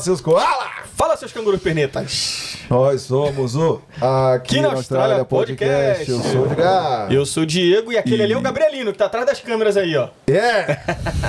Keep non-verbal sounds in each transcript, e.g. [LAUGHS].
Fala, seus koala! Fala, seus cangurus pernetas. Nós somos o Aqui na Austrália Podcast. Eu sou o Edgar. Eu sou o Diego e aquele ali é o Gabrielino, que tá atrás das câmeras aí, ó. É!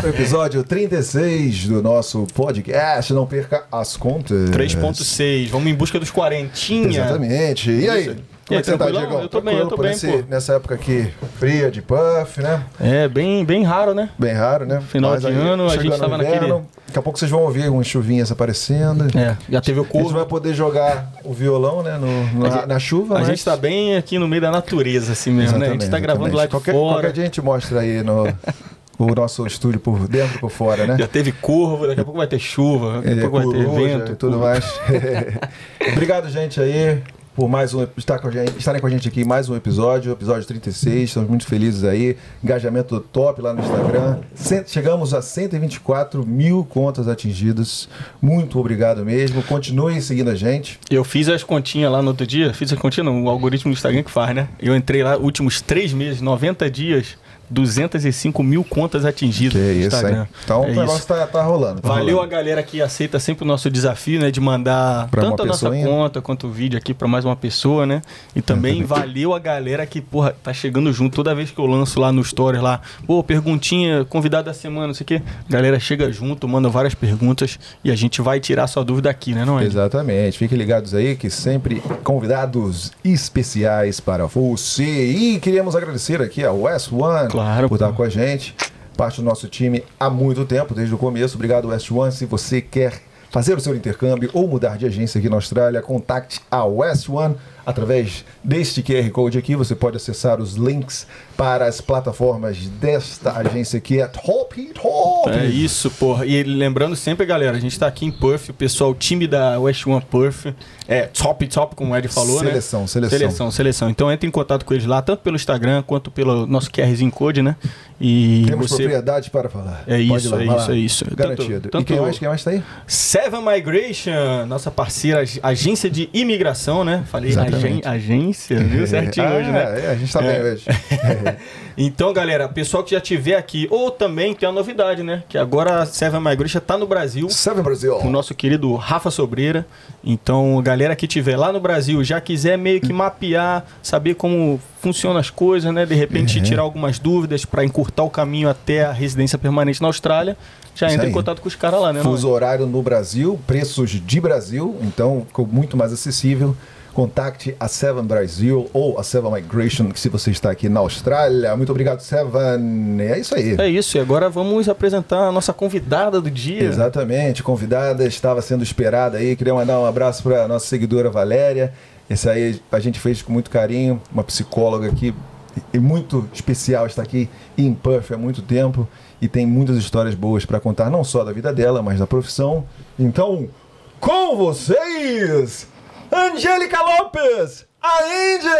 O [LAUGHS] episódio 36 do nosso podcast. Não perca as contas. 3.6. Vamos em busca dos quarentinha. Exatamente. E aí? Como é que você tá? Diego? Eu tô bem, eu tô bem, pô. Nessa época aqui fria de puff, né? É, bem, bem raro, né? Bem raro, né? Final de aí, ano, a gente tava no inverno, naquele- Daqui a pouco vocês vão ouvir umas chuvinhas aparecendo. É, já teve o A gente vai poder jogar o violão, né? No, na, gente- na chuva. A mas- gente tá bem aqui no meio da natureza, assim mesmo, né? A gente tá Exatamente, gravando lá de qualquer, fora. Qualquer dia a gente mostra aí no o nosso estúdio por dentro e por fora, né? Já teve corvo, daqui a pouco vai ter chuva, daqui a É, pouco vai ter vento. e tudo curva. mais. [LAUGHS] Obrigado, gente, aí, por mais um estar com a gente, estarem com a gente aqui mais um episódio, episódio 36. Estamos muito felizes aí. Engajamento top lá no Instagram. Chegamos a 124 mil contas atingidas. Muito obrigado mesmo. Continuem seguindo a gente. Eu fiz as continhas lá no outro dia, fiz as continhas, o algoritmo do Instagram que faz, né? Eu entrei lá, últimos três meses, 90 dias, 205 mil contas atingidas Que no isso, Instagram. hein? Então É o negócio tá, tá rolando. tá Valeu a rolando. galera que aceita sempre o nosso desafio, né? De mandar Pra tanto a nossa pessoinha. conta quanto o vídeo aqui pra mais uma pessoa, né? E também [LAUGHS] valeu a galera que, porra, tá chegando junto toda vez que eu lanço lá no Stories lá. Pô, perguntinha, convidado da semana, não sei o quê. Galera chega junto, manda várias perguntas e a gente vai tirar sua dúvida aqui, né, não é? Exatamente. Fiquem ligados aí que sempre convidados especiais para você. E queríamos agradecer aqui a West One Claro, por estar pô. com a gente. Parte do nosso time há muito tempo, desde o começo. Obrigado, West One. Se você quer fazer o seu intercâmbio ou mudar de agência aqui na Austrália, contacte a West One através deste QR Code aqui. Você pode acessar os links para as plataformas desta agência aqui. É top, top! É isso, porra. E lembrando sempre, galera, a gente tá aqui em Perth, o pessoal, o time da West One Perth, é top, top, como o Ed falou, né? Seleção, seleção. Seleção, seleção. Então entre em contato com eles lá, tanto pelo Instagram quanto pelo nosso QRzinho Code, né? E Temos você. propriedade para falar. É Pode isso, lá, é vai isso, lá. é isso. Garantido. Tanto- E tanto- quem mais, quem mais tá aí? Seven Migration, nossa parceira, ag- agência de imigração, né? Falei agen- agência, viu [LAUGHS] certinho Ah, hoje, né? É, a gente tá É. bem hoje. [LAUGHS] Então, galera, pessoal que já tiver aqui, ou também tem a novidade, né? Que agora a Seven Migration tá no Brasil. Seven Brasil. o nosso querido Rafa Sobreira. Então, galera que estiver lá no Brasil, já quiser meio que mapear, saber como funcionam as coisas, né? De repente Uhum. tirar algumas dúvidas para encurtar o caminho até a residência permanente na Austrália, já Isso entra em contato com os caras lá, né? Fuso horário no Brasil, preços de Brasil, então ficou muito mais acessível. Contacte a Seven Brasil ou a Seven Migration se você está aqui na Austrália. Muito obrigado, Seven. É isso aí. É isso, e agora vamos apresentar a nossa convidada do dia. Exatamente, convidada, estava sendo esperada aí. Queria mandar um abraço para nossa seguidora Valéria. Esse aí a gente fez com muito carinho, uma psicóloga aqui e muito especial, está aqui em Perth há muito tempo e tem muitas histórias boas para contar, não só da vida dela, mas da profissão. Então, com vocês, Angélica Lopes, a Índia!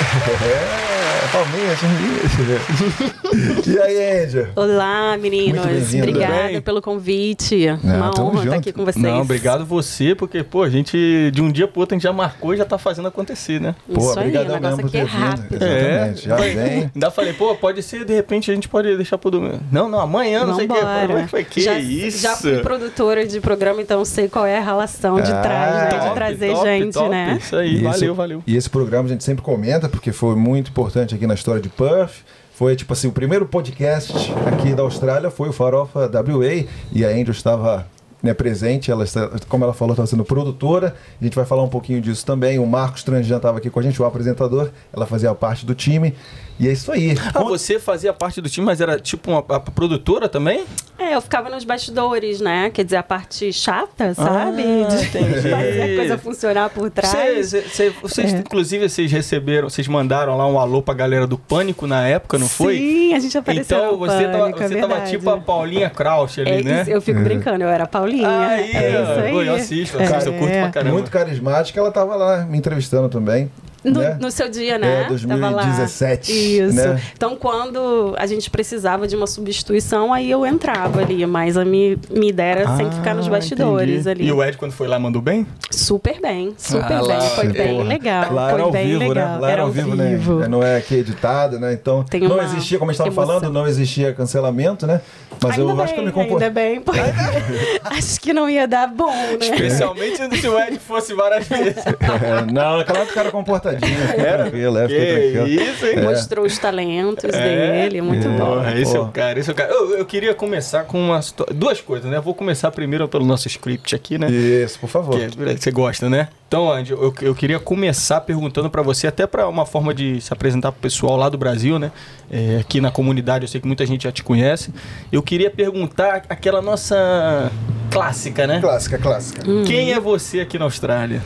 É, palminhas, palminhas. E aí, Índia? Olá, meninos. Obrigada bem? pelo convite. Uma tamo honra junto. estar aqui com vocês. Não, obrigado você, porque, pô, a gente, de um dia pro outro, a gente já marcou e já tá fazendo acontecer, né? Pô, Isso aí, o negócio aqui é rápido. Exatamente, já vem. Ainda falei, pô, pode ser, de repente a gente pode deixar pro domingo. Não, não, amanhã, não sei o que. É que foi? Que já, isso? Já fui produtora de programa, então sei qual é a relação de Ah, trás, né? Top, De trazer top, gente, top. né? Isso aí, E valeu, esse- valeu. E esse programa a gente sempre comenta, porque foi muito importante aqui na história de Perth. Foi, tipo assim, o primeiro podcast aqui da Austrália foi o Farofa WA, e a Angel estava né, presente, ela está, como ela falou, estava sendo produtora. A gente vai falar um pouquinho disso também. O Marcos Tranjan estava aqui com a gente, o apresentador, ela fazia parte do time. E é isso aí. Ah, você fazia parte do time, mas era tipo uma, a produtora também? É, eu ficava nos bastidores, né? Quer dizer, a parte chata, sabe? Ah, de entendi. fazer a coisa funcionar por trás. Cês- cê- vocês, É. inclusive, vocês receberam, vocês mandaram lá um alô pra galera do Pânico na época, não foi? Sim, a gente apareceu Então no você, tava, Pânico, é você tava verdade. tipo a Paulinha Crouch ali, É né? isso, eu fico brincando, eu era a Paulinha. Aí, é isso aí. pô, eu assisto, eu assisto, eu curto pra caramba. Muito carismática, ela estava lá me entrevistando também. No, né? no seu dia, né? É, 2017, Isso. né? Então, quando a gente precisava de uma substituição, aí eu entrava ali. Mas a minha, minha ideia era sempre ficar nos Ah, bastidores entendi. ali. E o Ed, quando foi lá, mandou bem? Super bem, super Ah, bem. lá, Foi bem porra. legal. Lá foi era ao bem vivo, legal. né? Lá era ao vivo, né? Não é aqui editado, né? Então, Tem não existia, como a gente estava falando, não existia cancelamento, né? Mas ainda eu bem, acho que eu me comportei. Ainda bem, porque [LAUGHS] acho que não ia dar bom, né? Especialmente se o Ed fosse várias vezes. [LAUGHS] É, não, naquela época era comportadinho, ficou tranquilo, é, Que tranquilo. isso, hein? Mostrou os talentos dele, muito bom. Porra, esse é o cara, esse é o cara. Eu, eu queria começar com uma duas coisas, né? Vou começar primeiro pelo nosso script aqui, né? Isso, por favor. Que é- você gosta, né? Então, Andy, eu, eu queria começar perguntando pra você, até pra uma forma de se apresentar pro pessoal lá do Brasil, né? É, aqui na comunidade, eu sei que muita gente já te conhece. Eu queria perguntar aquela nossa clássica, né? Clássica, clássica. Quem é você aqui na Austrália?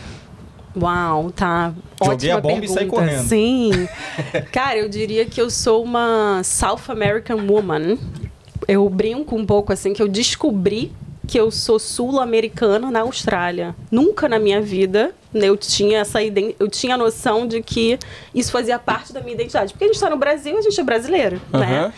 Uau, tá. Joguei Ótima a bomba e pergunta. saí correndo. Sim. [LAUGHS] Cara, eu diria que eu sou uma South American woman. Eu brinco um pouco assim que eu descobri que eu sou sul-americana na Austrália. Nunca na minha vida eu tinha essa eu tinha a noção de que isso fazia parte da minha identidade. Porque a gente está no Brasil, a gente é brasileiro, Aham. né?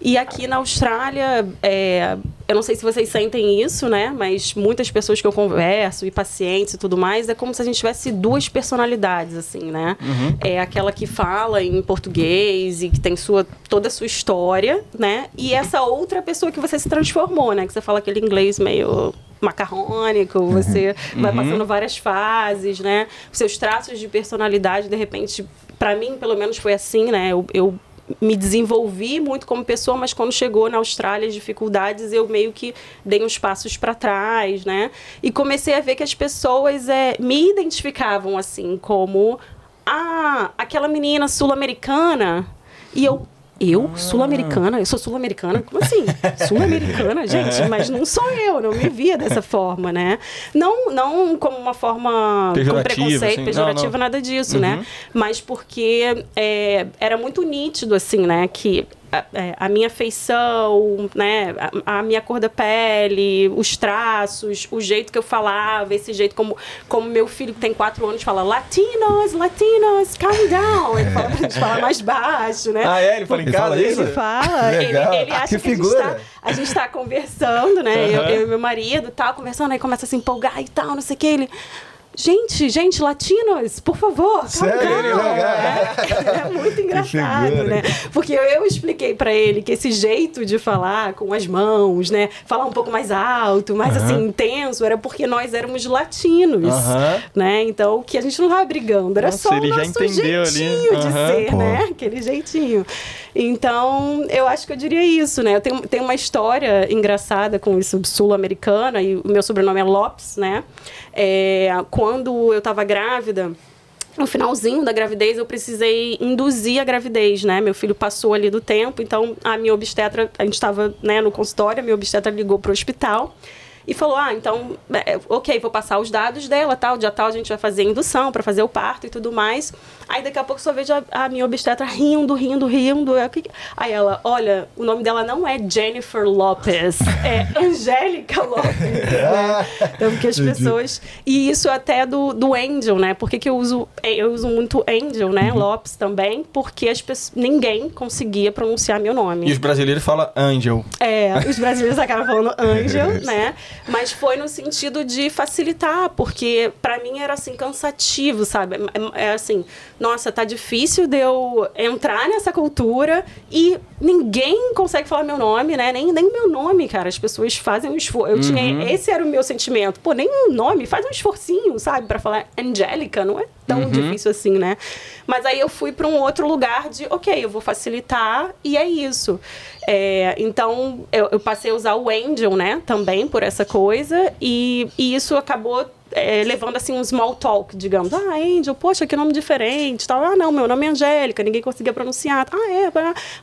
E aqui na Austrália, é, eu não sei se vocês sentem isso, né? Mas muitas pessoas que eu converso, e pacientes e tudo mais, é como se a gente tivesse duas personalidades, assim, né? É aquela que fala em português e que tem sua, toda a sua história, né? E essa outra pessoa que você se transformou, né? Que você fala aquele inglês meio macarrônico, você vai passando várias fases, né? Os seus traços de personalidade, de repente, para mim, pelo menos foi assim, né? Eu, eu me desenvolvi muito como pessoa, mas quando chegou na Austrália as dificuldades, eu meio que dei uns passos para trás, né? E comecei a ver que as pessoas é, me identificavam assim como ah, aquela menina sul-americana. E eu eu, sul-americana? Eu sou sul-americana? Como assim? Sul-americana? [LAUGHS] Gente, mas não sou eu, não me via dessa forma, né? Não, não como uma forma com preconceito, assim. Não, pejorativa, não. nada disso, né? Mas porque é, era muito nítido, assim, né? Que a, é, a minha feição, né? A, a minha cor da pele, os traços, o jeito que eu falava, esse jeito como, como meu filho que tem quatro anos fala Latinos, Latinos, calm down. Ele fala pra gente falar mais baixo, né? Ah, é? Ele fala em Ele casa fala isso? Ele fala, ele, Legal. ele acha Que que, figura. a gente, tá, gente tá conversando, né? Eu, Aham. eu e meu marido tal, conversando, aí começa a se empolgar e tal, não sei o que. Ele. Gente, gente, latinos, por favor. Sério? calma." Legal. É, é muito engraçado, né? Porque eu, eu expliquei pra ele que esse jeito de falar com as mãos, né? Falar um pouco mais alto, mais assim, intenso, era porque nós éramos latinos. Aham. Né? Então, que a gente não tava brigando, era Nossa, só ele o já nosso entendeu ali. jeitinho de Aham. ser, Pô. né? Aquele jeitinho. Então, eu acho que eu diria isso, né? Eu tenho, tenho uma história engraçada com isso sul-americana, e o meu sobrenome é Lopes, né? É, quando eu tava grávida, no finalzinho da gravidez, eu precisei induzir a gravidez, né? Meu filho passou ali do tempo, então a minha obstetra, a gente estava né, no consultório, a minha obstetra ligou pro hospital e falou: Ah, então, é, ok, vou passar os dados dela, tal, dia tal a gente vai fazer indução para fazer o parto e tudo mais. Aí daqui a pouco só vejo a, a minha obstetra rindo, rindo, rindo. Aí ela: Olha, o nome dela não é Jennifer Lopez, é [LAUGHS] Angélica Lopez. né? Então, porque as pessoas. E isso até do, do Angel, né? Por que, que eu uso. Eu uso muito Angel, né? Lopes também, porque as pessoas, ninguém conseguia pronunciar meu nome. E os brasileiros falam Angel. É, os brasileiros acabam falando [LAUGHS] Angel, né? Mas foi no sentido de facilitar, porque pra mim era assim cansativo, sabe? É, é assim, nossa, tá difícil de eu entrar nessa cultura e ninguém consegue falar meu nome, né? Nem nem meu nome, cara. As pessoas fazem um esforço. Eu tinha esse era o meu sentimento. Pô, nem um nome, faz um esforcinho, sabe, Pra falar Angélica, não é tão difícil assim, né? Mas aí eu fui pra um outro lugar de, ok, eu vou facilitar e é isso. É, então eu, eu passei a usar o Angel, né, também por essa coisa e, e isso acabou é, levando assim um small talk, digamos. Ah, Angel, poxa, que nome diferente, tal. Ah, não, meu nome é Angélica, ninguém conseguia pronunciar. Ah, é,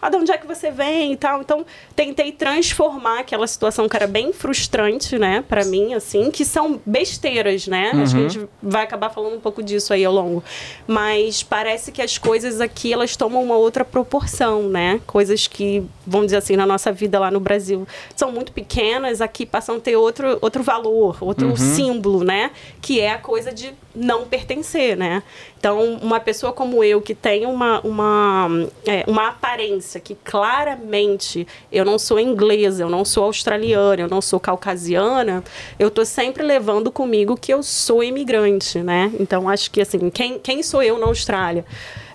ah, de onde é que você vem e tal. Então tentei transformar aquela situação que era bem frustrante, né, para mim, assim, que são besteiras, né? Acho que a gente vai acabar falando um pouco disso aí ao longo. Mas parece que as coisas aqui elas tomam uma outra proporção, né? Coisas que vamos dizer assim, na nossa vida lá no Brasil são muito pequenas, aqui passam a ter outro, outro valor, outro Uhum. símbolo, né? Que é a coisa de não pertencer, né? Então, uma pessoa como eu, que tem uma, uma, é, uma aparência que claramente eu não sou inglesa, eu não sou australiana, eu não sou caucasiana, eu tô sempre levando comigo que eu sou imigrante, né? Então, acho que, assim, quem, quem sou eu na Austrália?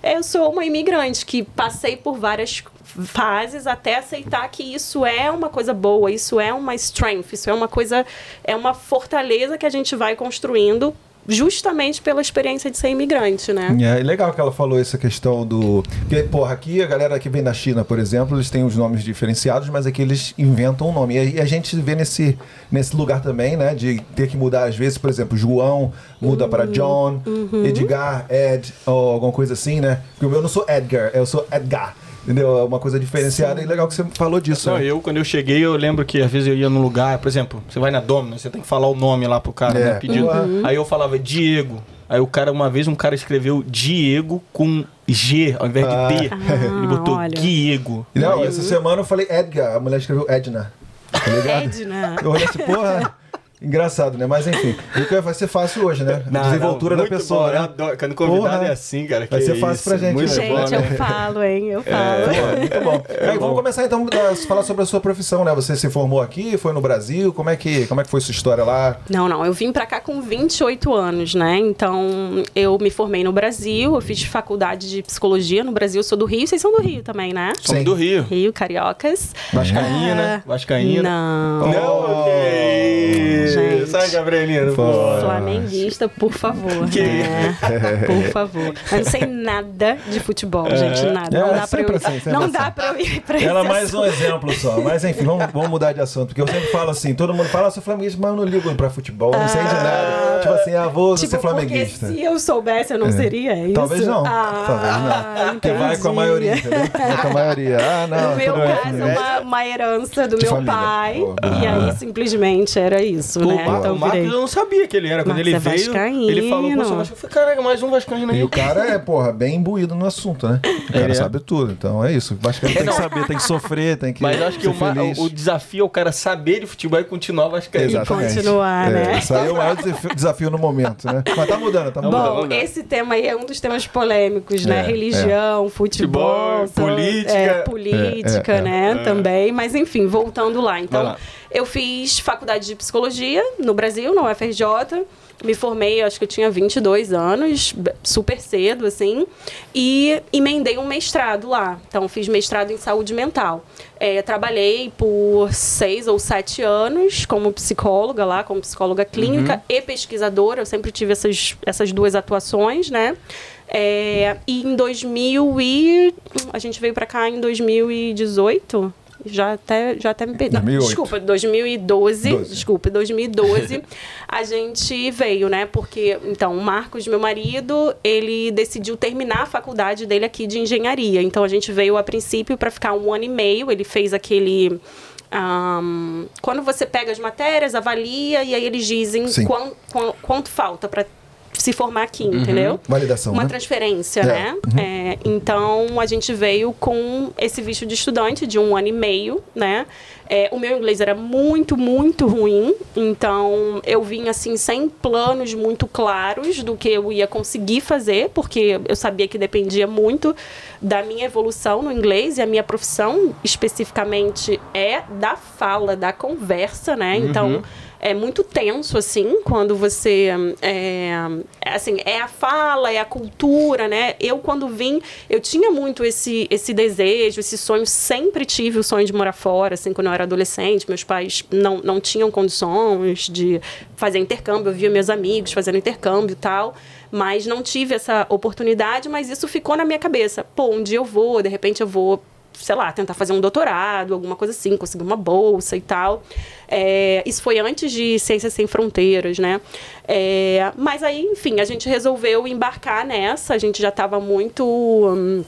Eu sou uma imigrante que passei por várias fases até aceitar que isso é uma coisa boa, isso é uma strength, isso é uma coisa, é uma fortaleza que a gente vai construindo justamente pela experiência de ser imigrante, né? É legal que ela falou essa questão do. Porque, porra, aqui a galera que vem da China, por exemplo, eles têm os nomes diferenciados, mas aqui eles inventam um nome. E a gente vê nesse, nesse lugar também, né? De ter que mudar, às vezes, por exemplo, João muda para John, Edgar, Ed, ou alguma coisa assim, né? Porque o meu não sou Edgar, eu sou Edgar. Entendeu? É uma coisa diferenciada e legal que você falou disso. Não, né? eu, quando eu cheguei, eu lembro que às vezes eu ia num lugar, por exemplo, você vai na Domino's, você tem que falar o nome lá pro cara, É. né, pedindo. Uhum. Aí eu falava Diego. Aí o cara, uma vez, um cara escreveu Diego com G ao invés de Ah. D. [LAUGHS] Ele botou olha. Diego. Não, Aí- essa semana eu falei Edgar, a mulher escreveu Edna. Tá ligado? Edna. Eu olhei assim, porra. Engraçado, né? Mas enfim, [LAUGHS] o que vai ser fácil hoje, né? A Não, desenvoltura não, da pessoa. bom, eu né? adoro. Quando convidado Porra. é assim, cara. Vai ser fácil isso, pra gente, muito né? bom, Gente, eu falo, hein? Eu falo. Pô, muito bom. Aí, vamos começar então a falar sobre a sua profissão, né? Você se formou aqui, foi no Brasil, como é que, como é que foi sua história lá? Não, não. Eu vim pra cá com 28 anos, né? Então, eu me formei no Brasil, eu fiz faculdade de psicologia no Brasil. Eu sou do Rio, vocês são do Rio também, né? Somos Sim. do Rio. Rio, cariocas. Vascaína. Ah, Vascaína. Não. Não, que Gente. Sai, Gabrielino. Pô. Flamenguista, por favor. Que- né? Por favor. Eu não sei nada de futebol, gente. Nada. Não É, dá pra eu assim, não assim. dá pra eu ir pra Ela é mais um exemplo só. Mas enfim, vamos, vamos mudar de assunto. Porque eu sempre falo assim, todo mundo fala, eu sou flamenguista, mas eu não ligo pra futebol, não sei de nada. Tipo assim, ah, vou Tipo, ser porque flamenguista. se eu soubesse, eu não seria é isso? Talvez não. Ah, Talvez não. Porque vai com a maioria, entendeu? Vai com a maioria. Ah, não. No meu caso, uma, uma herança do De meu família. pai. E aí, simplesmente, era isso, né? Mar- Então, o Marcos virei. eu não sabia que ele era. Quando Marcos ele é veio, vascaíno. ele falou, pô, sou vascaíno. Eu falei, caraca, mais um vascaíno aí. E o cara é, porra, bem imbuído no assunto, né? O cara é. sabe tudo. Então é isso. Que ele tem que saber, tem que sofrer, tem que. Mas eu acho que ser o, o desafio é o cara saber de futebol e continuar vascaíno. Exatamente. continuar, É, né? Isso aí é o maior desafio, no momento, né? Mas tá mudando, tá mudando. Vamos Bom, lá. esse tema aí é um dos temas polêmicos, né? É, Religião, futebol, Futebol, são- política. é, política, É, é, né? é. Também. Mas enfim, voltando lá. Vai Então, lá. Eu fiz faculdade de psicologia no Brasil, na UFRJ. Me formei, acho que eu tinha 22 anos, super cedo, assim. E emendei um mestrado lá. Então, fiz mestrado em saúde mental. É, trabalhei por seis ou sete anos como psicóloga lá, como psicóloga clínica e pesquisadora. Eu sempre tive essas, essas duas atuações, né? É, e em 2000 e... A gente veio pra cá em 2018... Já até, já até me perdi. Não, 2008. Desculpa, 2012. 12. Desculpa, 2012 a gente veio, né? Porque, então, o Marcos, meu marido, ele decidiu terminar a faculdade dele aqui de engenharia. Então, a gente veio a princípio para ficar um ano e meio. Ele fez aquele. ahn, quando você pega as matérias, avalia e aí eles dizem Sim. quan- quan- quanto falta para se formar aqui, entendeu? Validação, Uma né? transferência, É. né? É, então a gente veio com esse visto de estudante de um ano e meio, né? É, o meu inglês era muito, muito ruim, então eu vim assim sem planos muito claros do que eu ia conseguir fazer, porque eu sabia que dependia muito da minha evolução no inglês e a minha profissão especificamente é da fala, da conversa, né? Então é muito tenso, assim, quando você. É, assim, é a fala, é a cultura, né? Eu, quando vim, eu tinha muito esse, esse desejo, esse sonho. Sempre tive o sonho de morar fora, assim, quando eu era adolescente. Meus pais não, não tinham condições de fazer intercâmbio. Eu via meus amigos fazendo intercâmbio e tal. Mas não tive essa oportunidade, mas isso ficou na minha cabeça. Pô, um dia eu vou, de repente eu vou sei lá, tentar fazer um doutorado, alguma coisa assim, conseguir uma bolsa e tal. É, isso foi antes de Ciências Sem Fronteiras, né? É, mas aí, enfim, a gente resolveu embarcar nessa, a gente já estava muito. hum,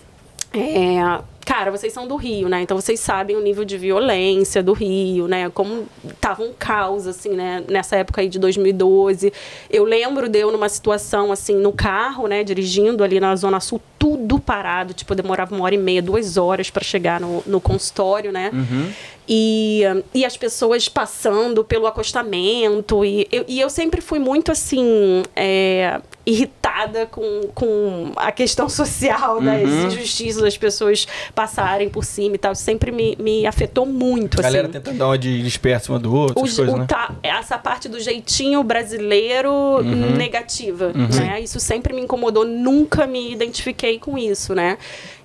é, cara, vocês são do Rio, né? Então vocês sabem o nível de violência do Rio, né? Como tava um caos, assim, né? Nessa época aí de 2012. Eu lembro de eu numa situação, assim, no carro, né? Dirigindo ali na Zona Sul, tudo parado. Tipo, demorava uma hora e meia, duas horas para chegar no, no consultório, né? Uhum. E, e as pessoas passando pelo acostamento. E eu, e eu sempre fui muito assim. É, irritada com, com a questão [LAUGHS] social das Uhum. injustiças, das pessoas passarem por cima e tal. Sempre me, me afetou muito. A galera assim. tentando dar uma de desperto cima do outro, O, essas coisas, né? tá- essa parte do jeitinho brasileiro Uhum. negativa, né? Isso sempre me incomodou, nunca me identifiquei com isso, né?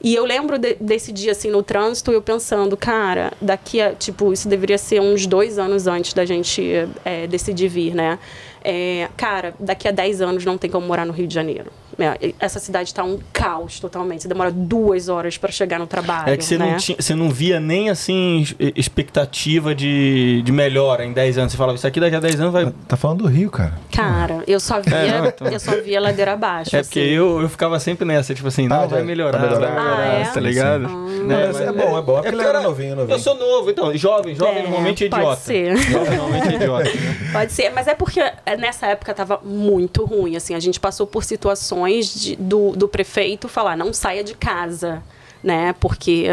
E eu lembro de- desse dia, assim, no trânsito, eu pensando, cara, daqui a, tipo, isso deveria ser uns dois anos antes da gente é, decidir vir, né? É, cara, daqui a 10 anos não tem como morar no Rio de Janeiro. É, Essa cidade tá um caos totalmente. Você demora duas horas para chegar no trabalho. É que você, né? não tinha, você não via nem assim expectativa de, de melhora em 10 anos. Você falava, isso aqui daqui a 10 anos vai. Tá falando do Rio, cara. Cara, eu só via, É, não, então- eu só via ladeira abaixo. É porque assim. eu, eu ficava sempre nessa, tipo assim, não, Ah, vai já- melhorar, vai melhorar. vai melhorar, Ah, é? tá ligado? Sim. Né, Mas é bom, é bom. É porque ele era novinho, novinho. Eu sou novo, então, jovem, jovem É, normalmente é pode idiota. ser. Jovem normalmente é [LAUGHS] idiota. né? Pode ser, mas é porque é, nessa época tava muito ruim, assim, a gente passou por situações de- do, do prefeito falar, não saia de casa, né, porque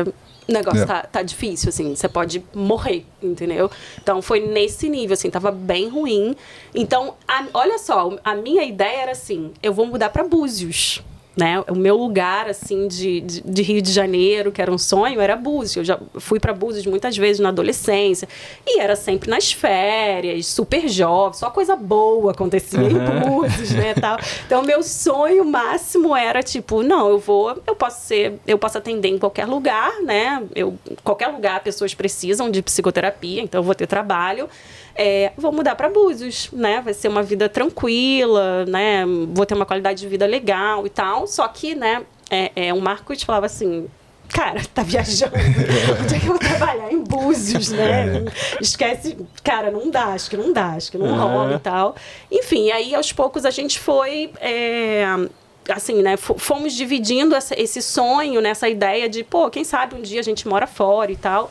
o negócio É. tá, tá difícil, assim, você pode morrer, entendeu? Então foi nesse nível, assim, tava bem ruim. Então, a- olha só, a minha ideia era assim, eu vou mudar para Búzios. Né? O meu lugar, assim, de, de, de Rio de Janeiro, que era um sonho, era Búzios. Eu já fui para Búzios muitas vezes na adolescência. E era sempre nas férias, super jovem, só coisa boa acontecia em Búzios, né, tal. Então, meu sonho máximo era, tipo, não, eu vou, eu posso ser, eu posso atender em qualquer lugar, né? Eu, qualquer lugar, pessoas precisam de psicoterapia, então eu vou ter trabalho. É, vou mudar para Búzios, né? Vai ser uma vida tranquila, né? Vou ter uma qualidade de vida legal e tal. Só que, né? É, é, o Marcos falava assim. Cara, tá viajando. [LAUGHS] Onde é que eu vou trabalhar? Em Búzios, né? Esquece. Cara, não dá, acho que não dá, acho que não Uhum. rola e tal. Enfim, aí aos poucos a gente foi. é, assim, né, fo- fomos dividindo essa- esse sonho, nessa ideia de, pô, quem sabe um dia a gente mora fora e tal.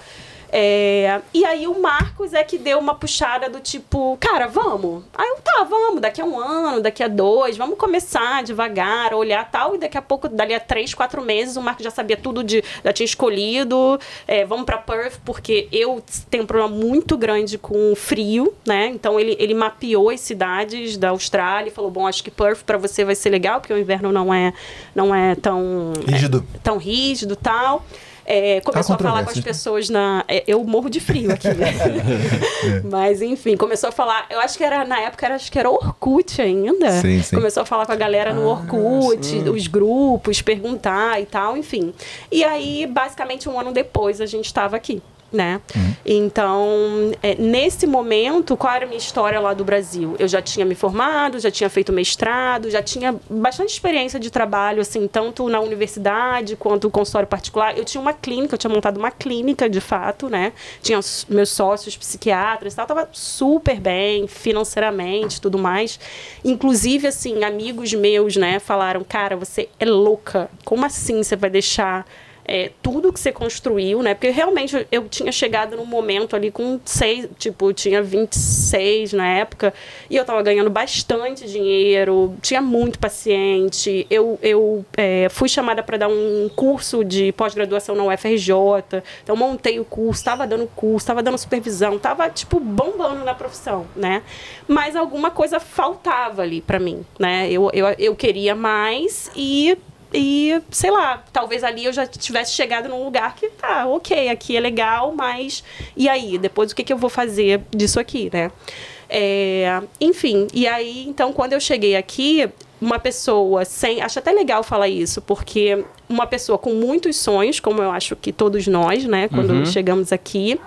É, e aí o Marcos é que deu uma puxada do tipo, cara, vamos. Aí eu, tá, vamos, daqui a um ano, daqui a dois, vamos começar devagar, olhar tal, e daqui a pouco, dali a três, quatro meses, o Marcos já sabia tudo de. Já tinha escolhido. é, vamos pra Perth, porque eu tenho um problema muito grande com frio, né? Então ele, ele mapeou as cidades da Austrália e falou: bom, acho que Perth pra você vai ser legal, porque o inverno não é, não é tão Rígido. tão rígido e tal. É, começou a falar com as né? pessoas na. é, eu morro de frio aqui. né? [LAUGHS] Mas, enfim, começou a falar. Eu acho que era, na época, era, acho que era Orkut ainda. Sim, sim. Começou a falar com a galera no Orkut, os grupos, perguntar e tal, enfim. E aí, basicamente, um ano depois, a gente estava aqui. Né? Então, é, nesse momento, qual era a minha história lá do Brasil? Eu já tinha me formado, já tinha feito mestrado, já tinha bastante experiência de trabalho, assim, tanto na universidade quanto no consultório particular. Eu tinha uma clínica, eu tinha montado uma clínica de fato, né? Tinha meus sócios psiquiatras e tal, tava super bem financeiramente, tudo mais. Inclusive, assim, amigos meus, né, falaram: "Cara, você é louca. Como assim você vai deixar é, tudo que você construiu, né? Porque realmente eu, tinha chegado num momento ali com seis, tipo, eu tinha 26 na época, e eu tava ganhando bastante dinheiro, tinha muito paciente. Eu, eu é, fui chamada para dar um curso de pós-graduação na UFRJ, então montei o curso, tava dando curso, tava dando supervisão, tava, tipo, bombando na profissão, né? Mas alguma coisa faltava ali para mim, né? Eu, eu, eu queria mais e e, sei lá, talvez ali eu já tivesse chegado num lugar que tá, ok, aqui é legal, mas e aí? Depois o que, que eu vou fazer disso aqui, né? É, enfim, e aí, então, quando eu cheguei aqui, uma pessoa sem. Acho até legal falar isso, porque uma pessoa com muitos sonhos, como eu acho que todos nós, né, quando chegamos aqui,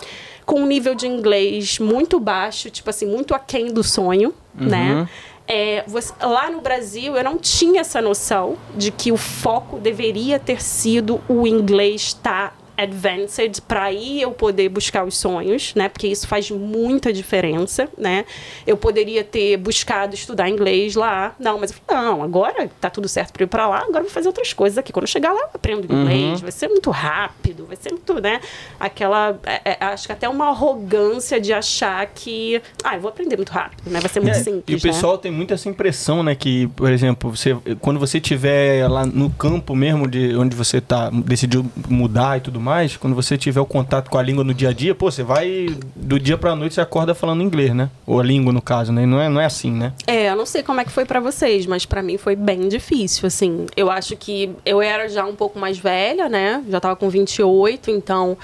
com um nível de inglês muito baixo, tipo assim, muito aquém do sonho, né? É, você- lá no Brasil, eu não tinha essa noção de que o foco deveria ter sido o inglês estar advanced para aí eu poder buscar os sonhos, né? Porque isso faz muita diferença, né? Eu poderia ter buscado estudar inglês lá. Não, mas eu falei, não, agora tá tudo certo para ir para lá, agora eu vou fazer outras coisas aqui. Quando eu chegar lá, eu aprendo inglês, uhum. vai ser muito rápido, vai ser muito, né? Aquela. É, é, acho que até uma arrogância de achar que. Ah, eu vou aprender muito rápido, né? Vai ser muito é, simples. E o pessoal né? tem muito essa impressão, né? Que, por exemplo, você, quando você estiver lá no campo mesmo de onde você tá, decidiu mudar e tudo mais, quando você tiver o contato com a língua no dia a dia, pô, você vai do dia pra noite você acorda falando inglês, né? Ou a língua, no caso, né? Não é, não é assim, né? É, eu não sei como é que foi para vocês, mas para mim foi bem difícil, assim. Eu acho que eu era já um pouco mais velha, né? Já tava com 28, então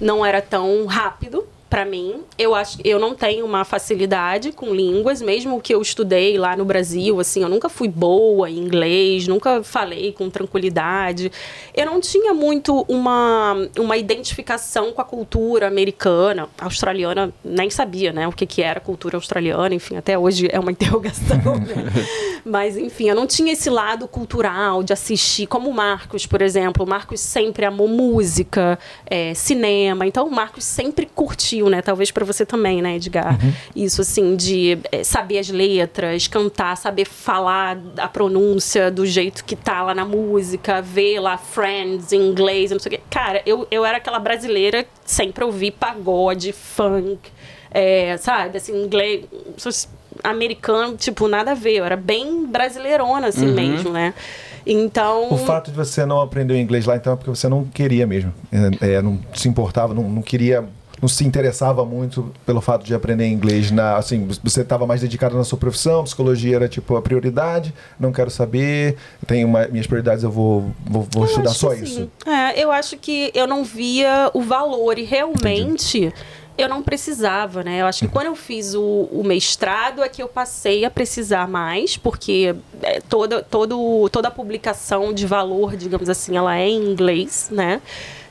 não era tão rápido para mim. Eu acho eu não tenho uma facilidade com línguas, mesmo que eu estudei lá no Brasil, assim, eu nunca fui boa em inglês, nunca falei com tranquilidade. Eu não tinha muito uma, uma identificação com a cultura americana, australiana, nem sabia, né, o que que era cultura australiana, enfim, até hoje é uma [LAUGHS] interrogação. Né? [LAUGHS] Mas enfim, eu não tinha esse lado cultural de assistir, como o Marcos, por exemplo. O Marcos sempre amou música, é, cinema, então o Marcos sempre curtiu né? Talvez para você também, né, Edgar? Uhum. Isso, assim, de é, saber as letras, cantar, saber falar a pronúncia do jeito que tá lá na música, ver lá Friends em inglês, não sei o quê. Cara, eu, eu era aquela brasileira sempre ouvi pagode, funk, é, sabe? Assim, inglês americano, tipo, nada a ver. Eu era bem brasileirona, assim uhum. mesmo, né? Então. O fato de você não aprender o inglês lá, então, é porque você não queria mesmo. É, é, não se importava, não, não queria não se interessava muito pelo fato de aprender inglês na assim você estava mais dedicado na sua profissão psicologia era tipo a prioridade não quero saber tenho uma, minhas prioridades eu vou vou, vou eu estudar só isso é, eu acho que eu não via o valor e realmente Entendi eu não precisava, né? Eu acho que quando eu fiz o, o, mestrado é que eu passei a precisar mais, porque é, toda, todo, toda a publicação de valor, digamos assim, ela é em inglês, né?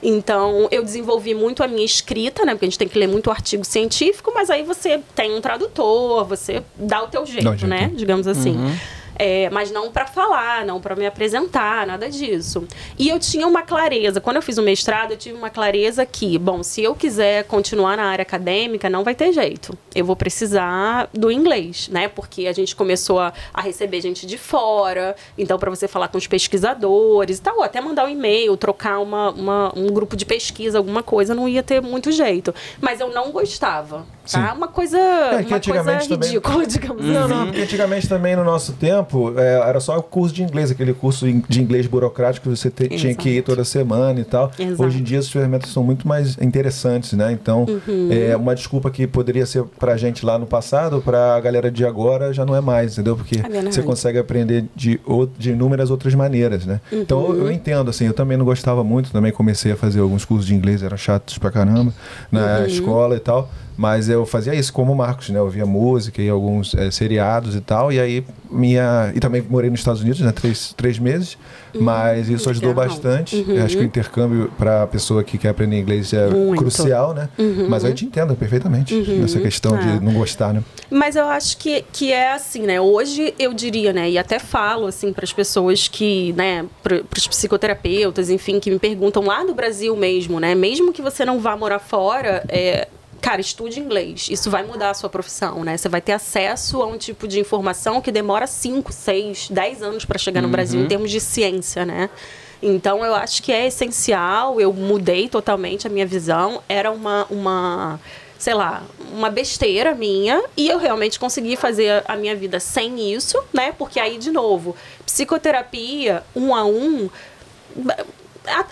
Então, eu desenvolvi muito a minha escrita, né? Porque a gente tem que ler muito artigo científico, mas aí você tem um tradutor, você dá o teu jeito, né? Digamos assim. Uhum. É, mas não para falar, não para me apresentar, nada disso. E eu tinha uma clareza, quando eu fiz o mestrado, eu tive uma clareza que, bom, se eu quiser continuar na área acadêmica, não vai ter jeito. Eu vou precisar do inglês, né? Porque a gente começou a, a receber gente de fora, então para você falar com os pesquisadores e tal, ou até mandar um e-mail, trocar uma, uma, um grupo de pesquisa, alguma coisa, não ia ter muito jeito. Mas eu não gostava, tá? Uma coisa, é, uma coisa ridícula, também... [LAUGHS] digamos não, assim. Não, porque antigamente também no nosso tempo tempo, é, era só o curso de inglês, aquele curso de inglês burocrático que você te, tinha que ir toda semana e tal. Exato. Hoje em dia as ferramentas são muito mais interessantes, né? Então, uhum. é uma desculpa que poderia ser pra gente lá no passado, pra galera de agora já não é mais, entendeu? Porque é você consegue aprender de, de inúmeras outras maneiras, né? Uhum. Então, eu, eu, entendo, assim, eu também não gostava muito, também comecei a fazer alguns cursos de inglês, eram chatos pra caramba, na uhum. escola e tal. Mas eu fazia isso como o Marcos, né? Eu via música e alguns é, seriados e tal. E aí minha. E também morei nos Estados Unidos, né? Três, três meses. Uhum, mas isso ajudou bastante. Uhum. Acho que o intercâmbio para a pessoa que quer aprender inglês é Muito. crucial, né? Uhum. Mas eu te entendo perfeitamente uhum. nessa questão de é. não gostar, né? Mas eu acho que, que é assim, né? Hoje eu diria, né? E até falo assim para as pessoas que, né? Para os psicoterapeutas, enfim, que me perguntam lá do Brasil mesmo, né? Mesmo que você não vá morar fora, é, cara, estude inglês. Isso vai mudar a sua profissão, né? Você vai ter acesso a um tipo de informação que demora 5, 6, 10 anos para chegar no uhum. Brasil em termos de ciência, né? Então eu acho que é essencial. Eu mudei totalmente a minha visão. Era uma, uma sei lá, uma besteira minha e eu realmente consegui fazer a minha vida sem isso, né? Porque aí, de novo, psicoterapia um a um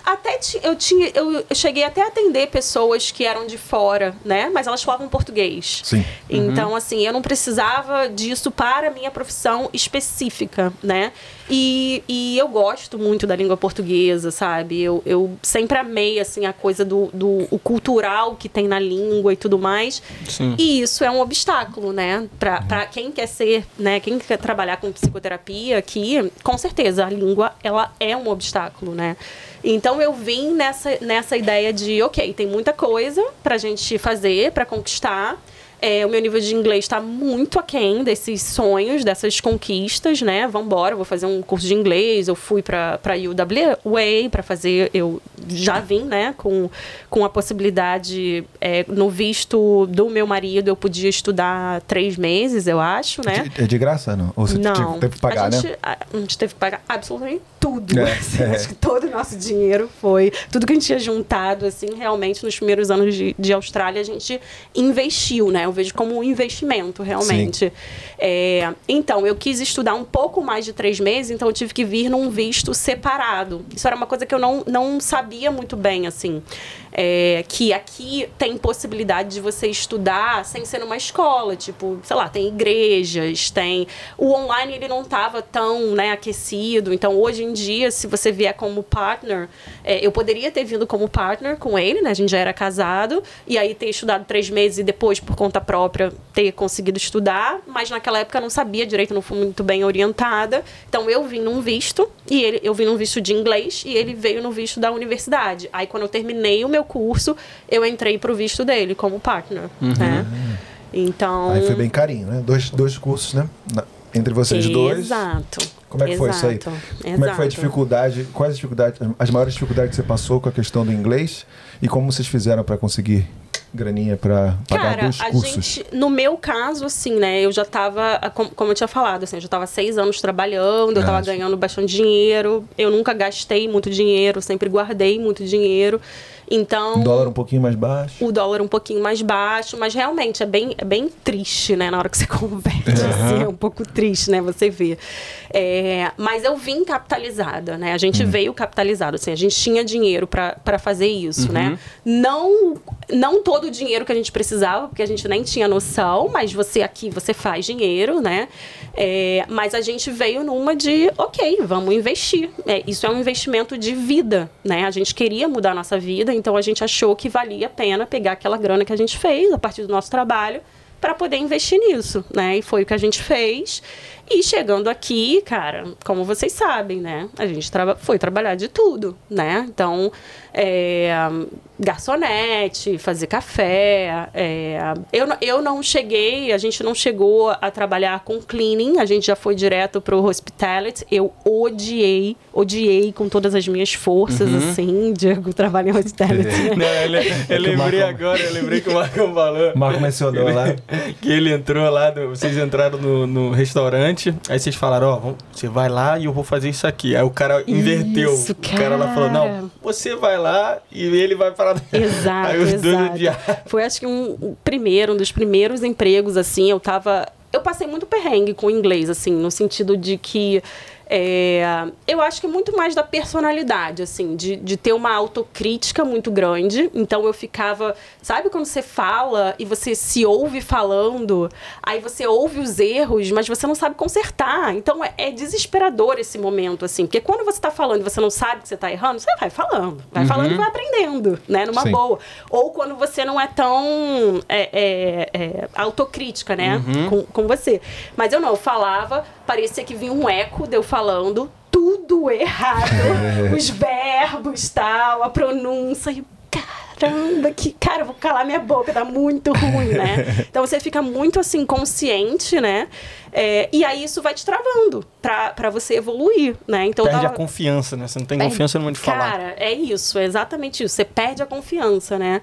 até eu tinha eu cheguei até a atender pessoas que eram de fora, né? Mas elas falavam português. Sim. Então, uhum. assim, eu não precisava disso para a minha profissão específica, né? E, e eu gosto muito da língua portuguesa, sabe? Eu, eu sempre amei, assim, a coisa do, do o cultural que tem na língua e tudo mais. Sim. E isso é um obstáculo, né? Para uhum. quem quer ser, né? Quem quer trabalhar com psicoterapia aqui, com certeza, a língua, ela é um obstáculo, né? Então eu vim nessa, nessa ideia de, ok, tem muita coisa pra gente fazer, para conquistar. É, o meu nível de inglês está muito aquém desses sonhos, dessas conquistas, né? Vambora, vou fazer um curso de inglês. Eu fui para a UWA para fazer. Eu já vim, né, com, com a possibilidade, é, no visto do meu marido, eu podia estudar três meses, eu acho, né? É de graça, não? Ou você não, teve que pagar, a gente, né? A, a gente teve que pagar absolutamente tudo. É, [LAUGHS] assim, é. Acho que todo o nosso dinheiro foi. Tudo que a gente tinha juntado, assim, realmente, nos primeiros anos de, de Austrália, a gente investiu, né? Eu vejo como um investimento, realmente. É, então, eu quis estudar um pouco mais de três meses, então eu tive que vir num visto separado. Isso era uma coisa que eu não, não sabia muito bem, assim. É, que aqui tem possibilidade de você estudar sem ser numa escola, tipo, sei lá, tem igrejas, tem. O online ele não estava tão né, aquecido. Então, hoje em dia, se você vier como partner, é, eu poderia ter vindo como partner com ele, né? A gente já era casado, e aí ter estudado três meses e depois, por conta própria, ter conseguido estudar, mas naquela época eu não sabia direito, não fui muito bem orientada. Então eu vim num visto, e ele, eu vim num visto de inglês, e ele veio no visto da universidade. Aí quando eu terminei o meu curso, eu entrei pro visto dele como partner. Né? Então. Aí foi bem carinho, né? Dois, dois cursos, né? Na- entre vocês dois. Exato. Como é que foi isso aí? Exato, Como é que foi a exato. dificuldade? Quais as dificuldades, as maiores dificuldades que você passou com a questão do inglês e como vocês fizeram para conseguir graninha para pagar Cara, dois a cursos? gente, no meu caso, assim, né, eu já tava, como, eu tinha falado, assim, eu já tava seis anos trabalhando, eu tava Ah, ganhando bastante dinheiro, eu nunca gastei muito dinheiro, sempre guardei muito dinheiro, então... Um dólar um pouquinho mais baixo. o dólar um pouquinho mais baixo, mas realmente é bem, é bem triste, né? Na hora que você [LAUGHS] converte, assim, é um pouco triste, né? Você vê. É, mas eu vim capitalizada, né? A gente veio capitalizado, assim, a gente tinha dinheiro para fazer isso, né? Não, não todo o dinheiro que a gente precisava, porque a gente nem tinha noção, mas você aqui, você faz dinheiro, né? É, mas a gente veio numa de, ok, vamos investir. É, isso é um investimento de vida, né? A gente queria mudar a nossa vida, então a gente achou que valia a pena pegar aquela grana que a gente fez a partir do nosso trabalho para poder investir nisso, né? E foi o que a gente fez. E chegando aqui, cara, como vocês sabem, né? A gente traba foi trabalhar de tudo, né? Então, é, garçonete, fazer café. é, eu, não- eu não cheguei, a gente não chegou a trabalhar com cleaning, a gente já foi direto pro hospitality. Eu odiei, odiei com todas as minhas forças, assim, Diego, trabalhar em hospitality. [LAUGHS] Não, eu, le- eu lembrei Marco- agora, eu lembrei que o Marco falou. O Marco mencionou lá. [LAUGHS] Que ele entrou lá, do- vocês entraram no, no restaurante, aí vocês falaram, ó, vamos- você vai lá e eu vou fazer isso aqui. Aí o cara inverteu. Isso, o cara lá falou, cara. não, você vai lá e ele vai para... [LAUGHS] Exato, Aí os dois exato. odiaram. Foi acho que um, um primeiro, um dos primeiros empregos, assim, eu tava. Eu passei muito perrengue com o inglês, assim, no sentido de que. É, eu acho que é muito mais da personalidade, assim, de, de ter uma autocrítica muito grande. Então eu ficava. Sabe quando você fala e você se ouve falando, aí você ouve os erros, mas você não sabe consertar. Então é, é desesperador esse momento, assim, porque quando você tá falando e você não sabe que você tá errando, você vai falando. Vai falando e vai aprendendo, né? Numa Sim. boa. Ou quando você não é tão é, é, é, autocrítica, né? Com, com você. Mas eu não, eu falava, parecia que vinha um eco de eu falando tudo errado. [LAUGHS] Os verbos, tal, a pronúncia. E, caramba, que. Cara, eu vou calar minha boca, tá muito ruim, né? [LAUGHS] Então você fica muito assim, consciente, né? É, e aí isso vai te travando pra, pra você evoluir, né? Então Perde a tava- confiança, né? Você não tem Perde- confiança no modo de falar. Cara, é isso, é exatamente isso. Você perde a confiança, né?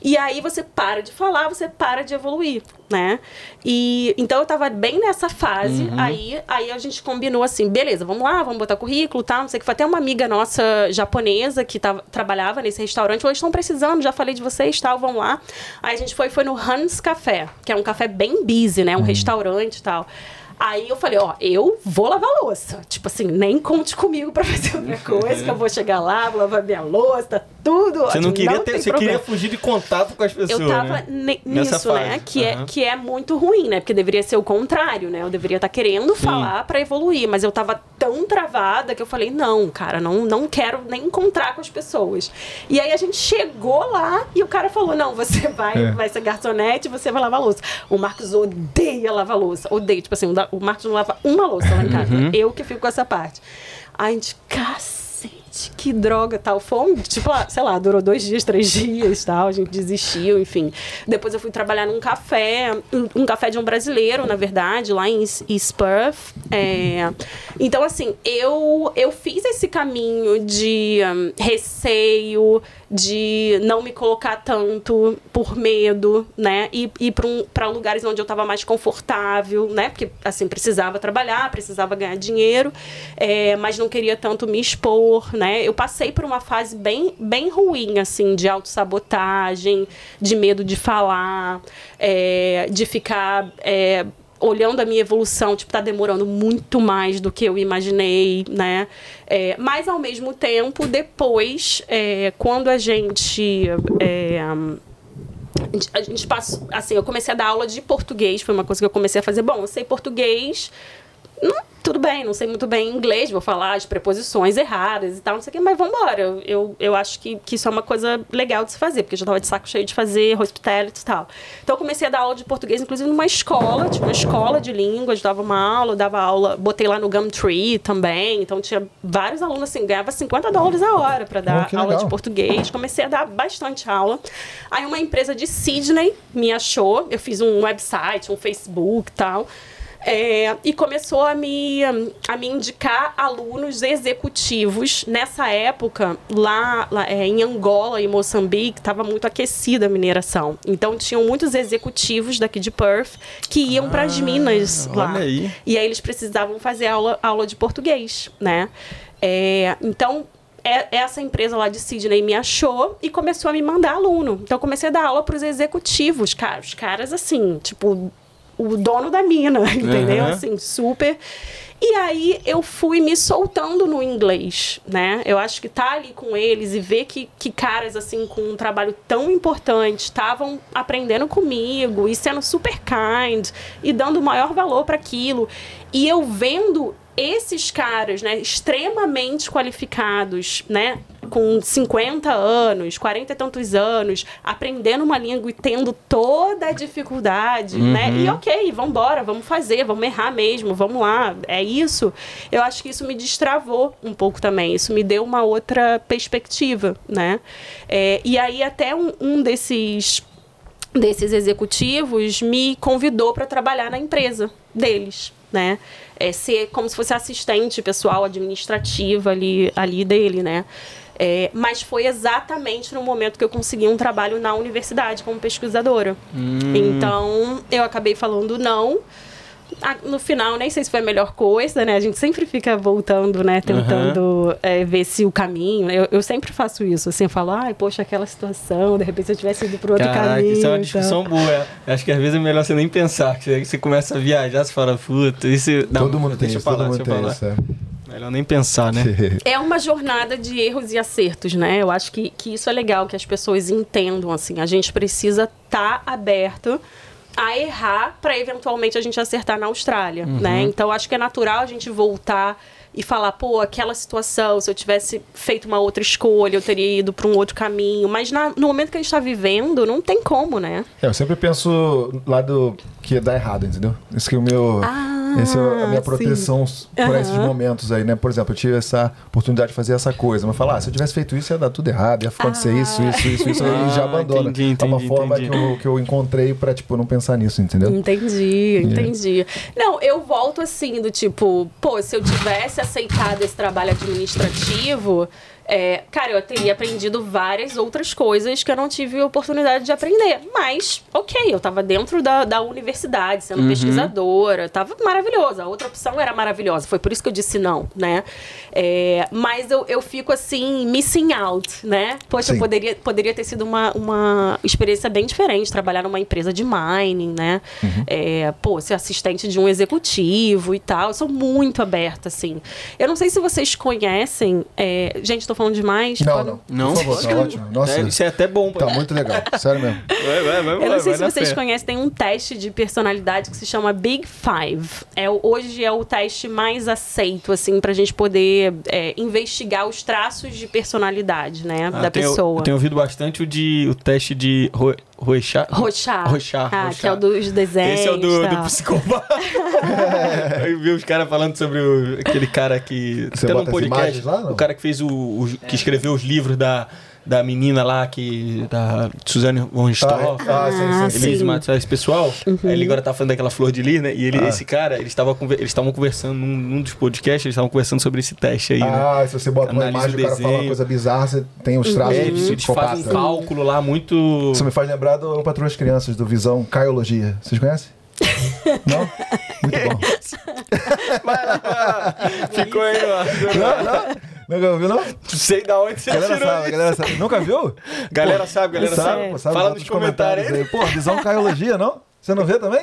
E aí você para de falar, você para de evoluir, né? E então eu tava bem nessa fase, Uhum. aí, aí a gente combinou assim, beleza, vamos lá, vamos botar currículo, tal, não sei o que. Foi até uma amiga nossa japonesa que tava, trabalhava nesse restaurante, falou, estão precisando, já falei de vocês, tal, vamos lá. Aí a gente foi, foi no Hans Café, que é um café bem busy, né? Um restaurante e tal. Aí eu falei, ó, eu vou lavar louça. Tipo assim, nem conte comigo pra fazer outra [LAUGHS] coisa, que eu vou chegar lá, vou lavar minha louça, tá tudo Você não ótimo, queria ter, tem você problema. queria fugir de contato com as pessoas, Eu tava né? nisso, né? Que, é, Aham. que é muito ruim, né? Porque deveria ser o contrário, né? Eu deveria estar querendo falar pra evoluir, mas eu tava tão travada que eu falei, não, cara, não, não quero nem encontrar com as pessoas. E aí a gente chegou lá e o cara falou, não, você vai, É. vai ser garçonete, você vai lavar louça. O Marcos odeia lavar louça. Odeia, tipo assim, o Marcos não lava uma louça lá em casa. Uhum. Eu que fico com essa parte. Aí a gente, cacete, gente, que droga tal. Fomos, tipo, ah, sei lá, durou dois dias, três dias tal. A gente desistiu, enfim. Depois eu fui trabalhar num café, um, café de um brasileiro, na verdade, lá em Perth. É, então, assim, eu, eu fiz esse caminho de um, receio, de não me colocar tanto por medo, né? E ir para um, lugares onde eu estava mais confortável, né? Porque, assim, precisava trabalhar, precisava ganhar dinheiro, é, mas não queria tanto me expor, né? Eu passei por uma fase bem, bem ruim, assim, de autossabotagem, de medo de falar, é, de ficar... É, olhando a minha evolução, tipo, tá demorando muito mais do que eu imaginei, né? É, mas ao mesmo tempo, depois, é, quando a gente. É, a gente passou, assim, eu comecei a dar aula de português, foi uma coisa que eu comecei a fazer. Bom, eu sei português, não tudo bem, não sei muito bem inglês, vou falar as preposições erradas e tal, não sei o que, mas vamos embora. Eu, eu, eu acho que, que isso é uma coisa legal de se fazer, porque eu já estava de saco cheio de fazer hospitality e tal. Então eu comecei a dar aula de português, inclusive numa escola, tipo uma escola de línguas, dava uma aula, dava aula, botei lá no Gumtree também, então tinha vários alunos assim, ganhava 50 dólares a hora para dar oh, aula de português. Comecei a dar bastante aula. Aí uma empresa de Sydney me achou, eu fiz um website, um Facebook e tal. É, e começou a me, a me indicar alunos executivos. Nessa época, lá, lá é, em Angola e Moçambique, estava muito aquecida a mineração. Então, tinham muitos executivos daqui de Perth que iam ah, para as minas lá. Aí. E aí eles precisavam fazer aula, aula de português, né? É, então, é, essa empresa lá de Sydney me achou e começou a me mandar aluno. Então, comecei a dar aula para os executivos, cara. Os caras, assim, tipo, o dono da mina, [LAUGHS] entendeu? Uhum. Assim, super. E aí eu fui me soltando no inglês, né? Eu acho que tá ali com eles e ver que, que caras assim com um trabalho tão importante estavam aprendendo comigo e sendo super kind e dando o maior valor para aquilo. E eu vendo esses caras, né, extremamente qualificados, né, com 50 anos, 40 e tantos anos, aprendendo uma língua e tendo toda a dificuldade, uhum. né? E ok, vamos embora, vamos fazer, vamos errar mesmo, vamos lá, é isso. Eu acho que isso me destravou um pouco também, isso me deu uma outra perspectiva, né? É, e aí até um, um desses desses executivos me convidou para trabalhar na empresa deles, né? É, ser como se fosse assistente pessoal administrativa ali, ali dele, né? É, mas foi exatamente no momento que eu consegui um trabalho na universidade como pesquisadora. Hum. Então, eu acabei falando não no final, nem sei se foi a melhor coisa, né? A gente sempre fica voltando, né? Tentando uhum. é, ver se o caminho. Eu, eu sempre faço isso, assim, eu falo, ai, poxa, aquela situação, de repente se eu tivesse ido para outro Caraca, caminho. Isso é uma discussão então... boa. Acho que às vezes é melhor você nem pensar, que você começa a viajar, você fala, puta, isso. Não, todo mundo tem isso, falar, todo mundo tem isso. É. Melhor nem pensar, né? [LAUGHS] é uma jornada de erros e acertos, né? Eu acho que, que isso é legal, que as pessoas entendam, assim. A gente precisa estar tá aberto a errar para eventualmente a gente acertar na Austrália, uhum. né? Então acho que é natural a gente voltar e falar, pô, aquela situação, se eu tivesse feito uma outra escolha, eu teria ido para um outro caminho. Mas na, no momento que a gente está vivendo, não tem como, né? É, eu sempre penso lá do que dá errado, entendeu? Isso que o meu. Ah essa é a minha proteção para uhum. esses momentos aí, né? Por exemplo, eu tive essa oportunidade de fazer essa coisa, mas falar, ah, se eu tivesse feito isso ia dar tudo errado, ia acontecer ah. isso, isso, isso, isso, ah, e já abandona. Entendi, entendi, é uma forma que eu, que eu encontrei para tipo não pensar nisso, entendeu? Entendi, entendi. Não, eu volto assim do tipo, pô, se eu tivesse aceitado esse trabalho administrativo, é, cara, eu teria aprendido várias outras coisas que eu não tive oportunidade de aprender. Mas, ok, eu tava dentro da, da universidade, sendo uhum. pesquisadora, tava maravilhosa. A outra opção era maravilhosa, foi por isso que eu disse não, né? É, mas eu, eu fico assim, missing out, né? Poxa, poderia, poderia ter sido uma, uma experiência bem diferente, trabalhar numa empresa de mining, né? Uhum. É, pô, ser assistente de um executivo e tal. Eu sou muito aberta, assim. Eu não sei se vocês conhecem. É, gente, tô falando demais? Não, não. Não? Por favor, tá ótimo. Nossa, é, isso é até bom. Tá muito legal. Sério mesmo. [LAUGHS] Vai, vai, vai, Eu não sei se vocês fé. conhecem, tem um teste de personalidade que se chama Big Five. É, hoje é o teste mais aceito, assim, pra gente poder é, investigar os traços de personalidade, né, ah, da tenho, pessoa. Eu tenho ouvido bastante o, de, o teste de Rochá? Rochá. Rochá. Ah, Rochá. que é o dos desenhos. Esse é o do, tá. do psicopata. [LAUGHS] Eu vi os caras falando sobre o- aquele cara que. Você bota as podcast. imagens lá, não? o cara que fez o. o- que escreveu os livros da, da menina lá, que. Da Suzane von Stoff. Ah, sim, sim, Ah, sim. Elise. Matos, esse pessoal, aí ele agora tá falando daquela flor de lis, né? E ele, Ah. esse cara, eles estavam eles estavam conversando num, num dos podcasts, eles estavam conversando sobre esse teste aí, né? Ah, se você bota uma Analisa imagem o e o cara fala uma desenho. coisa bizarra, você tem os traços É, de eles, eles fazem um cálculo lá muito. Isso me faz lembrar do Patrulha das Crianças, do Visão Caiologia. Vocês conhecem? Não? Muito bom. Vai lá, vai lá. Ficou aí, ó. Não, não? Nunca ouviu, não? Não sei da onde você galera tirou sabe, galera sabe. Nunca viu? Galera sabe, galera sabe. pô, sabe, Fala nos comentários aí. Pô, Visão Caiologia, não? Você não vê também?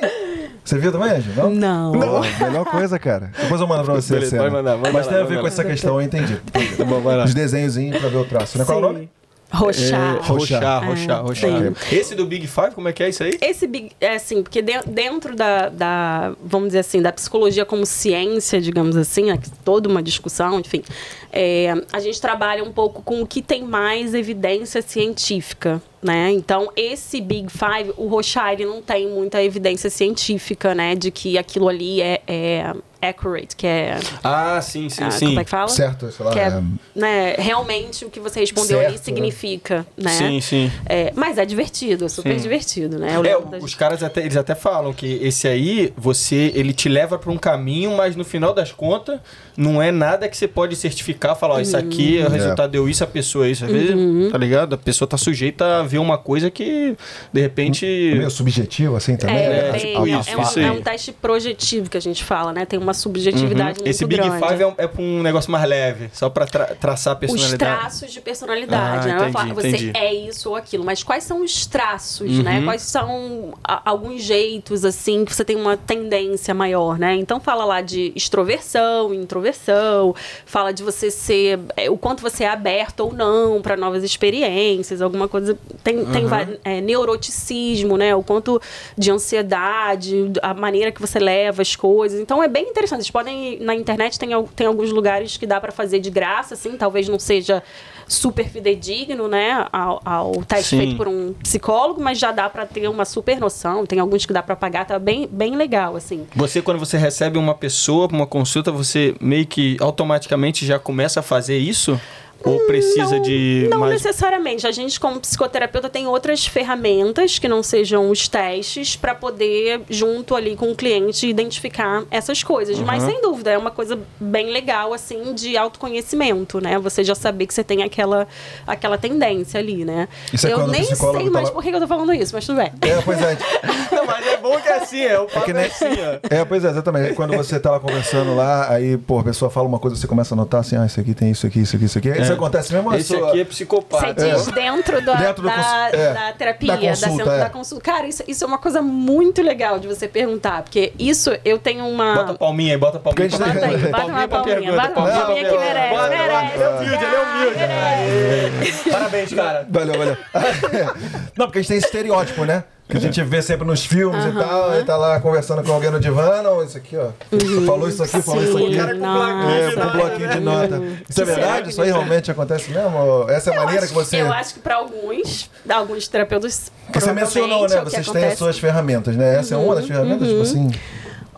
Você viu também, Anjo? Não? Não. Pô, melhor coisa, cara. Depois eu mando pra você Beleza, a cena. vai mandar, manda Mas lá, tem a ver com lá. essa questão, eu entendi. Tá bom, vai lá. Os desenhozinhos pra ver o traço, né? Qual é o nome? Rochá. É, Rochá, É, Rochá, Rochá. sim. Esse do Big Five, como é que é isso aí? Esse big, é assim, porque de- dentro da, da, vamos dizer assim, da psicologia como ciência, digamos assim, que toda uma discussão, enfim, é, a gente trabalha um pouco com o que tem mais evidência científica, né? Então, esse Big Five, o Rochá, ele não tem muita evidência científica, né, de que aquilo ali é, é accurate, que é, Ah, sim, sim, ah, sim. como é que fala? Certo, sei lá. Que é, é, né, realmente o que você respondeu ali Certo, né? significa, né? Sim, sim. É, mas é divertido, é super Sim. divertido, né? Eu É, das- os caras até, eles até falam que esse aí, você, ele te leva pra um caminho, mas no final das contas, não é nada que você pode certificar, falar, ó, isso aqui, Uhum. o resultado deu isso, a pessoa é isso. Às vezes, tá ligado? A pessoa tá sujeita a ver uma coisa que, de repente... meio subjetivo, assim, também. É, né? tipo é- isso, é, um, isso é um teste projetivo que a gente fala, né? Tem uma subjetividade muito Esse Big grande. Five é, um, é pra um negócio mais leve, só pra tra- traçar a Os personalidade. traços de personalidade, Ah, né? É entendi, falar que você entendi. é isso ou aquilo, mas quais são os traços, Uhum. né? Quais são a- alguns jeitos, assim, que você tem uma tendência maior, né? Então fala lá de extroversão, introversão, fala de você ser, é, o quanto você é aberto ou não para novas experiências, alguma coisa. Tem, tem Uhum. va- é, neuroticismo, né? O quanto de ansiedade, a maneira que você leva as coisas. Então é bem interessante. Vocês podem na internet, tem, tem alguns lugares que dá para fazer de graça, assim, talvez não seja super fidedigno, né, ao, ao teste Sim. feito por um psicólogo, mas já dá para ter uma super noção. Tem alguns que dá para pagar, tá bem, bem legal, assim. Você, quando você recebe uma pessoa pra uma consulta, você meio que automaticamente já começa a fazer isso? Ou precisa Não- de Não mais... necessariamente. A gente, como psicoterapeuta, tem outras ferramentas que não sejam os testes para poder, junto ali com o cliente, identificar essas coisas. Mas, Uhum. sem dúvida, é uma coisa bem legal, assim, de autoconhecimento, né? Você já saber que você tem aquela, aquela tendência ali, né? Isso é eu nem sei mais tava- por que eu tô falando isso, mas tudo bem. É, pois é. [LAUGHS] Não, mas é bom que é assim, é o papo que é, nem- assim, ó. É, pois é, exatamente. Quando você tá lá conversando lá, aí, pô, a pessoa fala uma coisa, você começa a notar assim, ah, isso aqui tem isso aqui, isso aqui, isso aqui. Isso acontece mesmo Esse sua- aqui é psicopata. Você diz dentro, da, Dentro do da, cons- é, da terapia, da consulta, da, é. da consulta. Cara, isso, isso é uma coisa muito legal de você perguntar, porque isso eu tenho uma. Bota a palminha aí, bota a palminha. Bota aí, bota uma pra palminha, pergunta, bota uma palminha palminha que merece, Bora, bora. merece. Ele é humilde, ele é humilde. Parabéns, cara. Valeu, valeu. [LAUGHS] Não, porque a gente tem esse estereótipo, né? Que a gente vê sempre nos filmes e tal, aí tá lá conversando com alguém no divã, não, isso aqui, ó. Falou isso aqui, falou isso Sim, aqui. cara com. É, com um bloquinho de nota. Isso é verdade? Isso aí realmente acontece mesmo? Essa é a Eu maneira acho- que você. Eu acho que para alguns, alguns terapeutas. Você mencionou, né? é Vocês têm as suas ferramentas, né? Essa é uma das ferramentas, tipo assim.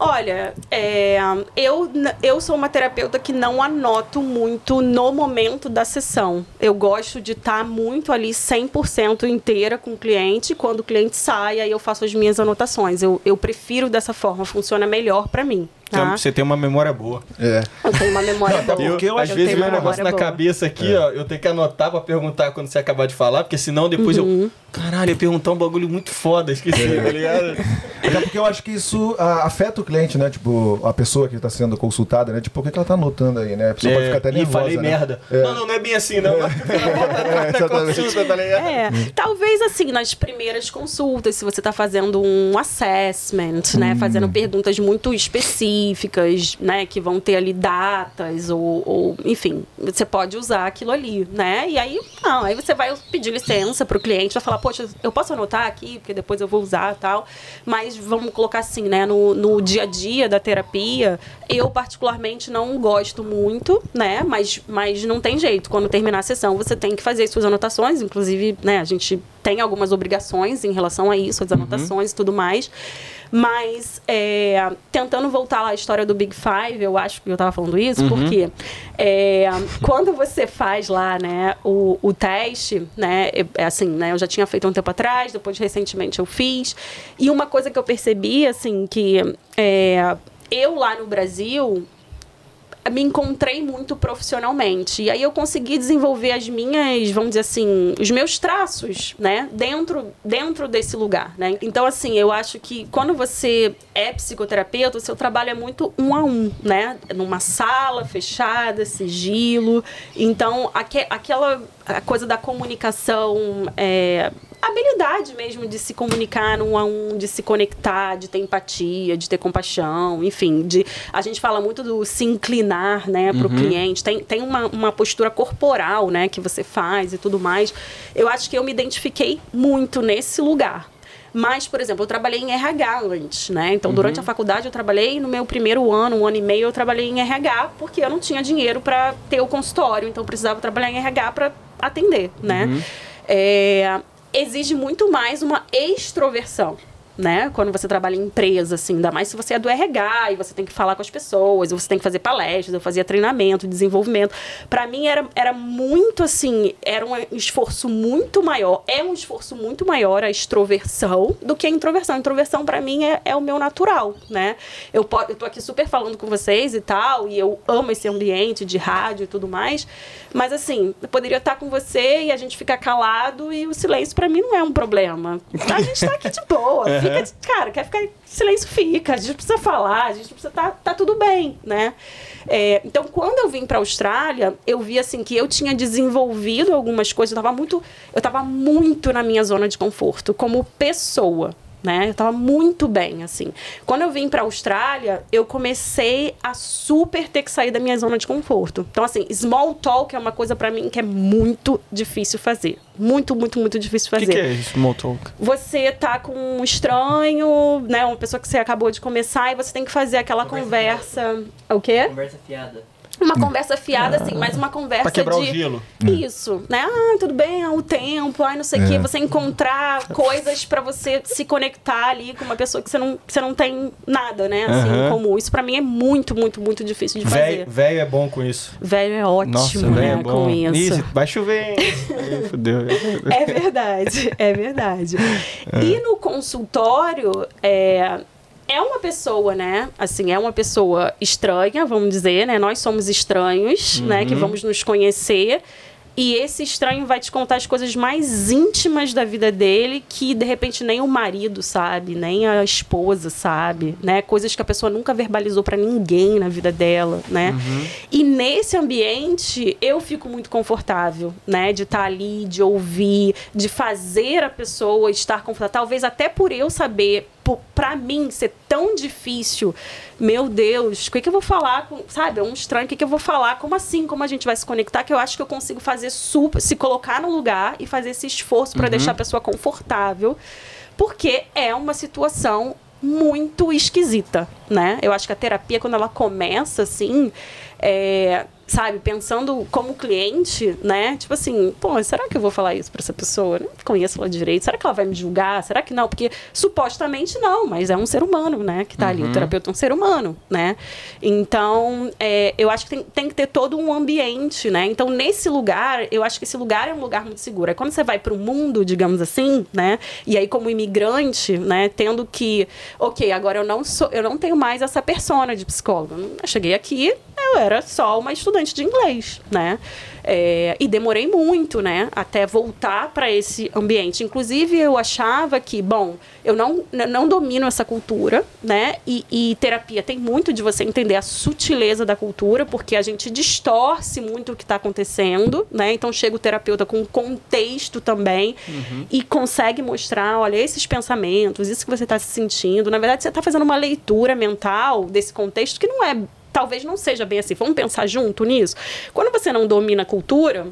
Olha, é, eu, eu sou uma terapeuta que não anoto muito no momento da sessão. Eu gosto de estar muito ali 100% inteira com o cliente. Quando o cliente sai, aí eu faço as minhas anotações. Eu, eu prefiro dessa forma, funciona melhor para mim. Tá? Você tem uma memória boa. É. Eu tenho uma memória até boa. porque eu às Eu vezes uma negócio na boa. cabeça aqui, ó. Eu tenho que anotar pra perguntar quando você acabar de falar, porque senão depois Uhum. eu. Caralho, eu ia perguntar um bagulho muito foda, esqueci, tá ligado? Até porque eu acho que isso afeta o cliente, né? Tipo, a pessoa que está sendo consultada, né? Tipo, o que, que ela tá anotando aí, né? A pessoa pode ficar até e nervosa. falei né? merda. É. Não, não, não é bem assim, não. Volta atrás da exatamente. consulta, tá ligado? É, talvez assim, nas primeiras consultas, se você está fazendo um assessment, né? Fazendo perguntas muito específicas, né? Que vão ter ali datas ou, ou, enfim, você pode usar aquilo ali, né? E aí, não, aí você vai pedir licença para o cliente, vai falar, poxa, eu posso anotar aqui, porque depois eu vou usar tal. Mas vamos colocar assim, né? No, no dia a dia da terapia, eu particularmente não gosto muito, né? Mas, mas não tem jeito. Quando terminar a sessão, você tem que fazer as suas anotações. Inclusive, né, a gente tem algumas obrigações em relação a isso, as anotações uhum. e tudo mais. Mas, é, tentando voltar lá à história do Big Five, eu acho que eu estava falando isso, uhum. porque é, quando você faz lá, né, o, o teste, né, é, assim, né, eu já tinha feito um tempo atrás, depois recentemente eu fiz, e uma coisa que eu percebi, assim, que é, eu lá no Brasil, me encontrei muito profissionalmente. E aí eu consegui desenvolver as minhas, vamos dizer assim, os meus traços, né? Dentro, dentro desse lugar, né? Então, assim, eu acho que quando você é psicoterapeuta, o seu trabalho é muito um a um, né? Numa sala fechada, sigilo. Então, aqu aquela coisa da comunicação é, habilidade mesmo de se comunicar um a um, de se conectar, de ter empatia, de ter compaixão, enfim, de a gente fala muito do se inclinar, né, para o uhum. cliente. Tem, tem uma, uma postura corporal, né, que você faz e tudo mais. Eu acho que eu me identifiquei muito nesse lugar. Mas, por exemplo, eu trabalhei em RH antes, né? Então, uhum. durante a faculdade, eu trabalhei no meu primeiro ano, um ano e meio, eu trabalhei em RH, porque eu não tinha dinheiro para ter o consultório, então eu precisava trabalhar em RH para atender, né? Uhum. É, exige muito mais uma extroversão né? Quando você trabalha em empresa, assim, ainda mais se você é do RH e você tem que falar com as pessoas, você tem que fazer palestras, eu fazia treinamento, desenvolvimento. Para mim era, era muito assim, era um esforço muito maior, é um esforço muito maior a extroversão do que a introversão. A introversão para mim é, é o meu natural, né? Eu, eu tô aqui super falando com vocês e tal, e eu amo esse ambiente de rádio e tudo mais, mas assim, eu poderia estar com você e a gente ficar calado e o silêncio para mim não é um problema. A gente tá aqui de boa, [LAUGHS] fica, cara, quer ficar silêncio, fica. A gente precisa falar, a gente precisa tá, tá tudo bem, né? É, então, quando eu vim para a Austrália, eu vi assim que eu tinha desenvolvido algumas coisas, eu estava muito, eu tava muito na minha zona de conforto como pessoa né? Eu tava muito bem, assim. Quando eu vim pra Austrália, eu comecei a super ter que sair da minha zona de conforto. Então, assim, small talk é uma coisa para mim que é muito difícil fazer. Muito, muito, muito difícil fazer. O que, que, é small talk? Você tá com um estranho, né? Uma pessoa que você acabou de começar e você tem que fazer aquela conversa. conversa... O quê? Conversa fiada. Uma conversa fiada, assim, mas uma conversa pra quebrar de... o gelo. Isso, né? Ah, tudo bem, o tempo, ai, não sei o é. quê. Você encontrar coisas para você se conectar ali com uma pessoa que você não, que você não tem nada, né? Assim, uhum. comum. Isso para mim é muito, muito, muito difícil de fazer. Velho é bom com isso. Velho é ótimo, Nossa, né? É bom. Com isso. vai chover, hein? Fudeu. É verdade, é verdade. É. E no consultório, é é uma pessoa, né? Assim, é uma pessoa estranha, vamos dizer, né? Nós somos estranhos, uhum. né? Que uhum. vamos nos conhecer. E esse estranho vai te contar as coisas mais íntimas da vida dele que de repente nem o marido sabe, nem a esposa sabe, né? Coisas que a pessoa nunca verbalizou para ninguém na vida dela, né? Uhum. E nesse ambiente eu fico muito confortável, né? De estar tá ali, de ouvir, de fazer a pessoa estar confortável, talvez até por eu saber para mim ser tão difícil, meu Deus, o que, que eu vou falar com, sabe, é um estranho, o que, que eu vou falar, como assim, como a gente vai se conectar, que eu acho que eu consigo fazer super, se colocar no lugar e fazer esse esforço para uhum. deixar a pessoa confortável, porque é uma situação muito esquisita, né? Eu acho que a terapia, quando ela começa assim, é, sabe, pensando como cliente, né? Tipo assim, pô, será que eu vou falar isso para essa pessoa? Eu não conheço ela direito. Será que ela vai me julgar? Será que não? Porque supostamente não, mas é um ser humano, né? Que tá uhum. ali. O uhum. terapeuta é um ser humano, né? Então, é, eu acho que tem, tem, que ter todo um ambiente, né? Então, nesse lugar, eu acho que esse lugar é um lugar muito seguro. É quando você vai para o mundo, digamos assim, né? E aí, como imigrante, né? Tendo que, ok, agora eu não sou, eu não tenho mais essa persona de psicólogo. Eu cheguei aqui, eu era só uma estudante de inglês, né? É, e demorei muito, né, até voltar para esse ambiente. Inclusive, eu achava que, bom, eu não, não domino essa cultura, né? E, e, terapia tem muito de você entender a sutileza da cultura, porque a gente distorce muito o que está acontecendo, né? Então, chega o terapeuta com contexto também uhum. e consegue mostrar, olha, esses pensamentos, isso que você está se sentindo. Na verdade, você está fazendo uma leitura mental desse contexto que não é talvez não seja bem assim. Vamos pensar junto nisso? Quando você não domina a cultura,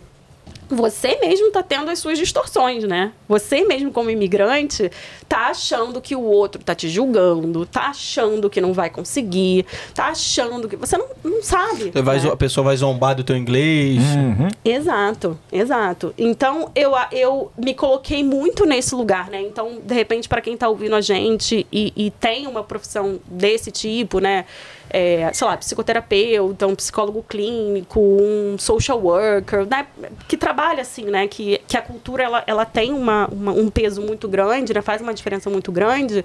você mesmo tá tendo as suas distorções, né? Você mesmo como imigrante tá achando que o outro tá te julgando, tá achando que não vai conseguir, tá achando que você não, não sabe. Você vai né? A pessoa vai zombar do teu inglês. Uhum. Exato, exato. Então eu, eu me coloquei muito nesse lugar, né? Então, de repente, para quem tá ouvindo a gente e, e tem uma profissão desse tipo, né? É, sei lá, psicoterapeuta, um psicólogo clínico, um social worker, né? Que trabalha assim, né? Que, que a cultura ela, ela tem uma, uma- um peso muito grande, né? Faz uma diferença muito grande.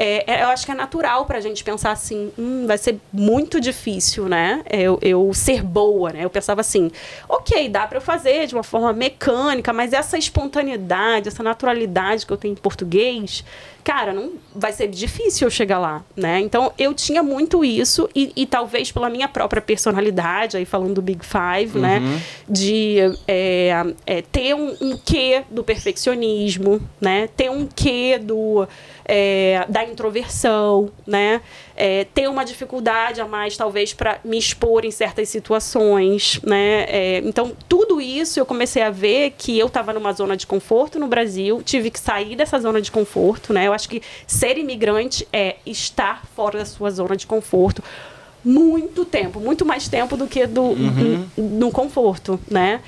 É, é, eu acho que é natural pra gente pensar assim, hum, vai ser muito difícil, né? Eu, eu ser boa, né? Eu pensava assim, ok, dá pra eu fazer de uma forma mecânica, mas essa espontaneidade, essa naturalidade que eu tenho em português, cara, não vai ser difícil eu chegar lá, né? Então eu tinha muito isso e, e talvez pela minha própria personalidade, aí falando do Big Five, né? De é, é, ter um, um quê do perfeccionismo, né? Ter um quê do é, da introversão, né? É, ter uma dificuldade a mais, talvez, para me expor em certas situações, né? É, então, tudo isso eu comecei a ver que eu estava numa zona de conforto no Brasil, tive que sair dessa zona de conforto, né? Eu acho que ser imigrante é estar fora da sua zona de conforto muito tempo, muito mais tempo do que do, no, no conforto, né?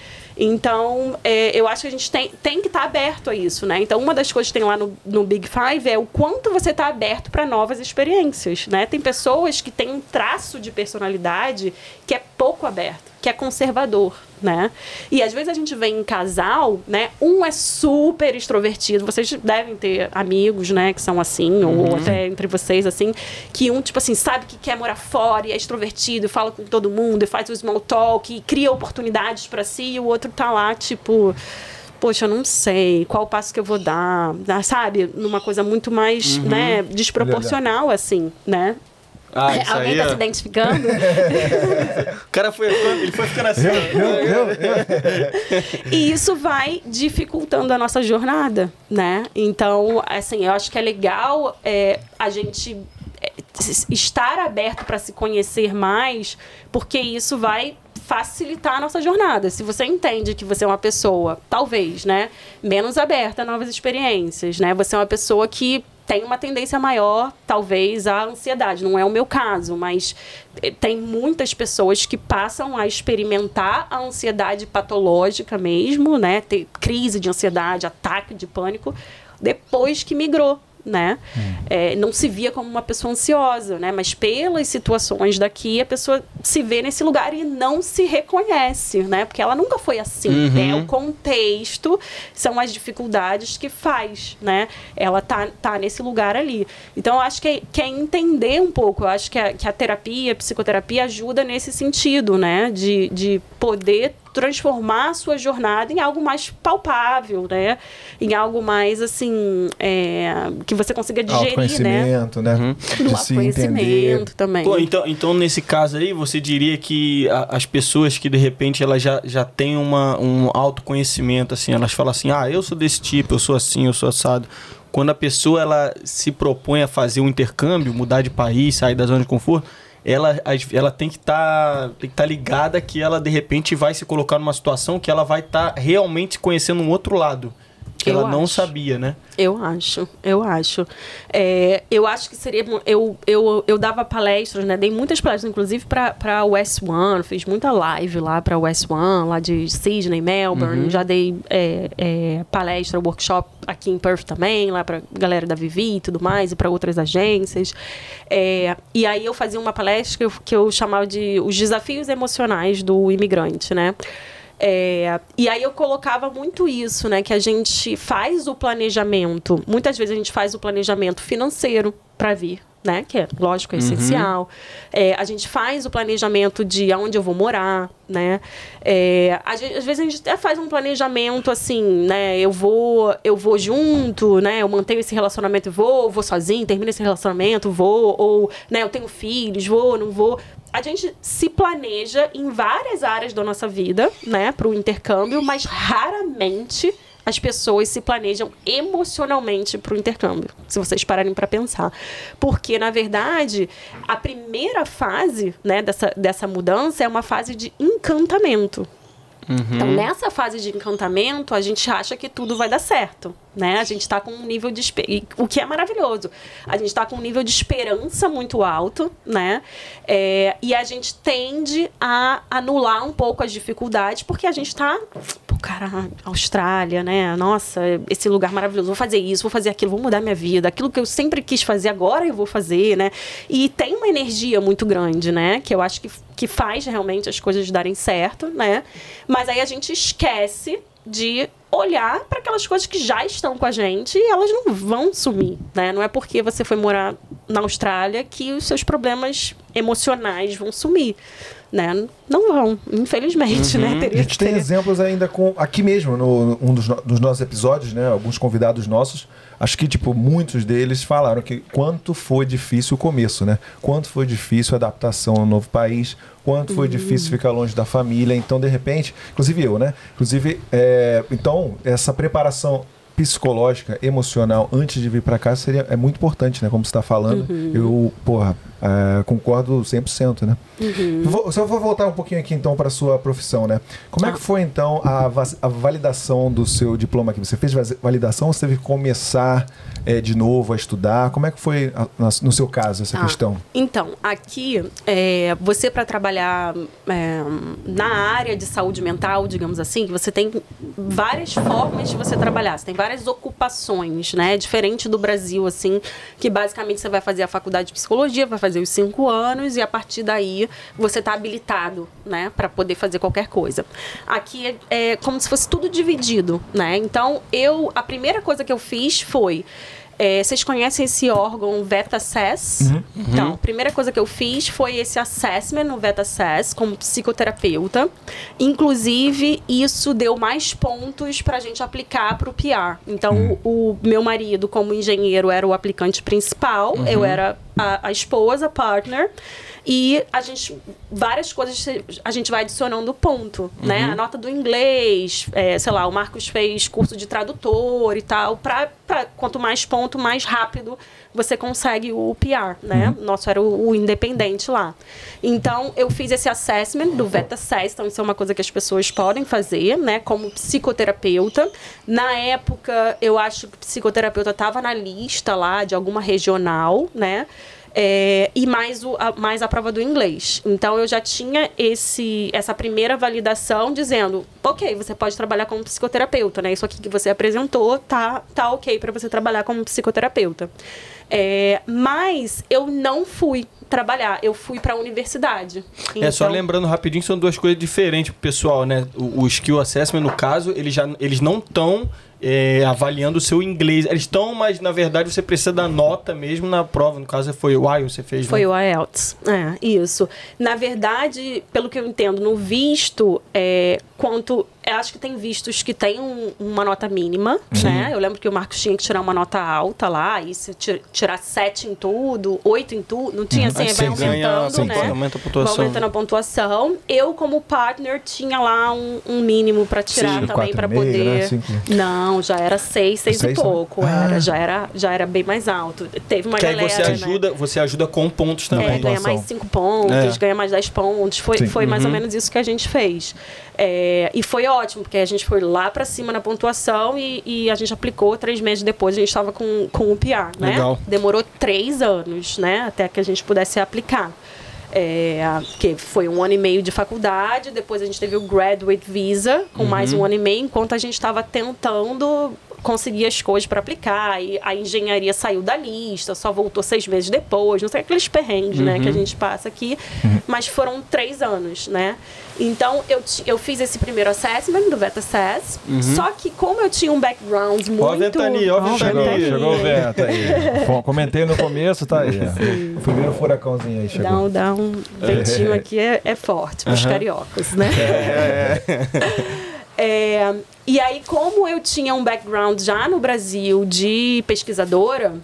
Então, é, eu acho que a gente tem, tem que estar aberto a isso, né? Então, uma das coisas que tem lá no, no Big Five é o quanto você está aberto para novas experiências, né? Tem pessoas que têm um traço de personalidade que é pouco aberto, que é conservador, né? E às vezes a gente vê em casal, né? Um é super extrovertido, vocês devem ter amigos, né, que são assim, ou até entre vocês, assim, que um, tipo assim, sabe que quer morar fora e é extrovertido, e fala com todo mundo, e faz o small talk, e cria oportunidades para si, e o outro tá lá, tipo. Poxa, eu não sei qual passo que eu vou dar, ah, sabe? Numa coisa muito mais, né, desproporcional, assim, né? Ah, isso Alguém aí. tá ó. se identificando? [LAUGHS] O cara foi, ele foi ficando assim. Eu, eu, eu. E isso vai dificultando a nossa jornada, né? Então, assim, eu acho que é legal é, a gente é, estar aberto para se conhecer mais, porque isso vai facilitar a nossa jornada. Se você entende que você é uma pessoa, talvez, né, menos aberta a novas experiências, né? Você é uma pessoa que tem uma tendência maior, talvez, à ansiedade. Não é o meu caso, mas eh, tem muitas pessoas que passam a experimentar a ansiedade patológica mesmo, né? Ter crise de ansiedade, ataque de pânico, depois que migrou. Né? É, não se via como uma pessoa ansiosa, né? Mas pelas situações daqui, a pessoa se vê nesse lugar e não se reconhece, né? Porque ela nunca foi assim. Uhum. É o contexto, são as dificuldades que faz, né? Ela tá, tá nesse lugar ali. Então, eu acho que é, que é entender um pouco. Eu acho que a, que a terapia, a psicoterapia ajuda nesse sentido, né? De, de poder transformar a sua jornada em algo mais palpável, né? Em algo mais, assim, é, que você consiga digerir, né? Autoconhecimento, né? Do De se entender. autoconhecimento também. Pô, então, então nesse caso aí, você diria que a- as pessoas que de repente elas já, já têm uma, um autoconhecimento, assim, elas falam assim, ah, eu sou desse tipo, eu sou assim, eu sou assado. Quando a pessoa ela se propõe a fazer um intercâmbio, mudar de país, sair da zona de conforto, ela, ela tem que estar tem que tá ligada que ela de repente vai se colocar numa situação que ela vai estar realmente conhecendo um outro lado. Que Eu ela não acho. sabia, né? Eu acho, eu acho. É, eu acho que seria. Eu, eu, eu dava palestras, né? Dei muitas palestras, inclusive para o West One, fiz muita live lá para o West One, lá de Sydney, Melbourne. Já dei é, é, palestra, workshop aqui em Perth também, lá para galera da Vivi e tudo mais, e para outras agências. É, e aí eu fazia uma palestra que eu, que eu chamava de Os Desafios Emocionais do Imigrante, né? É, e aí eu colocava muito isso, né? Que a gente faz o planejamento. Muitas vezes a gente faz o planejamento financeiro para vir. Né? Que é, lógico, é essencial. É, a gente faz o planejamento de aonde eu vou morar, né? É, às vezes a gente até faz um planejamento assim, né? Eu vou, eu vou junto, né? Eu mantenho esse relacionamento e vou, vou sozinho, termino esse relacionamento, vou, ou né, eu tenho filhos, vou, não vou a gente se planeja em várias áreas da nossa vida, né, para o intercâmbio, mas raramente as pessoas se planejam emocionalmente para o intercâmbio, se vocês pararem para pensar. Porque, na verdade, a primeira fase né, dessa, dessa mudança é uma fase de encantamento. Então, nessa fase de encantamento, a gente acha que tudo vai dar certo, né? A gente está com um nível de... espe- e O que é maravilhoso. A gente está com um nível de esperança muito alto, né? É, e a gente tende a anular um pouco as dificuldades, porque a gente está... Pô, cara, Austrália, né? Nossa, esse lugar maravilhoso. Vou fazer isso, vou fazer aquilo, vou mudar minha vida. Aquilo que eu sempre quis fazer, agora eu vou fazer, né? E tem uma energia muito grande, né? Que eu acho que, que faz realmente as coisas darem certo, né? Mas aí a gente esquece de olhar para aquelas coisas que já estão com a gente e elas não vão sumir, né? Não é porque você foi morar na Austrália que os seus problemas emocionais vão sumir, né? Não vão, infelizmente, né? A Teria gente que tem ter. exemplos ainda com aqui mesmo, no um dos, no- dos nossos episódios, né? Alguns convidados nossos. Acho que, tipo, muitos deles falaram que quanto foi difícil o começo, né? Quanto foi difícil a adaptação ao novo país, quanto foi difícil ficar longe da família. Então, de repente, inclusive eu, né? Inclusive, é, então, essa preparação psicológica, emocional, antes de vir para cá, seria, é muito importante, né? Como você está falando. Eu, porra, é, concordo 100%, né? Vou, só vou voltar um pouquinho aqui, então, para sua profissão, né? Como é que foi, então, a, va- a validação do seu diploma aqui? Você fez va- validação ou você teve que começar é, de novo a estudar? Como é que foi, a- na- no seu caso, essa Ah, questão? Então, aqui, é, você para trabalhar é, na área de saúde mental, digamos assim, você tem várias formas de você trabalhar. Você tem várias ocupações, né? Diferente do Brasil, assim, que basicamente você vai fazer a faculdade de psicologia, vai fazer os cinco anos e a partir daí você está habilitado, né, para poder fazer qualquer coisa. Aqui é, é como se fosse tudo dividido, né? Então, eu a primeira coisa que eu fiz foi é, vocês conhecem esse órgão VetaSES? Então, a primeira coisa que eu fiz foi esse assessment no VetaSES como psicoterapeuta. Inclusive, isso deu mais pontos para a gente aplicar para o PR. Então, o, o meu marido, como engenheiro, era o aplicante principal, eu era a, a esposa, partner. E a gente, várias coisas a gente vai adicionando ponto, né? A nota do inglês, é, sei lá, o Marcos fez curso de tradutor e tal, pra, pra quanto mais ponto, mais rápido você consegue o PR, né? Nosso era o, o independente lá. Então, eu fiz esse assessment do VetaSES, então isso é uma coisa que as pessoas podem fazer, né? Como psicoterapeuta. Na época, eu acho que psicoterapeuta estava na lista lá de alguma regional, né? É, e mais, o, a, mais a prova do inglês. Então eu já tinha esse, essa primeira validação dizendo, ok, você pode trabalhar como psicoterapeuta, né? Isso aqui que você apresentou tá, tá ok para você trabalhar como psicoterapeuta. É, mas eu não fui trabalhar, eu fui para a universidade. É, só Então- lembrando rapidinho, são duas coisas diferentes pro pessoal, né? O, o skill assessment, no caso, eles, já, eles não estão avaliando o seu inglês. Eles estão, mas na verdade você precisa da nota mesmo na prova. No caso, foi o IELTS você fez, Foi né? o IELTS. É, isso. Na verdade, pelo que eu entendo, no visto, é, quanto. Eu acho que tem vistos que tem um- uma nota mínima, né? Eu lembro que o Marcos tinha que tirar uma nota alta lá, e se ti- tirar sete em tudo, oito em tudo, não tinha assim, Aí vai você ganha, aumentando, sim, né? aumenta a pontuação. Vai aumentando a pontuação. Eu, como partner, tinha lá um, um mínimo para tirar Sim, também, para 4,5, poder. né? Cinco. Não, já era seis, seis Seis e também? pouco. Ah. Era, já era, já era bem mais alto. Teve uma Que aí galera. você né? ajuda, você ajuda com pontos também. É, ganha mais 5 pontos, É. ganha mais 10 pontos. Foi, Sim. foi mais ou menos isso que a gente fez. É, e foi ótimo, porque a gente foi lá pra cima na pontuação e, e a gente aplicou três meses depois, a gente estava com, com o PR, né? Legal. Demorou três anos, né? Até que a gente pudesse aplicar. É, que foi um ano e meio de faculdade, depois a gente teve o Graduate Visa, com mais um ano e meio, enquanto a gente estava tentando conseguir as coisas para aplicar. E a engenharia saiu da lista, só voltou seis meses depois, não sei aqueles perrengues né, que a gente passa aqui. Mas foram três anos, né? Então eu, eu fiz esse primeiro assessment do VetaSES, só que como eu tinha um background muito. Ó a ventania, ó a ventania. Chegou o vento aí. [LAUGHS] Comentei no começo, tá aí. O primeiro furacãozinho aí chegou. Dá um, dá um ventinho aqui é, é forte para os cariocas, né? É, [LAUGHS] e aí, como eu tinha um background já no Brasil de pesquisadora,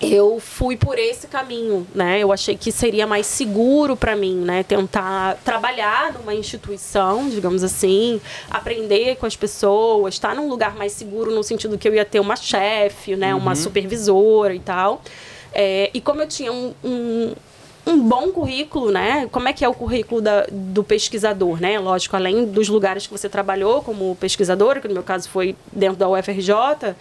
eu fui por esse caminho, né? Eu achei que seria mais seguro para mim, né? Tentar trabalhar numa instituição, digamos assim, aprender com as pessoas, estar num lugar mais seguro no sentido que eu ia ter uma chefe, né? Uma supervisora e tal. É, e como eu tinha um, um, um bom currículo, né? Como é que é o currículo da, do pesquisador, né? Lógico, além dos lugares que você trabalhou como pesquisadora, que no meu caso foi dentro da UFRJ,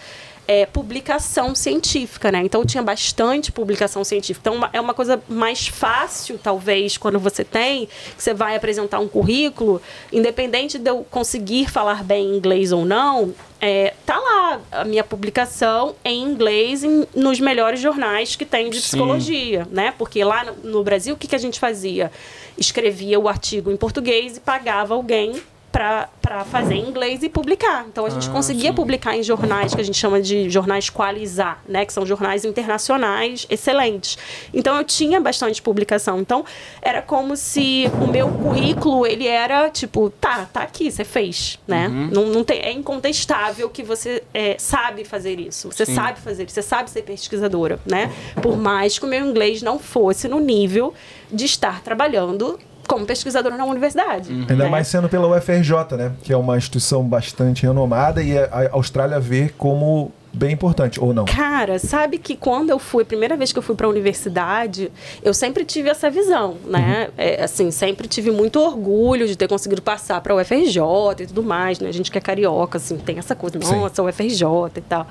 é, publicação científica, né? Então tinha bastante publicação científica. Então é uma coisa mais fácil, talvez, quando você tem, que você vai apresentar um currículo, independente de eu conseguir falar bem inglês ou não, é, tá lá a minha publicação em inglês em, nos melhores jornais que tem de Sim. psicologia, né? Porque lá no, no Brasil, o que, que a gente fazia? Escrevia o artigo em português e pagava alguém para fazer em inglês e publicar. Então a gente Ah, conseguia sim. publicar em jornais que a gente chama de jornais qualizar, né, que são jornais internacionais excelentes. Então eu tinha bastante publicação. Então era como se o meu currículo ele era tipo, tá, tá aqui, você fez, né? Uhum. Não, não tem, é incontestável que você é, sabe fazer isso. Você Sim. sabe fazer, isso, você sabe ser pesquisadora, né? Por mais que o meu inglês não fosse no nível de estar trabalhando como pesquisadora na universidade. Ainda né? mais sendo pela UFRJ, né? Que é uma instituição bastante renomada e a Austrália vê como bem importante, ou não? Cara, sabe que quando eu fui, a primeira vez que eu fui para a universidade, eu sempre tive essa visão, né? É, assim, sempre tive muito orgulho de ter conseguido passar para a UFRJ e tudo mais, né? A gente que é carioca, assim, tem essa coisa, Sim. nossa, UFRJ e tal.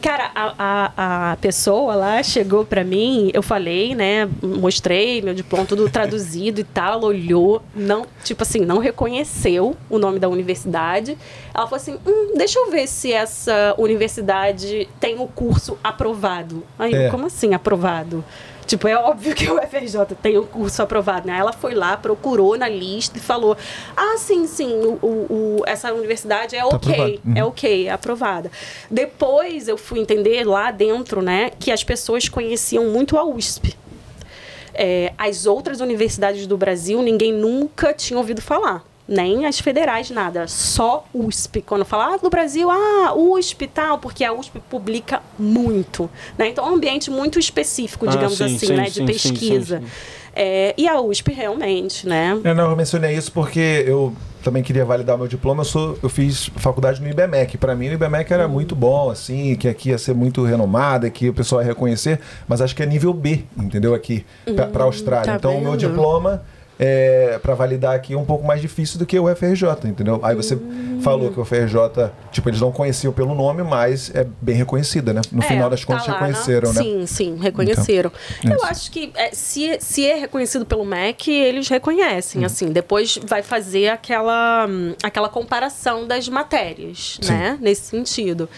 Cara, a, a, a pessoa lá chegou pra mim, eu falei, né? Mostrei meu diploma tudo traduzido e tal, ela olhou, não, tipo assim, não reconheceu o nome da universidade. Ela falou assim: hum, deixa eu ver se essa universidade tem o curso aprovado. Aí, eu, É. como assim aprovado? Tipo, é óbvio que o UFRJ tem o curso aprovado, né? Ela foi lá, procurou na lista e falou: Ah, sim, sim, o, o- o- essa universidade é ok, aprovado. Uhum. é ok, é aprovada. Depois eu fui entender lá dentro, né, que as pessoas conheciam muito a USP. É, as outras universidades do Brasil, ninguém nunca tinha ouvido falar. Nem as federais, nada. Só USP. Quando fala ah, do Brasil, ah, USP e tal, porque a USP publica muito. Né? Então é um ambiente muito específico, Ah, digamos sim, assim, sim, né? sim, de sim, sim, pesquisa. sim. É, e a USP realmente, né? Eu não eu mencionei isso porque eu também queria validar meu diploma. Eu, sou, eu fiz faculdade no IBMEC. Para mim, o IBMEC era muito bom, assim, que aqui ia ser muito renomada, que o pessoal ia reconhecer, mas acho que é nível B, entendeu? Aqui, para a Austrália. tá então, o meu diploma. É, para validar aqui é um pouco mais difícil do que o UFRJ, entendeu? Aí você Hum. falou que o UFRJ, tipo, eles não conheciam pelo nome, mas é bem reconhecida, né? No É, final das tá contas, lá, reconheceram, né? Sim, sim, reconheceram. Então, Eu isso. acho que é, se, se é reconhecido pelo MEC, eles reconhecem, assim. Depois vai fazer aquela, hum, aquela comparação das matérias, Sim. né? Nesse sentido.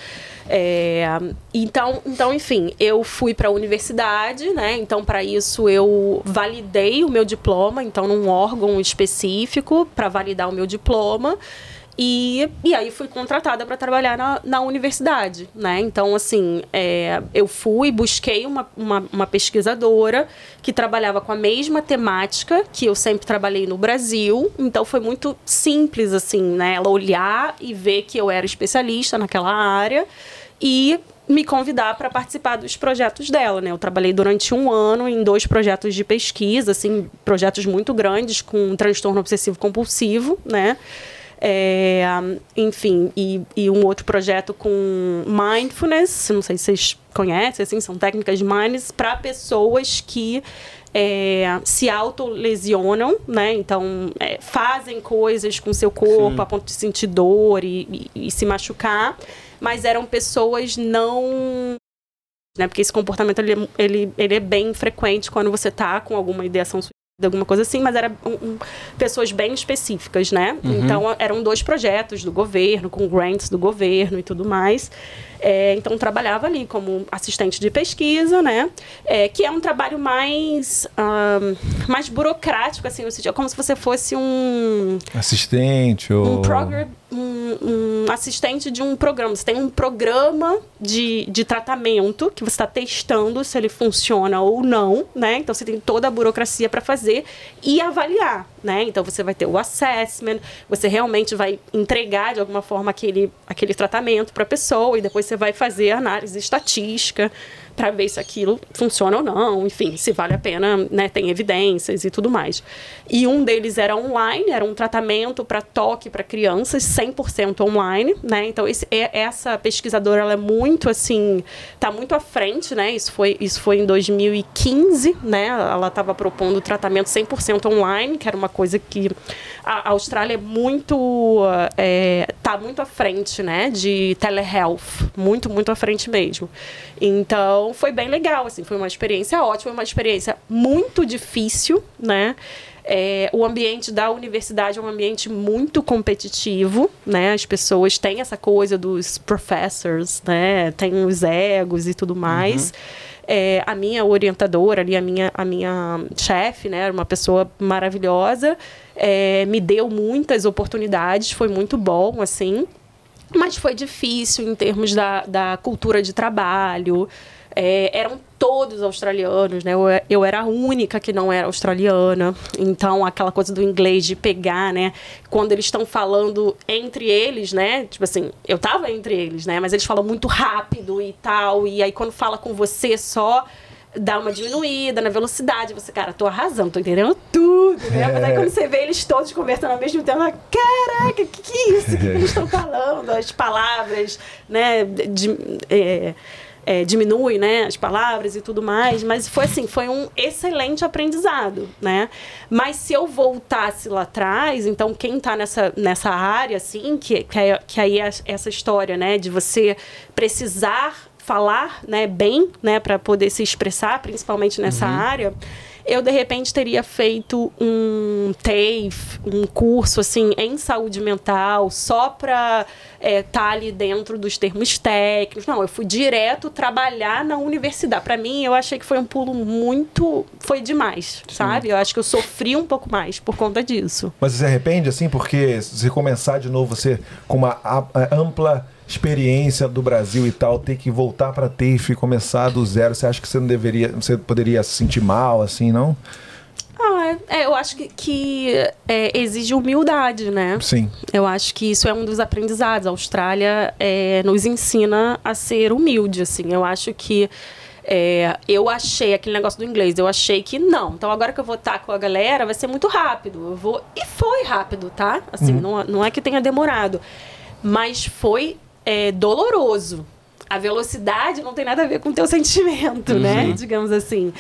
É, então, então, enfim, eu fui para a universidade, né? Então, para isso, eu validei o meu diploma, então, num órgão específico para validar o meu diploma. E, e aí fui contratada para trabalhar na, na universidade, né? Então, assim, é, eu fui, busquei uma, uma, uma pesquisadora que trabalhava com a mesma temática que eu sempre trabalhei no Brasil. Então, foi muito simples, assim, né? Ela olhar e ver que eu era especialista naquela área e me convidar para participar dos projetos dela, né? Eu trabalhei durante um ano em dois projetos de pesquisa, assim, projetos muito grandes com transtorno obsessivo compulsivo, né? É, enfim, e, e um outro projeto com mindfulness, não sei se vocês conhecem, assim, são técnicas de mindfulness para pessoas que é, se autolesionam, né? Então, é, fazem coisas com seu corpo Sim. a ponto de sentir dor e, e- e se machucar, mas eram pessoas não né? Porque esse comportamento ele, é- ele, ele é bem frequente quando você tá com alguma ideação suicida, alguma coisa assim, mas era um- um- pessoas bem específicas, né? Então eram dois projetos do governo, com grants do governo e tudo mais. É, então trabalhava ali como assistente de pesquisa, né? É, que é um trabalho mais ahn, mais burocrático, assim, no sentido, como se você fosse um Assistente ou. um, um, um assistente de um programa. Você tem um programa de, de tratamento que você está testando se ele funciona ou não, né? Então você tem toda a burocracia para fazer e avaliar, né? Então você vai ter o assessment, você realmente vai entregar de alguma forma aquele, aquele tratamento para a pessoa e depois você vai fazer análise estatística para ver se aquilo funciona ou não, enfim, se vale a pena, né, tem evidências e tudo mais. E um deles era online, era um tratamento para toque para crianças, 100% online, né? Então esse, essa pesquisadora ela é muito assim, tá muito à frente, né? Isso foi isso foi em 2015, né? Ela estava propondo tratamento 100% online, que era uma coisa que a Austrália é muito é, tá muito à frente, né, de telehealth, muito muito à frente mesmo. Então foi bem legal, assim, foi uma experiência ótima, uma experiência muito difícil, né? É, o ambiente da universidade é um ambiente muito competitivo, né? As pessoas têm essa coisa dos professors, né? Tem os egos e tudo mais. Uhum. É, a minha orientadora ali, a minha, a minha chefe, né? Era uma pessoa maravilhosa. É, me deu muitas oportunidades, foi muito bom, assim. Mas foi difícil em termos da, da cultura de trabalho. É, eram todos australianos, né? Eu, eu, era a única que não era australiana. Então, aquela coisa do inglês de pegar, né? Quando eles estão falando entre eles, né? Tipo assim, eu tava entre eles, né? Mas eles falam muito rápido e tal. E aí, quando fala com você só dá uma diminuída na velocidade. Você, cara, tô arrasando, tô entendendo tudo, né? É. Mas aí quando você vê eles todos conversando ao mesmo tempo, caraca, que que é isso? O que, eles estão falando? As palavras, né? De, é, é, diminui né, as palavras e tudo mais, mas foi assim, foi um excelente aprendizado, né? Mas se eu voltasse lá atrás, então quem está nessa, nessa área, assim, que, que, é, que aí é essa história, né, de você precisar falar, né, bem, né, para poder se expressar, principalmente nessa uhum. área, eu de repente teria feito um TAFE, um curso assim em saúde mental, só para estar é, tá ali dentro dos termos técnicos. Não, eu fui direto trabalhar na universidade. Para mim, eu achei que foi um pulo muito, foi demais, Sim. sabe? Eu acho que eu sofri um pouco mais por conta disso. Mas você se arrepende assim, porque se começar de novo você com uma ampla experiência do Brasil e tal, ter que voltar para TAFE e começar do zero, você acha que você não deveria, você poderia se sentir mal, assim, não? Ah, é, eu acho que, que é, exige humildade, né? Sim. Eu acho que isso é um dos aprendizados. A Austrália é, nos ensina a ser humilde, assim. Eu acho que é, eu achei aquele negócio do inglês, eu achei que não. Então agora que eu vou estar com a galera, vai ser muito rápido. Eu vou e foi rápido, tá? Assim, uhum. não, não é que tenha demorado, mas foi é, doloroso. A velocidade não tem nada a ver com o teu sentimento, né? uhum. né? Digamos assim.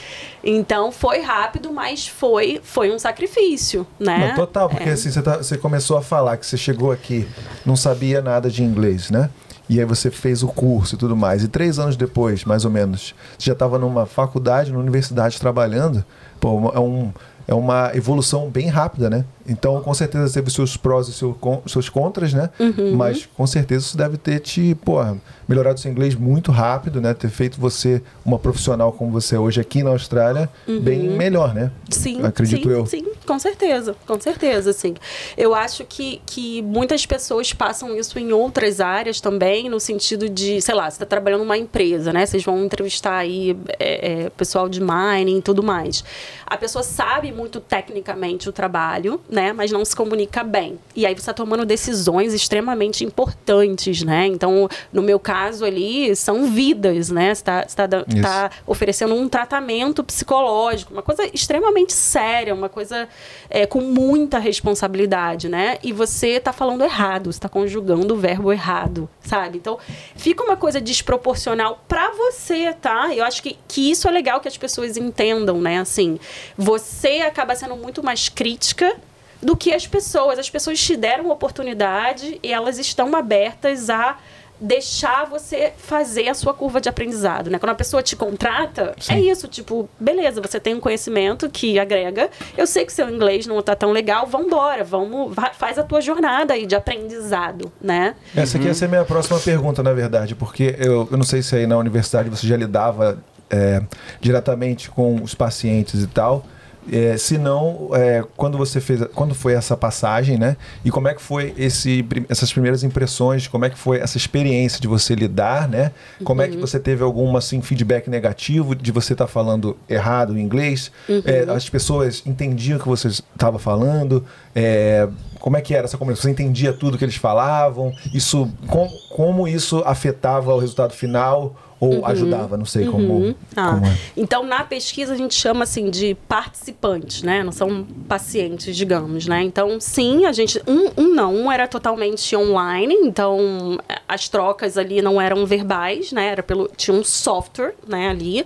Então foi rápido, mas foi, foi um sacrifício, né? Não, total, porque é. assim, você, tá, você começou a falar que você chegou aqui, não sabia nada de inglês, né? E aí você fez o curso e tudo mais. E três anos depois, mais ou menos, você já estava numa faculdade, numa universidade trabalhando. Pô, é um, é uma evolução bem rápida, né? Então, com certeza teve seus prós e seu, seus contras, né? Uhum. Mas com certeza isso deve ter te, porra, melhorado seu inglês muito rápido, né? Ter feito você uma profissional como você é hoje aqui na Austrália uhum. bem melhor, né? Sim, acredito sim, eu. Sim, com certeza, com certeza, sim. Eu acho que, que muitas pessoas passam isso em outras áreas também, no sentido de, sei lá, você está trabalhando numa empresa, né? Vocês vão entrevistar aí é, é, pessoal de mining e tudo mais. A pessoa sabe muito tecnicamente o trabalho, né? Mas não se comunica bem. E aí você está tomando decisões extremamente importantes, né? Então, no meu caso ali, são vidas, né? Você está tá, tá oferecendo um tratamento psicológico, uma coisa extremamente séria, uma coisa é, com muita responsabilidade, né? E você está falando errado, você está conjugando o verbo errado, sabe? Então, fica uma coisa desproporcional para você, tá? Eu acho que, que isso é legal que as pessoas entendam, né? Assim, você acaba sendo muito mais crítica do que as pessoas. As pessoas te deram oportunidade e elas estão abertas a deixar você fazer a sua curva de aprendizado, né? Quando a pessoa te contrata, Sim. é isso, tipo, beleza, você tem um conhecimento que agrega, eu sei que seu inglês não tá tão legal, vambora, vamos, faz a tua jornada aí de aprendizado, né? Essa aqui ia ser a minha próxima pergunta, na verdade, porque eu, eu não sei se aí na universidade você já lidava é, diretamente com os pacientes e tal, é, se não, é, quando você fez, quando foi essa passagem, né? E como é que foi esse, essas primeiras impressões? Como é que foi essa experiência de você lidar, né? Como uhum. é que uhum. você teve algum assim feedback negativo de você estar tá falando errado em inglês? Uhum. É, as pessoas entendiam o que você estava falando? É, como é que era essa comunicação? Você entendia tudo que eles falavam? Isso, com, como isso afetava o resultado final? Ou ajudava, não sei como. Ah, como é. Então, na pesquisa, a gente chama assim de participantes, né? Não são pacientes, digamos, né? Então, sim, a gente. Um, um não, um era totalmente online, então as trocas ali não eram verbais, né? Era pelo. Tinha um software, né, ali.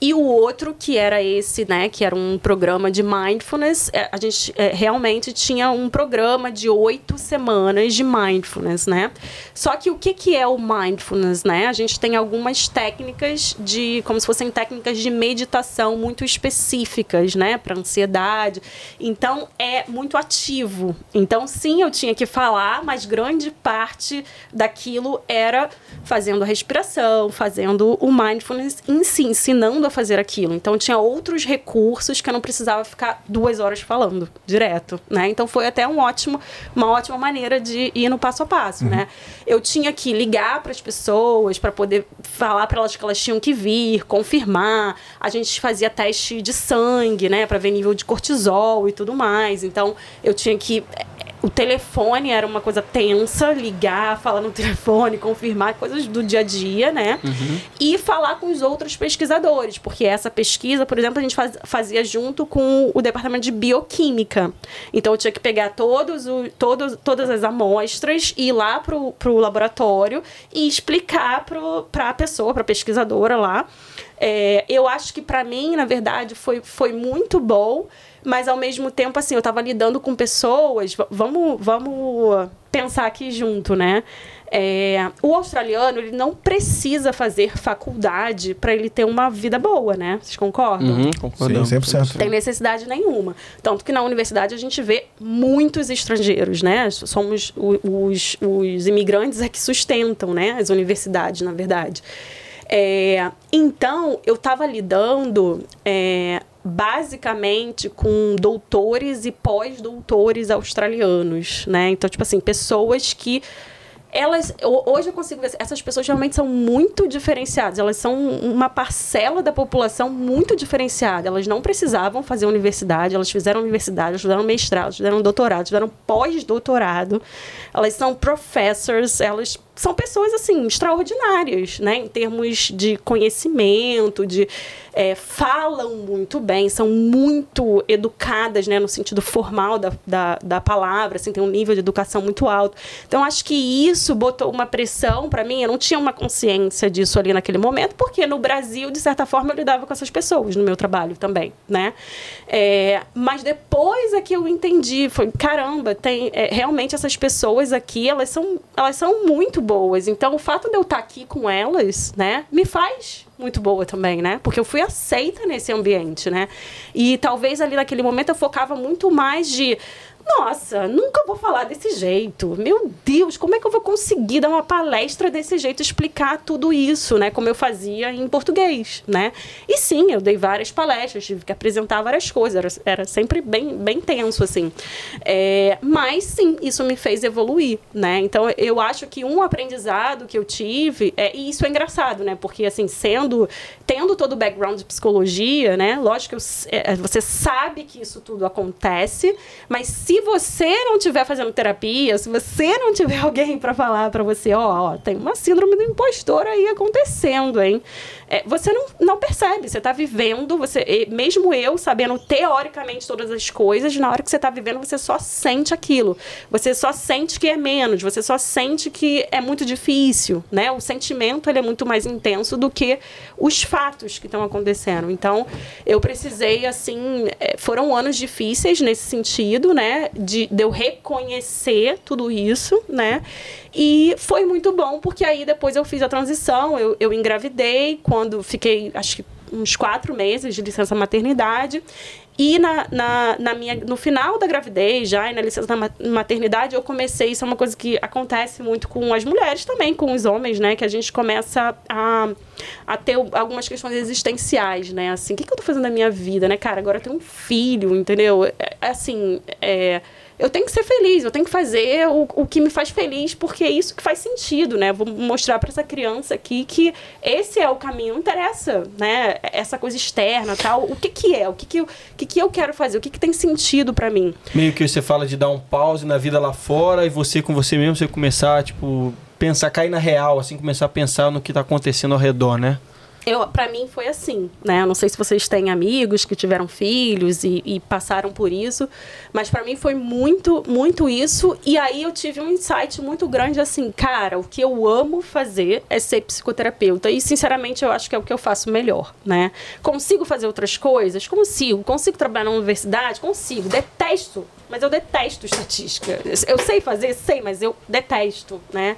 E o outro, que era esse, né, que era um programa de mindfulness, é, a gente é, realmente tinha um programa de oito semanas de mindfulness, né? Só que o que, que é o mindfulness, né? A gente tem algumas técnicas de, como se fossem técnicas de meditação muito específicas, né, para ansiedade. Então, é muito ativo. Então, sim, eu tinha que falar, mas grande parte daquilo era fazendo a respiração, fazendo o mindfulness em si, ensinando a fazer aquilo. Então tinha outros recursos que eu não precisava ficar duas horas falando direto, né? Então foi até um ótimo, uma ótima maneira de ir no passo a passo, né? Eu tinha que ligar para as pessoas para poder falar para elas que elas tinham que vir, confirmar. A gente fazia teste de sangue, né, para ver nível de cortisol e tudo mais. Então eu tinha que o telefone era uma coisa tensa, ligar, falar no [LAUGHS] telefone, confirmar coisas do dia a dia, né? E falar com os outros pesquisadores, porque essa pesquisa, por exemplo, a gente faz- fazia junto com o departamento de bioquímica. Então eu tinha que pegar todos o, todos, todas as amostras, ir lá pro, pro laboratório e explicar para a pessoa, para a pesquisadora lá. É, eu acho que para mim, na verdade, foi, foi muito bom, mas ao mesmo tempo, assim, eu estava lidando com pessoas. Vamos, vamos pensar aqui junto, né? É, o australiano, ele não precisa fazer faculdade para ele ter uma vida boa, né? Vocês concordam? Uhum, concordamos. Sim, 100%. tem necessidade nenhuma. Tanto que na universidade a gente vê muitos estrangeiros, né? Somos os, os imigrantes é que sustentam, né? As universidades, na verdade. É, então, eu estava lidando é, basicamente com doutores e pós-doutores australianos, né? Então, tipo assim, pessoas que elas ho- hoje eu consigo ver essas pessoas realmente são muito diferenciadas. Elas são uma parcela da população muito diferenciada. Elas não precisavam fazer universidade elas fizeram universidade elas fizeram mestrado elas fizeram doutorado fizeram pós-doutorado. Elas são professors elas são pessoas assim extraordinárias né em termos de conhecimento de é, falam muito bem são muito educadas né no sentido formal da, da, da palavra assim tem um nível de educação muito alto. Então acho que isso botou uma pressão para mim eu não tinha uma consciência disso ali naquele momento porque no Brasil de certa forma eu lidava com essas pessoas no meu trabalho também né. É, mas depois é que eu entendi foi caramba tem é, realmente essas pessoas aqui elas são elas são muito boas então o fato de eu estar aqui com elas né me faz muito boa também, né? Porque eu fui aceita nesse ambiente, né? E talvez ali naquele momento eu focava muito mais de nossa, nunca vou falar desse jeito. Meu Deus, como é que eu vou conseguir dar uma palestra desse jeito, explicar tudo isso, né? Como eu fazia em português, né? E sim, eu dei várias palestras, tive que apresentar várias coisas, era, era sempre bem, bem tenso, assim. É, mas sim, isso me fez evoluir, né? Então eu acho que um aprendizado que eu tive, é, e isso é engraçado, né? Porque assim, sendo, tendo todo o background de psicologia, né? Lógico que eu é, você sabe que isso tudo acontece, mas se você não estiver fazendo terapia, se você não tiver [LAUGHS] alguém para falar para você, ó, tem uma síndrome do impostor aí acontecendo, hein? É, você não, não percebe, você tá vivendo, você, mesmo eu sabendo teoricamente todas as coisas, na hora que você tá vivendo, você só sente aquilo. Você só sente que é menos, você só sente que é muito difícil, né? O sentimento ele é muito mais intenso do que os fatos que estão acontecendo. Então, eu precisei, assim, é, foram anos difíceis nesse sentido, né? De, de eu reconhecer tudo isso, né? E foi muito bom, porque aí depois eu fiz a transição, eu, eu engravidei quando fiquei, acho que uns quatro meses de licença maternidade. E na, na, na minha, no final da gravidez, já e na licença da ma- maternidade, eu comecei. Isso é uma coisa que acontece muito com as mulheres também, com os homens, né? Que a gente começa a, a ter algumas questões existenciais, né? Assim, o que, que eu tô fazendo na minha vida, né, cara? Agora eu tenho um filho, entendeu? É, assim, é, eu tenho que ser feliz, eu tenho que fazer o, o que me faz feliz, porque é isso que faz sentido, né? Vou mostrar para essa criança aqui que esse é o caminho, não interessa, né? Essa coisa externa, tal. O que que é? O que que o que que eu quero fazer? O que que tem sentido para mim? Meio que você fala de dar um pause na vida lá fora e você com você mesmo, você começar, tipo, pensar, cair na real, assim, começar a pensar no que tá acontecendo ao redor, né? Eu, para mim foi assim, né? Eu não sei se vocês têm amigos que tiveram filhos e, e passaram por isso, mas para mim foi muito, muito isso. E aí eu tive um insight muito grande assim, cara, o que eu amo fazer é ser psicoterapeuta e sinceramente eu acho que é o que eu faço melhor, né? Consigo fazer outras coisas, consigo, consigo trabalhar na universidade, consigo. Detesto mas eu detesto estatística. Eu sei fazer, sei, mas eu detesto, né?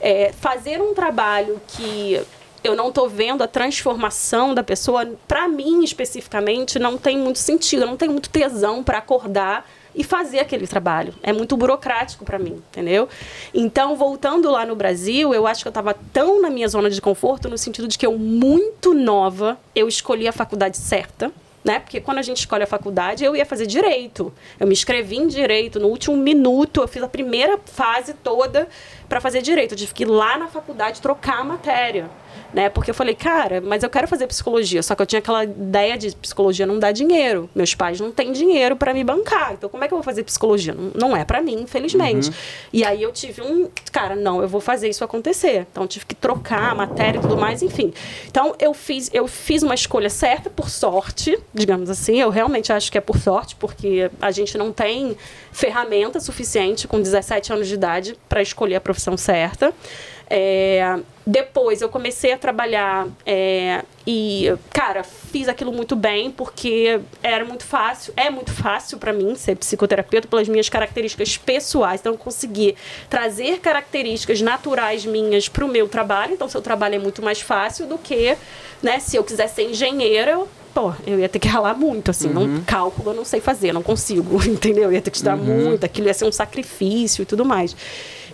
É, fazer um trabalho que eu não estou vendo a transformação da pessoa, para mim especificamente, não tem muito sentido. Não tenho muito tesão para acordar e fazer aquele trabalho. É muito burocrático para mim, entendeu? Então, voltando lá no Brasil, eu acho que eu estava tão na minha zona de conforto no sentido de que eu muito nova, eu escolhi a faculdade certa. Né? Porque quando a gente escolhe a faculdade, eu ia fazer direito. Eu me inscrevi em direito no último minuto, eu fiz a primeira fase toda para fazer direito. Eu tive que ir lá na faculdade trocar a matéria né? Porque eu falei, cara, mas eu quero fazer psicologia. Só que eu tinha aquela ideia de psicologia não dá dinheiro. Meus pais não têm dinheiro para me bancar. Então, como é que eu vou fazer psicologia? Não, não é para mim, infelizmente. Uhum. E aí eu tive um, cara, não, eu vou fazer isso acontecer. Então, eu tive que trocar a matéria e tudo mais, enfim. Então, eu fiz, eu fiz uma escolha certa por sorte, digamos assim. Eu realmente acho que é por sorte, porque a gente não tem ferramenta suficiente com 17 anos de idade para escolher a profissão certa. É, depois eu comecei a trabalhar é, e, cara, fiz aquilo muito bem porque era muito fácil, é muito fácil para mim ser psicoterapeuta pelas minhas características pessoais. Então, eu consegui trazer características naturais minhas para o meu trabalho. Então, seu trabalho é muito mais fácil do que, né, se eu quiser ser engenheira, pô, eu ia ter que ralar muito, assim, uhum. não, cálculo eu não sei fazer, não consigo, [LAUGHS] entendeu? Eu ia ter que estudar uhum. muito, aquilo ia ser um sacrifício e tudo mais.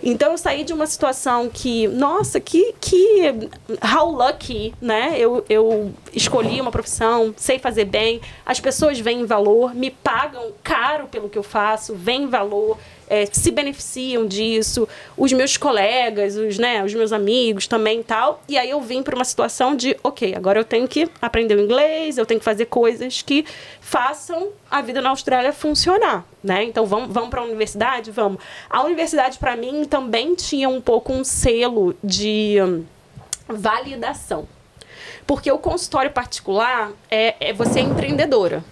Então eu saí de uma situação que, nossa, que, que how lucky, né? Eu, eu escolhi uma profissão, sei fazer bem, as pessoas veem valor, me pagam caro pelo que eu faço, veem valor é, se beneficiam disso, os meus colegas, os, né, os meus amigos também e tal. E aí eu vim para uma situação de, ok, agora eu tenho que aprender o inglês, eu tenho que fazer coisas que façam a vida na Austrália funcionar, né? Então vamos, vamos para a universidade, vamos. A universidade para mim também tinha um pouco um selo de hum, validação. Porque o consultório particular é, é você é empreendedora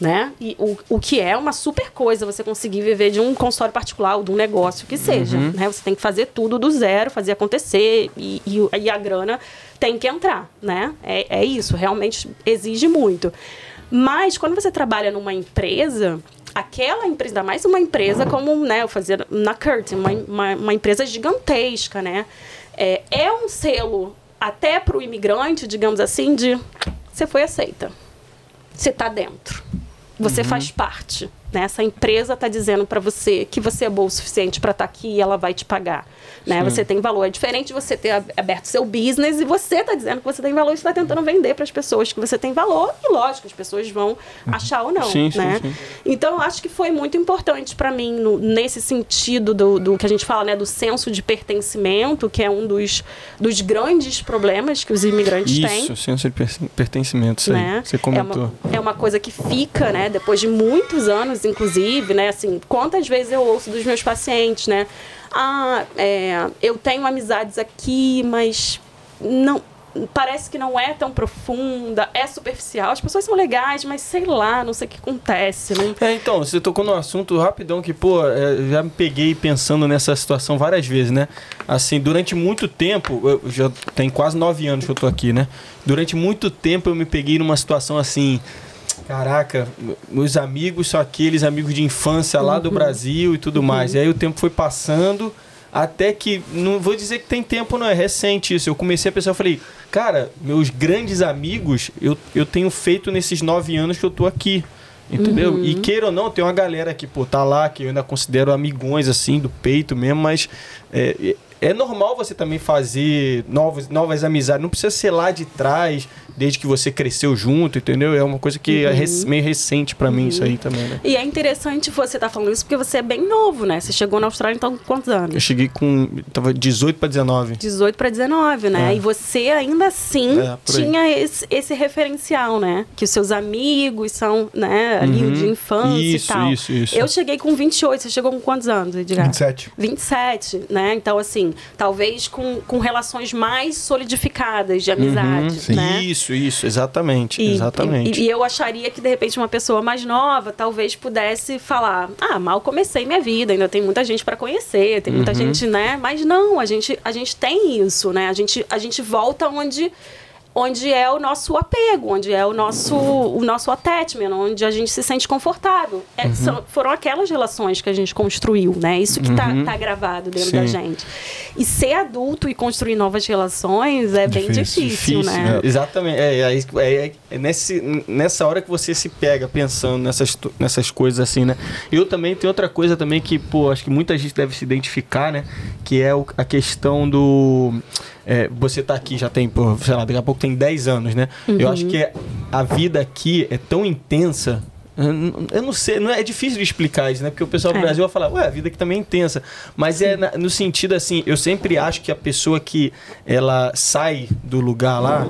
né? E o, o que é uma super coisa você conseguir viver de um consultório particular ou de um negócio que seja, uhum. né? Você tem que fazer tudo do zero, fazer acontecer e, e, e a grana tem que entrar, né? É, é isso, realmente exige muito. Mas quando você trabalha numa empresa, aquela empresa, ainda mais uma empresa como né, eu fazia na Curtin, uma, uma, uma empresa gigantesca, né? É, é um selo até para o imigrante, digamos assim, de você foi aceita, você está dentro. Você uhum. faz parte. Né? Essa empresa está dizendo para você que você é bom o suficiente para estar tá aqui e ela vai te pagar. Né? Você tem valor. É diferente de você ter aberto seu business e você está dizendo que você tem valor e está tentando vender para as pessoas que você tem valor. E lógico, as pessoas vão uhum. achar ou não. Sim, né? Sim. Então, eu acho que foi muito importante para mim no, nesse sentido do, do, que a gente fala, né, do senso de pertencimento, que é um dos, dos grandes problemas que os imigrantes Isso, têm. Isso, senso de pertencimento, isso né? você comentou. É uma, é uma coisa que fica, né, depois de muitos anos, inclusive, né, assim, quantas vezes eu ouço dos meus pacientes, né, ah, é, eu tenho amizades aqui, mas não parece que não é tão profunda, é superficial. As pessoas são legais, mas sei lá, não sei o que acontece. Não... É, então, você tocou no assunto rapidão que, pô, é, já me peguei pensando nessa situação várias vezes, né? Assim, durante muito tempo, eu já tem quase nove anos que eu tô aqui, né? Durante muito tempo eu me peguei numa situação assim. Caraca, meus amigos são aqueles amigos de infância lá do uhum. Brasil e tudo uhum. mais. E aí o tempo foi passando até que, não vou dizer que tem tempo, não, é recente isso. Eu comecei a pensar, eu falei, cara, meus grandes amigos eu, eu tenho feito nesses nove anos que eu tô aqui. Entendeu? Uhum. E queira ou não, tem uma galera que, pô, tá lá, que eu ainda considero amigões, assim, do peito mesmo, mas é, é normal você também fazer novos, novas amizades. Não precisa ser lá de trás, desde que você cresceu junto, entendeu? É uma coisa que é rec- meio recente pra mim isso aí também, né? E é interessante você estar falando isso porque você é bem novo, né? Você chegou na Austrália então com quantos anos? Eu cheguei com tava 18 pra 19. 18 para 19, né? É. E você ainda assim É, tinha esse, esse referencial, né? Que os seus amigos são, né, ali Uhum. de infância Isso, e tal. isso, isso. Eu cheguei com 28, você chegou com quantos anos, Edgar? 27. 27, né? Então, assim, talvez com, com relações mais solidificadas de amizade, sim. né? Isso, isso, exatamente, E, exatamente. E, e eu acharia que, de repente, uma pessoa mais nova talvez pudesse falar: ah, mal comecei minha vida, ainda tem muita gente para conhecer, tem Uhum. muita gente, né? Mas não, a gente, a gente tem isso, né? A gente, a gente volta onde. Onde é o nosso apego, onde é o nosso, o nosso attachment, onde a gente se sente confortável. É, Uhum. são- foram aquelas relações que a gente construiu, né? Isso que tá, tá gravado dentro da Uhum. Sim. gente. E ser adulto e construir novas relações é bem Difícil, difícil, né? É, exatamente. É, é, é- é nesse, nessa hora que você se pega pensando nessas, nessas coisas assim, né? Eu também tenho outra coisa também que, pô, acho que muita gente deve se identificar, né? Que é o- a questão do. É, você tá aqui já tem, pô, sei lá, daqui a pouco tem 10 anos, né? Eu acho que a vida aqui é tão intensa. Eu não- sei, não é, é difícil de explicar isso, né? Porque o pessoal do É. Brasil vai falar, ué, a vida aqui também é intensa. Mas é na- no sentido assim, eu sempre acho que a pessoa que ela sai do lugar lá,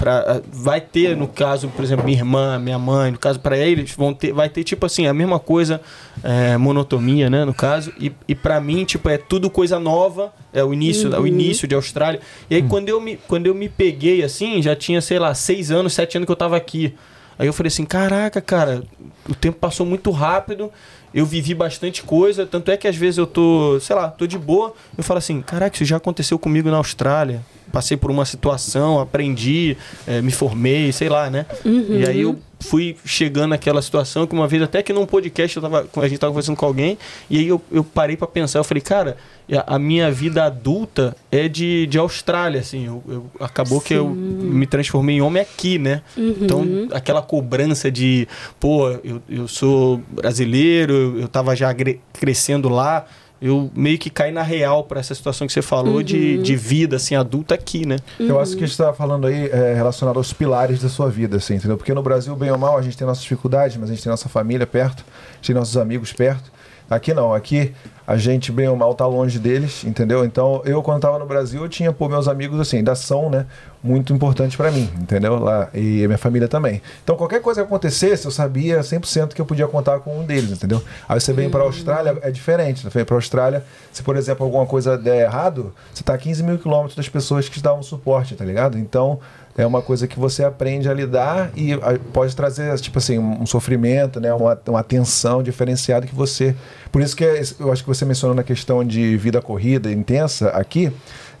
pra, vai ter, no caso, por exemplo, minha irmã, minha mãe, no caso, para eles, vão ter, vai ter, tipo assim, a mesma coisa, é, monotomia, né, no caso, e, e para mim, tipo, é tudo coisa nova, é o início, o início de Austrália. E aí, quando, eu me, quando eu me peguei, assim, já tinha, sei lá, seis anos, sete anos que eu tava aqui. Aí eu falei assim, caraca, cara, o tempo passou muito rápido, eu vivi bastante coisa, tanto é que às vezes eu tô, sei lá, tô de boa, eu falo assim, caraca, isso já aconteceu comigo na Austrália. Passei por uma situação, aprendi, eh, me formei, sei lá, né? E aí eu fui chegando naquela situação que uma vez, até que num podcast, eu tava, a gente tava conversando com alguém, e aí eu, eu parei pra pensar, eu falei, cara, a, a minha vida adulta é de, de Austrália, assim, eu, eu- acabou que eu me transformei em homem aqui, né? Então, aquela cobrança de, pô, eu, eu sou brasileiro, eu, eu tava já crescendo lá, eu meio que caí na real pra essa situação que você falou de, de vida, assim, adulta aqui, né? Eu acho que a gente estava falando aí é, relacionado aos pilares da sua vida, assim, entendeu? Porque no Brasil, bem ou mal, a gente tem nossas dificuldades, mas a gente tem nossa família perto, a gente tem nossos amigos perto. Aqui não, aqui a gente, bem ou mal, tá longe deles, entendeu? Então, eu, quando tava no Brasil, eu tinha, pô, meus amigos, assim, ainda são, né, muito importantes para mim, entendeu? Lá, e minha família também. Então, qualquer coisa que acontecesse, eu sabia 100% que eu podia contar com um deles, entendeu? Aí você vem para a Austrália, é diferente. Você vem para a Austrália, se, por exemplo, alguma coisa der errado, você tá a 15 mil quilômetros das pessoas que te dão suporte, tá ligado? Então, é uma coisa que você aprende a lidar e pode trazer, tipo assim, um sofrimento, né? Uma, uma tensão diferenciada que você... Por isso que é- eu acho que você mencionou na questão de vida corrida intensa aqui,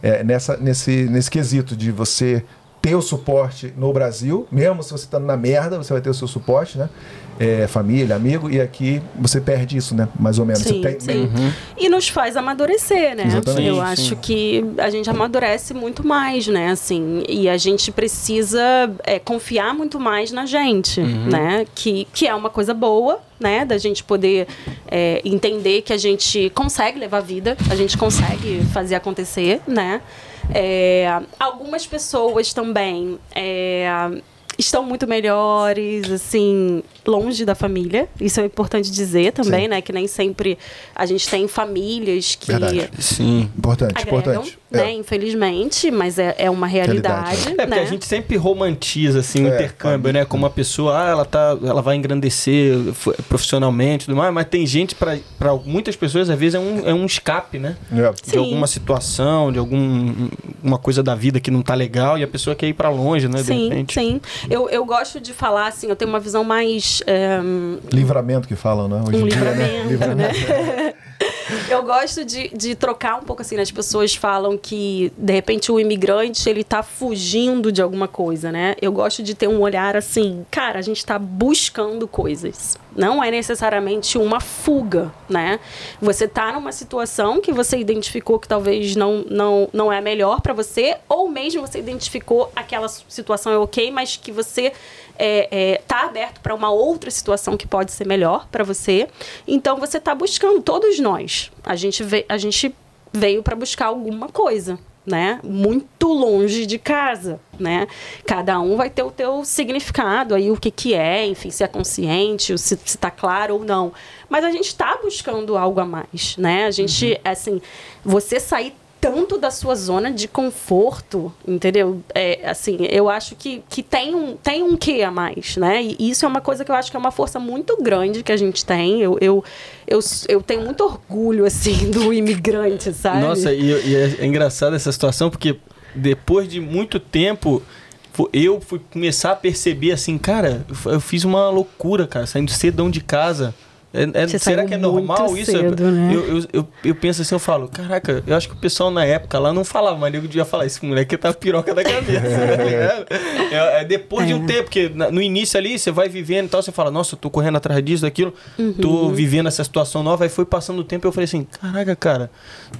é, nessa, nesse, nesse quesito de você ter o suporte no Brasil, mesmo se você está na merda, você vai ter o seu suporte, né? É, família, amigo, e aqui você perde isso, né? Mais ou menos. Sim, você tem, sim. E nos faz amadurecer, né? Exatamente. Eu Sim, acho sim. que a gente amadurece muito mais, né? Assim, e a gente precisa é, confiar muito mais na gente, né? Que, que é uma coisa boa, né? Da gente poder é, entender que a gente consegue levar a vida, a gente consegue fazer acontecer, né? É, algumas pessoas também é, estão muito melhores, assim, longe da família. Isso é importante dizer também, Sim. né? Que nem sempre a gente tem famílias que Verdade. Sim. Importante, agregam, importante. né? É. Infelizmente, mas é, é uma realidade. Realidade, É porque né? a gente sempre romantiza assim o É, intercâmbio, né? Como uma pessoa, ah, ela tá, ela vai engrandecer profissionalmente, e tudo mais, mas tem gente para muitas pessoas às vezes é um, é um escape, né? É. De Sim. alguma situação, de algum uma coisa da vida que não tá legal e a pessoa quer ir para longe, né? de Sim, repente. sim. Eu, eu gosto de falar assim, eu tenho uma visão mais é, Livramento que falam, né? Hoje um dia, livramento, Livramento. né? [LAUGHS] Eu gosto de, de trocar um pouco assim, né? as pessoas falam que de repente o imigrante ele tá fugindo de alguma coisa, né? Eu gosto de ter um olhar assim, cara, a gente tá buscando coisas. Não é necessariamente uma fuga, né? Você tá numa situação que você identificou que talvez não, não, não é a melhor para você, ou mesmo você identificou aquela situação é ok, mas que você é, é, tá aberto para uma outra situação que pode ser melhor para você. Então você tá buscando, todos nós. A gente, vê, a gente veio para buscar alguma coisa. né? Muito longe de casa, né? Cada um vai ter o teu significado aí, o que que é, enfim, se é consciente, se, se tá claro ou não. Mas a gente está buscando algo a mais, né? A gente, Uhum. assim, você sair tanto da sua zona de conforto, entendeu? É, assim, eu acho que, que tem, um, tem um quê a mais, né? E isso é uma coisa que eu acho que é uma força muito grande que a gente tem. Eu, eu, eu, eu tenho muito orgulho, assim, [LAUGHS] do imigrante, sabe? Nossa, e, e é, é engraçado essa situação, porque depois de muito tempo, eu fui começar a perceber assim, cara, eu fiz uma loucura, cara, saindo cedão de casa. É- é- Você será que é normal muito isso? cedo, né? eu, eu, eu, eu penso assim, eu falo, caraca, eu acho que o pessoal na época lá não falava, mas eu devia falar, esse moleque tá piroca da cabeça, tá [LAUGHS] ligado? É, é depois de um É. tempo, porque no início ali, você vai vivendo e tal, você fala, nossa, eu tô correndo atrás disso, daquilo, Uhum. tô vivendo essa situação nova, aí foi passando o tempo e eu falei assim, caraca, cara,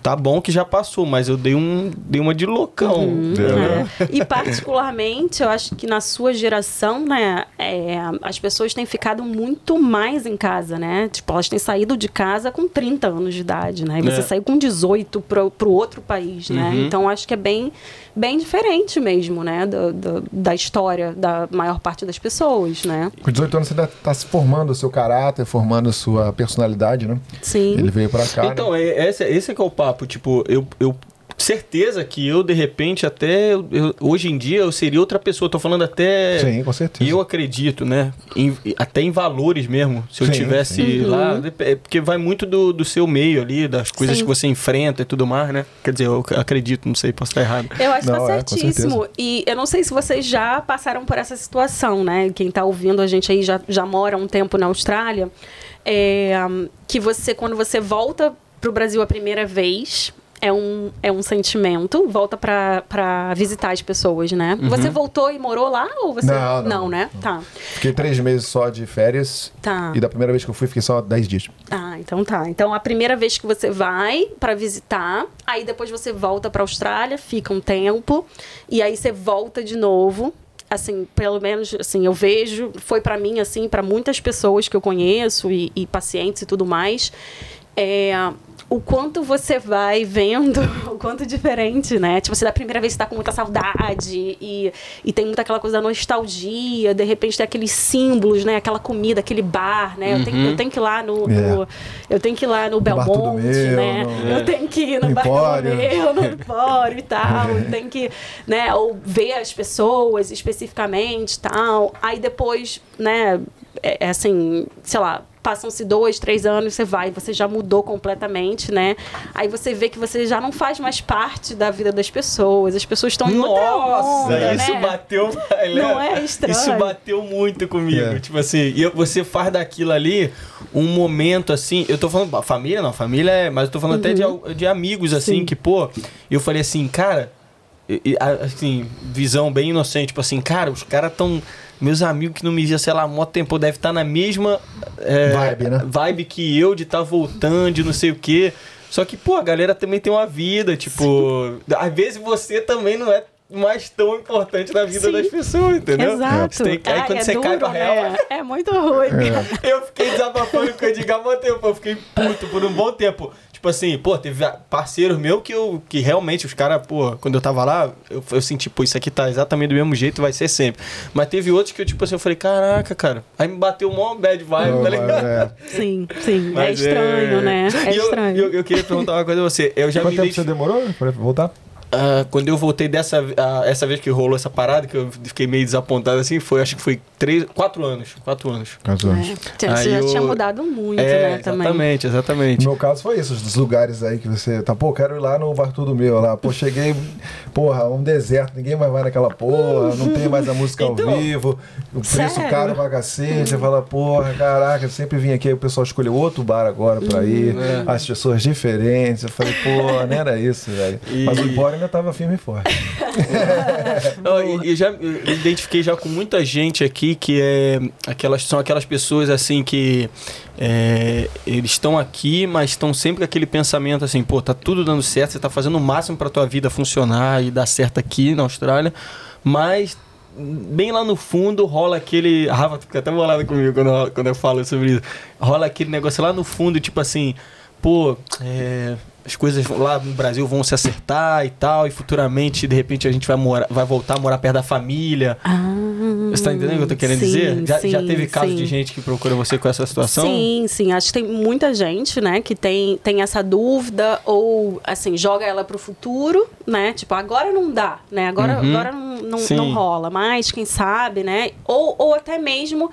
tá bom que já passou, mas eu dei, um, dei uma de loucão. entendeu? É. E particularmente, eu acho que na sua geração, né, é, as pessoas têm ficado muito mais em casa, né? Tipo, elas têm saído de casa com 30 anos de idade, né? E você É. saiu com 18 pro, pro outro país, né? Uhum. Então, acho que é bem, bem diferente mesmo, né? Do, do- da história da maior parte das pessoas, né? Com 18 anos você ainda tá se formando o seu caráter, formando a sua personalidade, né? Sim. Ele veio pra cá. Então, né? é, esse, esse que é o papo. Tipo, eu, eu certeza que eu, de repente, até eu- hoje em dia eu seria outra pessoa. Tô falando até. Sim, com certeza. Eu acredito, né? Em- até em valores mesmo. Se eu Sim, tivesse sim. lá. dep- é Porque vai muito do, do seu meio ali, das coisas Sim. que você enfrenta e tudo mais, né? Quer dizer, eu acredito, não sei, posso estar errado. Eu acho que tá é, certíssimo. e eu não sei se vocês já passaram por essa situação, né? Quem tá ouvindo a gente aí já, já mora um tempo na Austrália. É, que você, quando você volta pro Brasil a primeira vez, é um, é um sentimento, volta pra, pra visitar as pessoas, né? Você voltou e morou lá ou você. Não, não. né? Tá. Fiquei três meses só de férias. Tá. E da primeira vez que eu fui, fiquei só 10 dias. Ah, então tá. Então a primeira vez que você vai pra visitar, aí depois você volta pra Austrália, fica um tempo e aí você volta de novo. Assim, pelo menos assim, eu vejo, foi pra mim assim, pra muitas pessoas que eu conheço e, e pacientes e tudo mais, é o quanto você vai vendo, [LAUGHS] o quanto diferente, né? Tipo, você da primeira vez você tá com muita saudade e, e tem muita aquela coisa da nostalgia, de repente tem aqueles símbolos, né? Aquela comida, aquele bar, né? Eu, tenho, eu tenho que ir lá no, no- É. eu tenho que ir lá no Tudo Belmonte, Meu, né? no- Eu tenho que ir no, no Bar Empório. Meu, no [LAUGHS] Empório e tal. Tenho que, né? Ou ver as pessoas especificamente e tal. Aí depois, né? É, é assim, sei lá, passam-se dois, três anos, você vai, você já mudou completamente, né? Aí você vê que você já não faz mais parte da vida das pessoas. As pessoas estão em outra Nossa, onda, isso né? bateu. Não é estranho? Isso bateu muito comigo. É. Tipo assim, e você faz daquilo ali um momento assim. Eu tô falando. Família não, família é. Mas eu tô falando até de, al- de amigos, assim, Uhum. Sim. que, pô, eu falei assim, cara. e- e, assim, visão bem inocente, tipo assim, cara, os caras tão. Meus amigos que não me via, sei lá, há mó tempo, deve estar na mesma é, Vibe, né? vibe que eu de estar voltando, de não sei o quê. Só que, pô, a galera também tem uma vida, tipo. Às vezes você também não é mais tão importante na vida Sim. das pessoas, entendeu? Exato. Você tem que- aí Ai, quando é você duro, cai pra real. né? É muito ruim. Eu fiquei desabafando com o Edgar há muito tempo. Eu fiquei puto por um bom tempo. Tipo assim, pô, teve parceiros meus que eu que realmente os caras, pô, quando eu tava lá, eu, eu senti, pô, isso aqui tá exatamente do mesmo jeito, vai ser sempre. Mas teve outros que eu, tipo assim, eu falei, caraca, cara. Aí me bateu mó bad vibe, Não, tá ligado? é. Sim, sim. é Mas estranho, né? É E eu, estranho. Eu, eu queria perguntar uma coisa a você. Eu já Quanto me tempo você demorou pra voltar? Ah, quando eu voltei dessa ah, essa vez que rolou essa parada, que eu fiquei meio desapontado assim, foi, acho que foi três, quatro anos. Quatro anos. Quantos anos? É. Você já eu- tinha mudado muito, é, né? Também. exatamente, exatamente. No meu caso foi isso, os lugares aí que você tá, pô, quero ir lá no Bar Tudo Meu lá. Pô, cheguei, porra, um deserto, ninguém mais vai naquela porra, não tem mais a música Então, ao vivo, o preço sério? caro pra cacete. Você fala, porra, caraca, eu sempre vim aqui, aí o pessoal escolheu outro bar agora pra ir, É. as pessoas diferentes. Eu falei, pô, não era isso, velho. E- Mas o Embora ainda tava firme e forte. [LAUGHS] Não, e, e já eu identifiquei já com muita gente aqui que é aquelas são aquelas pessoas assim que é, eles estão aqui, mas estão sempre com aquele pensamento assim, pô, tá tudo dando certo, você tá fazendo o máximo pra tua vida funcionar e dar certo aqui na Austrália, mas bem lá no fundo rola aquele. [LAUGHS] Rafa fica até bolada comigo quando eu, quando eu falo sobre isso. Rola aquele negócio lá no fundo, tipo assim, pô, é, as coisas lá no Brasil vão se acertar e tal, e futuramente, de repente, a gente vai, morar, vai voltar a morar perto da família. Ah, Você tá entendendo o que eu tô querendo sim, dizer? Já, já sim, teve caso sim. de gente que procura você com essa situação? Sim, sim. Acho que tem muita gente, né, que tem, tem essa dúvida ou, assim, joga ela pro futuro, né? Tipo, agora não dá, né? Agora, Uhum. agora não, não, não rola mais, quem sabe, né? Ou, ou até mesmo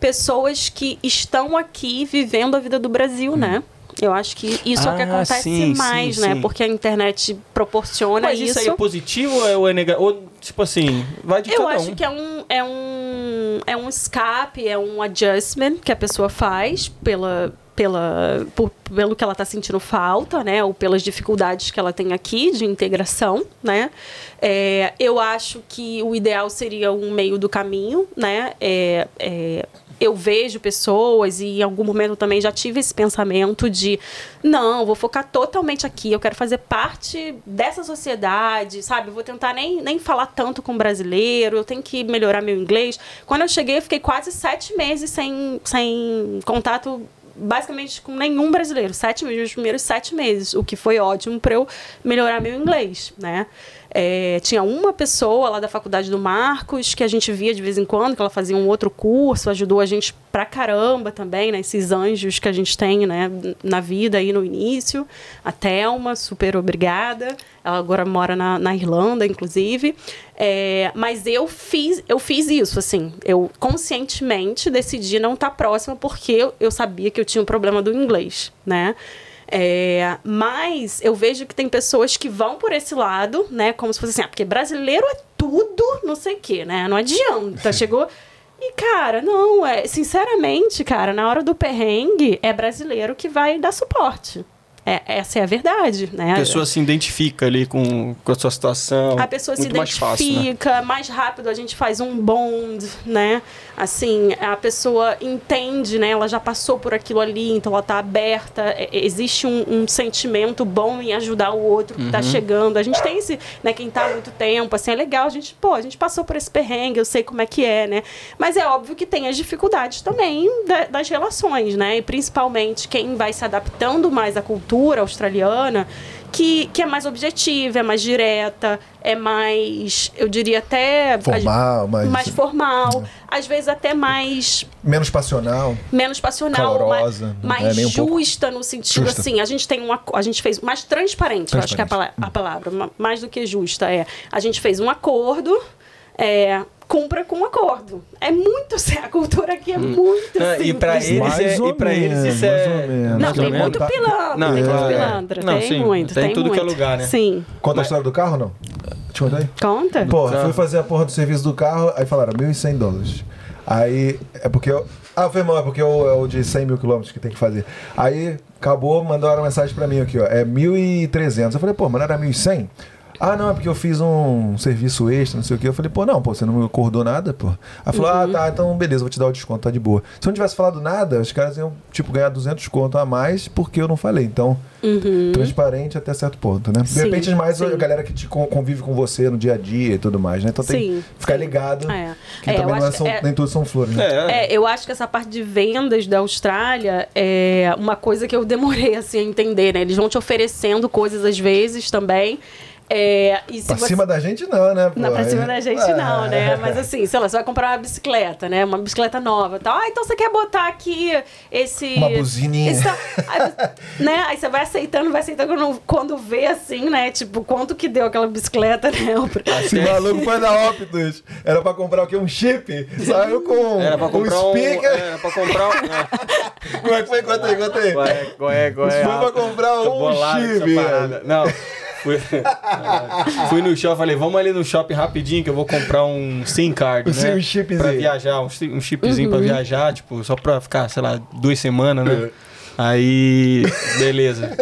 pessoas que estão aqui vivendo a vida do Brasil, né? Eu acho que isso é o que Ah, acontece sim, mais, sim, né? sim. Porque a internet proporciona Mas isso aí é positivo ou é negativo? Ou, tipo assim, vai de Eu cada acho um. que é um, é um é um escape, é um adjustment que a pessoa faz pela pela por- pelo que ela está sentindo falta, né, ou pelas dificuldades que ela tem aqui de integração, né. É, eu acho que o ideal seria um meio do caminho, né. É, é, eu vejo pessoas e em algum momento também já tive esse pensamento de não, vou focar totalmente aqui, eu quero fazer parte dessa sociedade, sabe? Vou tentar nem, nem falar tanto com brasileiro, eu tenho que melhorar meu inglês. Quando eu cheguei, eu fiquei quase sete meses sem, sem contato basicamente com nenhum brasileiro. Sete meses, os primeiros sete meses, o que foi ótimo para eu melhorar meu inglês, né? É, tinha uma pessoa lá da faculdade do Marcos que a gente via de vez em quando, que ela fazia um outro curso, ajudou a gente pra caramba também, né? Esses anjos que a gente tem, né? Na vida aí no início. A Thelma, super obrigada. Ela agora mora na, na Irlanda, inclusive. É, mas eu fiz, eu fiz isso, assim. Eu conscientemente decidi não estar próxima porque eu, eu sabia que eu tinha um problema do inglês, né? É, mas eu vejo que tem pessoas que vão por esse lado, né? Como se fosse assim, ah, porque brasileiro é tudo, não sei o quê, né? Não adianta. [LAUGHS] Chegou. E, cara, não, é, sinceramente, cara, na hora do perrengue, é brasileiro que vai dar suporte. É, essa é a verdade, né? A pessoa se identifica ali com, com a sua situação. A pessoa se Muito mais fácil, né? identifica, mais rápido a gente faz um bond, né? Assim, a pessoa entende, né? Ela já passou por aquilo ali, então ela tá aberta. É, é, existe um, um sentimento bom em ajudar o outro que Uhum. tá chegando. A gente tem esse, né? Quem tá há muito tempo, assim, é legal. A gente, pô, a gente passou por esse perrengue, eu sei como é que é, né? Mas é óbvio que tem as dificuldades também da- das relações, né? E principalmente quem vai se adaptando mais à cultura australiana, que, que é mais objetiva, é mais direta, é mais, eu diria até... Formal, mais- mais formal, às vezes até mais Menos passional. menos passional, Calorosa, mais, não é mais nem um justa no sentido Justa. assim, a gente tem uma a gente fez mais transparente, eu acho que é a, pala- Transparente. a palavra, ma- mais do que justa é. A gente fez um acordo, é, cumpra com o acordo. É muito [LAUGHS] assim, a cultura aqui é muito Não, simples. e pra eles, Mais é, ou e pra eles menos, isso é. menos. não, tem muito pilantra, Não, tem muito é. pilantra, Não, tem sim, muito, tem tem tudo que é lugar, né? Sim. Conta a Mas- história do carro, não? Te conta aí? Conta. Porra, Tá. fui fazer a porra do serviço do carro, aí falaram 1.100 dólares. Aí, é porque eu... Ah, foi mal, é porque eu- é o de 100 mil quilômetros que tem que fazer. Aí, acabou, mandaram uma mensagem pra mim aqui, ó, é 1.300. Eu falei, pô, mas não era 1.100? Ah, não, é porque eu fiz um serviço extra, não sei o que. Eu falei, pô, não, pô, você não me acordou nada, pô. Aí falou, Uhum. ah, tá, então beleza, vou te dar o desconto, tá de boa. Se eu não tivesse falado nada, os caras iam, tipo, ganhar 200 conto a mais porque eu não falei. Então, transparente até certo ponto, né? De Uhum. Sim, repente, mais a sim. galera que te con- convive com você no dia a dia e tudo mais, né? Então tem Sim, que ficar sim. ligado É. que É, também não é são- é- nem tudo são flores, né? É, É, eu acho que essa parte de vendas da Austrália é uma coisa que eu demorei assim a entender, né? Eles vão te oferecendo coisas às vezes também. É, e Pra você- cima da gente não, né? pô? Não, pra cima da gente É. não, né? Mas assim, sei lá, você vai comprar uma bicicleta, né? Uma bicicleta nova tal. Ah, então você quer botar aqui esse. Uma buzininha. esse- aí, [LAUGHS] né? Aí você vai aceitando, vai aceitando quando, quando vê assim, né? Tipo, quanto que deu aquela bicicleta, né? Esse maluco foi da Optus. Era pra comprar o quê? Um chip? Saiu com Era pra comprar um um. speaker. Era pra comprar um. é. Como é que foi? Conta aí, conta aí. Qual é, qual é, qual é? Foi pra comprar um essa chip. Não. Fui, [LAUGHS] fui no shopping, falei, vamos ali no shopping rapidinho que eu vou comprar um SIM card, [LAUGHS] Um né? SIM chipzinho. Pra viajar, um, um chipzinho pra viajar, tipo, só pra ficar, sei lá, duas semanas, né? Aí, beleza.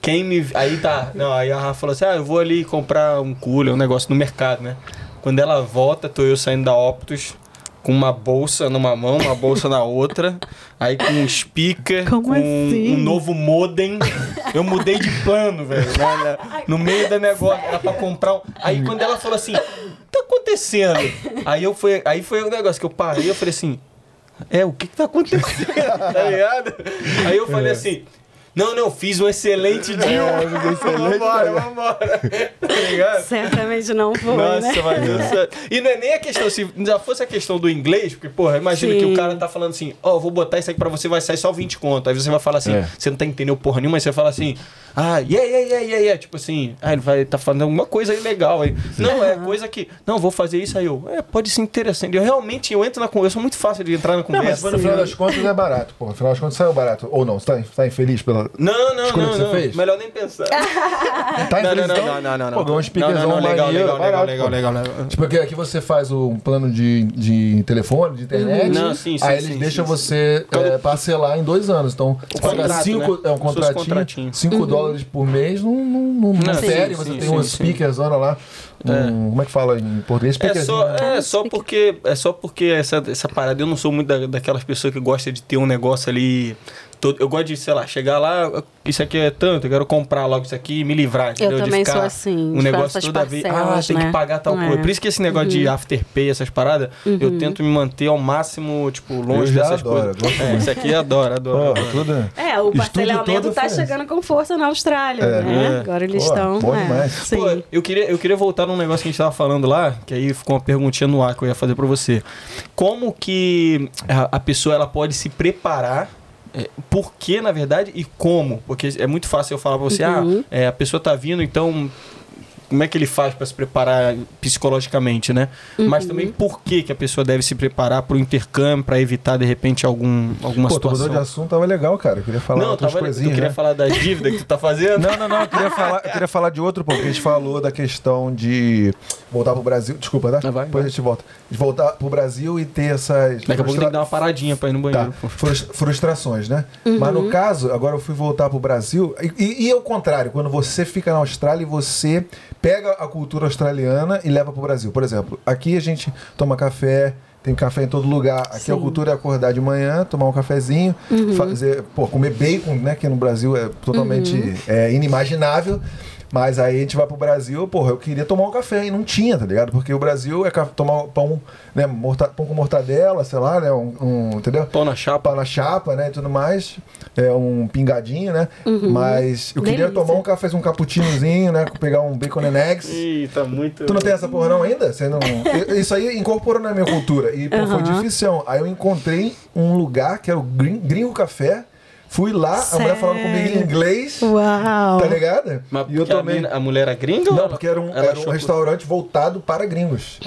Quem me. Aí tá. Não, aí a Rafa falou assim: ah, eu vou ali comprar um cooler, um negócio no mercado, né? Quando ela volta, tô eu saindo da Optus com uma bolsa numa mão, uma bolsa na outra, aí com um speaker, Como com assim? um novo modem. Eu mudei de plano, velho. né, né? No meio da negócio, era pra comprar um. Aí quando ela falou assim, o que tá acontecendo? Aí eu fui, aí foi o negócio que eu parei, eu falei assim, é, o que que tá acontecendo? [LAUGHS] tá ligado? Aí eu falei assim, Não, não, fiz um excelente dia. É, um [LAUGHS] excelente vambora, dia. [LAUGHS] vambora. Tá ligado? Certamente não foi, Nossa, né? mas isso- [LAUGHS] E não é nem a questão, se já fosse a questão do inglês, porque, porra, imagina Sim. que o cara tá falando assim, ó, vou botar isso aqui pra você, vai sair só 20 conto. Aí você vai falar assim, É. você não tá entendendo porra nenhuma, aí você fala assim, ah, yeah, yeah, yeah, yeah, yeah. Tipo assim, ah, ele vai tá falando alguma coisa aí legal aí. Não, é coisa que, não, vou fazer isso aí eu, é, pode ser interessante. Eu realmente, eu entro na conversa, eu sou muito fácil de entrar na Não, mas conversa. no final das contas é barato, pô. No final das contas saiu barato. Ou não, você tá, tá infeliz pela. Não, não, Escolha não, que você não. fez? Melhor nem pensar. Tá não, infeliz não, então? não, não, não, não. Pô, ganhou um speakerzão não, não, legal, legal, legal, legal, legal, legal. Tipo, porque aqui você faz um plano de, de telefone, de internet. Não, sim, sim, Aí sim, eles sim, deixam sim. você Quando- é, parcelar em dois anos. Então, O paga cinco, né? é um contratinho, contratinho. 5 dólares por mês, não, não, não, não Não, sim, fere. Você sim, tem sim, um sim. speakerzona lá. Um, Como é que fala em português? É só, né? é só porque é só porque essa, essa parada eu não sou muito da, daquelas pessoas que gosta de ter um negócio ali todo, eu gosto de, sei lá, chegar lá, isso aqui é tanto, eu quero comprar logo isso aqui e me livrar, entendeu? também sou assim, um negócio toda vez, ah, parcelas, tem que né? pagar tal É. coisa. Por isso que esse negócio de afterpay, essas paradas, eu tento me manter ao máximo, tipo, longe já dessas adoro, coisas. É, isso aqui eu adoro, adoro. Pô, adoro. tudo. É, o Estudo parcelamento todo tá faz. chegando com força na Austrália, É. né? É. Agora eles Pô, estão. bom é, demais. Sim. Pô, eu queria, eu queria voltar num negócio que a gente tava falando lá, que aí ficou uma perguntinha no ar que eu ia fazer pra você. Como que a, a pessoa ela pode se preparar? É, por que, na verdade, e como? Porque é muito fácil eu falar pra você, Uhum. ah, é, a pessoa tá vindo, então como é que ele faz pra se preparar psicologicamente, né? Mas Uhum. também por que, que a pessoa deve se preparar pro intercâmbio pra evitar, de repente, algum, alguma Pô, situação? de assunto, tava legal, cara. Eu queria falar Não, outras tava, coisinhas. queria né? falar das dívidas que tu tá fazendo? Não, não, não. Eu queria falar, eu queria falar de outro ponto. A gente falou da questão de voltar pro Brasil. Desculpa, tá? Ah, vai, Depois vai. a gente volta. De voltar pro Brasil e ter essas. Daqui a pouco tem que dar uma paradinha pra ir no banheiro. Tá, frustrações, né? Mas no caso, agora eu fui voltar pro Brasil. E, e, e ao contrário, quando você fica na Austrália e você pega a cultura australiana e leva pro Brasil. Por exemplo, aqui a gente toma café. Tem café em todo lugar. Aqui a Sim. cultura é acordar de manhã, tomar um cafezinho, fazer, pô, comer bacon, né? Que no Brasil é totalmente é, inimaginável. Mas aí a gente vai pro Brasil, porra, eu queria tomar um café e não tinha, tá ligado? Porque o Brasil é tomar pão, né? morta- pão com mortadela, sei lá, né? Um, um- entendeu? Pão na chapa. Pão na chapa, né? E tudo mais. É um pingadinho, né? Mas eu queria Delícia. tomar um café, um cappuccinozinho, né? Pegar um bacon and eggs. Ih, tá muito. Tu não tem essa porra não ainda? Você não... [LAUGHS] Isso aí incorporou na minha cultura. E pô, foi Aham. difícil. Aí eu encontrei um lugar que era o Grin- Gringo Café. Fui lá, a mulher falando comigo em Sério? inglês. Uau! Tá ligado? Mas e eu porque a mina- a, mulher era gringa? ou Não, porque era um, era um restaurante voltado para gringos.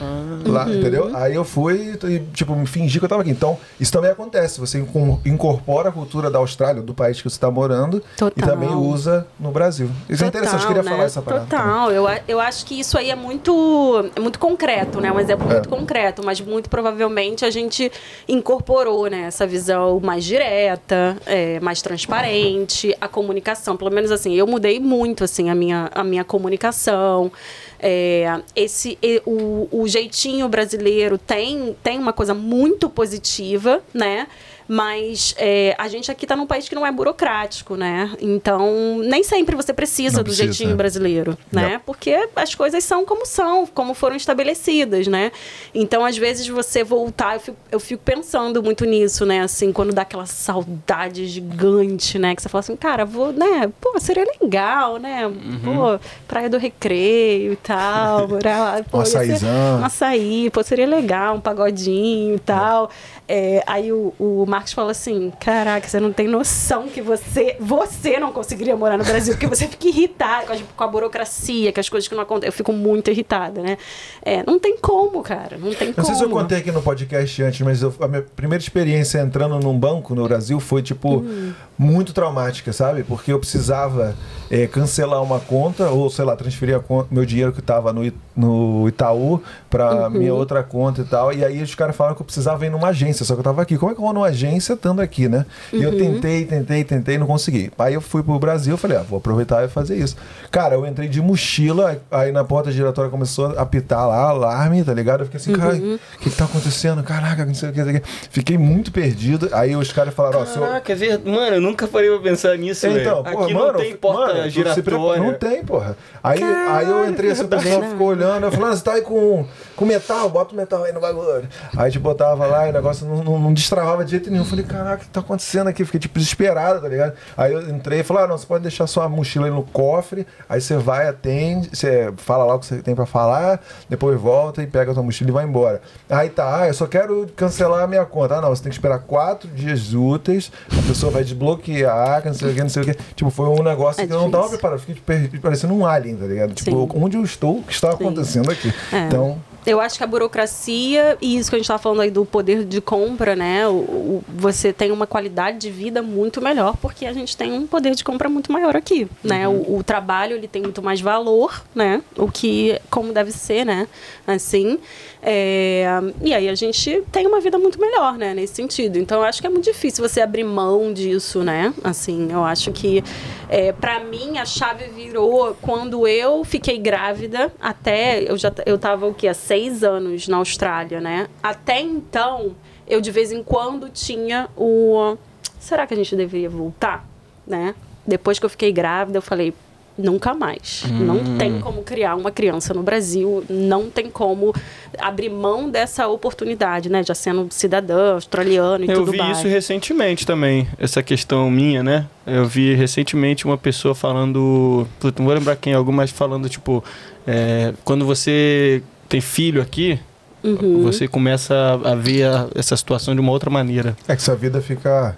Lá, Uhum. entendeu? Aí eu fui e, tipo, me fingi que eu tava aqui. Então, isso também acontece. Você incor- incorpora a cultura da Austrália, do país que você tá morando, e Total. também usa no Brasil. Isso é interessante, eu queria né? falar essa parada. também. Total. Eu, eu acho que isso aí é muito, é muito concreto, né? Um exemplo É. muito concreto, mas muito provavelmente a gente incorporou, né? Essa visão mais direta, é, mais transparente, a comunicação. Pelo menos assim, eu mudei muito assim a minha, a minha comunicação. É, esse o, o jeitinho brasileiro tem, tem uma coisa muito positiva, né? Mas é, a gente aqui está num país que não é burocrático, né? Então, nem sempre você precisa Não do precisa, jeitinho é. brasileiro, né? Porque as coisas são como são, como foram estabelecidas, né? Então, às vezes, você voltar, eu fico, eu fico pensando muito nisso, né? Assim, quando dá aquela saudade gigante, né? Que você fala assim, cara, vou, né? Pô, seria legal, né? Uhum. Pô, Praia do Recreio e tal. [LAUGHS] morar lá, pô, Um açaizão. Um açaí, pô, seria legal, um pagodinho e tal. É, aí o, o Marcos fala assim: Caraca, você não tem noção que você, você não conseguiria morar no Brasil, porque você fica irritada com, as- com a burocracia, com as coisas que não acontecem. Eu fico muito irritada, né? É, não tem como, cara. Não tem Não como. sei se eu contei aqui no podcast antes, mas eu- a minha primeira experiência entrando num banco no Brasil foi, tipo, Hum. muito traumática, sabe? Porque eu precisava eh, cancelar uma conta, ou sei lá, transferir a conta, meu dinheiro que estava no, no Itaú para Uhum. minha outra conta e tal. E aí os caras falaram que eu precisava ir numa agência, só que eu tava aqui. Como é que eu vou numa agência estando aqui, né? E Uhum. eu tentei, tentei, tentei, não consegui. Aí eu fui pro Brasil, falei, ah, vou aproveitar e fazer isso. Cara, eu entrei de mochila, aí na porta giratória começou a apitar lá, alarme, tá ligado? Eu fiquei assim, cara, Uhum. o que, que tá acontecendo? Caraca, não sei o que, não sei o que. Fiquei muito perdido. Aí os caras falaram, ó, seu. Caraca, é verdade. Mano, eu nunca parei pra pensar nisso. Então, porra, Aqui mano, não tem porta mano, giratória. Não tem, porra. Aí, aí eu entrei assim, o pessoal ficou olhando, eu falei, ah, você tá aí com, com metal, bota o metal aí no bagulho. Aí a gente botava lá e o negócio não, não, não destravava de jeito nenhum. Eu falei, caraca, o que tá acontecendo aqui? Fiquei tipo desesperado, tá ligado? Aí eu entrei e falei, ah, não, você pode deixar sua mochila aí no cofre, aí você vai, atende, você fala lá o que você tem pra falar, depois volta e pega a sua mochila e vai embora. Aí tá, ah, eu só quero cancelar a minha conta. Ah, não, você tem que esperar quatro dias úteis, a pessoa vai desbloquear, que não sei o que, não sei o que. Tipo, foi um negócio É que eu não tava difícil. preparado, fiquei per- parecendo um alien, tá ligado? Tipo, Sim. onde eu estou, o que está acontecendo aqui. É. Então, Eu acho que a burocracia e isso que a gente estava falando aí do poder de compra, né? O, o- você tem uma qualidade de vida muito melhor porque a gente tem um poder de compra muito maior aqui, né? O, o trabalho ele tem muito mais valor, né? O que como deve ser, né? Assim, é, e aí a gente tem uma vida muito melhor, né? Nesse sentido. Então eu acho que é muito difícil você abrir mão disso, né? Assim, eu acho que é, para mim a chave virou quando eu fiquei grávida até eu já eu tava o que há seis anos na Austrália, né? Até então eu de vez em quando tinha o será que a gente deveria voltar, né? Depois que eu fiquei grávida eu falei Nunca mais. Não tem como criar uma criança no Brasil, não tem como abrir mão dessa oportunidade, né? Já sendo cidadã australiano e Eu tudo vi mais. isso recentemente também, essa questão minha, né? Eu vi recentemente uma pessoa falando. Não vou lembrar quem, algo, mas falando, tipo, é, quando você tem filho aqui, Uhum. você começa a ver a- essa situação de uma outra maneira. é que sua vida fica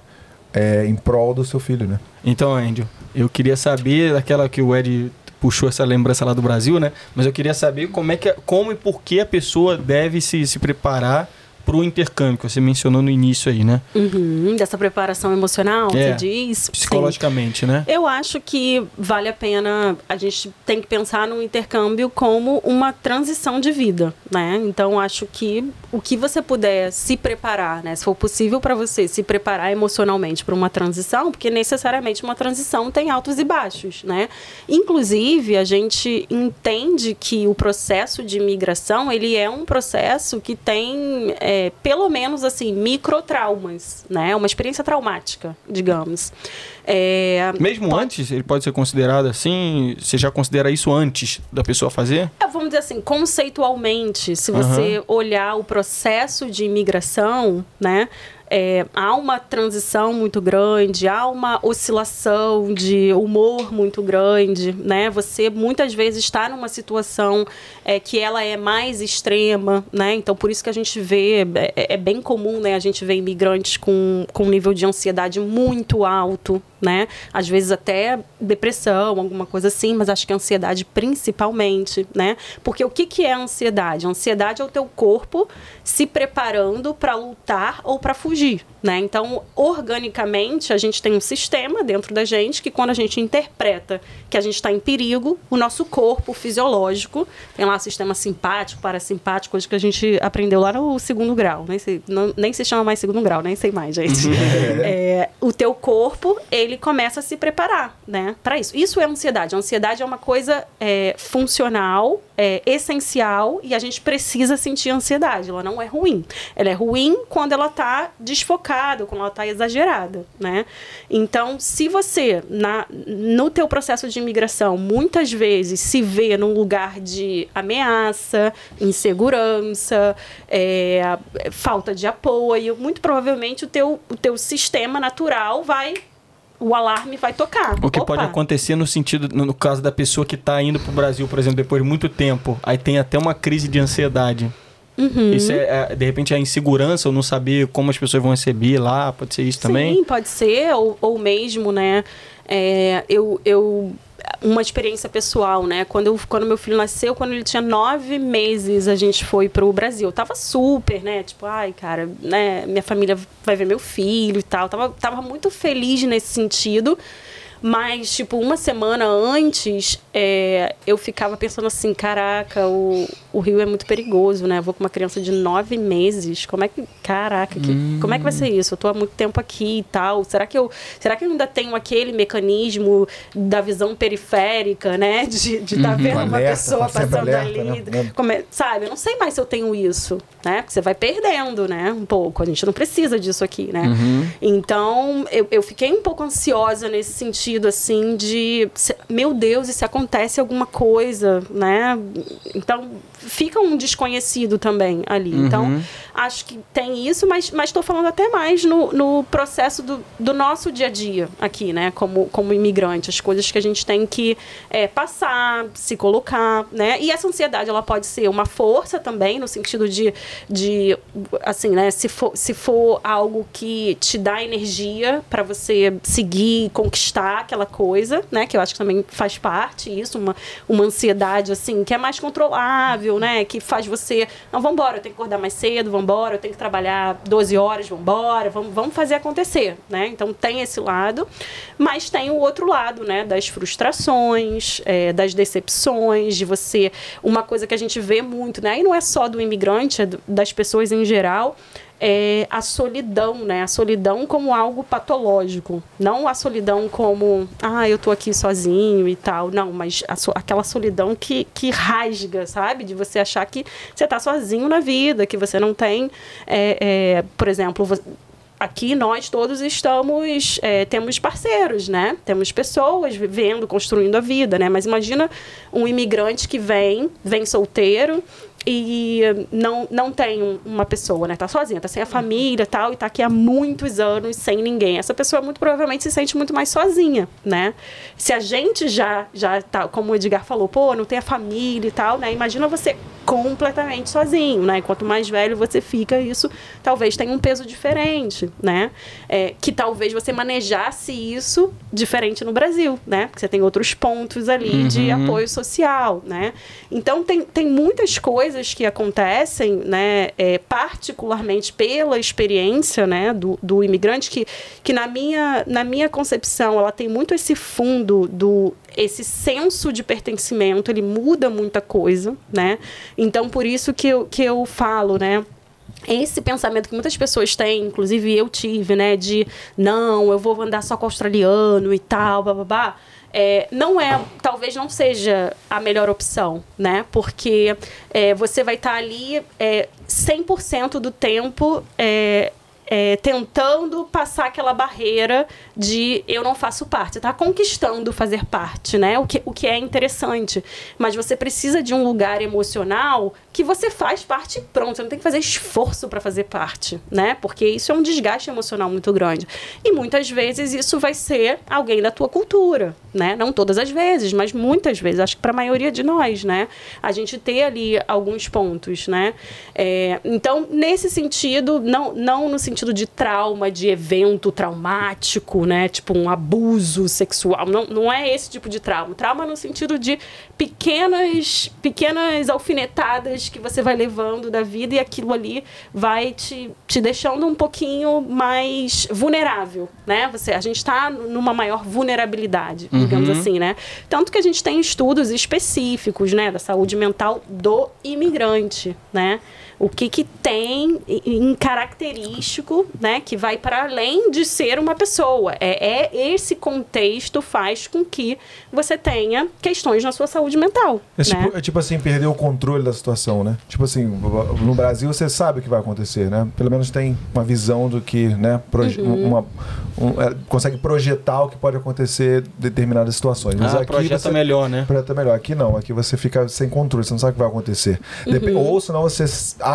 é, em prol do seu filho, né? Então, Andy, eu queria saber daquela que o Ed puxou essa lembrança lá do Brasil, né? Mas eu queria saber como é que como e por que a pessoa deve se, se preparar para o intercâmbio, que você mencionou no início aí, né? Uhum, Dessa preparação emocional, É, você diz? Sim. Psicologicamente, né? Eu acho que vale a pena, a gente tem que pensar no intercâmbio como uma transição de vida, né? Então acho que o que você puder se preparar, né? Se for possível para você se preparar emocionalmente para uma transição, porque necessariamente uma transição tem altos e baixos, né? Inclusive, a gente entende que o processo de imigração, ele é um processo que tem, é, pelo menos assim, microtraumas, né? Uma experiência traumática, digamos. É, Mesmo antes, ele pode ser considerado assim? Você já considera isso antes da pessoa fazer? É, vamos dizer assim, conceitualmente, se você olhar o processo de imigração, né? É, há uma transição muito grande, há uma oscilação de humor muito grande, né? Você muitas vezes está numa situação é, que ela é mais extrema, né? Então por isso que a gente vê é, é bem comum, né? A gente vê imigrantes com com um nível de ansiedade muito alto, né? Às vezes até depressão, alguma coisa assim, mas acho que ansiedade principalmente, né? Porque o que, que é a ansiedade? A ansiedade é o teu corpo se preparando para lutar ou para fugir, entendi. Né? Então, organicamente, a gente tem um sistema dentro da gente que quando a gente interpreta que a gente está em perigo, o nosso corpo fisiológico, tem lá sistema simpático, parasimpático, coisa que a gente aprendeu lá no segundo grau, nem, sei, não- nem se chama mais segundo grau, nem sei mais, gente. [LAUGHS] É, o teu corpo, ele começa a se preparar, né, para isso. Isso é ansiedade. A ansiedade é uma coisa é, funcional, é, essencial e a gente precisa sentir ansiedade. Ela não é ruim. Ela é ruim quando ela tá desfocada, quando ela tá exagerada, né? Então, se você na, no teu processo de imigração muitas vezes se vê num lugar de ameaça, insegurança, é, falta de apoio, muito provavelmente o teu, o teu sistema natural vai o alarme vai tocar. O que Opa. pode acontecer no sentido, no caso da pessoa que está indo pro Brasil, por exemplo, depois de muito tempo, aí tem até uma crise de ansiedade. Uhum. Isso é, é, de repente, a insegurança ou não saber como as pessoas vão receber lá, pode ser isso também? Sim, pode ser, ou, ou mesmo, né? é, eu, eu. Uma experiência pessoal, né? Quando, eu, quando meu filho nasceu, quando ele tinha nove meses, a gente foi pro Brasil. Eu tava super, né? Tipo, ai, cara, né? Minha família vai ver meu filho e tal. Tava, tava muito feliz nesse sentido. Mas, tipo, uma semana antes, é, eu ficava pensando assim, caraca, o, o Rio é muito perigoso, né? Eu vou com uma criança de nove meses. Como é que. Caraca, que, Hum. como é que vai ser isso? Eu tô há muito tempo aqui e tal. Será que eu, será que eu ainda tenho aquele mecanismo da visão periférica, né? De estar tá vendo uma Alerta, pessoa tá passando alerta, ali. né? Como é- sabe? Eu não sei mais se eu tenho isso, né? Porque você vai perdendo, né? Um pouco. A gente não precisa disso aqui, né? Então, eu, eu fiquei um pouco ansiosa nesse sentido, assim, de... se- meu Deus, e se acontece alguma coisa, né? Então, fica um desconhecido também ali. Então, acho que tem isso, mas estou falando até mais no, no processo do, do nosso dia a dia aqui, né? Como, como imigrante. As coisas que a gente tem que é, passar, se colocar, né? E essa ansiedade, ela pode ser uma força também, no sentido de, de assim, né? Se for, se for algo que te dá energia para você seguir, conquistar aquela coisa, né? Que eu acho que também faz parte isso, uma, uma ansiedade, assim, que é mais controlável, né? Que faz você, não, vambora, eu tenho que acordar mais cedo, vambora, eu tenho que trabalhar 12 horas, vambora, vamos, vamos fazer acontecer, né? Então tem esse lado, mas tem o outro lado, né? Das frustrações, é, das decepções, de você. Uma coisa que a gente vê muito, né? E não é só do imigrante, é do- das pessoas em geral. É a solidão, né? A solidão como algo patológico. Não a solidão como, ah, eu tô aqui sozinho e tal. Não, mas a aquela solidão que, que rasga, sabe? De você achar que você tá sozinho na vida, que você não tem, é, é, por exemplo, aqui nós todos estamos é, temos parceiros né temos pessoas vivendo construindo a vida né mas imagina um imigrante que vem vem solteiro e não, não tem um- uma pessoa, né? Tá sozinha, tá sem a família e tal, e tá aqui há muitos anos sem ninguém. Essa pessoa muito provavelmente se sente muito mais sozinha, né? Se a gente já, já tá, como o Edgar falou, pô, não tem a família e tal, né? Imagina você completamente sozinho, né? Quanto mais velho você fica, isso talvez tenha um peso diferente, né? É, que talvez você manejasse isso diferente no Brasil, né? Porque você tem outros pontos ali de apoio social, né? Então tem, tem muitas coisas que acontecem, né? é, particularmente pela experiência, né? Do, do imigrante que, que na minha na minha concepção ela tem muito esse fundo do esse senso de pertencimento, ele muda muita coisa, né? Então por isso que eu, que eu falo, né? esse pensamento que muitas pessoas têm, inclusive eu tive, né, de não, eu vou andar só com australiano e tal, babá, é, não é, talvez não seja a melhor opção, né, porque é, você vai estar ali é, 100% do tempo é, tentando passar aquela barreira de eu não faço parte. Você está conquistando fazer parte, né? O que, o que é interessante. Mas você precisa de um lugar emocional que você faz parte e pronto. Você não tem que fazer esforço para fazer parte, né? Porque isso é um desgaste emocional muito grande. E muitas vezes isso vai ser alguém da tua cultura, né? Não todas as vezes, mas muitas vezes. Acho que para a maioria de nós, né? A gente ter ali alguns pontos, né? É, então, nesse sentido, não, não no sentido de trauma, de evento traumático, né? Tipo um abuso sexual. Não, não é esse tipo de trauma. Trauma no sentido de pequenas, pequenas alfinetadas que você vai levando da vida e aquilo ali vai te, te deixando um pouquinho mais vulnerável, né? Você, a gente está numa maior vulnerabilidade, digamos assim, né? Tanto que a gente tem estudos específicos, né, da saúde mental do imigrante, né? O que que tem em característico, né, que vai para além de ser uma pessoa. É, é esse contexto faz com que você tenha questões na sua saúde mental, É né? tipo, é tipo assim, perder o controle da situação, né? Tipo assim, no Brasil você sabe o que vai acontecer, né? Pelo menos tem uma visão do que, né? Uhum. uma, um- é, consegue projetar o que pode acontecer em determinadas situações. Mas Ah, aqui projeta você, melhor, né? Projeta melhor. Aqui não, aqui você fica sem controle, você não sabe o que vai acontecer. Dep- Uhum. Ou senão você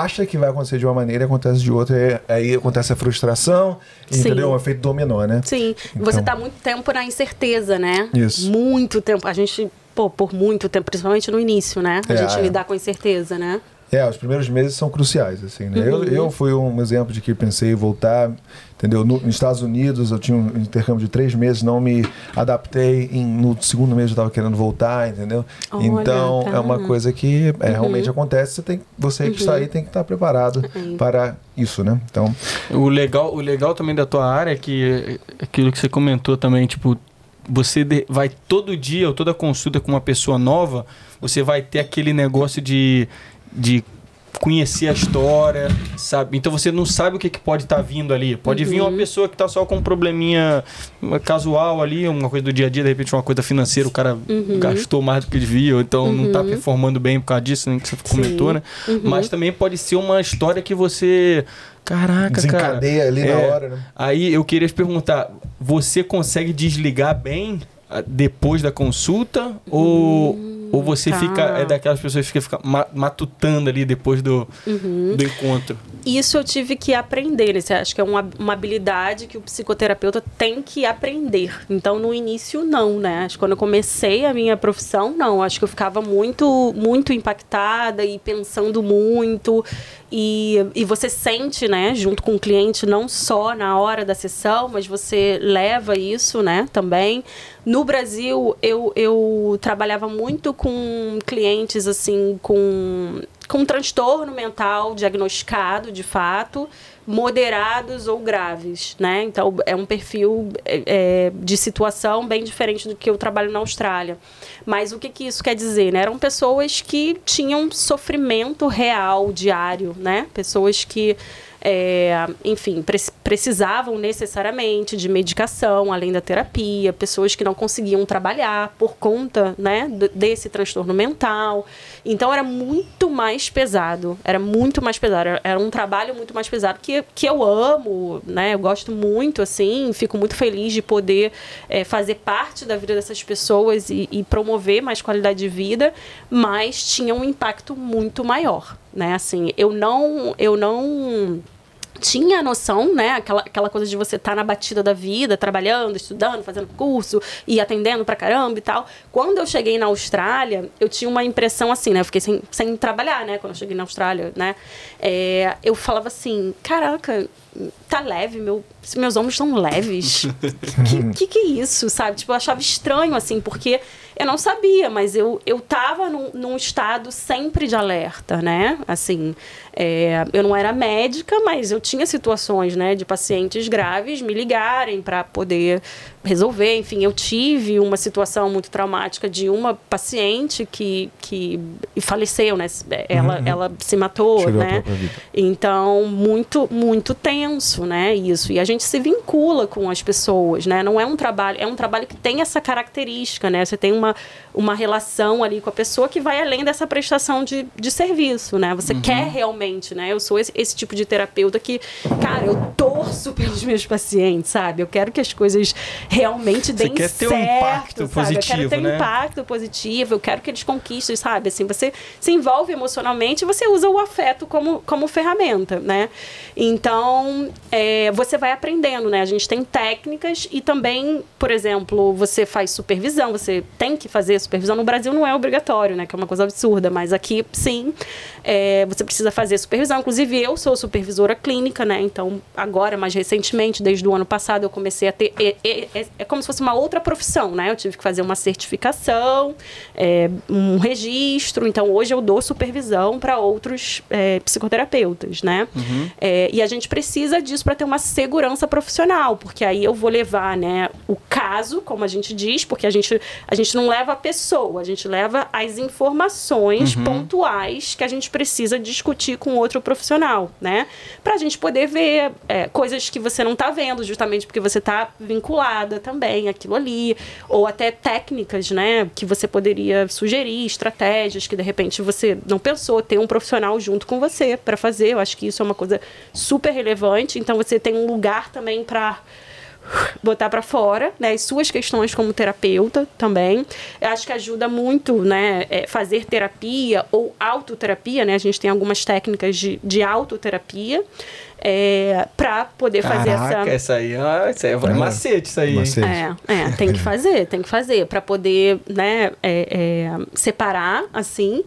acha que vai acontecer de uma maneira e acontece de outra, aí acontece a frustração, Sim. entendeu? Um efeito dominó, né? Sim, Então- você está muito tempo na incerteza, né? Isso. Muito tempo. A gente, pô, por muito tempo, principalmente no início, né? A É, gente é. lidar com incerteza, né? É, os primeiros meses são cruciais, assim, né? Uhum. Eu, eu fui um exemplo de que pensei em voltar, entendeu? No- nos Estados Unidos eu tinha um intercâmbio de três meses, não me adaptei, em- no segundo mês eu estava querendo voltar, entendeu? Olha, então tá. é uma coisa que é, realmente acontece, você tem, você que está aí tem que estar preparado Uhum. para isso, né? Então, O legal, o legal também da tua área é que é aquilo que você comentou também, tipo, você vai todo dia ou toda consulta com uma pessoa nova, você vai ter aquele negócio de de conhecer a história, sabe? Então você não sabe o que, que pode estar tá vindo ali. Pode uhum. vir uma pessoa que está só com um probleminha casual ali, uma coisa do dia a dia, de repente uma coisa financeira, o cara uhum. gastou mais do que devia, ou então tá uhum. não está performando bem por causa disso, nem que você comentou, Sim. né? Uhum. Mas também pode ser uma história que você Caraca, Desencadeia cara. ali é, na hora, né? Aí eu queria te perguntar, você consegue desligar bem depois da consulta? Hum. Ou ou você tá. fica, é daquelas pessoas que fica matutando ali depois do, uhum. do encontro? Isso eu tive que aprender, né? Acho que é uma, uma habilidade que o psicoterapeuta tem que aprender. Então, no início, não, né? Acho que quando eu comecei a minha profissão, não. Acho que eu ficava muito, muito impactada e pensando muito. E, e você sente, né, junto com o cliente, não só na hora da sessão, mas você leva isso, né, também. No Brasil, eu, eu trabalhava muito com clientes, assim, com, com transtorno mental diagnosticado, de fato, moderados ou graves, né? Então, é um perfil é, é, de situação bem diferente do que eu trabalho na Austrália. Mas o que, que isso quer dizer, né? Eram pessoas que tinham sofrimento real, diário, né? Pessoas que é, enfim, pre precisavam necessariamente de medicação, além da terapia, pessoas que não conseguiam trabalhar por conta né, desse transtorno mental. Então era muito mais pesado, era muito mais pesado, era um trabalho muito mais pesado que, que eu amo, né? Eu gosto muito, assim, fico muito feliz de poder é, fazer parte da vida dessas pessoas e, e promover mais qualidade de vida, mas tinha um impacto muito maior, né? Assim, eu não, eu não tinha a noção, né? Aquela, aquela coisa de você estar tá na batida da vida, trabalhando, estudando, fazendo curso e atendendo pra caramba e tal. Quando eu cheguei na Austrália, eu tinha uma impressão assim, né? Eu fiquei sem, sem trabalhar, né? Quando eu cheguei na Austrália, né? É, eu falava assim, caraca, tá leve, meu, meus ombros estão leves. [LAUGHS] que, que que é isso, sabe? Tipo, eu achava estranho, assim, porque eu não sabia, mas eu, eu tava num, num estado sempre de alerta, né? Assim, é, eu não era médica, mas eu tinha situações, né, de pacientes graves me ligarem para poder resolver. Enfim, eu tive uma situação muito traumática de uma paciente que, que faleceu, né? Ela, uhum. ela se matou, Chegou né? Então, muito, muito tenso, né? Isso. E a gente se vincula com as pessoas, né? Não é um trabalho, é um trabalho que tem essa característica, né? Você tem uma, uma relação ali com a pessoa que vai além dessa prestação de, de serviço, né? Você uhum. quer realmente, né? Eu sou esse, esse, tipo de terapeuta que, cara, eu torço pelos meus pacientes, sabe? Eu quero que as coisas realmente deem você quer certo, ter um impacto sabe? positivo, eu quero ter né? um impacto positivo, eu quero que eles conquistem, sabe? Assim, você se envolve emocionalmente e você usa o afeto como, como ferramenta, né? Então, é, você vai aprendendo, né? A gente tem técnicas e também, por exemplo, você faz supervisão, você tem que fazer supervisão no Brasil não é obrigatório, né? Que é uma coisa absurda, mas aqui sim, é, você precisa fazer supervisão. Inclusive, eu sou supervisora clínica, né? Então, agora, mais recentemente, desde o ano passado, eu comecei a ter. É, é, é, é como se fosse uma outra profissão, né? Eu tive que fazer uma certificação, é, um registro. Então, hoje eu dou supervisão para outros é, psicoterapeutas, né? Uhum. e a gente precisa disso para ter uma segurança profissional, porque aí eu vou levar, né, o caso, como a gente diz, porque a gente, a gente não leva a pessoa a gente leva as informações uhum. pontuais que a gente precisa discutir com outro profissional, né? Para a gente poder ver é, coisas que você não está vendo, justamente porque você está vinculada também aquilo ali, ou até técnicas, né? Que você poderia sugerir, estratégias que de repente você não pensou, ter um profissional junto com você para fazer. Eu acho que isso é uma coisa super relevante. Então você tem um lugar também para botar para fora, né, as suas questões como terapeuta também. Eu acho que ajuda muito, né, é, fazer terapia ou autoterapia, né? A gente tem algumas técnicas de, de autoterapia é, para poder Caraca, fazer essa. Essa aí, isso aí é macete, isso aí. Macete. É, é, tem que [LAUGHS] fazer, tem que fazer para poder, né, é, é, separar assim.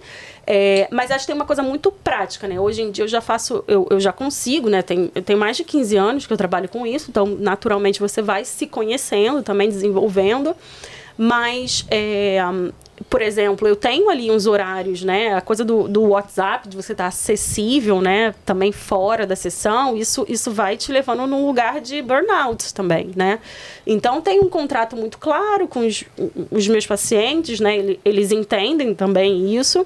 É, mas acho que tem uma coisa muito prática, né? Hoje em dia eu já faço, eu, eu já consigo, né? Tem, eu tenho mais de 15 anos que eu trabalho com isso, então naturalmente você vai se conhecendo, também desenvolvendo. Mas é, por exemplo, eu tenho ali uns horários, né? A coisa do, do WhatsApp, de você estar acessível, né? Também fora da sessão, isso, isso vai te levando num lugar de burnout também, né? Então, tem um contrato muito claro com os, os meus pacientes, né? Eles entendem também isso.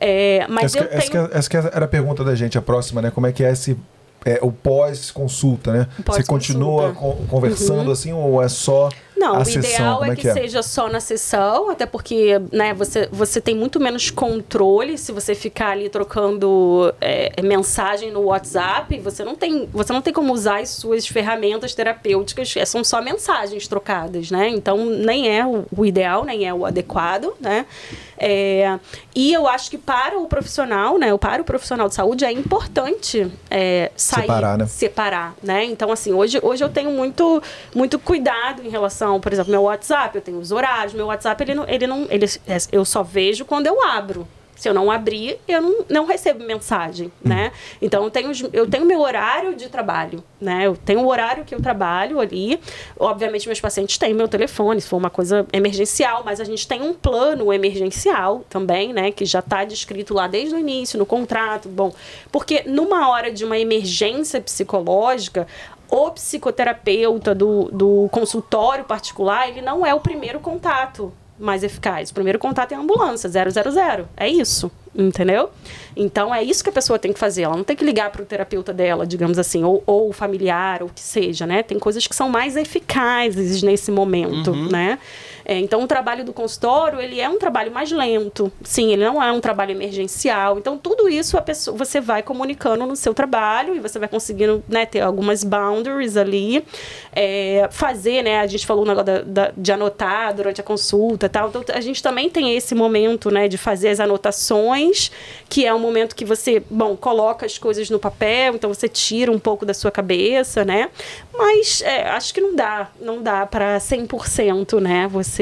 É, mas essa, eu que, tenho... essa que era a pergunta da gente, a próxima, né? Como é que é esse é, o pós-consulta, né? Pós Você continua con conversando uhum. assim ou é só não, a o sessão? ideal é, é que, que é? seja só na sessão, até porque né, você, você tem muito menos controle se você ficar ali trocando é, mensagem no WhatsApp. Você não, tem, você não tem como usar as suas ferramentas terapêuticas, é, são só mensagens trocadas, né? Então, nem é o, o ideal, nem é o adequado, né? É, e eu acho que para o profissional, né, para o profissional de saúde é importante é, sair, separar, né? separar, né? Então assim, hoje, hoje eu tenho muito, muito cuidado em relação, por exemplo, meu WhatsApp, eu tenho os horários, meu WhatsApp ele não, ele não, ele, eu só vejo quando eu abro. Se eu não abrir, eu não, não recebo mensagem, hum. né? Então, eu tenho, eu tenho meu horário de trabalho, né? Eu tenho o horário que eu trabalho ali. Obviamente, meus pacientes têm meu telefone, se for uma coisa emergencial, mas a gente tem um plano emergencial também, né? Que já está descrito lá desde o início, no contrato. Bom, porque numa hora de uma emergência psicológica, o psicoterapeuta do, do consultório particular, ele não é o primeiro contato mais eficaz. O primeiro contato é a ambulância, 000. É isso, entendeu? Então é isso que a pessoa tem que fazer. Ela não tem que ligar para o terapeuta dela, digamos assim, ou, ou familiar, ou o que seja, né? Tem coisas que são mais eficazes nesse momento, uhum. né? É, então, o trabalho do consultório, ele é um trabalho mais lento. Sim, ele não é um trabalho emergencial. Então, tudo isso pessoa, você vai comunicando no seu trabalho e você vai conseguindo né, ter algumas boundaries ali. É, fazer, né? A gente falou o negócio da, da, de anotar durante a consulta tal. Então, a gente também tem esse momento, né? De fazer as anotações, que é um momento que você, bom, coloca as coisas no papel, então você tira um pouco da sua cabeça, né? Mas é, acho que não dá, não dá para 100%, né? Você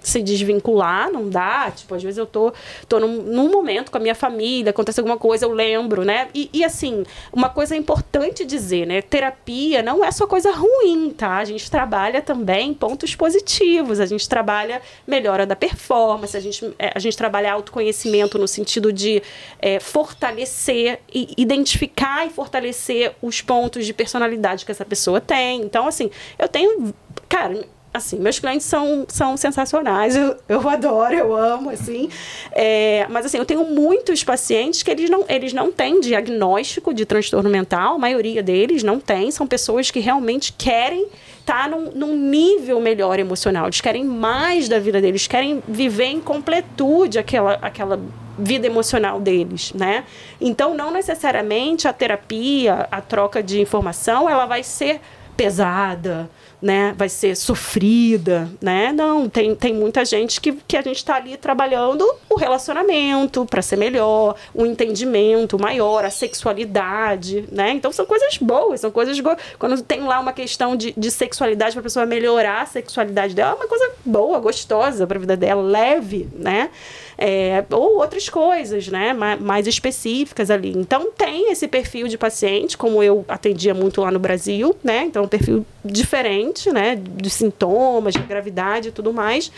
se desvincular, não dá. Tipo, às vezes eu tô, tô num, num momento com a minha família, acontece alguma coisa, eu lembro, né? E, e, assim, uma coisa importante dizer, né? Terapia não é só coisa ruim, tá? A gente trabalha também pontos positivos, a gente trabalha melhora da performance, a gente, é, a gente trabalha autoconhecimento no sentido de é, fortalecer e identificar e fortalecer os pontos de personalidade que essa pessoa tem. Então, assim, eu tenho. Cara, assim, meus clientes são, são sensacionais, eu, eu adoro, eu amo, assim. É, mas, assim, eu tenho muitos pacientes que eles não, eles não têm diagnóstico de transtorno mental, a maioria deles não tem, são pessoas que realmente querem estar tá num, num nível melhor emocional, eles querem mais da vida deles, querem viver em completude aquela, aquela vida emocional deles, né? Então, não necessariamente a terapia, a troca de informação, ela vai ser pesada, né? Vai ser sofrida, né? Não, tem, tem muita gente que, que a gente está ali trabalhando o relacionamento para ser melhor, o entendimento maior, a sexualidade, né? Então são coisas boas, são coisas quando tem lá uma questão de, de sexualidade para a pessoa melhorar a sexualidade dela, é uma coisa boa, gostosa para a vida dela, leve, né? É, ou outras coisas, né, mais específicas ali. Então tem esse perfil de paciente, como eu atendia muito lá no Brasil, né, então um perfil diferente, né, de sintomas, de gravidade e tudo mais,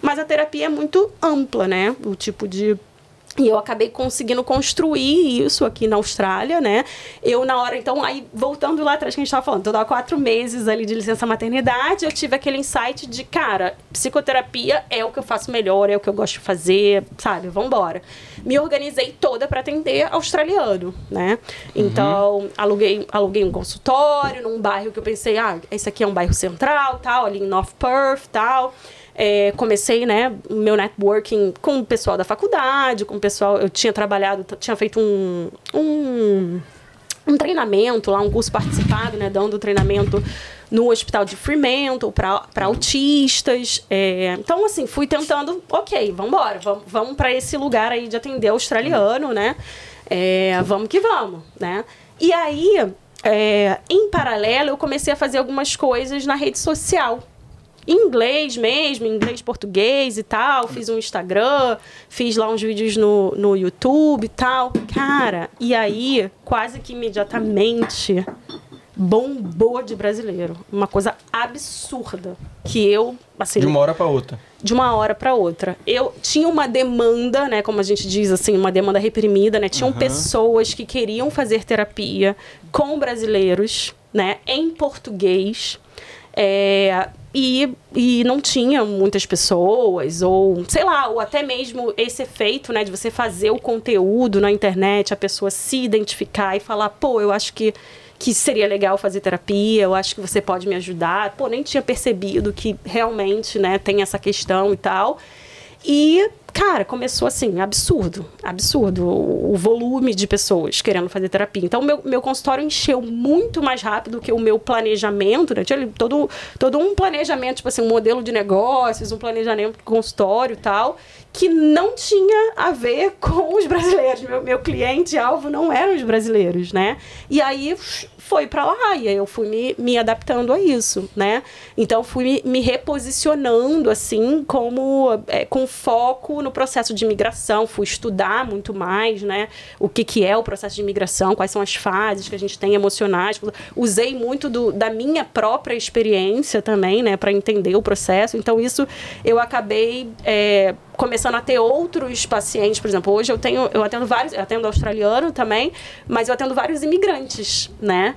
mas a terapia é muito ampla, né, o tipo de e eu acabei conseguindo construir isso aqui na Austrália, né? Eu, na hora, então, aí voltando lá atrás que a gente estava falando, então, há quatro meses ali de licença maternidade, eu tive aquele insight de, cara, psicoterapia é o que eu faço melhor, é o que eu gosto de fazer, sabe? Vambora. Me organizei toda para atender australiano, né? Então, uhum. aluguei, aluguei um consultório num bairro que eu pensei, ah, esse aqui é um bairro central, tal, ali em North Perth, tal. É, comecei, né, meu networking com o pessoal da faculdade, com o pessoal. Eu tinha trabalhado, tinha feito um, um, um treinamento lá, um curso participado, né, dando treinamento no hospital de Fremantle para autistas. É, então, assim, fui tentando, ok, vamos embora, vamos, para esse lugar aí de atender australiano, né? É, vamos que vamos, né? E aí, é, em paralelo, eu comecei a fazer algumas coisas na rede social inglês mesmo, inglês português e tal. Fiz um Instagram, fiz lá uns vídeos no, no YouTube e tal. Cara, e aí, quase que imediatamente bombou de brasileiro. Uma coisa absurda. Que eu, assim. De uma hora pra outra. de uma hora para outra. Eu tinha uma demanda, né, como a gente diz assim, uma demanda reprimida, né? Tinham pessoas que queriam fazer terapia com brasileiros, né, em português. É, e, e não tinha muitas pessoas, ou sei lá, ou até mesmo esse efeito, né, de você fazer o conteúdo na internet, a pessoa se identificar e falar, pô, eu acho que que seria legal fazer terapia, eu acho que você pode me ajudar. Pô, nem tinha percebido que realmente, né, tem essa questão e tal. E, cara, começou assim, absurdo, absurdo o, volume de pessoas querendo fazer terapia. Então, meu, meu consultório encheu muito mais rápido que o meu planejamento, né? Tinha todo, todo um planejamento, tipo assim, um modelo de negócios, um planejamento de consultório e tal, que não tinha a ver [LAUGHS] com os brasileiros. Meu, meu cliente-alvo não eram os brasileiros, né? E aí foi para lá e aí eu fui me, me adaptando a isso, né? Então fui me, me reposicionando assim como é, com foco no processo de imigração, fui estudar muito mais, né? O que que é o processo de imigração, quais são as fases que a gente tem emocionais, usei muito do, da minha própria experiência também, né, para entender o processo. Então isso eu acabei é, começando a ter outros pacientes, por exemplo, hoje eu tenho, eu atendo vários, eu atendo australiano também, mas eu atendo vários imigrantes, né?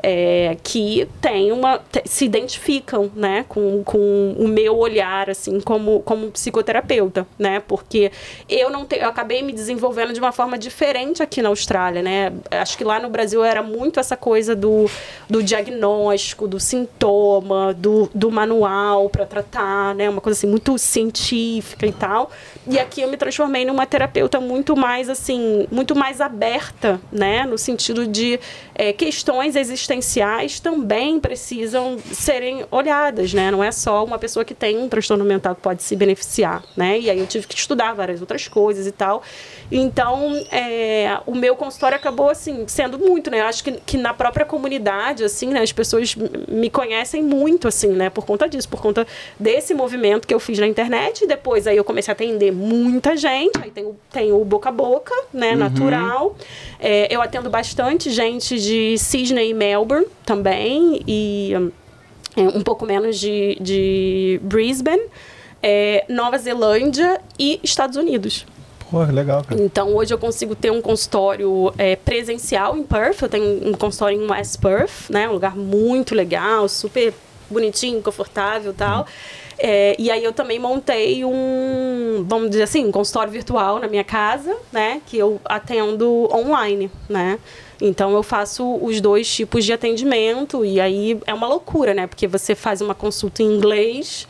É, que tem uma se identificam né com, com o meu olhar assim como, como psicoterapeuta né? Porque eu não eu acabei me desenvolvendo de uma forma diferente aqui na Austrália né? Acho que lá no Brasil era muito essa coisa do, do diagnóstico do sintoma do, do manual para tratar né? Uma coisa assim muito científica e tal. E aqui eu me transformei numa terapeuta muito mais assim muito mais aberta né? No sentido de é, questões existenciais também precisam serem olhadas, né? Não é só uma pessoa que tem um transtorno mental que pode se beneficiar, né? E aí eu tive que estudar várias outras coisas e tal. Então, é, o meu consultório acabou, assim, sendo muito, né? Eu acho que, que na própria comunidade, assim, né? As pessoas me conhecem muito, assim, né? Por conta disso, por conta desse movimento que eu fiz na internet. E depois aí eu comecei a atender muita gente. Aí tem o, tem o boca a boca, né? Uhum. Natural. É, eu atendo bastante gente de Sydney e Melbourne também. E um, um pouco menos de, de Brisbane. É, Nova Zelândia e Estados Unidos. Pô, legal, cara. Então, hoje eu consigo ter um consultório é, presencial em Perth. Eu tenho um consultório em West Perth, né? Um lugar muito legal, super bonitinho, confortável e tal. É, e aí eu também montei um, vamos dizer assim, um consultório virtual na minha casa, né? Que eu atendo online, né? Então eu faço os dois tipos de atendimento e aí é uma loucura, né? Porque você faz uma consulta em inglês,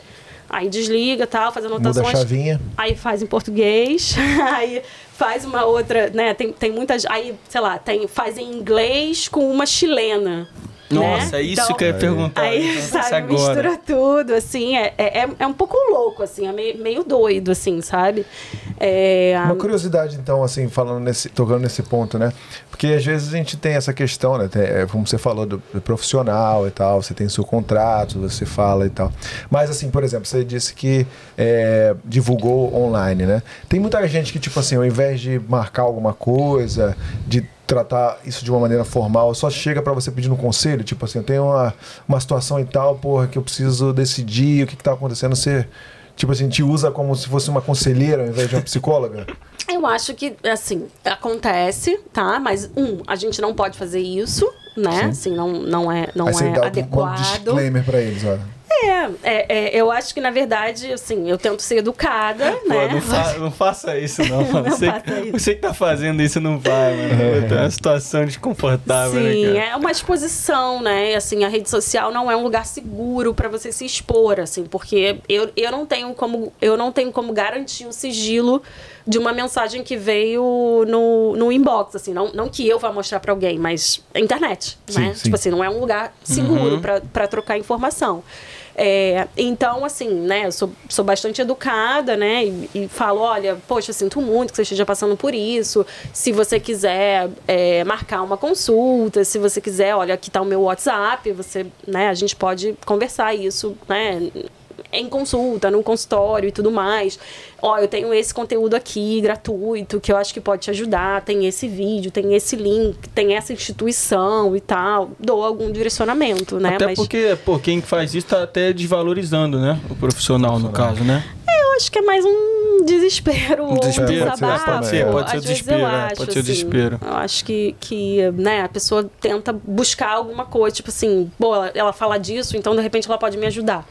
aí desliga tal, faz Muda a anotações chavinha. aí faz em português, [LAUGHS] aí faz uma outra, né? Tem, tem muitas. Aí, sei lá, tem, faz em inglês com uma chilena. Nossa, né? é isso Então, que eu ia perguntar. Aí, então, sabe, agora. mistura tudo, assim, é, é, é um pouco louco, assim, é meio, meio doido, assim, sabe? É, Uma curiosidade, então, assim, falando nesse, tocando nesse ponto, né? Porque às vezes a gente tem essa questão, né? Tem, é, como você falou, do, do profissional e tal, você tem seu contrato, você fala e tal. Mas, assim, por exemplo, você disse que é, divulgou online, né? Tem muita gente que, tipo assim, ao invés de marcar alguma coisa, de tratar isso de uma maneira formal, só chega pra você pedindo um conselho, tipo assim, eu tenho uma, uma situação e tal, porra, que eu preciso decidir o que, que tá acontecendo, você, tipo assim, te usa como se fosse uma conselheira ao invés de uma psicóloga? Eu acho que, assim, acontece, tá? Mas, um, a gente não pode fazer isso, né? Assim, não, não é, não Aí você é dá um- um adequado. disclaimer pra eles, ó. É, é, é, eu acho que, na verdade, assim, eu tento ser educada, Pô, né? não, fa- não faça isso, não, [LAUGHS] mano. Não você, isso. [LAUGHS] você que tá fazendo isso não vai, mano. Tá uma situação desconfortável, Sim, né, cara? é uma exposição, né? Assim, a rede social não é um lugar seguro para você se expor, assim, porque eu, eu não tenho como eu não tenho como garantir o sigilo de uma mensagem que veio no, no inbox, assim, não, não que eu vá mostrar para alguém, mas a internet, Sim, né? sim. Tipo assim, não é um lugar seguro Uhum. pra para trocar informação. É, então, assim, né, sou, sou bastante educada, né, e, e falo, olha, poxa, sinto muito que você esteja passando por isso. Se você quiser é, marcar uma consulta, se você quiser, olha, aqui tá o meu WhatsApp, você, né, a gente pode conversar isso, né, em consulta, no consultório e tudo mais. Ó, eu tenho esse conteúdo aqui gratuito que eu acho que pode te ajudar. Tem esse vídeo, tem esse link, tem essa instituição e tal. Dou algum direcionamento, né? Até Mas porque, pô, quem faz isso tá até desvalorizando, né? O profissional, no caso, né? eu acho que é mais um desespero. Um desespero, um pode ser, desabafo. pode ser, pode ser Às desespero, eu é, acho, pode ser assim, desespero. Eu acho que, que né, a pessoa tenta buscar alguma coisa, tipo assim, ela, ela fala disso, então de repente ela pode me ajudar.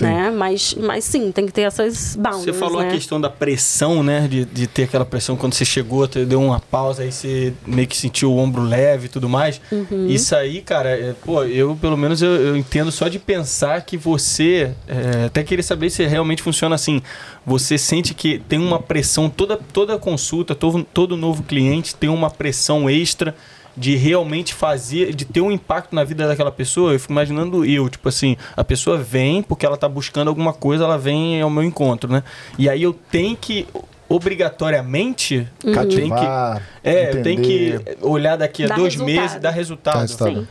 Né? Mas, mas sim, tem que ter essas boundaries, Você falou né? a questão da pressão, né? De, de ter aquela pressão quando você chegou, deu uma pausa, aí você meio que sentiu o ombro leve e tudo mais. Uhum. Isso aí, cara, é, pô, eu pelo menos eu, eu entendo só de pensar que você. é, até queria saber se realmente funciona assim. Você sente que tem uma pressão, toda, toda consulta, todo, todo novo cliente tem uma pressão extra de realmente fazer, de ter um impacto na vida daquela pessoa. Eu fico imaginando eu, tipo assim, a pessoa vem porque ela tá buscando alguma coisa, ela vem ao meu encontro, né? E aí eu tenho que obrigatoriamente Uhum. tem que Cativar, é, eu tenho que olhar daqui a Dar dois resultado. meses dar resultado. Dar resultado. Sim.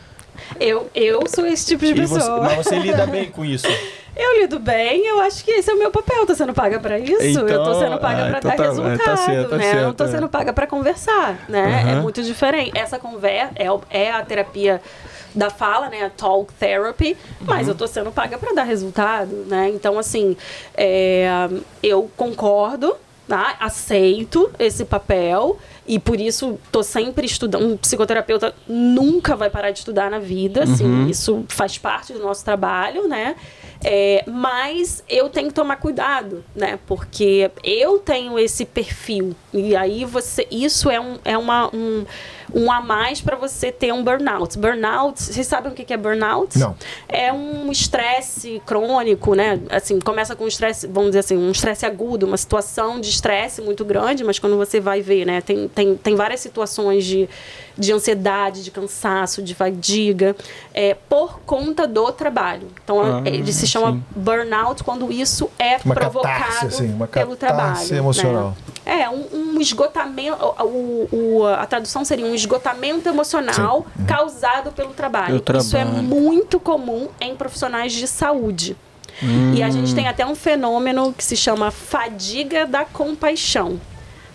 Eu, eu sou esse tipo de E você, pessoa. mas você lida [LAUGHS] bem com isso. Eu lido bem, eu acho que esse é o meu papel. Tô sendo paga pra isso, eu tô Então, sendo paga ah, pra então dar tá- resultado, tá certo, tá né? eu não certo, tô é. sendo paga pra conversar, né? É Aham. muito diferente. Essa conversa é, é a terapia da fala, né? A talk therapy, mas Uhum. eu tô sendo paga pra dar resultado, né? Então, assim, é, eu concordo, tá? aceito esse papel. E por isso tô sempre estudando. Um psicoterapeuta nunca vai parar de estudar na vida, assim, Uhum. isso faz parte do nosso trabalho, né? É, mas eu tenho que tomar cuidado, né? Porque eu tenho esse perfil. E aí você. Isso é um, é uma, um, um a mais para você ter um burnout. Burnout, vocês sabem o que é burnout? Não. É um estresse crônico, né? Assim, começa com um estresse, vamos dizer assim, um estresse agudo, uma situação de estresse muito grande, mas quando você vai ver, né? Tem, tem, tem várias situações de, de ansiedade, de cansaço, de fadiga, é, por conta do trabalho. Então, Ah, ele se chama sim. burnout quando isso é Uma provocado catarse, assim, uma pelo trabalho. emocional. Né? É, um, um esgotamento. O, o- a tradução seria um esgotamento emocional causado pelo trabalho. Pelo Isso é trabalho. muito comum em profissionais de saúde. E a gente tem até um fenômeno que se chama fadiga da compaixão.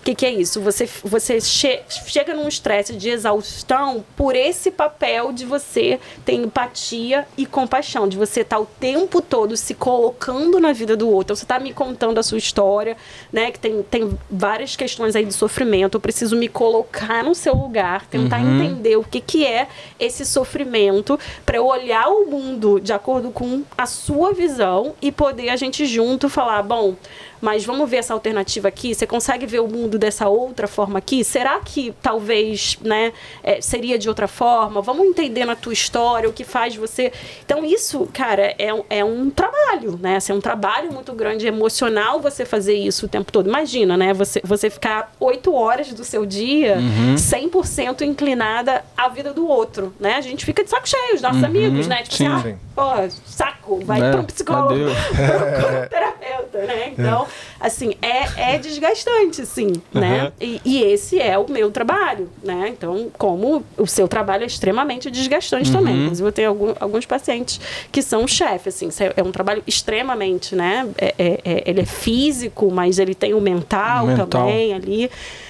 O que, que é isso? Você, você che- chega num estresse de exaustão por esse papel de você ter empatia e compaixão, de você estar o tempo todo se colocando na vida do outro. Você está me contando a sua história, né? Que tem, tem várias questões aí de sofrimento. Eu preciso me colocar no seu lugar, tentar entender o que, que é esse sofrimento, para eu olhar o mundo de acordo com a sua visão e poder a gente junto falar, bom, mas vamos ver essa alternativa aqui. Você consegue ver o mundo dessa outra forma aqui? Será que talvez, né, é, seria de outra forma? Vamos entender na tua história o que faz você. Então isso, cara, é, um- é um trabalho, né? Assim, é um trabalho muito grande emocional você fazer isso o tempo todo. Imagina, né? Você, você ficar oito horas do seu dia 100% inclinada à vida do outro, né? A gente fica de saco cheio, os nossos amigos, né? Tipo Sim, assim, sim. ah, pô, saco, vai É, para um psicólogo, [LAUGHS] para um terapeuta, né? Então, assim, é, é desgastante, sim, né? Uhum. E, e esse é o meu trabalho, né? Então, como o seu trabalho é extremamente desgastante também. Uhum. Inclusive, eu tenho algum- alguns pacientes que são chefe, assim, é é um trabalho extremamente, né? É, é- é- ele é físico, mas ele tem o mental, Mental. também ali.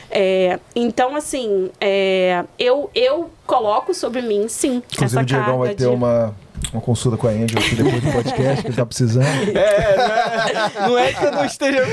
É, então, assim, é, eu, eu coloco sobre mim, sim, Inclusive, essa o Diegão carga vai ter de... uma, uma consulta com a Angel aqui depois do podcast, que ele tá precisando. [LAUGHS] É, não é, não é que eu não esteja.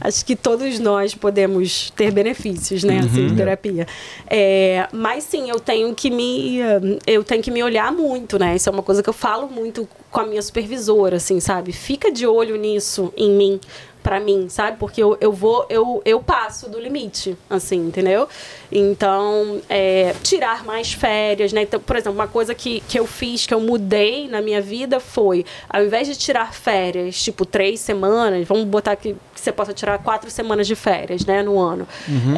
Acho que todos nós podemos ter benefícios, né, assim, de terapia. É, mas sim, eu tenho que me eu tenho que me olhar muito, né? Isso é uma coisa que eu falo muito com a minha supervisora, assim, sabe? Fica de olho nisso em mim. Pra mim, sabe? Porque eu, eu vou, eu, eu passo do limite, assim, entendeu? Então, é, tirar mais férias, né? Então, por exemplo, uma coisa que, que eu fiz, que eu mudei na minha vida foi, ao invés de tirar férias, tipo, três semanas, vamos botar que, que você possa tirar quatro semanas de férias, né, no ano.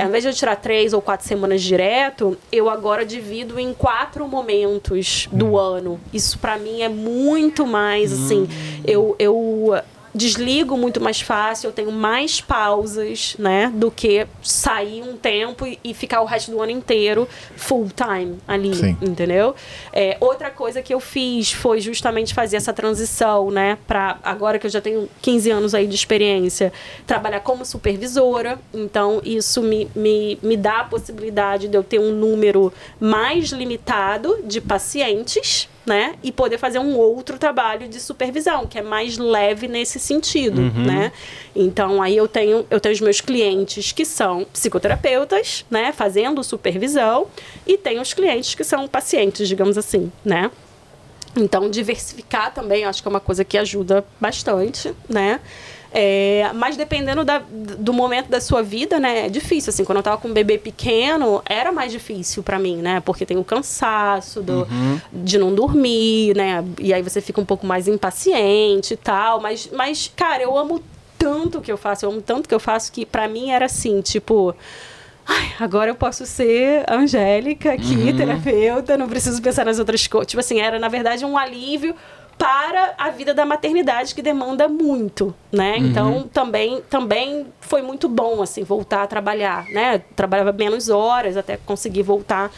Ao invés de eu tirar três ou quatro semanas direto, eu agora divido em quatro momentos do ano. Isso pra mim é muito mais, assim, eu... eu desligo muito mais fácil, eu tenho mais pausas, né? Do que sair um tempo e, e ficar o resto do ano inteiro full time ali, Sim. entendeu? É, outra coisa que eu fiz foi justamente fazer essa transição, né? Pra agora que eu já tenho 15 anos aí de experiência, trabalhar como supervisora. Então, isso me, me, me dá a possibilidade de eu ter um número mais limitado de pacientes, né? E poder fazer um outro trabalho de supervisão, que é mais leve nesse sentido, né? Então, aí eu tenho, eu tenho os meus clientes que são psicoterapeutas, né? Fazendo supervisão, e tenho os clientes que são pacientes, digamos assim, né? Então, diversificar também, acho que é uma coisa que ajuda bastante, né? É, mas dependendo da- do momento da sua vida, né? É difícil. Assim, quando eu tava com um bebê pequeno, era mais difícil pra mim, né? Porque tem o cansaço do, de não dormir, né? E aí você fica um pouco mais impaciente e tal. Mas, mas, cara, eu amo tanto o que eu faço, eu amo tanto o que eu faço que pra mim era assim, tipo. Ai, agora eu posso ser Angélica aqui, terapeuta, não preciso pensar nas outras coisas. Tipo assim, era na verdade um alívio para a vida da maternidade que demanda muito, né? Então também também foi muito bom assim voltar a trabalhar, né? Trabalhava menos horas até conseguir voltar,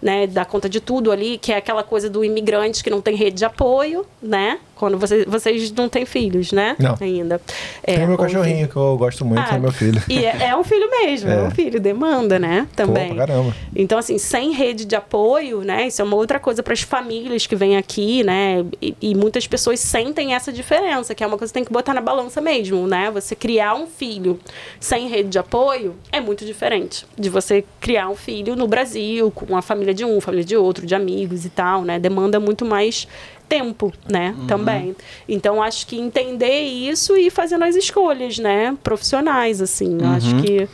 né, dar conta de tudo ali, que é aquela coisa do imigrante que não tem rede de apoio, né? Quando você, vocês não têm filhos, né? Não. Ainda. É, Tem meu cachorrinho, que eu gosto muito, ah, é meu filho. E é, é um filho mesmo, é. É. um filho, demanda, né? Também. Pô, pra caramba. Então, assim, sem rede de apoio, né? Isso é uma outra coisa para as famílias que vêm aqui, né? E, e muitas pessoas sentem essa diferença, que é uma coisa que tem que botar na balança mesmo, né? Você criar um filho sem rede de apoio é muito diferente de você criar um filho no Brasil, com uma família de um, família de outro, de amigos e tal, né? Demanda muito mais tempo, né? Também. Então, acho que entender isso e fazendo as escolhas, né? Profissionais, assim. Eu Acho que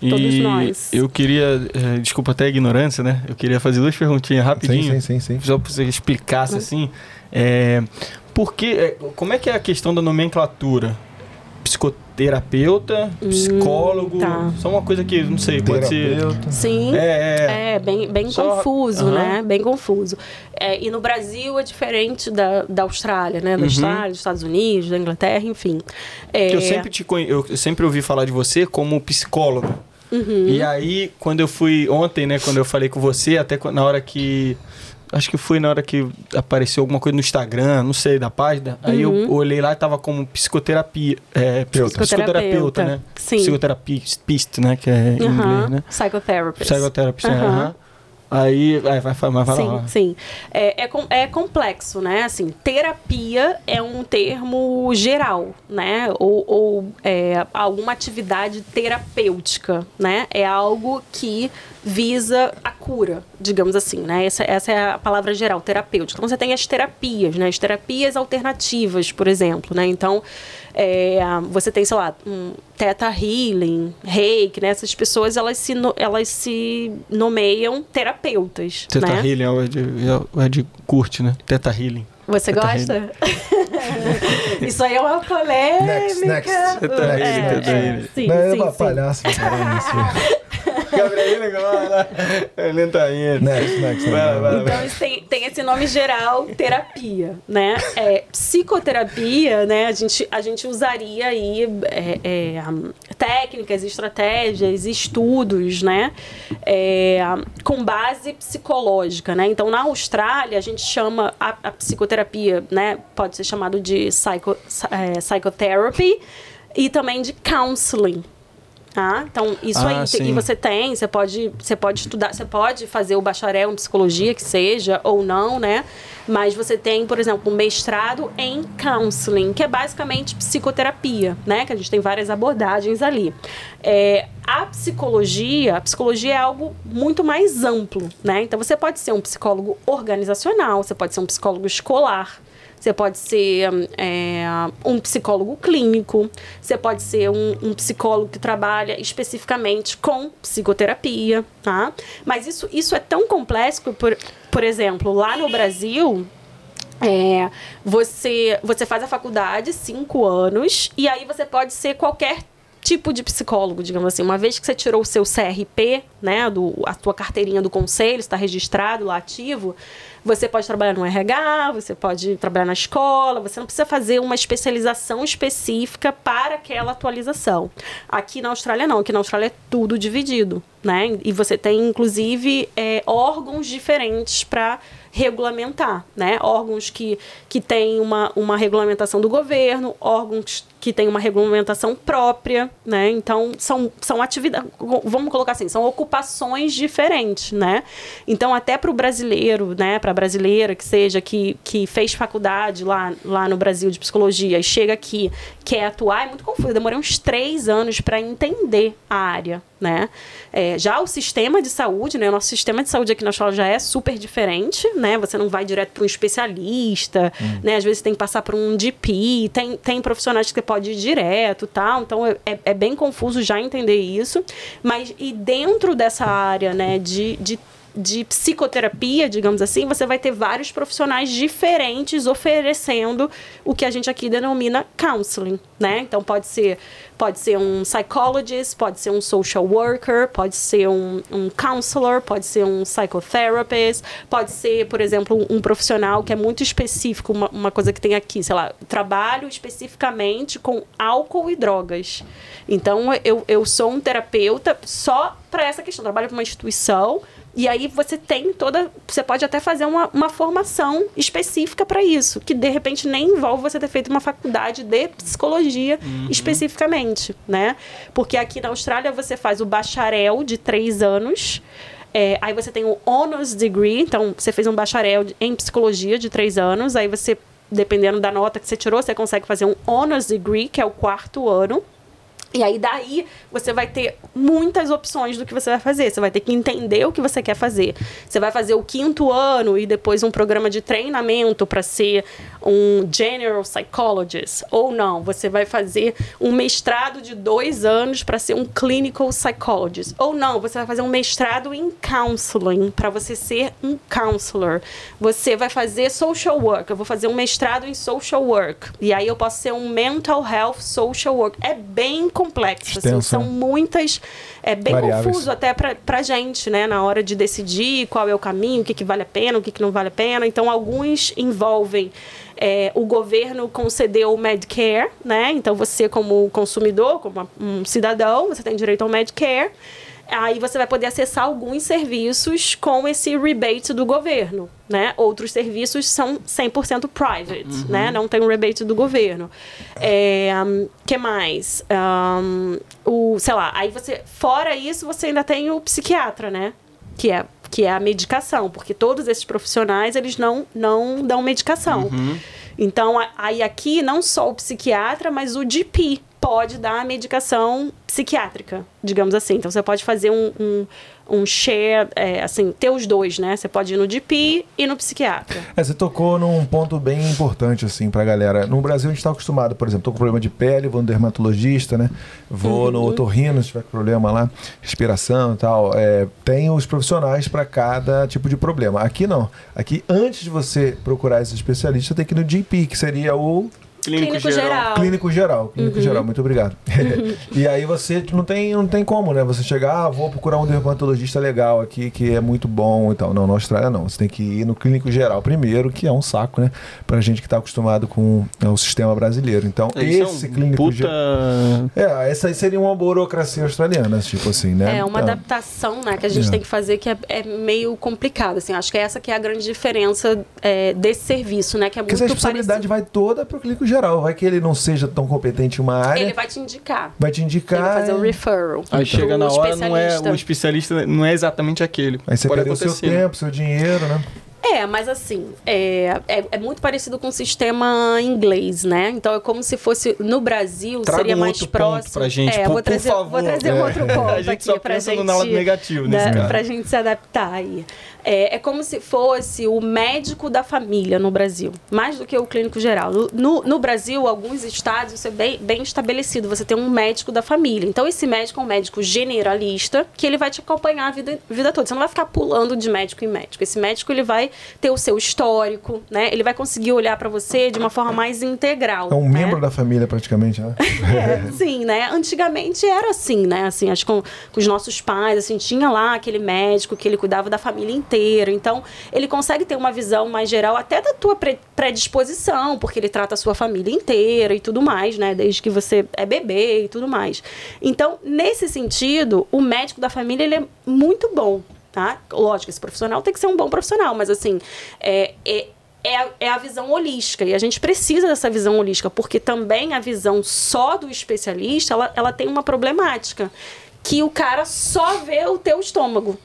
todos e nós. Eu queria, eh, desculpa até a ignorância, né? Eu queria fazer duas perguntinhas rapidinho. Sim, sim, sim, sim. Só para você explicasse assim. É, por que, é, como é que é a questão da nomenclatura? Psicoterapeuta, psicólogo, tá. só uma coisa que, não sei, pode ser... Sim. É, é. É, bem, bem Só- confuso, Aham. né? Bem confuso. É, e no Brasil é diferente da, da Austrália, né? Da Austrália, dos Estados Unidos, da Inglaterra, enfim. É, eu sempre te conhe... eu sempre ouvi falar de você como psicólogo. Uhum. E aí, quando eu fui ontem, né, quando eu falei com você, até na hora que acho que foi na hora que apareceu alguma coisa no Instagram, não sei, da página. Aí eu olhei lá e tava como psicoterapia, é, psicoterapeuta, Psicoterapeuta, né? sim. Psicoterapista, né, que é em aham, inglês, né? Psychotherapist. Psicoterapista, Aham. aham. Aí, aí vai, vai, vai, vai sim, lá. sim. É, é, é complexo, né? Assim, terapia é um termo geral, né? Ou, ou é, alguma atividade terapêutica, né? É algo que visa a cura, digamos assim, né? Essa, essa é a palavra geral, terapêutica. Então, você tem as terapias, né? As terapias alternativas, por exemplo, né? Então, é, você tem, sei lá, um Theta Healing, Reiki, né? Essas pessoas, elas se, no- elas se nomeiam terapeutas, Teta né? Healing é o Ed, é o Ed curte, né? Teta Healing. Você Teta gosta? [LAUGHS] Isso aí é uma polêmica. Next, next. Teta É, Healing, Teta é, Healing. sim, Não, é sim, uma sim. palhaça. [LAUGHS] cara, isso. Gabriel agora. Ele tá indo. Next, next. Vai. Então, isso tem, tem esse nome geral, terapia, né? É, psicoterapia, né? A gente, a gente usaria aí é, é, técnicas, estratégias, estudos, né? É, com base psicológica, né? Então, na Austrália, a gente chama a, a psicoterapia, né? Pode ser chamado de psycho, é, psychotherapy e também de counseling, Tá? Então, isso Ah, aí. sim. E você tem, você pode, você pode estudar, você pode fazer o bacharel em psicologia, que seja, ou não, né? Mas você tem, por exemplo, um mestrado em counseling, que é basicamente psicoterapia, né? Que a gente tem várias abordagens ali. É, a psicologia, a psicologia é algo muito mais amplo, né? Então você pode ser um psicólogo organizacional, você pode ser um psicólogo escolar, você pode ser é, um psicólogo clínico, você pode ser um, um psicólogo que trabalha especificamente com psicoterapia, tá? Mas isso, isso é tão complexo por, por exemplo, lá no Brasil, é, você, você faz a faculdade, cinco anos, e aí você pode ser qualquer tipo de psicólogo, digamos assim. Uma vez que você tirou o seu CRP, né, do, a tua carteirinha do conselho, está registrado lá ativo, Você pode trabalhar no RH, você pode trabalhar na escola, você não precisa fazer uma especialização específica para aquela atualização. Aqui na Austrália não, aqui na Austrália é tudo dividido, né? E você tem inclusive é, órgãos diferentes para regulamentar, né? Órgãos que, que têm uma, uma regulamentação do governo, órgãos que têm uma regulamentação própria, né? Então, são, são atividades, vamos colocar assim, são ocupações diferentes, né? Então, até para o brasileiro, né? Para a brasileira que seja, que, que fez faculdade lá, lá no Brasil de psicologia e chega aqui, quer atuar, é muito confuso. Eu demorei uns três anos para entender a área, né? É, já o sistema de saúde, né? O nosso sistema de saúde aqui na escola já é super diferente, né? Você não vai direto para um especialista, hum. né? Às vezes tem que passar por um DP, tem, tem profissionais que pode ir direto tal. Então é, é, é bem confuso já entender isso. Mas e dentro dessa área, né, de, de de psicoterapia, digamos assim, você vai ter vários profissionais diferentes oferecendo o que a gente aqui denomina counseling, né? Então pode ser pode ser um psychologist, pode ser um social worker, pode ser um, um counselor, pode ser um psychotherapist, pode ser, por exemplo, um, um profissional que é muito específico, uma, uma coisa que tem aqui, sei lá, trabalho especificamente com álcool e drogas. Então eu, eu sou um terapeuta só para essa questão, trabalho para uma instituição e aí você tem toda. Você pode até fazer uma, uma formação específica para isso, que de repente nem envolve você ter feito uma faculdade de psicologia uhum. especificamente, né? Porque aqui na Austrália você faz o bacharel de três anos. É, aí você tem o honors degree, então você fez um bacharel em psicologia de três anos, aí você, dependendo da nota que você tirou, você consegue fazer um honors degree, que é o quarto ano. E aí daí você vai ter muitas opções do que você vai fazer. Você vai ter que entender o que você quer fazer. Você vai fazer o quinto ano e depois um programa de treinamento para ser um general psychologist ou não. Você vai fazer um mestrado de dois anos para ser um clinical psychologist ou não. Você vai fazer um mestrado em counseling para você ser um counselor. Você vai fazer social work. Eu vou fazer um mestrado em social work e aí eu posso ser um mental health social work. É bem complexo. Assim, são né? muitas. É bem Variáveis. confuso até para a gente, né? Na hora de decidir qual é o caminho, o que, que vale a pena, o que, que não vale a pena. Então, alguns envolvem. É, o governo concedeu o Medicare, né? Então, você, como consumidor, como um cidadão, você tem direito ao Medicare aí você vai poder acessar alguns serviços com esse rebate do governo, né? Outros serviços são 100% private, uhum. né? Não tem um rebate do governo. É, um, que mais? Um, o, sei lá, aí você... Fora isso, você ainda tem o psiquiatra, né? Que é, que é a medicação, porque todos esses profissionais, eles não, não dão medicação. Uhum. Então, aí aqui, não só o psiquiatra, mas o GP, pode dar medicação psiquiátrica, digamos assim. Então você pode fazer um, um, um share, é, assim, ter os dois, né? Você pode ir no DP e no psiquiatra. É, você tocou num ponto bem importante, assim, pra galera. No Brasil a gente tá acostumado, por exemplo, tô com problema de pele, vou no dermatologista, né? Vou uhum. no otorrino se tiver problema lá, respiração e tal. É, tem os profissionais para cada tipo de problema. Aqui não. Aqui, antes de você procurar esse especialista, tem que ir no GP, que seria o Clínico, clínico geral. geral. Clínico geral, clínico uhum. geral, muito obrigado. Uhum. [LAUGHS] e aí você não tem, não tem como, né? Você chegar, ah, vou procurar um dermatologista legal aqui, que é muito bom e tal. Não, na Austrália não. Você tem que ir no clínico geral primeiro, que é um saco, né? Pra gente que tá acostumado com é, o sistema brasileiro. Então, é, esse é um clínico puta... geral. É, essa aí seria uma burocracia australiana, tipo assim, né? É uma então... adaptação, né, que a gente é. tem que fazer que é, é, meio complicado, assim. Acho que é essa que é a grande diferença é, desse serviço, né? Que é Porque muito Porque a responsabilidade parecido. vai toda pro clínico geral. Vai que ele não seja tão competente em uma área. Ele vai te indicar. Vai te indicar. Ele vai fazer um referral. Aí chega na hora, não é, o especialista não é exatamente aquele. Aí você Pode perdeu seu tempo, seu dinheiro, né? É, mas assim, é, é, é, muito parecido com o sistema inglês, né? Então é como se fosse no Brasil Traga seria um mais outro próximo. Ponto pra gente, é, por, vou trazer, por favor. Vou trazer um outro [LAUGHS] ponto a gente aqui só pra gente. No negativo nesse né, Pra gente se adaptar aí. É, é, como se fosse o médico da família no Brasil, mais do que o clínico geral. No, no Brasil, alguns estados, isso é bem, bem estabelecido. Você tem um médico da família. Então, esse médico é um médico generalista que ele vai te acompanhar a vida, vida toda. Você não vai ficar pulando de médico em médico. Esse médico ele vai ter o seu histórico, né? Ele vai conseguir olhar para você de uma forma mais integral. É um né? membro da família, praticamente, né? É, [LAUGHS] sim, né? Antigamente era assim, né? Assim, acho que com, com os nossos pais, assim, tinha lá aquele médico que ele cuidava da família inteira. Então, ele consegue ter uma visão mais geral até da tua pre- predisposição, porque ele trata a sua família inteira e tudo mais, né? Desde que você é bebê e tudo mais. Então, nesse sentido, o médico da família, ele é muito bom, tá? Lógico, esse profissional tem que ser um bom profissional, mas assim, é, é, é a, é a visão holística. E a gente precisa dessa visão holística, porque também a visão só do especialista, ela, ela tem uma problemática. Que o cara só vê o teu estômago.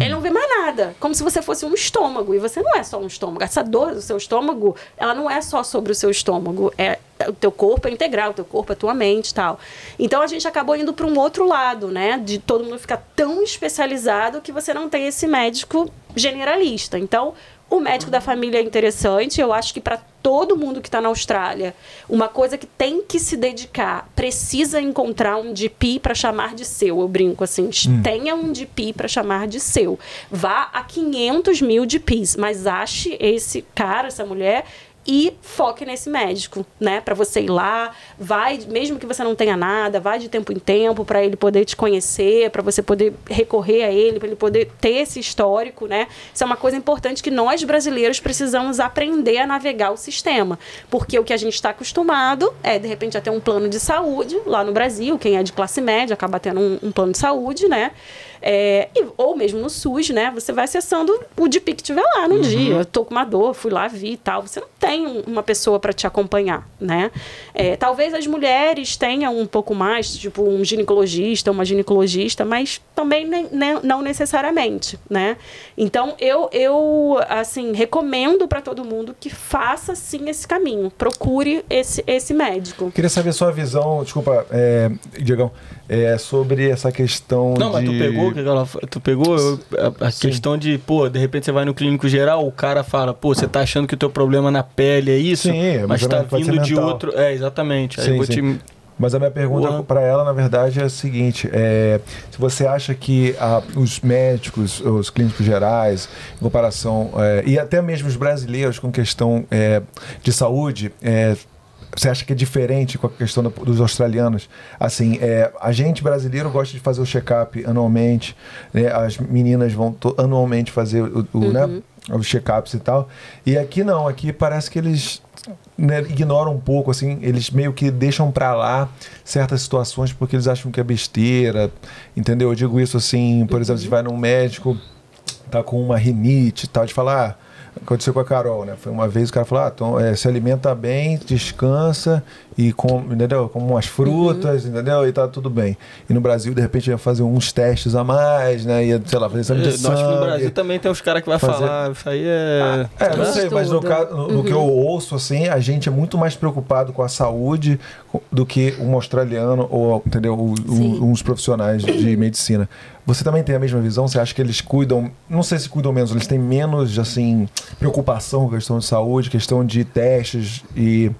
Ele não vê mais nada. Como se você fosse um estômago. E você não é só um estômago. Essa dor do seu estômago, ela não é só sobre o seu estômago. É o teu corpo é integral, o teu corpo é tua mente tal. Então a gente acabou indo para um outro lado, né? De todo mundo ficar tão especializado que você não tem esse médico generalista. Então, o médico da família é interessante. Eu acho que para todo mundo que está na Austrália, uma coisa que tem que se dedicar, precisa encontrar um DP para chamar de seu. Eu brinco assim, tenha um DP para chamar de seu. Vá a 500 mil DPs, mas ache esse cara, essa mulher e foque nesse médico, né? Para você ir lá, vai, mesmo que você não tenha nada, vai de tempo em tempo para ele poder te conhecer, para você poder recorrer a ele, para ele poder ter esse histórico, né? Isso é uma coisa importante que nós brasileiros precisamos aprender a navegar o sistema, porque o que a gente está acostumado é de repente a ter um plano de saúde lá no Brasil, quem é de classe média acaba tendo um, um plano de saúde, né? É, e- ou mesmo no SUS, né? Você vai acessando o DP que tiver lá no dia. Eu tô com uma dor, fui lá, vi e tal. Você não tem um- uma pessoa para te acompanhar, né? É, talvez as mulheres tenham um pouco mais, tipo um ginecologista, uma ginecologista, mas também nem- nem- não necessariamente, né? Então eu, eu assim recomendo para todo mundo que faça sim esse caminho. Procure esse, esse médico. Queria saber sua visão, desculpa, é, Diegão, é, sobre essa questão Não, de... mas tu pegou, que ela, tu pegou eu- a, a questão de, pô, de repente você vai no clínico geral, o cara fala, pô, você tá achando que o teu problema na pele é isso, Sim, mas mas tá ser vindo de outro. É, exatamente. Aí Sim, eu vou sim. te. Mas a minha pergunta para ela, na verdade, é a seguinte: é, se você acha que ah, os médicos, os clínicos gerais, em comparação, é, e até mesmo os brasileiros com questão é, de saúde, é, você acha que é diferente com a questão do- dos australianos? Assim, é, a gente brasileiro gosta de fazer o check-up anualmente, né? as meninas vão anualmente fazer o, o, né? os check-ups e tal. E aqui não, aqui parece que eles né, ignoram um pouco, assim, eles meio que deixam pra lá certas situações porque eles acham que é besteira, entendeu? Eu digo isso assim, por exemplo, você vai num médico, tá com uma rinite e tal, de falar, ah, aconteceu com a Carol, né? Foi uma vez o cara falou, ah, então, é, se alimenta bem, descansa e com, entendeu? Como umas frutas, entendeu? E tá tudo bem. E no Brasil, de repente, ia fazer uns testes a mais, né? Ia, sei lá, fazer exame de Eu acho que no sangue. Brasil também tem uns caras que vai fazer- falar, isso aí é. É, não sei, mas no, caso, no, no que eu ouço, assim, a gente é muito mais preocupado com a saúde do que um australiano ou, entendeu, o- o- uns profissionais de medicina. Você também tem a mesma visão? Você acha que eles cuidam, não sei se cuidam menos, eles têm menos, assim, preocupação com a questão de saúde, questão de testes e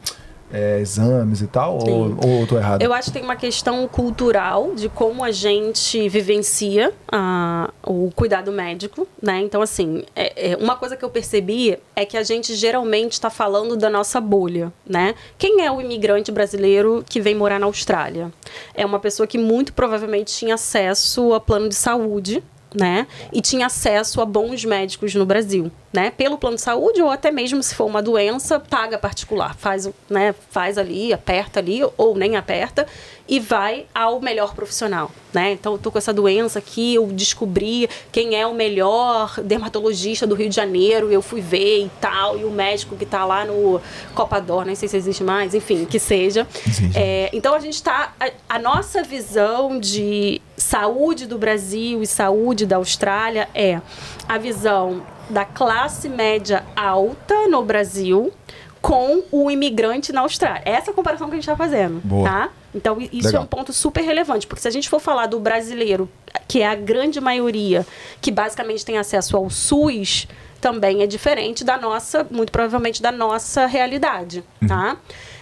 é, exames e tal? Ou, Sim. ou eu tô errado? Eu acho que tem uma questão cultural de como a gente vivencia ah, o cuidado médico, né? Então, assim, é- é, uma coisa que eu percebi é que a gente geralmente está falando da nossa bolha, né? Quem é o imigrante brasileiro que vem morar na Austrália? É uma pessoa que muito provavelmente tinha acesso a plano de saúde, né? E tinha acesso a bons médicos no Brasil, né? Pelo plano de saúde ou até mesmo se for uma doença, paga particular, faz, né, faz ali, aperta ali ou nem aperta e vai ao melhor profissional, né? Então eu tô com essa doença aqui, eu descobri quem é o melhor dermatologista do Rio de Janeiro, eu fui ver e tal, e o médico que tá lá no Copador, nem sei se existe mais, enfim, que seja. É, então a gente está. A, a nossa visão de saúde do Brasil e saúde da Austrália é a visão da classe média alta no Brasil com o imigrante na Austrália. Essa é a comparação que a gente está fazendo, Boa. tá? Então, isso Legal. é um ponto super relevante, porque se a gente for falar do brasileiro, que é a grande maioria, que basicamente tem acesso ao SUS, também é diferente da nossa, muito provavelmente da nossa realidade, tá?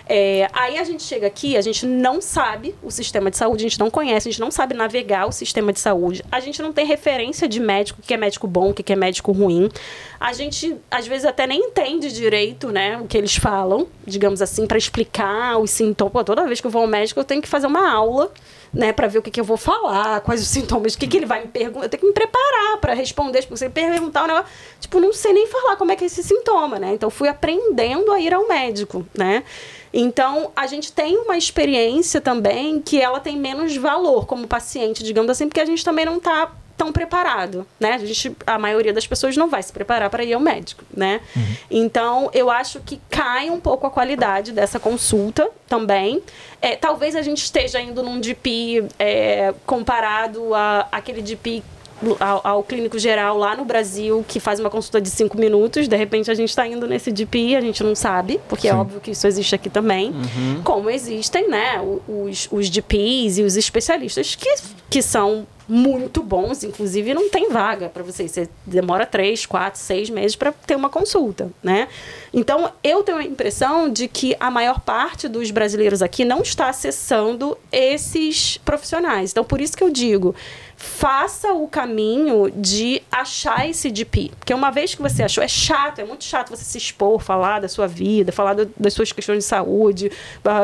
É, aí a gente chega aqui, a gente não sabe o sistema de saúde, a gente não conhece, a gente não sabe navegar o sistema de saúde, a gente não tem referência de médico, o que é médico bom, o que é médico ruim. A gente, às vezes, até nem entende direito, né, o que eles falam, digamos assim, para explicar os sintomas. Toda vez que eu vou ao médico, eu tenho que fazer uma aula né, para ver o que, que eu vou falar, quais os sintomas, o que, que ele vai me perguntar. Eu tenho que me preparar para responder. Tipo, você perguntar um negócio, tipo, não sei nem falar como é que é esse sintoma, né? Então, fui aprendendo a ir ao médico, né? Então, a gente tem uma experiência também que ela tem menos valor como paciente, digamos assim, porque a gente também não está tão preparado, né? A, gente, a maioria das pessoas não vai se preparar para ir ao médico, né? Uhum. Então, eu acho que cai um pouco a qualidade dessa consulta também. É, talvez a gente esteja indo num DP é, comparado a aquele DP ao, ao, clínico geral lá no Brasil que faz uma consulta de cinco minutos. De repente a gente está indo nesse DP, a gente não sabe, porque é Sim. é óbvio que isso existe aqui também. Uhum. Como existem, né, os, os DPs e os especialistas que, que são muito bons, inclusive não tem vaga para vocês. Você demora três, quatro, seis meses para ter uma consulta, né? Então, eu tenho a impressão de que a maior parte dos brasileiros aqui não está acessando esses profissionais. Então, por isso que eu digo, faça o caminho de achar esse DP. Porque uma vez que você achou, é chato, é muito chato você se expor, falar da sua vida, falar do, das suas questões de saúde,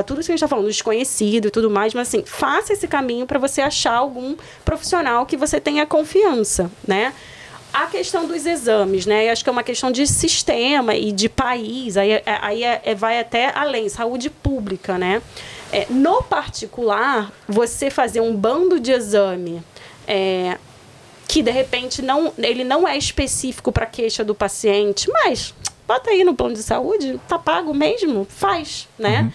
tudo isso que a gente está falando, desconhecido e tudo mais, mas assim, faça esse caminho para você achar algum profissional que você tenha confiança, né? A questão dos exames, né? Eu acho que é uma questão de sistema e de país, aí, é, aí é, é, vai até além, saúde pública, né? É, no particular, você fazer um bando de exame é, que de repente não, ele não é específico para queixa do paciente, mas bota aí no plano de saúde, tá pago mesmo, faz, né? Uhum.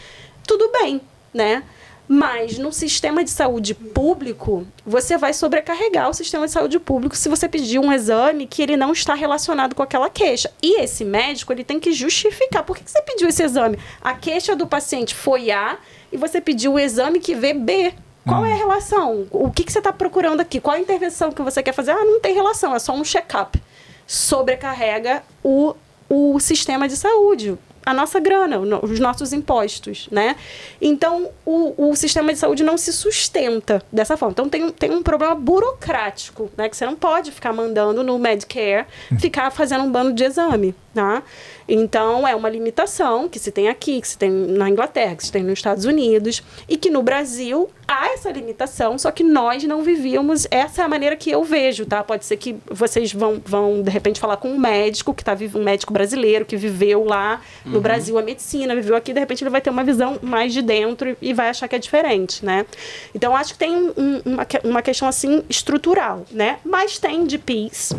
Tudo bem, né? Mas no sistema de saúde público, você vai sobrecarregar o sistema de saúde público se você pedir um exame que ele não está relacionado com aquela queixa. E esse médico, ele tem que justificar. Por que você pediu esse exame? A queixa do paciente foi A e você pediu o exame que vê B. Qual é a hum. relação? O que, que você está procurando aqui? Qual a intervenção que você quer fazer? Ah, não tem relação, é só um check-up. Sobrecarrega o, o sistema de saúde a nossa grana, os nossos impostos, né? Então, o, o sistema de saúde não se sustenta dessa forma. Então, tem, tem um problema burocrático, né? Que você não pode ficar mandando no Medicare, hum. ficar fazendo um bando de exame, tá? Então, é uma limitação que se tem aqui, que se tem na Inglaterra, que se tem nos Estados Unidos, e que no Brasil há essa limitação, só que nós não vivíamos. Essa é a maneira que eu vejo, tá? Pode ser que vocês vão, vão de repente, falar com um médico que está um médico brasileiro que viveu lá no uhum. Brasil a medicina, viveu aqui, de repente ele vai ter uma visão mais de dentro e vai achar que é diferente, né? Então, acho que tem um, uma, uma questão assim estrutural, né? Mas tem de PIS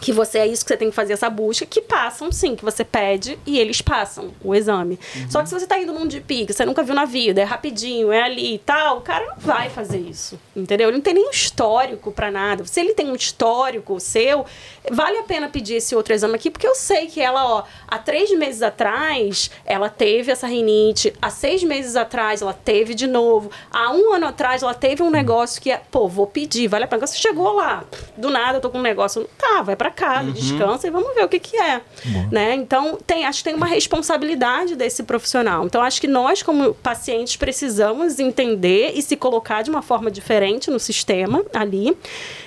que você é isso que você tem que fazer essa busca, que passam sim, que você pede e eles passam o exame. Uhum. Só que se você está indo num DP que você nunca viu na vida, é rapidinho, é ali e tal, o cara não vai fazer isso, entendeu? Ele não tem nenhum histórico para nada. Se ele tem um histórico seu, vale a pena pedir esse outro exame aqui, porque eu sei que ela, ó, há três meses atrás, ela teve essa rinite, há seis meses atrás, ela teve de novo, há um ano atrás, ela teve um negócio que é, pô, vou pedir, vale a pena. Você chegou lá, do nada, eu tô com um negócio, tá, vai para casa, uhum. descansa e vamos ver o que que é, né? Então, tem, acho que tem uma responsabilidade desse profissional. Então, acho que nós, como pacientes, precisamos entender e se colocar de uma forma diferente no sistema ali.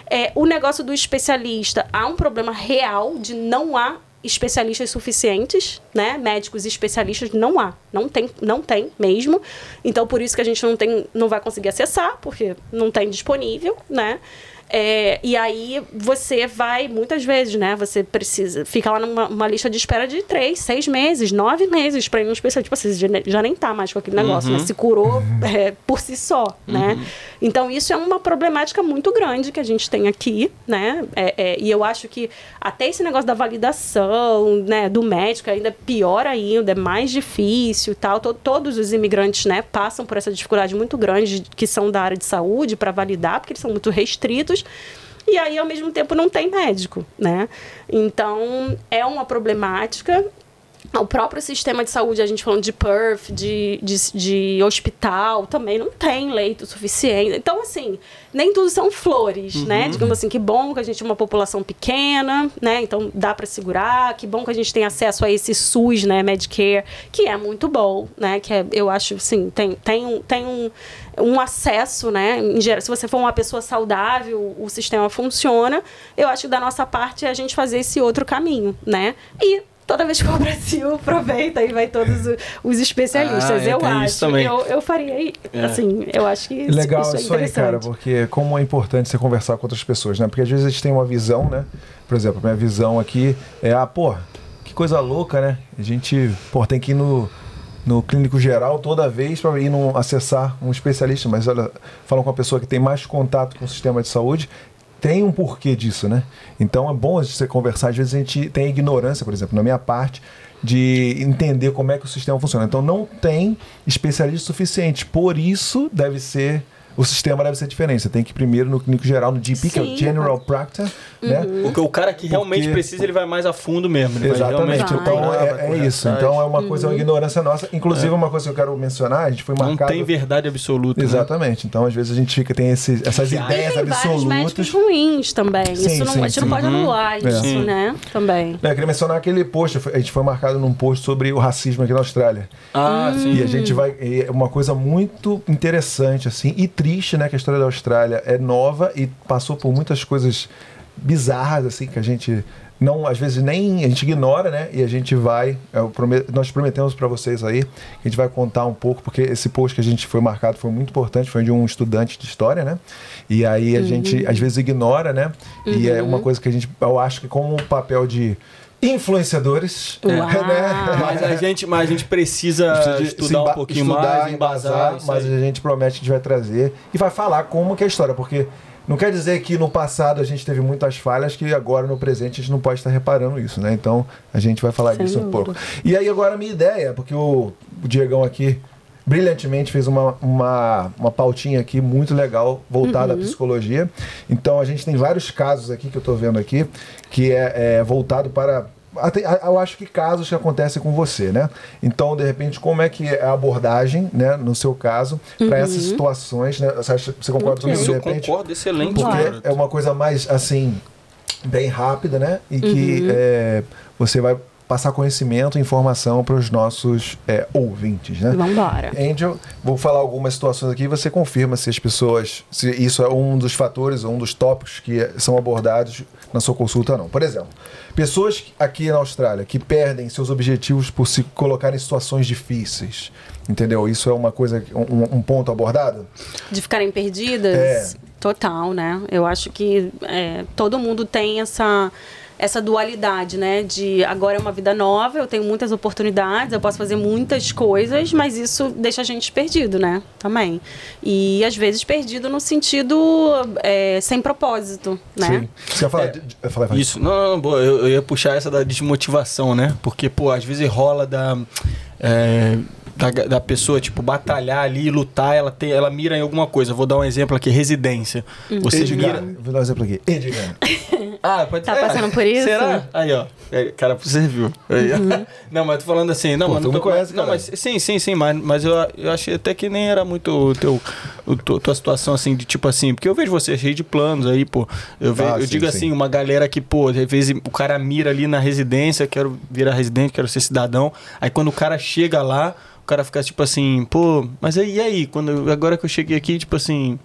É, o negócio do especialista, há um problema real de não há especialistas suficientes, né? Médicos especialistas não há, não tem, não tem mesmo. Então por isso que a gente não tem, não vai conseguir acessar, porque não tem disponível, né? É, e aí você vai, muitas vezes, né? Você precisa. Fica lá numa lista de espera de três, seis meses, nove meses para ir num especialista. Tipo, você já, já, nem tá mais com aquele negócio, né? uhum. né? Se curou é, por si só, né? uhum. né? Então, isso é uma problemática muito grande que a gente tem aqui, né? É, é, e eu acho que até esse negócio da validação, né, do médico ainda é pior ainda, é mais difícil e tal. todos os imigrantes, né, passam por essa dificuldade muito grande que são da área de saúde para validar, porque eles são muito restritos e aí, ao mesmo tempo, não tem médico, né? Então, é uma problemática o próprio sistema de saúde, a gente falando de PERF, de, de, de hospital, também não tem leito suficiente. Então, assim, nem tudo são flores, né? Digamos assim, que bom que a gente tem uma população pequena, né? Então dá para segurar. Que bom que a gente tem acesso a esse SUS, né? Medicare, que é muito bom, né? Que é, eu acho, assim, tem, tem, um, tem um, um acesso, né? Em geral, se você for uma pessoa saudável, o sistema funciona. Eu acho que da nossa parte é a gente fazer esse outro caminho, né? E toda vez que for ao Brasil, [LAUGHS] aproveita e vai todos os especialistas. Ah, é, eu isso acho. também. Eu, eu faria, É. assim, eu acho que isso, Legal isso isso, é aí, cara, porque como é importante você conversar com outras pessoas, né? Porque às vezes a gente tem uma visão, né? Por exemplo, a minha visão aqui é, ah, pô, que coisa louca, né? A gente, pô, tem que ir no, no clínico geral toda vez para ir no, acessar um especialista, mas olha, falam com uma pessoa que tem mais contato com o sistema de saúde, tem um porquê disso, né? Então é bom você conversar. Às vezes a gente tem ignorância, por exemplo, na minha parte, de entender como é que o sistema funciona. Então não tem especialista suficiente. Por isso deve ser. O sistema deve ser diferente. Você tem que ir primeiro no clínico geral, no GP, que é o Sim. General Practice, né? Porque o cara que realmente Porque- precisa, ele vai mais a fundo mesmo. Ele vai Exatamente. realmente Então é, é isso. Então é uma coisa, uma ignorância nossa. Inclusive, uma coisa que eu quero mencionar, a gente foi Não marcado. tem verdade absoluta. né? Exatamente. Então, às vezes, a gente fica, tem esse, essas E ideias tem vários médicos absolutas. ruins também. Sim, isso não, sim, a gente não sim. pode anular isso, Sim. né? Também. É, eu queria mencionar aquele post, a gente foi marcado num post sobre o racismo aqui na Austrália. Ah, sim. E a gente vai. É uma coisa muito interessante, assim, e triste, né? Que a história da Austrália é nova e passou por muitas coisas bizarras, assim, que a gente não, às vezes nem a gente ignora, né? E a gente vai, eu prome- nós prometemos para vocês aí, que a gente vai contar um pouco, porque esse post que a gente foi marcado foi muito importante, foi de um estudante de história, né? E aí a gente às vezes ignora, né? E é uma coisa que a gente, eu acho que como um papel de influenciadores, Uau. [LAUGHS] né? Mas a gente, mas a gente precisa Precisa de se estudar um pouquinho estudar, mais, embasar. isso mas aí. a gente promete que a gente vai trazer e vai falar como que é a história, porque não quer dizer que no passado a gente teve muitas falhas que agora no presente a gente não pode estar reparando isso, né? Então a gente vai falar Sem disso um dúvida. pouco. E aí agora a minha ideia, porque o, o Diegão aqui brilhantemente fez uma, uma, uma pautinha aqui muito legal voltada à psicologia. Então a gente tem vários casos aqui que eu estou vendo aqui que é, é voltado para eu acho que casos que acontecem com você, né? Então, de repente, como é que é a abordagem, né, no seu caso, para essas situações, né? Você, acha, você concorda comigo, Isso de eu repente? concordo, excelente. Porque cara. é uma coisa mais, assim, bem rápida, né? E que é, você vai passar conhecimento e informação para os nossos é, ouvintes, né? Vambora. Angel, vou falar algumas situações aqui e você confirma se as pessoas, se isso é um dos fatores, um dos tópicos que são abordados na sua consulta ou não. Por exemplo, pessoas aqui na Austrália que perdem seus objetivos por se colocar em situações difíceis, entendeu? Isso é uma coisa, um, um ponto abordado? De ficarem perdidas? É. Total, né? Eu acho que é, todo mundo tem essa essa dualidade, né? De agora é uma vida nova, eu tenho muitas oportunidades, eu posso fazer muitas coisas, mas isso deixa a gente perdido, né? Também. E às vezes perdido no sentido é, sem propósito, né? Sim. Você ia falar, de- de- falar, falar. Isso, não, não, boa, eu, eu ia puxar essa da desmotivação, né? Porque, pô, às vezes rola da. é, da, da pessoa, tipo, batalhar ali, lutar, ela, tem, ela mira em alguma coisa. Vou dar um exemplo aqui, residência. Você Edgar, mira. vou dar um exemplo aqui. Edgar. [LAUGHS] Ah, pode Tá é. passando por [LAUGHS] isso? Será? Aí, ó. É, Cara, você viu. Aí, ó. [LAUGHS] Não, mas tô falando assim. Não, Pô, mas tu não tô, conhece, Não, cara. mas sim, sim, sim. Mas, mas eu, eu achei até que nem era muito o teu, o, tu- tua situação assim, de tipo assim. Porque eu vejo você cheio de planos aí, pô. Eu, ve- Ah, eu sim, digo sim. assim, uma galera que, pô, às vezes o cara mira ali na residência, quero virar residente, quero ser cidadão. Aí quando o cara chega lá, o cara fica tipo assim, pô, mas aí, e aí? Quando, agora que eu cheguei aqui, tipo assim.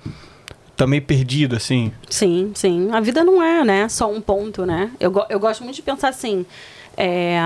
Tá meio perdido, assim. Sim, sim. A vida não é, né, só um ponto, né? Eu, eu gosto muito de pensar assim, é,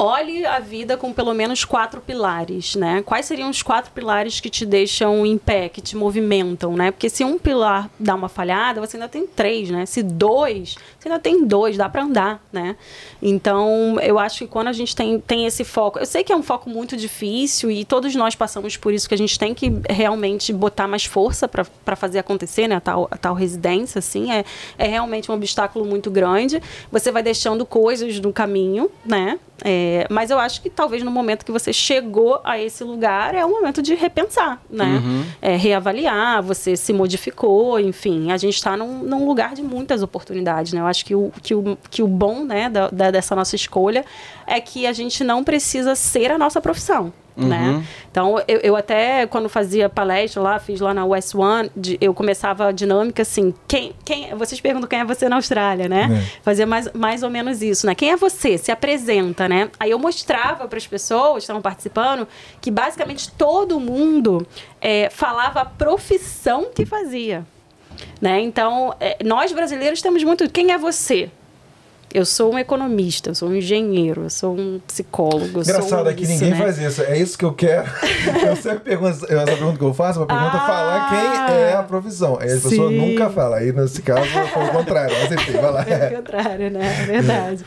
olhe a vida com pelo menos quatro pilares, né? Quais seriam os quatro pilares que te deixam em pé, que te movimentam, né? Porque se um pilar dá uma falhada, você ainda tem três, né? Se dois, você ainda tem dois, dá para andar, né? Então, eu acho que quando a gente tem, tem esse foco, eu sei que é um foco muito difícil e todos nós passamos por isso, que a gente tem que realmente botar mais força para fazer acontecer, né? A tal, a tal residência, assim, é, é realmente um obstáculo muito grande. Você vai deixando coisas no caminho, né? É, mas eu acho que talvez no momento que você chegou a esse lugar é o momento de repensar, né? Uhum. É, reavaliar, você se modificou, enfim. A gente está num, num lugar de muitas oportunidades, né? Eu acho que o, que o, que o bom né, da, da- dessa nossa escolha é que a gente não precisa ser a nossa profissão. Né? Então, eu, eu até, quando fazia palestra lá, fiz lá na West One, de- eu começava a dinâmica assim: quem, quem, vocês perguntam quem é você na Austrália, né? Fazia mais, mais ou menos isso, né? Quem é você? Se apresenta, né? Aí eu mostrava para as pessoas que estavam participando que basicamente todo mundo é, falava a profissão que fazia. Né? Então, é, nós brasileiros temos muito. Quem é você? Eu sou um economista, eu sou um engenheiro, eu sou um psicólogo. Engraçado é que isso, ninguém né? faz isso. É isso que eu quero. [LAUGHS] Eu sempre pergunto, essa pergunta que eu faço, uma pergunta Ah! falar quem é a profissão. Aí a pessoa Sim. nunca fala. Aí nesse caso foi o contrário. Mas enfim, vai lá. [LAUGHS] É o contrário, né? É verdade.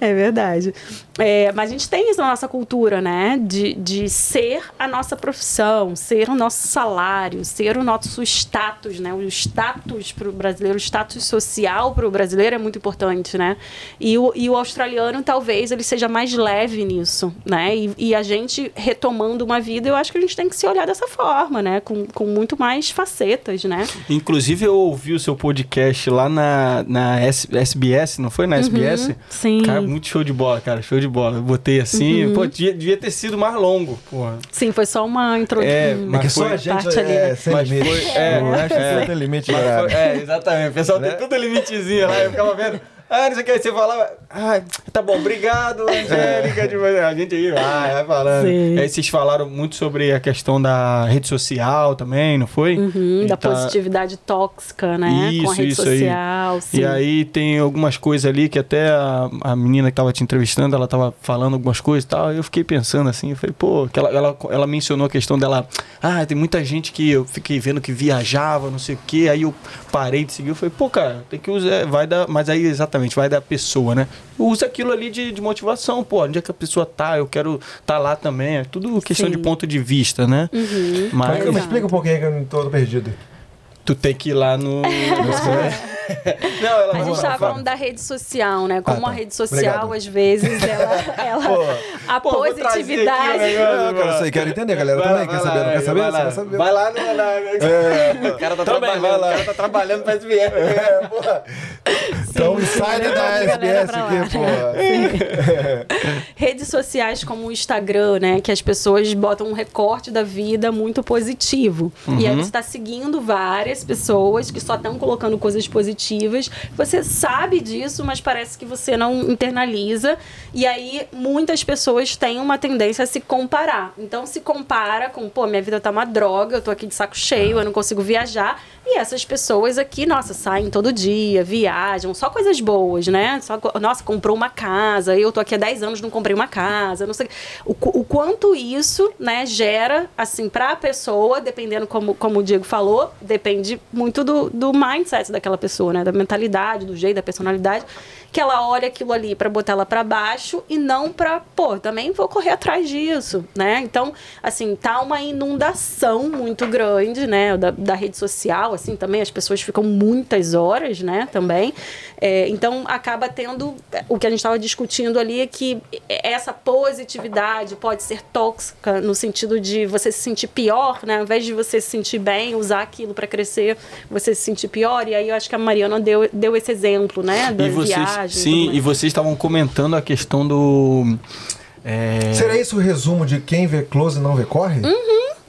É verdade. É, mas a gente tem isso na nossa cultura, né? De, de ser a nossa profissão, ser o nosso salário, ser o nosso status, né? O status para o brasileiro, o status social para o brasileiro é muito importante, né? E o, e o australiano, talvez, ele seja mais leve nisso, né? E, e a gente retomando uma vida, eu acho que a gente tem que se olhar dessa forma, né? Com, com muito mais facetas, né? Inclusive, eu ouvi o seu podcast lá na, na S- SBS, não foi? Na SBS? Uhum, sim. Cara, muito show de bola, cara. Show de bola. Eu botei assim, Uhum. pô, devia, devia ter sido mais longo, porra. Sim, foi só uma introdução. É, É mas que só foi a gente parte é né? sem Mas limite. foi- é, é. tem limite, Mas foi- é, exatamente. O pessoal Né? tem tudo limitezinho lá. Eu ficava vendo. Ah, não sei o que. Você falava. Ah, tá bom, obrigado, [LAUGHS] Angélica. Tipo, a gente aí vai, vai falando. Sim. Aí vocês falaram muito sobre a questão da rede social também, não foi? Uhum, da tá- positividade tóxica, né? com a Isso, rede isso aí. social. sim. E aí tem algumas coisas ali que até a, a menina que tava te entrevistando, ela tava falando algumas coisas e tal. Eu fiquei pensando assim, eu falei, pô, que ela, ela, ela mencionou a questão dela. Ah, tem muita gente que eu fiquei vendo que viajava, não sei o quê. Aí eu parei de seguir. Eu falei, pô, cara, tem que usar. Vai dar. Mas aí exatamente, vai da pessoa, né? Usa aquilo ali de, de motivação, pô. Onde é que a pessoa tá? Eu quero estar tá lá também. É tudo questão Sim. de ponto de vista, né? Uhum. Mas Mas me Exato. explica um pouquinho que eu não tô perdido. tu tem que ir lá no. [LAUGHS] [LAUGHS] não, ela A gente estava falando da rede social, né? Como Ah, tá. a rede social, Obrigado. às vezes, [LAUGHS] ela. ela Pô, a Pô, aqui positividade. negócio. eu quero, saber, quero entender, galera. Vai também lá, quer vai saber? lá, Não quer saber? Vai lá, quer saber? vai lá no, na... O cara tá Também, trabalhando, vai lá. o cara tá trabalhando pra SBR. É, porra. Então, insider leva da SBS aqui, lá. porra. redes sociais como o Instagram, né? Que as pessoas botam um recorte da vida muito positivo. E aí você está seguindo várias pessoas que só estão colocando coisas positivas. Você sabe disso, mas parece que você não internaliza. E aí muitas pessoas têm uma tendência a se comparar. Então se compara com, pô, minha vida tá uma droga, eu tô aqui de saco cheio, eu não consigo viajar. E essas pessoas aqui, nossa, saem todo dia, viajam, só coisas boas, né? Só, nossa, comprou uma casa, eu tô aqui há 10 anos não comprei uma casa, não sei. O, o quanto isso, né, gera, assim, pra pessoa, dependendo como, como o Diego falou, depende muito do, do mindset daquela pessoa, né? Da mentalidade, do jeito, da personalidade, que ela olha aquilo ali pra botar ela pra baixo e não pra, pô, também vou correr atrás disso, né? Então, assim, tá uma inundação muito grande, né, da, da rede social, assim, também as pessoas ficam muitas horas, né, também. É, então, acaba tendo, o que a gente estava discutindo ali é que essa positividade pode ser tóxica no sentido de você se sentir pior, né, ao invés de você se sentir bem, usar aquilo para crescer, você se sentir pior. E aí eu acho que a Mariana deu, deu esse exemplo, né, da E vocês, viagem. sim, e vocês estavam comentando a questão do. É, Será isso o resumo de quem vê close e não vê corre?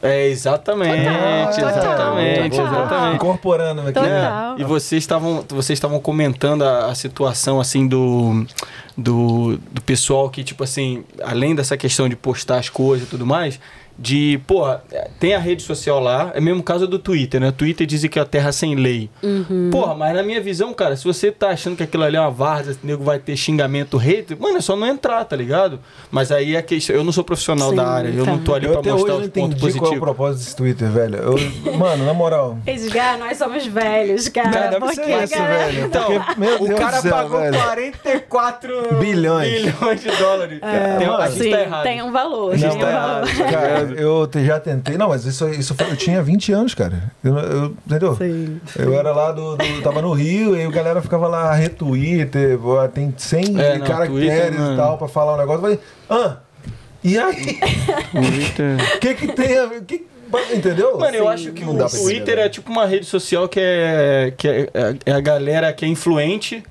É exatamente, Total, exatamente, total. exatamente. Incorporando aqui. Total. É, e vocês estavam vocês estavam comentando a, a situação assim do, do do pessoal que tipo assim além dessa questão de postar as coisas e tudo mais de pô tem a rede social lá é o mesmo caso do Twitter né Twitter dizem que é a terra sem lei Uhum. porra mas na minha visão cara se você tá achando que aquilo ali é uma várzea o nego vai ter xingamento hater mano é só não entrar tá ligado mas aí é questão eu não sou profissional Sim, da área eu tá. não tô ali Eu pra até hoje mostrar não os pontos entendi qual é o positivos propósito desse Twitter, velho. Eu- mano, na moral. Edgar, nós somos velhos, cara. Cara, deve porque ser isso, velho. Então, Porque, meu o Deus cara do céu, pagou velho. 44 Bilhões. bilhões de dólares. Tem- a gente Sim, tá errado. tem um valor. Não, tem um tá valor. errado. Cara, eu já tentei. Não, mas isso, isso foi, eu tinha 20 anos, cara. Eu, eu- entendeu? Sim. Eu era lá do, do- Tava no Rio e a galera ficava lá, retweet, ó, tem 100 É, não, caracteres Twitter, e mano. tal pra falar um negócio. Eu falei, ah, e aí? [LAUGHS] Twitter. O [LAUGHS] que que tem a ver? Que, entendeu? Mano, eu Sim. acho que Não o dá pra Twitter né? é tipo uma rede social que é, que é, é a galera que é influente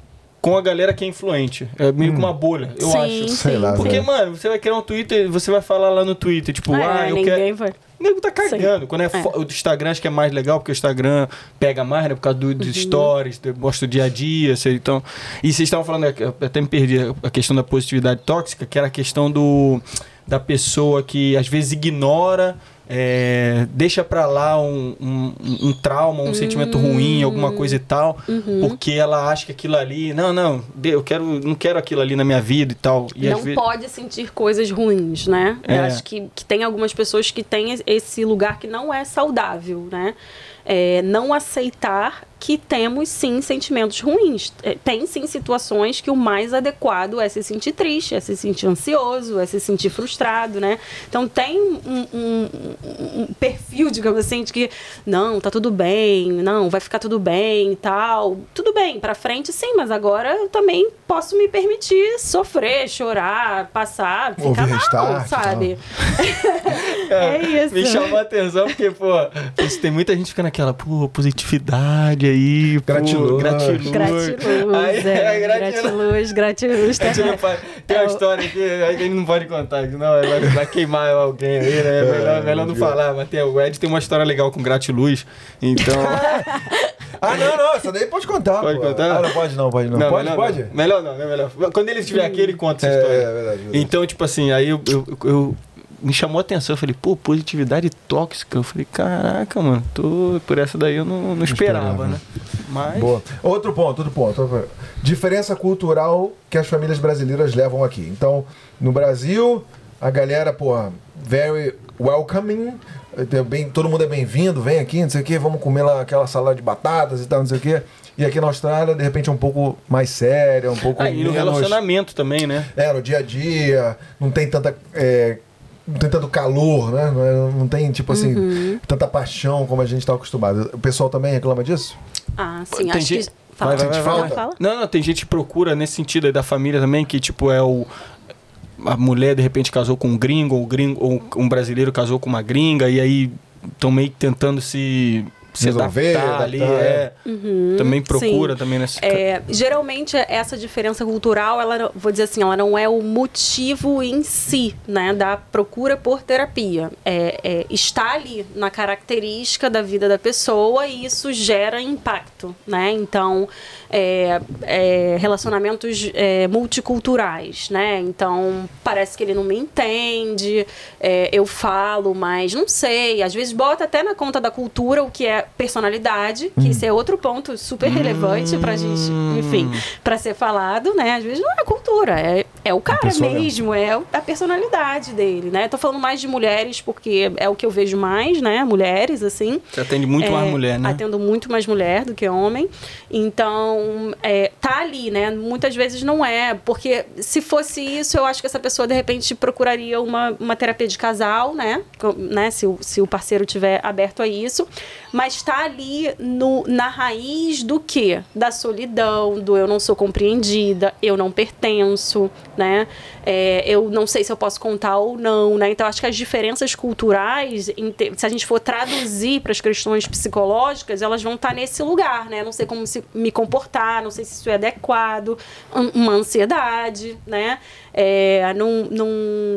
com a galera que é influente. É meio que uma bolha, eu sim, acho. Sei sim. lá, Porque, velho. mano, você vai criar um Twitter, você vai falar lá no Twitter, tipo, É, ah, eu ninguém quero. vai. O nego tá cagando. Quando é, fo- o do Instagram, acho que é mais legal, porque o Instagram pega mais, né? Por causa do- dos Uhum. stories, do- mostra o dia a dia. sei, então... E vocês estavam falando, eu até me perdi, a questão da positividade tóxica, que era a questão do da pessoa que às vezes ignora, é, deixa pra lá um, um, um trauma, um sentimento ruim, alguma coisa e tal, porque ela acha que aquilo ali, não, não, eu quero, não quero aquilo ali na minha vida e tal. E não vezes, pode sentir coisas ruins, né? É. Eu acho que, que tem algumas pessoas que têm esse lugar que não é saudável, né? É, não aceitar que temos sim sentimentos ruins. É, tem sim situações que o mais adequado é se sentir triste, é se sentir ansioso, é se sentir frustrado, né? Então tem um, um- um- perfil, digamos assim, de que não, tá tudo bem, não, vai ficar tudo bem e tal. Tudo bem, pra frente sim, mas agora eu também posso me permitir sofrer, chorar, passar, Ouvir ficar mal, restart sabe? [LAUGHS] é isso. Me chamou a atenção porque, pô, isso, tem muita gente ficando naquela, pô, positividade aí, pô, Gratiluz. gratiluz. Gratiluz, Aí, é, gratiluz. gratiluz, não pode- Tem uma história que a gente não pode contar, senão vai, vai queimar alguém aí, né? É melhor, melhor não falar, mas tem, o Ed tem uma história legal com gratiluz, então... [LAUGHS] Ah, não, não, essa daí pode contar. Pode pô. contar? Ah, não pode não, pode não. pode, melhor pode? Não. Melhor não, é melhor. Quando ele estiver aqui, ele conta essa É, história. é verdade, verdade. Então, tipo assim, aí eu, eu, eu- me chamou a atenção. Eu falei, pô, positividade tóxica. Eu falei, caraca, mano, tô, por essa daí eu não, não esperava, esperava. né? Mas. Boa. Outro ponto, outro ponto. Diferença cultural que as famílias brasileiras levam aqui. Então, no Brasil, a galera, porra, very welcoming. é Bem, todo mundo é bem-vindo, vem aqui, não sei o quê, vamos comer lá aquela salada de batatas e tal, não sei o quê. E aqui na Austrália, de repente, é um pouco mais séria, um pouco Ah, e no menos... relacionamento também, né? É, no dia a dia, não tem tanta. é, tem tanto calor, né? Não, é- não tem, tipo assim, Uhum. tanta paixão como a gente tá acostumado. O pessoal também reclama disso? Ah, sim, Tem acho gente- que. Fala, Vai, vai, vai, fala, vai. fala. Não, não, tem gente que procura nesse sentido aí da família também, que tipo é o. A mulher de repente casou com um gringo, ou, um gringo, ou um brasileiro casou com uma gringa, e aí estão meio que tentando se, se Resolver, adaptar ali. adaptar, É. Também procura sim. também nesse É, geralmente essa diferença cultural, ela vou dizer assim, ela não é o motivo em si, né, da procura por terapia. É, é, está ali na característica da vida da pessoa e isso gera impacto, né? Então, é, é, relacionamentos é, multiculturais, né? Então, parece que ele não me entende, é, eu falo, mas não sei. Às vezes bota até na conta da cultura o que é personalidade, que isso é outro ponto super relevante pra gente, enfim, pra ser falado, né? Às vezes não é cultura, é, é o cara mesmo, é a personalidade dele, né? Tô falando mais de mulheres porque é o que eu vejo mais, né? Mulheres, assim. Você atende muito mais É, mulher, né? Atendo muito mais mulher do que homem. Então, é, tá ali, né? Muitas vezes não é. Porque se fosse isso, eu acho que essa pessoa, de repente, procuraria uma, uma terapia de casal, né? Né? Se, o, se o parceiro tiver aberto a isso. Mas tá ali no, na raiz do quê? Da solidão, do eu não sou compreendida, eu não pertenço, né? É, eu não sei se eu posso contar ou não, né? Então, acho que as diferenças culturais, se a gente for traduzir para as questões psicológicas, elas vão estar nesse lugar, né? Não sei como se me comportar, não sei se isso é adequado, um- uma ansiedade, né? É, não, não,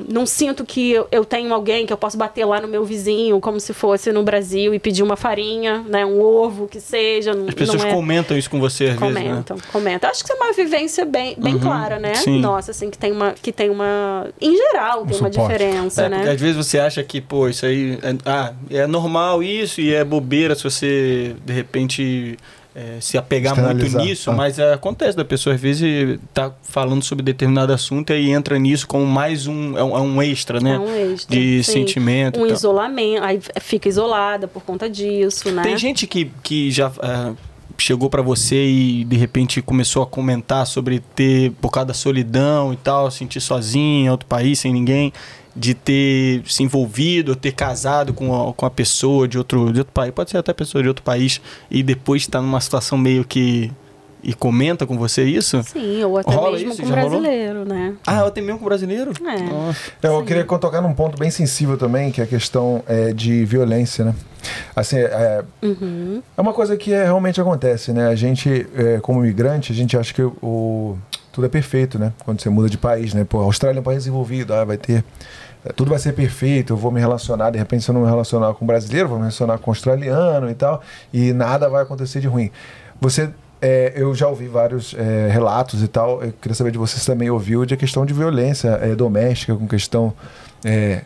não sinto que eu, eu tenho alguém que eu posso bater lá no meu vizinho, como se fosse no Brasil, e pedir uma farinha, né? Um ovo, que seja. não- As pessoas não é... comentam isso com você às vezes, né? Comentam, comentam. Acho que isso é uma vivência bem, bem Uhum, clara, né? sim. Nossa, assim, que tem uma. Que tem uma. Em geral, tem uma diferença, É, porque né? às vezes você acha que, pô, isso aí. É, ah, é normal isso e é bobeira se você, de repente. É, se apegar muito nisso, ah. mas é, acontece da pessoa às vezes tá falando sobre determinado assunto e aí entra nisso como mais um, é um, é um extra, né? É um extra, De sim. sentimento. Um tal. isolamento, aí fica isolada por conta disso, né? Tem gente que, que já é, chegou pra você e de repente começou a comentar sobre ter, por causa da solidão e tal, sentir sozinho em outro país, sem ninguém. De ter se envolvido, ou ter casado com a, com a pessoa de outro, de outro país, pode ser até pessoa de outro país, e depois estar numa situação meio que. E comenta com você isso? Sim, ou até Rola mesmo isso? com Já rolou? brasileiro, né? Ah, até mesmo com brasileiro? É. Nossa. É, Eu Sim. queria tocar num ponto bem sensível também, que é a questão é, de violência, né? Assim, é, Uhum. é uma coisa que é- realmente acontece, né? A gente, é, como imigrante, a gente acha que o, tudo é perfeito, né? Quando você muda de país, né? Pô, a Austrália é um país desenvolvido, ah, vai ter... é, Tudo vai ser perfeito, eu vou me relacionar, de repente se eu não me relacionar com brasileiro, vou me relacionar com australiano e tal, e nada vai acontecer de ruim. Você... é, eu já ouvi vários é, relatos e tal. Eu queria saber de vocês também ouviu de questão de violência é, doméstica, com questão é,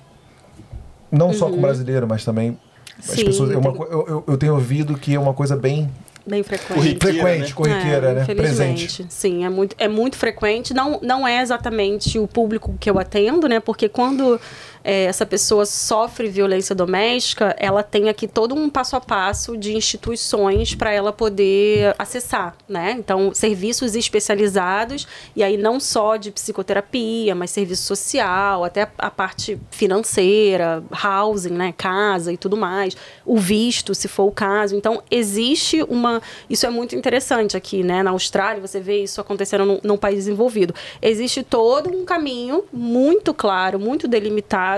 não só com brasileiro, mas também as Uhum. Sim, pessoas. é uma eu- eu tenho ouvido que é uma coisa bem Bem frequente. Corriqueira, frequente, né? corriqueira, É, né? infelizmente. Presente. Sim, é muito, é muito frequente. Não, não é exatamente o público que eu atendo, né? Porque quando é, essa pessoa sofre violência doméstica, ela tem aqui todo um passo a passo de instituições para ela poder acessar, né? Então, serviços especializados, e aí não só de psicoterapia, mas serviço social, até a parte financeira, housing, né? Casa e tudo mais. O visto, se for o caso. Então, existe uma. Isso é muito interessante aqui, né? Na Austrália, você vê isso acontecendo num, num país desenvolvido. Existe todo um caminho muito claro, muito delimitado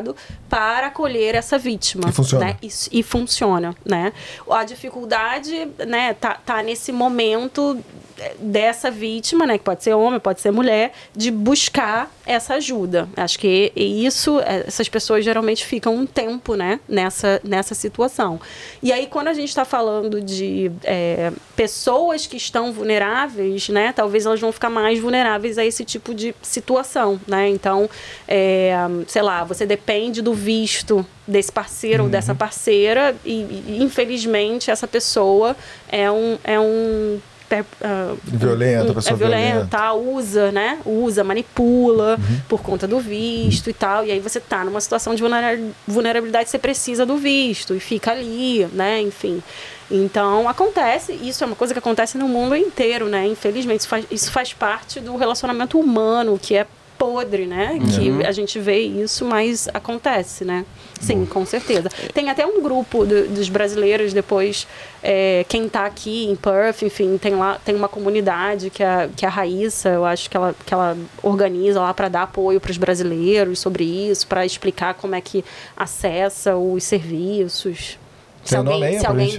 para acolher essa vítima. E funciona. Né? Isso- e funciona, né? A dificuldade, né, tá, tá nesse momento dessa vítima, né, que pode ser homem, pode ser mulher, de buscar essa ajuda. Acho que isso, eh, essas pessoas geralmente ficam um tempo, né, nessa, nessa situação. E aí, quando a gente está falando de eh, pessoas que estão vulneráveis, né, talvez elas vão ficar mais vulneráveis a esse tipo de situação, né? Então, eh, sei lá, você depende do visto desse parceiro ou dessa parceira e, e, infelizmente essa pessoa é um é um ah, Violenta, pessoa é violenta, violenta. usa, né? Usa, manipula por conta do visto e tal. E aí você tá numa situação de vulnera- vulnerabilidade, você precisa do visto e fica ali, né? Enfim. Então, acontece, isso é uma coisa que acontece no mundo inteiro, né? Infelizmente, isso faz, isso faz parte do relacionamento humano, que é podre, né? Que a gente vê isso, mas acontece, né? Sim, com certeza. Tem até um grupo do- dos brasileiros depois, é, quem tá aqui em Perth, enfim, tem lá tem uma comunidade que a, que a Raíssa, eu acho que ela, que ela organiza lá para dar apoio para os brasileiros sobre isso, para explicar como é que acessa os serviços. Nome aí se, alguém,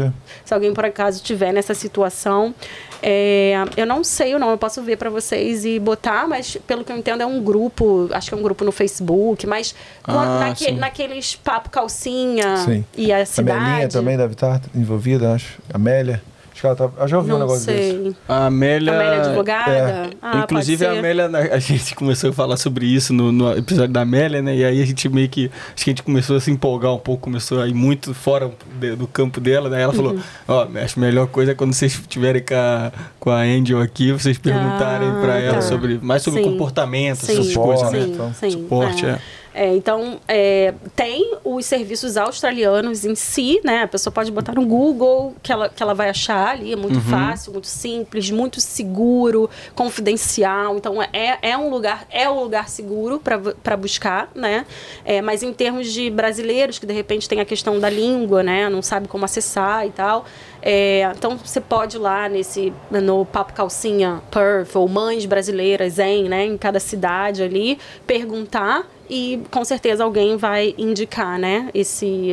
se alguém por acaso tiver nessa situação, é, eu não sei o nome, eu posso ver para vocês e botar, mas pelo que eu entendo é um grupo, acho que é um grupo no Facebook, mas Ah, naque- naqueles papo calcinha Sim. e a A cidade. Melinha também deve estar envolvida, acho. A Amélia. Acho que ela tá. Eu já ouvi um Não negócio desse. sei. A Amélia. Amélia advogada? Ah, Inclusive, a pode ser. Amélia, a [LAUGHS] gente começou a falar sobre isso no, no episódio da Amélia, né? E aí a gente meio que. Acho que a gente começou a se empolgar um pouco, começou a ir muito fora de- do campo dela, né? Ela Uhum. falou: Ó, acho que a melhor coisa é quando vocês estiverem com a, com a Angel aqui, vocês perguntarem Ah, pra ela tá. sobre. Mais sobre Sim. comportamento, Sim, essas Suporte, coisas, né? sim, Então, sim. Suporte, é. É, então, é, tem os serviços australianos em si, né? A pessoa pode botar no Google que ela, que ela vai achar ali, é muito fácil, muito simples, muito seguro, confidencial. Então, é, é um lugar, é um lugar seguro para buscar, né? É, mas em termos de brasileiros, que de repente tem a questão da língua, né? Não sabe como acessar e tal. É, então, você pode ir lá nesse, no Papo Calcinha Perth, ou Mães Brasileiras em, né? Em cada cidade ali, perguntar e com certeza alguém vai indicar, né, esse,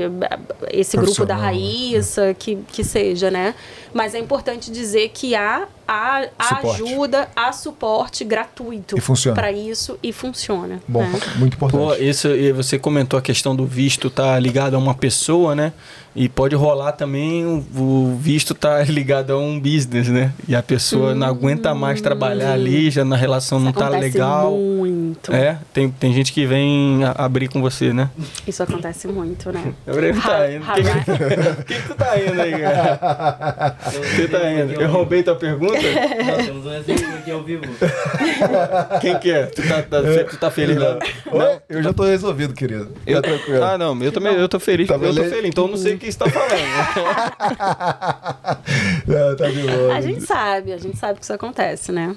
esse grupo da Profissional, Raíssa, que, que seja, né? Mas é importante dizer que há, há, ajuda, há suporte gratuito E funciona. para isso e funciona. Bom, né? muito importante. Pô, isso, e você comentou a questão do visto tá ligado a uma pessoa, né? E pode rolar também o, o visto tá ligado a um business, né? E a pessoa não aguenta mais trabalhar ali, já na relação não Isso tá acontece legal. muito. É, tem, tem gente que vem a- abrir com você, né? Isso acontece muito, né? [LAUGHS] Gabriel tá indo. Quem que, quem que tu tá indo aí, cara? [LAUGHS] Você tá indo. Eu roubei tua pergunta? Não, temos um exemplo aqui ao vivo. [LAUGHS] Quem que é? Tu tá, tá, tu tá feliz lá? Oi? Eu já tô resolvido, querido. Eu, Tá tranquilo. ah, não, eu também, eu tô feliz. Tá eu tô feliz, então eu não sei o que você tá falando. [LAUGHS] Não, tá de boa. A gente sabe, a gente sabe que isso acontece, né?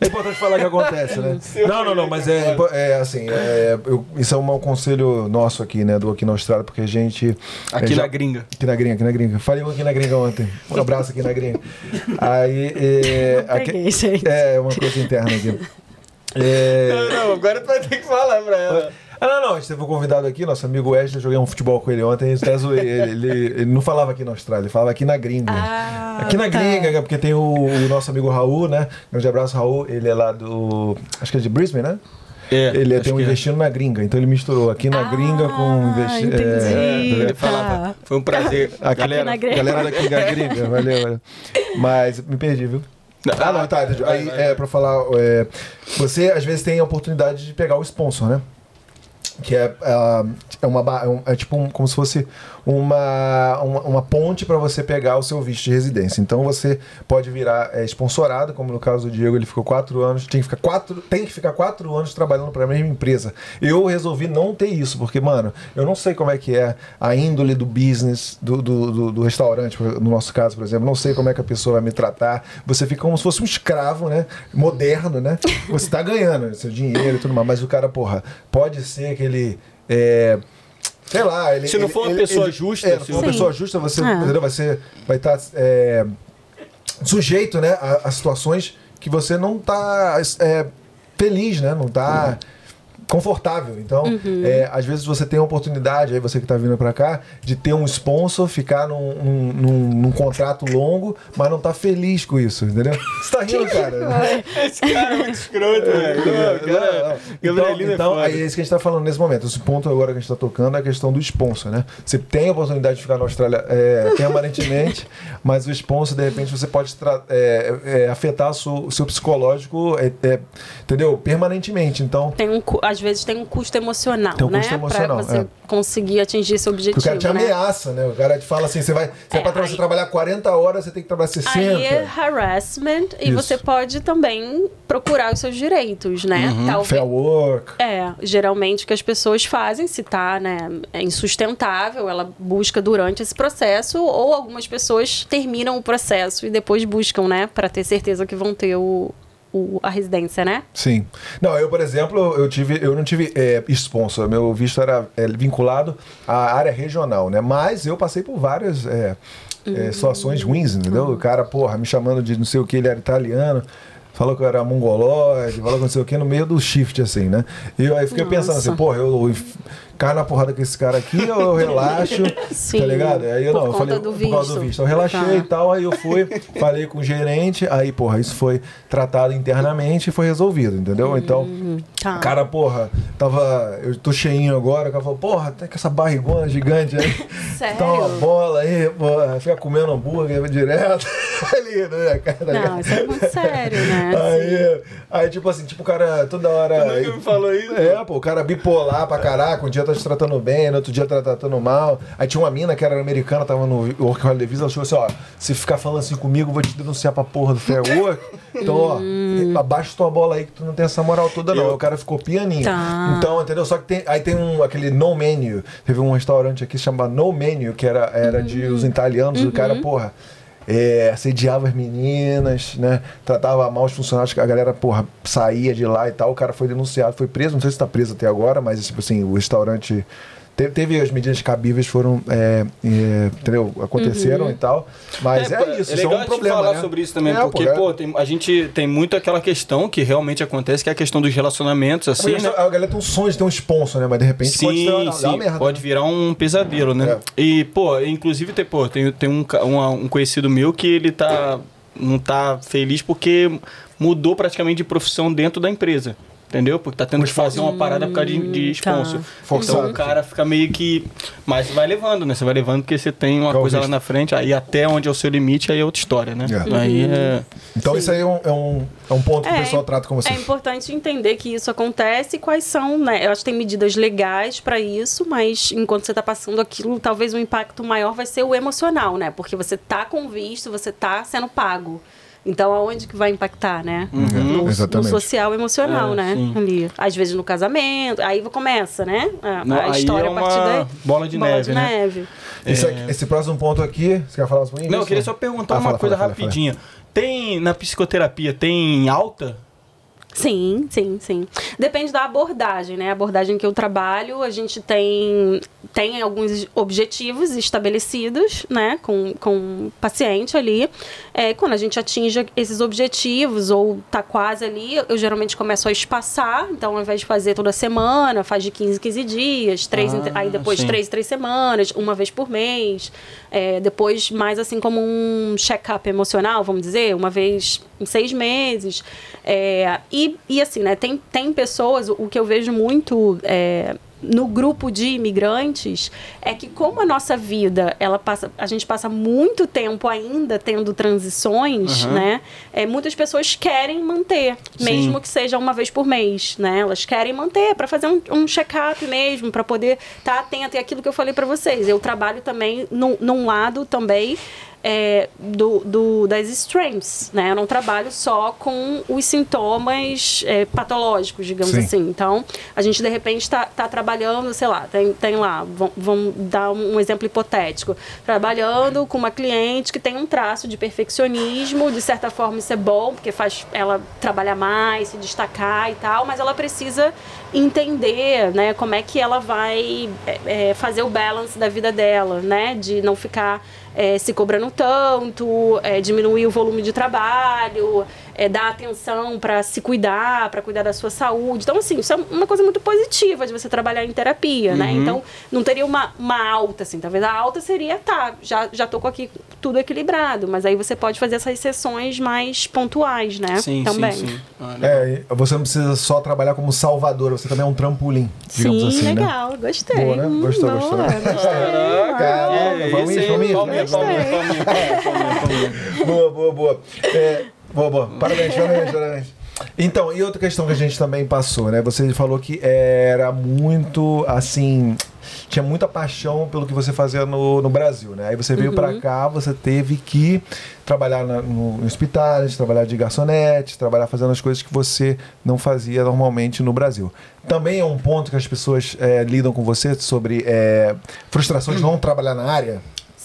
É importante falar que acontece, né? [LAUGHS] Não, não, não, mas é, é assim, é, eu- isso é um conselho nosso aqui, né, do Aqui na Austrália, porque a gente... Aqui é, já- na gringa. Aqui na gringa, aqui na gringa. Falei um aqui na gringa ontem. Um abraço aqui na gringa. Aí, é, aqui- Peguei, gente. é uma coisa interna aqui. É, não, agora tu vai ter que falar pra ela. Ah, não, não, a gente teve um convidado aqui, nosso amigo Wesley, eu joguei um futebol com ele ontem, até zoei ele, ele, ele não falava aqui na Austrália, ele falava aqui na gringa. Ah, aqui na tá. gringa, porque tem o, o nosso amigo Raul, né? Grande abraço, Raul, ele é lá do. Acho que é de Brisbane, né? É, Ele acho tem um é. investindo na gringa, então ele misturou aqui na gringa com investindo. entendi. Ele Tá. falava, foi um prazer. Aqui Galera, na gringa. Galera daqui da gringa, valeu, valeu. Mas me perdi, viu? Ah, não, tá. entendi. Aí, é, pra falar, é, você às vezes tem a oportunidade de pegar o sponsor, né? Que é, ah, é uma é, um- é tipo um- como se fosse uma, uma, uma ponte para você pegar o seu visto de residência. Então você pode virar é, sponsorado, como no caso do Diego, ele ficou quatro anos, tem que ficar quatro, tem que ficar quatro anos trabalhando para a mesma empresa. Eu resolvi não ter isso, porque, mano, eu não sei como é que é a índole do business, do, do, do- do restaurante, no nosso caso, por exemplo. Não sei como é que a pessoa vai me tratar. Você fica como se fosse um escravo, né? Moderno, né? Você tá ganhando seu dinheiro e tudo mais, mas o cara, porra, pode ser que ele. é, Sei lá, ele. Se não ele- for uma pessoa ele- justa, É, se for uma pessoa justa, você, Ah. entendeu? Você vai estar é, sujeito, né, a, a situações que você não tá é, feliz, né? Não tá confortável. Então, Uhum. é, às vezes você tem a oportunidade, aí você que tá vindo para cá, de ter um sponsor, ficar num, num, num- num contrato longo, mas não tá feliz com isso, entendeu? Você tá rindo, cara? [LAUGHS] Esse cara é muito escroto, velho. Cara, não. Gabrielino é Então, então aí é isso que a gente está falando nesse momento. Esse ponto agora que a gente está tocando é a questão do sponsor, né? Você tem a oportunidade de ficar na Austrália é, permanentemente, [LAUGHS] mas o sponsor, de repente, você pode é, é, afetar o seu, seu psicológico, é, é, entendeu? Permanentemente. Então, Tem um, às vezes tem um custo emocional, Tem um né? custo emocional, pra você é. conseguir atingir esse porque objetivo, o cara te né? ameaça, né? O cara te fala assim: você vai. Se é, É, pra tra- você aí- trabalhar 40 horas, você tem que trabalhar 60. Aí é harassment e Isso. você pode também procurar os seus direitos, né? Uhum. Talvez, Fair work. É, geralmente o que as pessoas fazem, se tá, né, é insustentável, ela busca durante esse processo, ou algumas pessoas terminam o processo e depois buscam, né, para ter certeza que vão ter o, o- a residência, né? Sim. Não, eu, por exemplo, eu tive, eu não tive é, sponsor. Meu visto era é, vinculado à área regional, né? Mas eu passei por várias é, é, situações ruins, entendeu? O cara, porra, me chamando de não sei o que, ele era italiano. Falou que eu era mongoloide, falou que não sei o que, no meio do shift, assim, né? E eu aí fiquei pensando assim, Nossa. porra, eu, eu caio na porrada com esse cara aqui ou eu [LAUGHS] relaxo, Sim, tá ligado? Aí eu não, eu falei, por causa do visto. visto. Eu relaxei Tá. e tal, aí eu fui, falei com o gerente, aí, porra, isso foi tratado internamente e foi resolvido, entendeu? Então, Tá. o cara, porra, tava. Eu tô cheinho agora, o cara falou, porra, tem com essa barrigona gigante aí. [LAUGHS] Sério? Dá uma bola aí, porra, fica comendo hambúrguer direto. [LAUGHS] Ali, né, cara? Não, isso é muito sério, né? Aí, aí, tipo assim, tipo, o cara toda hora. nunca me falou isso? É, pô, o cara bipolar pra caraca. Um dia tá te tratando bem, no outro dia tá tratando mal. Aí tinha uma mina que era americana, tava no Work Holiday Visa, ela chegou assim: ó, se ficar falando assim comigo, eu vou te denunciar pra porra do Fair [LAUGHS] Work. Então, ó, Hum. abaixa tua bola aí que tu não tem essa moral toda, não. Aí O cara ficou pianinho. Tá. Então, entendeu? Só que tem, aí tem um, aquele no menu. Teve um restaurante aqui chamado No Menu, que era, era de Hum. os italianos. O Uhum. cara, porra é, assediava as meninas, né? Tratava mal os funcionários, que a galera, porra, saía de lá e tal. O cara foi denunciado, foi preso. Não sei se tá preso até agora, mas, tipo assim, o restaurante. Te- Teve as medidas cabíveis, foram. é, é, entendeu? Aconteceram e tal. Mas é, pô, isso, é isso legal é um a gente problema. falar né? sobre isso também, É, porque, é- pô, tem- a gente tem muito aquela questão que realmente acontece, que é a questão dos relacionamentos, assim, né? A galera tem um sonho de ter um sponsor, né? Mas de repente pode Sim, uma, dar sim, uma merda. pode né? virar um pesadelo, né? É. E, pô, inclusive tem, pô, tem, tem um, uma- um conhecido meu que ele tá não tá feliz porque mudou praticamente de profissão dentro da empresa. Entendeu? Porque tá tendo que fazer uma parada por causa de, de tá. sponsor. Forçado. Então o cara fica meio que. Mas você vai levando, né? Você vai levando porque você tem uma Qual coisa lá na frente, aí até onde é o seu limite, aí é outra história, né? É. Aí é. Então isso aí é um, é um, é um ponto que o pessoal trata com você. É importante entender que isso acontece e quais são, né? Eu acho que tem medidas legais para isso, mas enquanto você tá passando aquilo, talvez o impacto maior vai ser o emocional, né? Porque você tá com visto, você tá sendo pago. Então, aonde que vai impactar, né? Uhum. No, no social emocional, É, né? sim. Ali. Às vezes no casamento, aí começa, né? A, Não, a aí história é a partir uma daí. bola de neve, né? neve. Esse, aqui- esse próximo ponto aqui, você quer falar um pouquinho? Não, eu queria só perguntar Ah, uma fala, coisa fala, fala, fala. rapidinha. Tem, na psicoterapia, tem alta? Sim, sim, sim. Depende da abordagem, né? A abordagem que eu trabalho, a gente tem, tem alguns objetivos estabelecidos, né? Com, com o paciente ali. É, quando a gente atinge esses objetivos ou tá quase ali, eu geralmente começo a espaçar. Então, ao invés de fazer toda semana, faz de 15 em 15 dias, três, Ah, aí depois sim. três, três semanas, uma vez por mês. É, depois, mais assim como um check-up emocional, vamos dizer, uma vez em seis meses. É, e, e assim, né, tem, tem pessoas, o que eu vejo muito é, no grupo de imigrantes é que como a nossa vida, ela passa, a gente passa muito tempo ainda tendo transições, Aham. né? É, muitas pessoas querem manter, Sim. mesmo que seja uma vez por mês, né? Elas querem manter para fazer um, um check-up mesmo, para poder estar atento. E aquilo que eu falei para vocês, eu trabalho também num, num lado também é, do, do- das strengths, né? Eu não trabalho só com os sintomas é, patológicos, digamos Sim. assim. Então, a gente de repente está tá trabalhando, sei lá, tem, tem lá, vamos, dar um exemplo hipotético, trabalhando com uma cliente que tem um traço de perfeccionismo, de certa forma isso é bom, porque faz ela trabalhar mais, se destacar e tal, mas ela precisa entender, né, como é que ela vai é, é, fazer o balance da vida dela, né, de não ficar é, se cobrando tanto, é, diminuir o volume de trabalho, é, dar atenção para se cuidar, para cuidar da sua saúde. Então, assim, isso é uma coisa muito positiva de você trabalhar em terapia, né? Uhum. Então, não teria uma, uma alta, assim. Talvez a alta seria, tá, já, já tô com aqui tudo equilibrado, mas aí você pode fazer essas sessões mais pontuais, né? Sim, Também. sim, sim. Ah. É, você não precisa só trabalhar como salvadora, você também é um trampolim, digamos Sim, assim, né? legal, gostei. Boa, né? Gostou, Hum, gostou. boa, gostei. Caraca, boa, boa, boa. É, boa, boa. Parabéns, parabéns, parabéns. Então, e outra questão que a gente também passou, né? Você falou que era muito, assim, tinha muita paixão pelo que você fazia no, no Brasil, né? Aí você veio pra cá, você teve que trabalhar na, no, em hospitais, trabalhar de garçonete, trabalhar fazendo as coisas que você não fazia normalmente no Brasil. Também é um ponto que as pessoas é, lidam com você sobre é, frustrações de não trabalhar na área?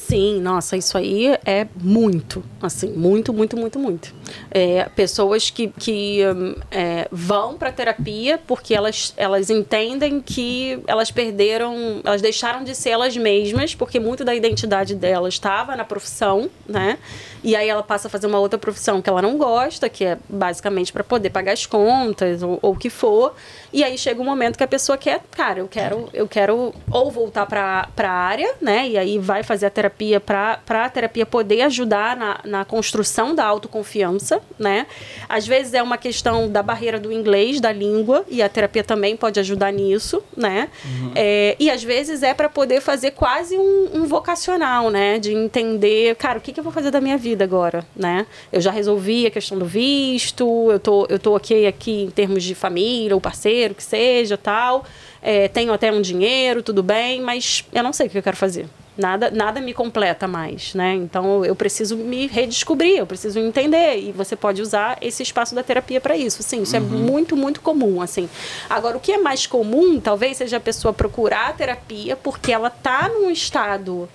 Sim, nossa, isso aí é muito, assim, muito, muito, muito, muito. É, pessoas que, que hum, é, vão para terapia porque elas, elas entendem que elas perderam, elas deixaram de ser elas mesmas, porque muito da identidade delas estava na profissão, né? E aí ela passa a fazer uma outra profissão que ela não gosta, que é basicamente para poder pagar as contas ou, ou o que for. E aí chega um momento que a pessoa quer, cara, eu quero, eu quero ou voltar para a área, né? E aí vai fazer a terapia para a terapia poder ajudar na, na construção da autoconfiança, né? Às vezes é uma questão da barreira do inglês, da língua, e a terapia também pode ajudar nisso, né? É, e às vezes é para poder fazer quase um, um vocacional, né? De entender, cara, o que, que eu vou fazer da minha vida agora, né? Eu já resolvi a questão do visto, eu tô, eu tô ok aqui em termos de família ou parceiro, que seja, tal. É, tenho até um dinheiro, tudo bem, mas eu não sei o que eu quero fazer. Nada, nada me completa mais, né? Então eu preciso me redescobrir, eu preciso entender e você pode usar esse espaço da terapia para isso. Sim, isso é muito, muito comum, assim. Agora o que é mais comum, talvez seja a pessoa procurar a terapia porque ela tá num estado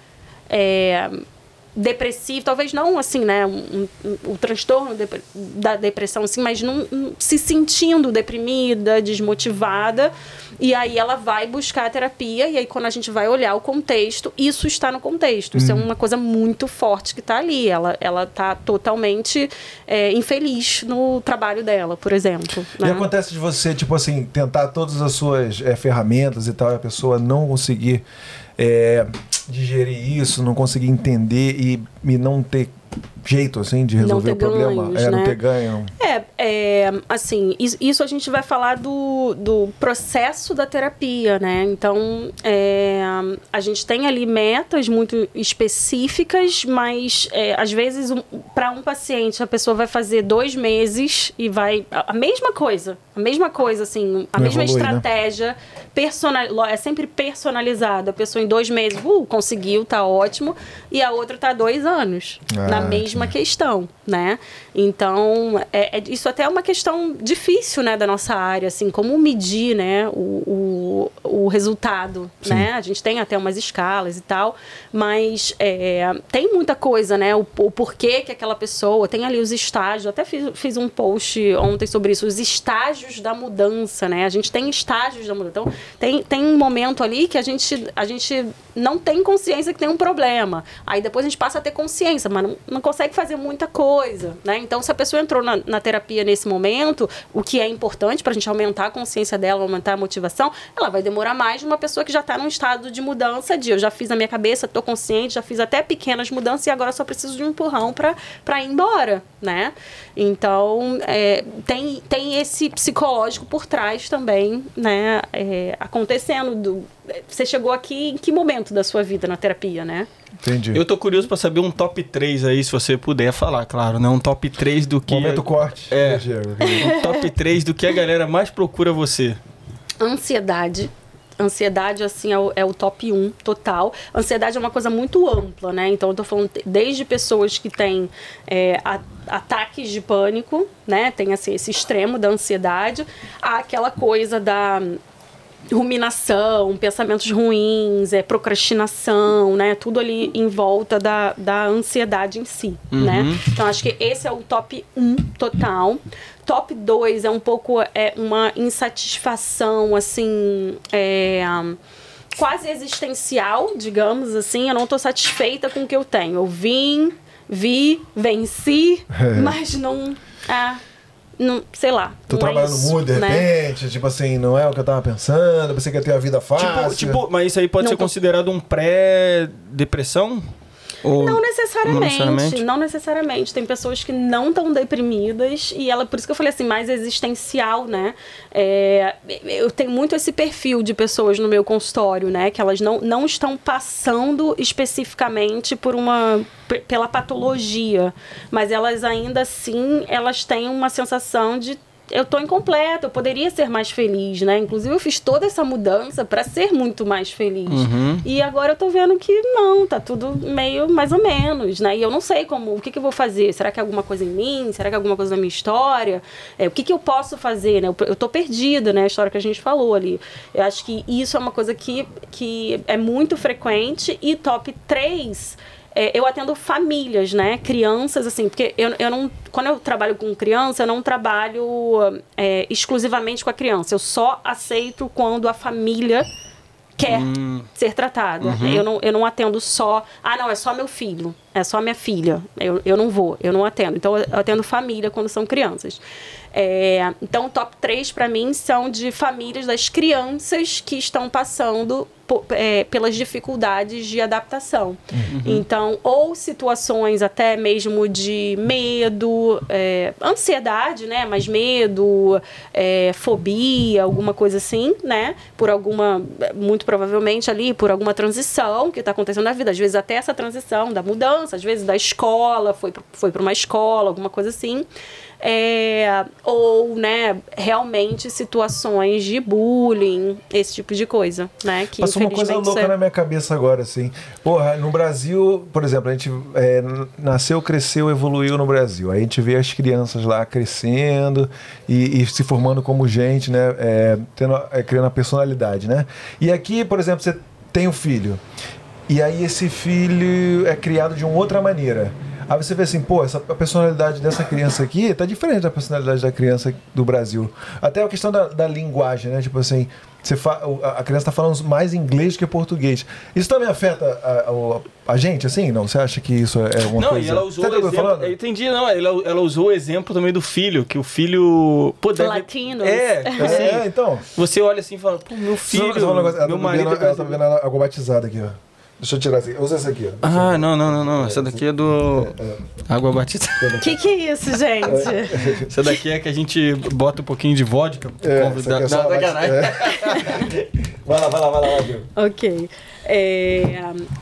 é, depressivo, talvez não assim, né, um, um- o transtorno depre- da depressão assim, mas não, não- se sentindo deprimida, desmotivada, e aí ela vai buscar a terapia e aí quando a gente vai olhar o contexto, isso está no contexto, isso é uma coisa muito forte que está ali, ela ela tá totalmente é, infeliz no trabalho dela, por exemplo. E né? acontece de você, tipo assim, tentar todas as suas é, ferramentas e tal, e a pessoa não conseguir é, digerir isso, não conseguir entender e, e não ter jeito, assim, de Não resolver o problema. ganhos, é, não né? ter ganho. É, é, assim, is- isso a gente vai falar do, do processo da terapia, né? Então, é, a gente tem ali metas muito específicas, mas é, às vezes um, para um paciente a pessoa vai fazer dois meses e vai a, a mesma coisa, a mesma coisa, assim, a Não mesma evolui, né? estratégia personal, é sempre personalizado. A pessoa em dois meses, uh, conseguiu, tá ótimo, e a outra tá dois anos Ah, na mesma questão, né? Então, é, é- isso até é uma questão difícil, né, da nossa área, assim, como medir, né, o, o, o resultado, né? A gente tem até umas escalas e tal, mas é, tem muita coisa, né? O, o porquê que aquela pessoa tem ali os estágios. Até fiz, fiz um post ontem sobre isso, os estágios da mudança, né? A gente tem estágios da mudança. Então, tem, tem um momento ali que a gente, a gente não tem consciência que tem um problema. Aí depois a gente passa a ter consciência, mas não, não consegue fazer muita coisa, né? Então, se a pessoa entrou na, na terapia nesse momento, o que é importante para a gente aumentar a consciência dela, aumentar a motivação, ela vai demorar mais de uma pessoa que já está num estado de mudança de eu já fiz a minha cabeça, estou consciente, já fiz até pequenas mudanças e agora só preciso de um empurrão para ir embora, né? Então, é, tem, tem esse psicológico por trás também, né? é, acontecendo. Do, você chegou aqui em que momento da sua vida na terapia, né? Entendi. Eu tô curioso pra saber um top 3 aí, se você puder falar, claro, né? Um top 3 do que. Momento corte. É. né? Um top 3 do que a galera mais procura você. Ansiedade. Ansiedade, assim, é o, é o top 1 total. Ansiedade é uma coisa muito ampla, né? Então, eu tô falando desde pessoas que têm é, a- ataques de pânico, né? Tem, assim, esse extremo da ansiedade, a aquela coisa da ruminação, pensamentos ruins, é, procrastinação, né? Tudo ali em volta da, da ansiedade em si, né? Então, acho que esse é o top 1 total. Top 2 é um pouco é, uma insatisfação, assim, é, quase existencial, digamos assim. Eu não estou satisfeita com o que eu tenho. Eu vim, vi, venci, mas não... É, não sei lá. É trabalhando isso, muito de né? repente, tipo assim, não é o que eu tava pensando, pensei que ia ter uma vida fácil. Tipo, tipo, mas isso aí pode Não ser tô- considerado um pré-depressão? Ou Não necessariamente, Não necessariamente? não necessariamente. Tem pessoas que não estão deprimidas e ela, por isso que eu falei assim, mais existencial, né? É, eu tenho muito esse perfil de pessoas no meu consultório, né? Que elas não, não estão passando especificamente por uma pela patologia, mas elas ainda assim elas têm uma sensação de eu tô incompleta, eu poderia ser mais feliz, né? Inclusive eu fiz toda essa mudança para ser muito mais feliz. E agora eu tô vendo que não, tá tudo meio mais ou menos, né? E eu não sei como, o que, que eu vou fazer? Será que é alguma coisa em mim? Será que é alguma coisa na minha história? É, o que, que eu posso fazer, né? Eu, eu tô perdida, né? A história que a gente falou ali. Eu acho que isso é uma coisa que, que é muito frequente. E top 3 é, eu atendo famílias, né? Crianças, assim, porque eu, eu não. Quando eu trabalho com criança, eu não trabalho é, exclusivamente com a criança. Eu só aceito quando a família quer ser tratada. Eu, não, eu não atendo só. Ah, não, é só meu filho. É só minha filha. Eu, eu não vou, eu não atendo. Então, eu atendo família quando são crianças. É, então, o top 3 para mim são de famílias das crianças que estão passando é, pelas dificuldades de adaptação. Então, ou situações até mesmo de medo, é, ansiedade, né? Mas medo, é, fobia, alguma coisa assim, né? Por alguma, muito provavelmente ali, por alguma transição que está acontecendo na vida. Às vezes até essa transição da mudança, às vezes da escola, foi, foi para uma escola, alguma coisa assim. É, ou, né, realmente situações de bullying, esse tipo de coisa, né? Que Passou uma coisa louca é- na minha cabeça agora, assim. Porra, no Brasil, por exemplo, a gente é, nasceu, cresceu, evoluiu no Brasil. Aí a gente vê as crianças lá crescendo e, e se formando como gente, né? É, tendo, é, criando a personalidade, né? E aqui, por exemplo, você tem um filho. E aí esse filho é criado de uma outra maneira. Aí você vê assim, pô, essa, a personalidade dessa criança aqui tá diferente da personalidade da criança do Brasil. Até a questão da, da linguagem, né? Tipo assim, você fa, a criança tá falando mais inglês que português. Isso também afeta a, a- a gente, assim? Não? Você acha que isso é uma Não, coisa... e ela usou Você o entendeu o exemplo. entendi, não. Ela, ela usou o exemplo também do filho, que o filho. Pô, deve... Latinos. É, tipo assim. É, então. Você olha assim e fala, pô, meu Filho, ela, meu tá marido. é ela tá bebendo água batizada aqui, ó. Deixa eu tirar essa aqui. Usa essa aqui, ó. Ah, não, não, não, não. Essa daqui é do. Água batida. [LAUGHS] Que que é isso, gente? Essa daqui é que a gente bota um pouquinho de vodka pro É, é só Não, a bate- sacanagem. é. [LAUGHS] Vai lá, vai lá, vai lá, vai lá, Diego. ok. É,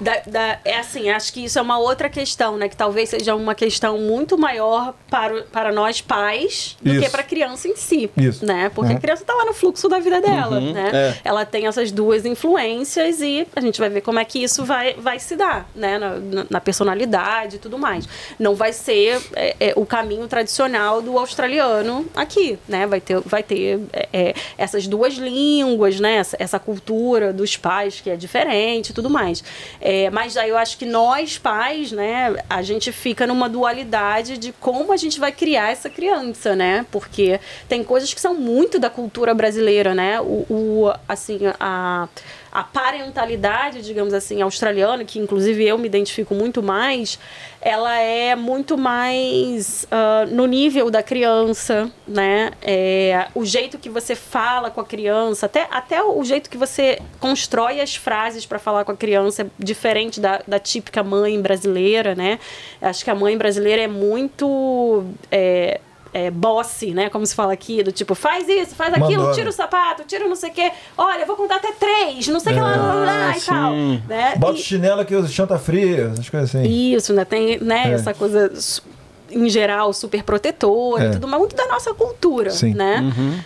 da- da- é assim, acho que isso é uma outra questão, né? Que talvez seja uma questão muito maior para, para nós pais do Isso. que para a criança em si. Isso. Né? Porque Uhum. a criança está lá no fluxo da vida dela, Uhum, né? é. Ela tem essas duas influências e a gente vai ver como é que isso vai, vai se dar, né? Na, na- na personalidade e tudo mais. Não vai ser é, é, o caminho tradicional do australiano aqui, né? Vai ter, vai ter é, é, essas duas línguas, né? Essa, essa cultura dos pais que é diferente e tudo mais. É, mas aí eu acho que nós, pais, né? A gente fica numa dualidade de como a gente vai criar essa criança, né? Porque tem coisas que são muito da cultura brasileira, né? O, o- assim, a, a parentalidade, digamos assim, australiana, que inclusive eu me identifico muito mais, ela é muito mais ah, no nível da criança, né? É, o jeito que você fala com a criança, até, até o jeito que você constrói as frases para falar com a criança é diferente da, da típica mãe brasileira, né? Acho que a mãe brasileira é muito. É, é, bossy, né? Como se fala aqui, do tipo, faz isso, faz aquilo, tira o sapato, tira não sei o quê. Olha, eu vou contar até três, não sei o que lá, lá, lá, lá, e sim. tal. Né? Bota o E- chinelo que o chão tá frio, essas coisas assim. isso, né? Tem né, É. essa coisa, em geral, super protetora É. e tudo, mas muito da nossa cultura, Sim. né?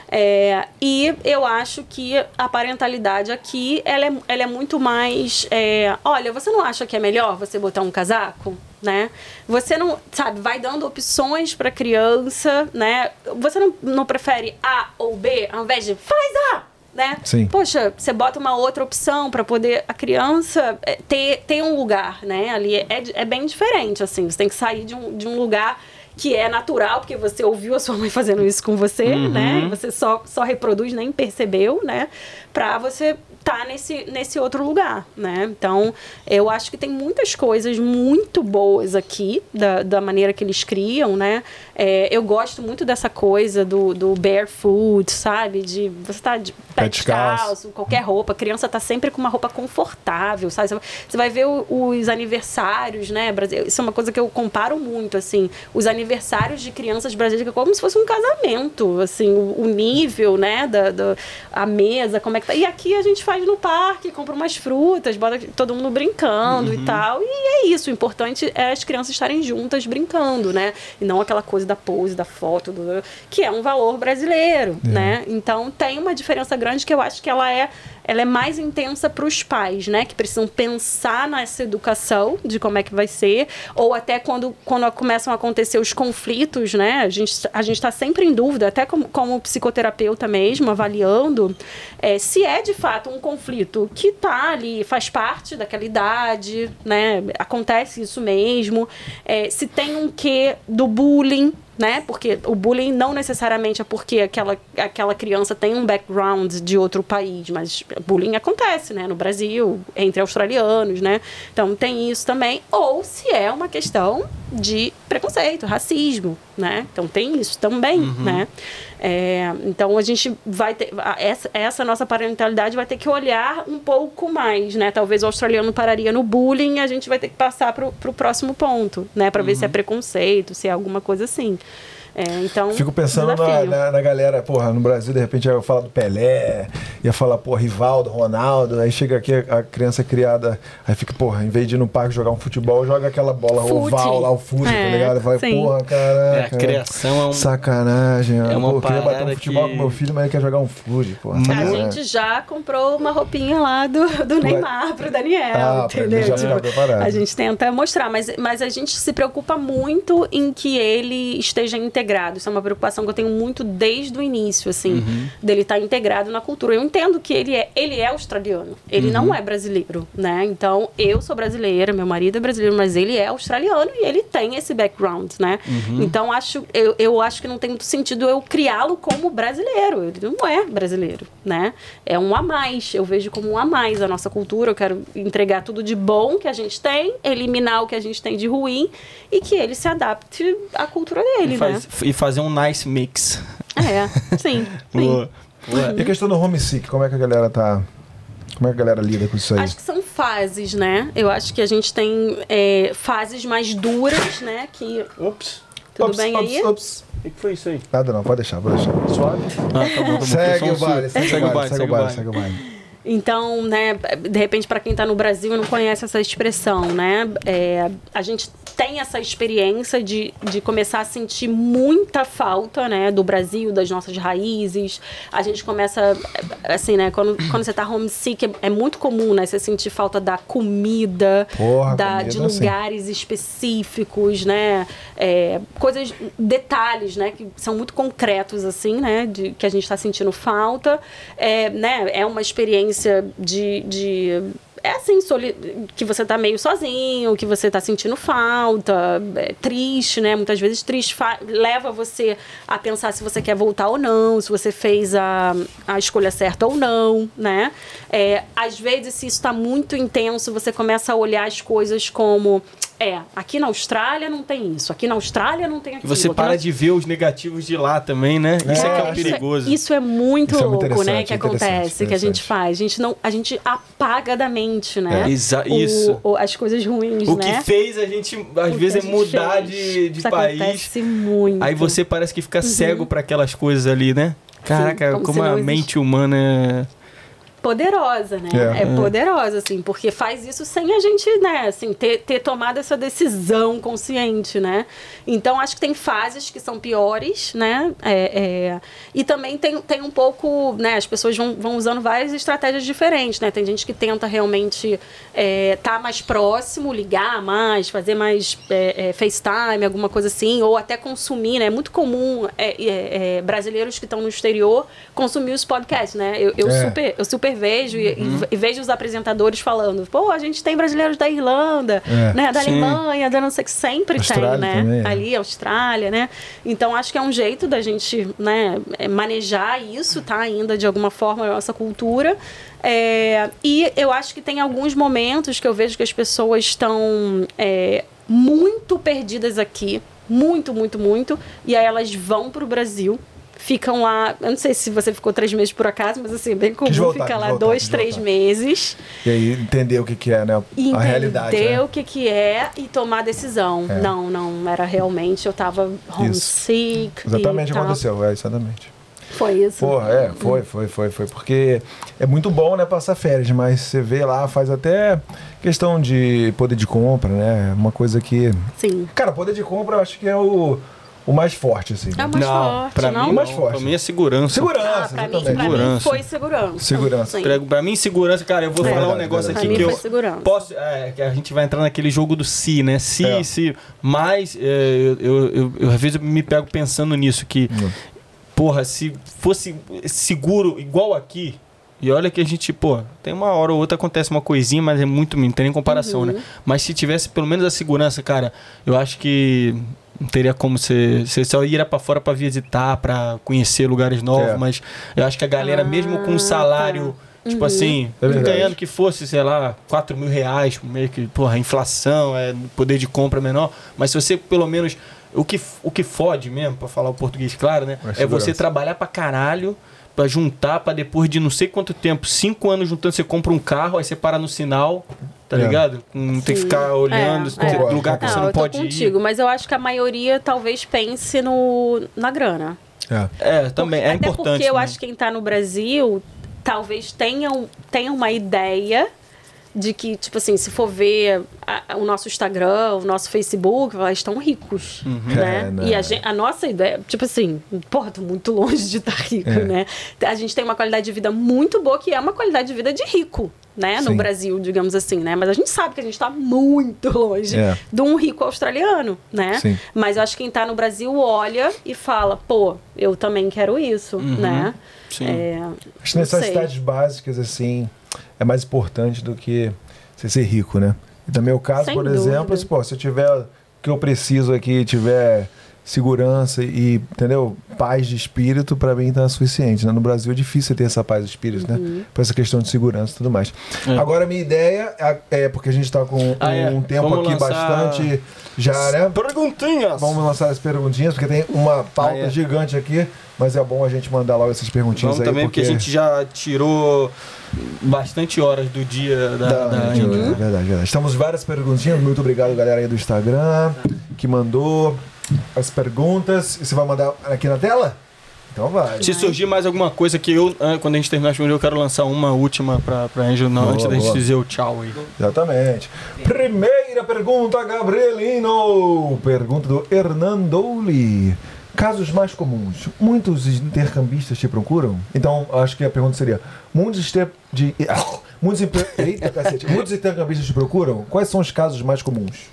É, e eu acho que a parentalidade aqui, ela é, ela é muito mais... é, olha, você não acha que é melhor você botar um casaco? Né? Você não, sabe, vai dando opções para criança, né? Você não, não prefere A ou B ao invés de faz A, né? Sim. Poxa, você bota uma outra opção para poder a criança é, ter, ter um lugar, né? Ali é, é bem diferente, assim. Você tem que sair de um, de um lugar que é natural, porque você ouviu a sua mãe [LAUGHS] fazendo isso com você, né? E você só, só reproduz, nem percebeu, né? Pra você tá nesse, nesse outro lugar, né? Então, eu acho que tem muitas coisas muito boas aqui, da, da maneira que eles criam, né? É, eu gosto muito dessa coisa do, do barefoot, sabe? De você tá de Pé descalço. qualquer roupa. A criança tá sempre com uma roupa confortável, sabe? Você- vai ver os aniversários, né? Brasil- Isso é uma coisa que eu comparo muito, assim. Os aniversários de crianças brasileiras, é como se fosse um casamento, assim. O, o nível, né? Da, da- a mesa, como é que tá. E aqui a gente faz no parque, compra umas frutas, bota todo mundo brincando e tal. E é isso. O importante é as crianças estarem juntas brincando, né? E não aquela coisa da pose, da foto, do, que é um valor brasileiro, né? Então tem uma diferença grande que eu acho que ela é ela é mais intensa para os pais, né? Que precisam pensar nessa educação de como é que vai ser, ou até quando, quando começam a acontecer os conflitos, né? A gente a gente está sempre em dúvida, até como, como psicoterapeuta mesmo, avaliando é, se é de fato um conflito que tá ali, faz parte daquela idade, né? Acontece isso mesmo, é, se tem um quê do bullying, né? Porque o bullying não necessariamente é porque aquela, aquela criança tem um background de outro país, mas bullying acontece, né? No Brasil, entre australianos, né? Então tem isso também. Ou se é uma questão de preconceito, racismo, né? Então tem isso também, né? É, então a gente vai ter essa, essa nossa parentalidade vai ter que olhar um pouco mais, né? Talvez o australiano pararia no bullying, a gente vai ter que passar pro, pro próximo ponto, né? Para ver se é preconceito, se é alguma coisa assim. É, então Fico pensando na, na, na galera, porra, no Brasil, de repente ia falar do Pelé, ia falar, pô, Rivaldo, Ronaldo, aí chega aqui a, a criança é criada, aí fica, porra, em vez de ir no parque jogar um futebol, joga aquela bola Fute. oval lá, o fute, É, tá ligado? Vai, porra, caraca. É, a criação é um- Sacanagem, é uma pô, eu queria bater um futebol que- com meu filho, mas ele quer jogar um fute, porra. A gente já comprou uma roupinha lá do, do Neymar pro Daniel, Ah, entendeu? já ficar preparado. a gente tenta mostrar, mas, mas a gente se preocupa muito em que ele esteja integrado. Isso é uma preocupação que eu tenho muito desde o início, assim, Uhum. dele estar integrado na cultura. Eu entendo que ele é, ele é australiano, ele Uhum. não é brasileiro, né? Então, eu sou brasileira, meu marido é brasileiro, mas ele é australiano e ele tem esse background, né? Uhum. Então, acho, eu, eu acho que não tem muito sentido eu criá-lo como brasileiro. Ele não é brasileiro, né? É um a mais. Eu vejo como um a mais a nossa cultura. Eu quero entregar tudo de bom que a gente tem, eliminar o que a gente tem de ruim e que ele se adapte à cultura dele, E, né? E fazer um nice mix. É, sim. [LAUGHS] sim. Boa. E a questão do homesick, como é que a galera tá... Como é que a galera lida com isso aí? Acho que são fases, né? Eu acho que a gente tem é, fases mais duras, né? Que. Ops. Tudo Ops, bem ops, aí? ops. O que foi isso aí? Nada não, pode deixar, pode deixar. Suave. Ah, tá bom, tá bom. Segue o baile, susto. segue o baile, segue o baile, segue o baile. Então, né, de repente, para quem está no Brasil e não conhece essa expressão, né, é, a gente tem essa experiência de, de começar a sentir muita falta, né, do Brasil, das nossas raízes. A gente começa, assim, né, quando, quando você tá homesick, é, é muito comum, né, você sentir falta da comida, Porra, da, comida, de lugares específicos, né, é, coisas, detalhes, né, que são muito concretos, assim, né, de, que a gente está sentindo falta. É, né, é uma experiência de... de é assim, que você tá meio sozinho, que você tá sentindo falta, é triste, né? Muitas vezes triste leva você a pensar se você quer voltar ou não, se você fez a, a escolha certa ou não, né? É, às vezes, se isso tá muito intenso, você começa a olhar as coisas como. É, aqui na Austrália não tem isso, aqui na Austrália não tem E aquilo. você aqui para na- de ver os negativos de lá também, né? Isso é, que é o isso é- perigoso. Isso é muito Isso é muito louco, né? interessante, Que acontece, que a gente faz. A gente não, a gente apaga da mente, né? É. Exa- O- isso. o- as coisas ruins, O né? que fez a gente, às O que vezes, a é gente mudar fez. de, de Isso país. acontece muito. Aí você parece que fica cego pra aquelas coisas ali, né? Caraca, como como, não a mente humana é. Poderosa, né? É. É, poderosa, assim, porque faz isso sem a gente, né, assim, ter, ter tomado essa decisão consciente, né? Então, acho que tem fases que são piores, né? É, é, e também tem, tem um pouco, né, as pessoas vão, vão usando várias estratégias diferentes, né? Tem gente que tenta realmente estar mais próximo, ligar mais, fazer mais é, é, FaceTime, alguma coisa assim, ou até consumir, né? É muito comum é, é, é, brasileiros que estão no exterior consumir os podcasts, né? Eu, eu É. super eu super vejo e, e- e vejo os apresentadores falando, pô, a gente tem brasileiros da Irlanda, É. né, da Sim. Alemanha, da não sei que sempre Austrália tem, né? também, é. Ali, Austrália, né? Então acho que é um jeito da gente, né, é, manejar isso, tá? Ainda de alguma forma a nossa cultura. É, e eu acho que tem alguns momentos que eu vejo que as pessoas estão é, muito perdidas aqui, muito, muito, muito, e aí elas vão pro Brasil. Ficam lá, eu não sei se você ficou três meses por acaso, mas assim, é bem comum voltar, ficar quis lá voltar, dois, três meses E aí entender o que, que é, né? e a entender realidade. né? o que, que é e tomar decisão. É. Não, não, era realmente, eu tava homesick. Exatamente e o que tal. aconteceu, é, exatamente. Foi isso. Pô, é, foi, foi, foi, foi. Porque é muito bom, né, passar férias, mas você vê lá, faz até questão de poder de compra, né? Uma coisa que. Sim. Cara, poder de compra eu acho que é o, o mais forte, assim. É o mais não, forte, pra não? mim, Mais não. forte. Pra mim é segurança. Segurança, Ah, pra mim, pra mim Segurança. foi segurança. Segurança. Sim. Pra, mim, segurança, cara, eu vou É falar um negócio verdade. aqui Pra mim que eu. segurança. Posso, é, que a gente vai entrar naquele jogo do se, né? Se, É. se. Mas é, eu, eu, eu, eu, às vezes eu me pego pensando nisso, que, Hum. porra, se fosse seguro igual aqui. E olha que a gente, pô, tem uma hora ou outra acontece uma coisinha, mas é muito, não tem nem comparação, Uhum. né? Mas se tivesse pelo menos a segurança, cara, eu acho que não teria como você. Você só ir pra fora pra visitar, pra conhecer lugares novos, É. mas eu acho que a galera, Ah, mesmo com um tá. salário, tipo Uhum. assim, É ganhando que fosse, sei lá, 4 mil reais, meio que, porra, inflação, é poder de compra menor, mas se você pelo menos. O que, o que fode mesmo, pra falar o português claro, né? É você trabalhar pra caralho, pra juntar, pra depois de não sei quanto tempo, cinco anos juntando, você compra um carro, aí você para no sinal, tá É. ligado? Não tem que ficar olhando, É, tem é. lugar que Não, você não eu tô pode contigo, ir. mas eu acho que a maioria talvez pense no, na grana. É. É, também, é Até importante. porque eu também. acho que quem tá no Brasil talvez tenha, tenha uma ideia de que, tipo assim, se for ver a- o nosso Instagram, o nosso Facebook, elas estão ricos, né? É, né? E a, gen- a nossa ideia, tipo assim, porra, tô muito longe de estar rico, É. né? A gente tem uma qualidade de vida muito boa, que é uma qualidade de vida de rico, né? No Sim. Brasil, digamos assim, né? Mas a gente sabe que a gente tá muito [LAUGHS] longe É. de um rico australiano, né? Sim. Mas eu acho que quem tá no Brasil olha e fala, pô, eu também quero isso, né? Sim. É, Acho que não sei. necessidades básicas, assim, é mais importante do que você ser rico, né? E no meu caso, Sem por dúvida. exemplo, se, pô, se eu tiver o que eu preciso aqui, tiver segurança e, entendeu? Paz de espírito, pra mim tá suficiente. Né? No Brasil é difícil ter essa paz de espírito, Uhum. né? Por essa questão de segurança e tudo mais. É. Agora, minha ideia é, é porque a gente tá com Ah, é. um tempo Vamos aqui bastante já, né? Perguntinhas! Vamos lançar as perguntinhas, porque tem uma pauta Ah, é. gigante aqui, mas é bom a gente mandar logo essas perguntinhas Vamos aí. também, porque a gente já tirou bastante horas do dia da, Da- da Índia. É verdade, verdade. Estamos várias perguntinhas. Muito obrigado, galera aí do Instagram, que mandou as perguntas. Você vai mandar aqui na tela? Então vai. Se surgir mais alguma coisa que eu, ah, quando a gente terminar responder, eu quero lançar uma última pra, pra Angel, não, Boa, antes da gente boa. dizer o tchau aí. Exatamente. Primeira pergunta, Gabrielino. Pergunta do Hernandoli. Casos mais comuns. Muitos intercambistas te procuram? Então, acho que a pergunta seria: muitos, [LAUGHS] inter... de... muitos, Eita, cacete. muitos intercambistas te procuram? Quais são os casos mais comuns?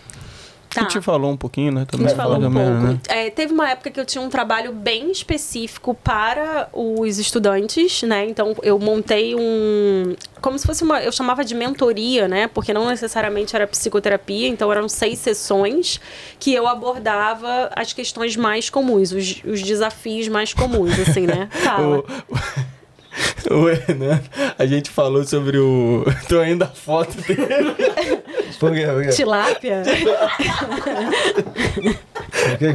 A gente falou um pouquinho, né? A Também gente falou um pouco. menos, né? É, teve uma época que eu tinha um trabalho bem específico para os estudantes, né? Então eu montei um. Como se fosse uma. Eu chamava de mentoria, né? Porque não necessariamente era psicoterapia, então eram seis sessões que eu abordava as questões mais comuns, os, os desafios mais comuns, assim, né? [LAUGHS] Fala. O, o Renan, a gente falou sobre o. [LAUGHS] Tô ainda a foto dele. [LAUGHS] Por quê? Por quê? Tilápia? [LAUGHS]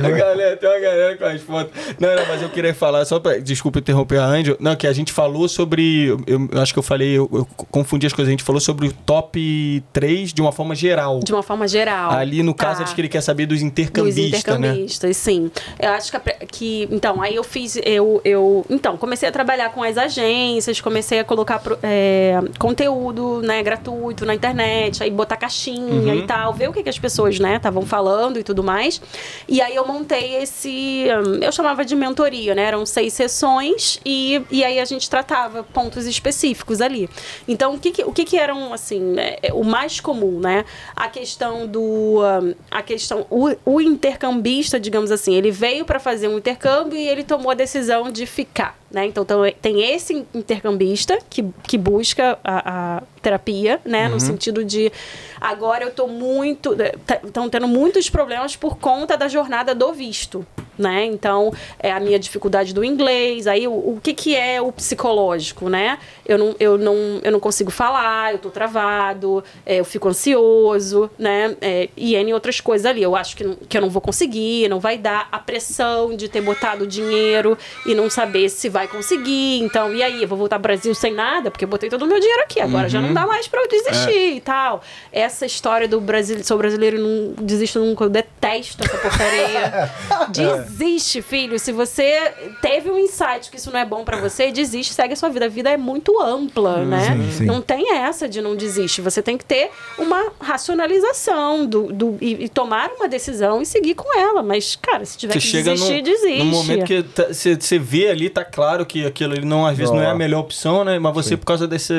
A [LAUGHS] galera, tem uma galera com as fotos. Não, não, mas eu queria falar, só pra. Desculpa interromper a Angel. Não, que a gente falou sobre. Eu, eu acho que eu falei, eu, eu confundi as coisas. A gente falou sobre o top 3 de uma forma geral. De uma forma geral. Ali, no caso, Tá. acho que ele quer saber dos Dos intercambistas, né? intercambistas, sim. Eu acho que, que. Então, aí eu fiz. Eu, eu, então, comecei a trabalhar com as agências, comecei a colocar é, conteúdo né, gratuito na internet, aí botar caixinha Uhum. e tal, ver o que, que as pessoas né estavam falando e tudo mais. E aí eu montei esse. hum, Eu chamava de mentoria, né? Eram seis sessões e, e aí a gente tratava pontos específicos ali. Então, o que, que- o que, que eram, assim, né, o mais comum, né? A questão do. hum, a questão. O, o intercambista, digamos assim, ele veio para fazer um intercâmbio e ele tomou a decisão de ficar. Né? Então, então, tem esse intercambista que, que busca a, a terapia, né? No sentido de agora eu tô muito. Estão tendo muitos problemas por conta da jornada do visto. Né? Então, é a minha dificuldade do inglês. Aí, o, o que, que é o psicológico, né? Eu não, eu não, eu não consigo falar, eu tô travado, é, eu fico ansioso, né? É, e N outras coisas ali. Eu acho que, não- que eu não vou conseguir, não vai dar. A pressão de ter botado dinheiro e não saber se vai conseguir. Então, e aí? Eu vou voltar ao Brasil sem nada? Porque eu botei todo o meu dinheiro aqui. Agora já não dá mais pra eu desistir e tal. Essa história do Brasil, sou brasileiro e não desisto nunca. Eu detesto essa porcaria. [LAUGHS] Desiste, filho. Se você teve um insight que isso não é bom pra você, desiste, segue a sua vida. A vida é muito ampla, né? Sim, sim. Não tem essa de não desiste. Você tem que ter uma racionalização do, do, e, e tomar uma decisão e seguir com ela. Mas, cara, se tiver Você que chega desistir, num, desiste. num momento que tá- você você vê ali, tá claro que aquilo ali não, às vezes não é a melhor opção, né? Mas você, Sim. por causa desse,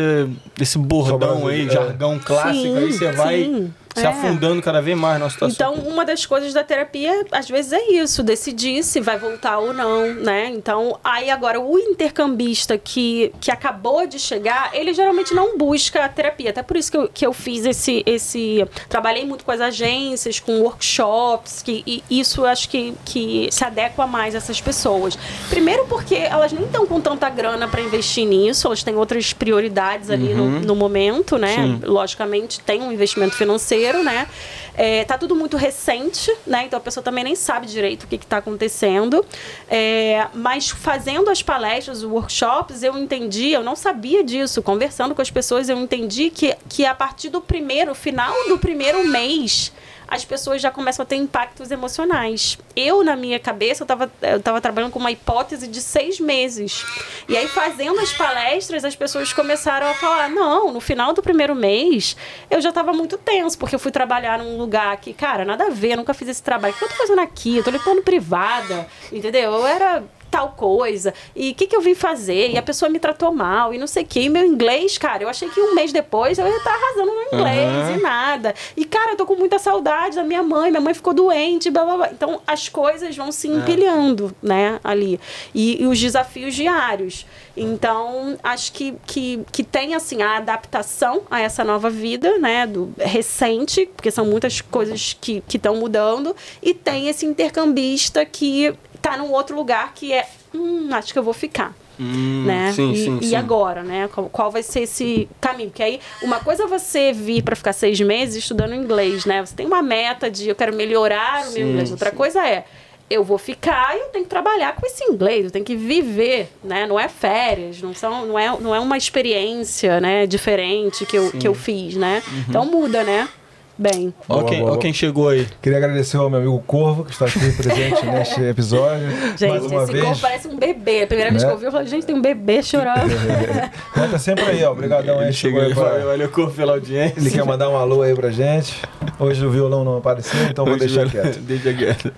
desse bordão aí, é. jargão clássico, Sim, aí você vai sim, se é. afundando cada vez mais na situação. Então, uma das coisas da terapia, às vezes, é isso, decidir se vai voltar ou não, né? Então, aí agora, o intercambista que, que acabou de chegar, ele geralmente não busca a terapia. Até por isso que eu, que eu fiz esse, esse. Trabalhei muito com as agências, com workshops, que, e isso eu acho que, que se adequa mais a essas pessoas. Primeiro, porque elas nem estão com tanta grana para investir nisso, elas têm outras prioridades ali no, no momento, né? Sim. logicamente tem um investimento financeiro, né? É, tá tudo muito recente, né? Então a pessoa também nem sabe direito o que está acontecendo. É, mas fazendo as palestras, os workshops, eu entendi, eu não sabia disso. Conversando com as pessoas, eu entendi que, que a partir do primeiro, final do primeiro mês, as pessoas já começam a ter impactos emocionais. Eu, na minha cabeça, eu estava eu tava trabalhando com uma hipótese de seis meses. E aí, fazendo as palestras, as pessoas começaram a falar: não, no final do primeiro mês, eu já estava muito tenso, porque eu fui trabalhar num lugar que, cara, nada a ver, nunca fiz esse trabalho. O que eu tô fazendo aqui? Eu tô limpando privada, entendeu? Eu era tal coisa. E o que, que eu vim fazer? E a pessoa me tratou mal e não sei o que. E meu inglês, cara, eu achei que um mês depois eu ia estar arrasando no inglês Aham. e nada. E, cara, eu tô com muita saudade da minha mãe. Minha mãe ficou doente, blá, blá, blá. Então, as coisas vão se empilhando, né, ali. E, e os desafios diários. Então, acho que, que, que tem, assim, a adaptação a essa nova vida, né, do recente, porque são muitas coisas que estão mudando. E tem esse intercambista que tá num outro lugar que é, hum, acho que eu vou ficar Hum, né? Sim, e, sim, e sim. agora, né? Qual, qual vai ser esse caminho? Porque aí, uma coisa é você vir para ficar seis meses estudando inglês, né? Você tem uma meta de eu quero melhorar o meu inglês. Outra coisa é eu vou ficar e eu tenho que trabalhar com esse inglês, eu tenho que viver, né? Não é férias, não, são, não, é, não é uma experiência, né, diferente que eu, que eu fiz, né? Uhum. Então muda, né? Bem. Ó, Boa, quem, ó quem chegou aí. Queria agradecer ao meu amigo Corvo, que está aqui presente [LAUGHS] neste episódio. Gente, mais uma esse vez. corpo parece um bebê. A primeira vez Né? que eu vi, eu falei, gente, tem um bebê chorando. [LAUGHS] Conta sempre aí, ó. Obrigadão aí. Chegou aí pra... Valeu, Corpo, pela audiência. Ele quer mandar um alô aí pra gente. Hoje o violão não apareceu, então vou Hoje deixar eu- quieto. [LAUGHS] Deixa quieto.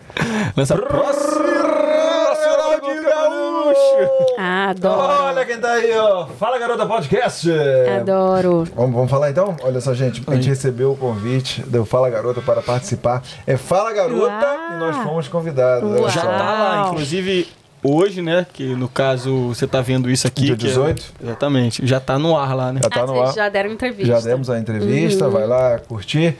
Nessa próxima. Ah, adoro. Olha quem tá aí, ó. Fala Garota Podcast. Adoro. Vamos, vamos falar então? Olha só, gente, a gente recebeu o convite do Fala Garota para participar. É Fala Garota Uau. e nós fomos convidados. Uau. Já tá lá, inclusive hoje, né? Que no caso você tá vendo isso aqui. Dia que é- 18? exatamente. Já tá no ar lá, né? Já tá ah, no vocês ar. já deram entrevista. Já demos a entrevista, vai lá curtir.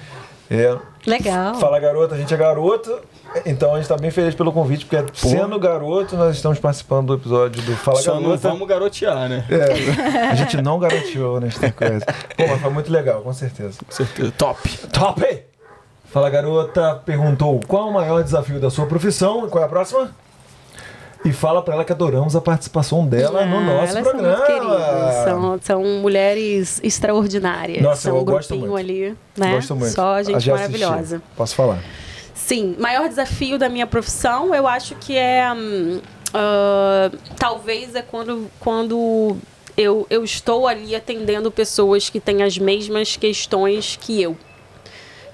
É, Legal. Fala Garota, a gente é garoto, então a gente tá bem feliz pelo convite, porque sendo garoto, nós estamos participando do episódio do Fala Só não Garota. vamos garotear, né? É, a gente não garantiu nesta coisa. Pô, mas foi muito legal, com certeza. Com certeza. Top. Top! Fala Garota perguntou qual o maior desafio da sua profissão e qual é a próxima? E fala pra ela que adoramos a participação dela no Ah, nosso elas programa. São, muito queridas, são, são mulheres extraordinárias. Nossa, são eu um gosto grupinho muito. ali, né? Gosto muito. Só gente Já assisti. maravilhosa. Posso falar? Sim, maior desafio da minha profissão, eu acho que é. ah, talvez é quando, quando eu, eu estou ali atendendo pessoas que têm as mesmas questões que eu.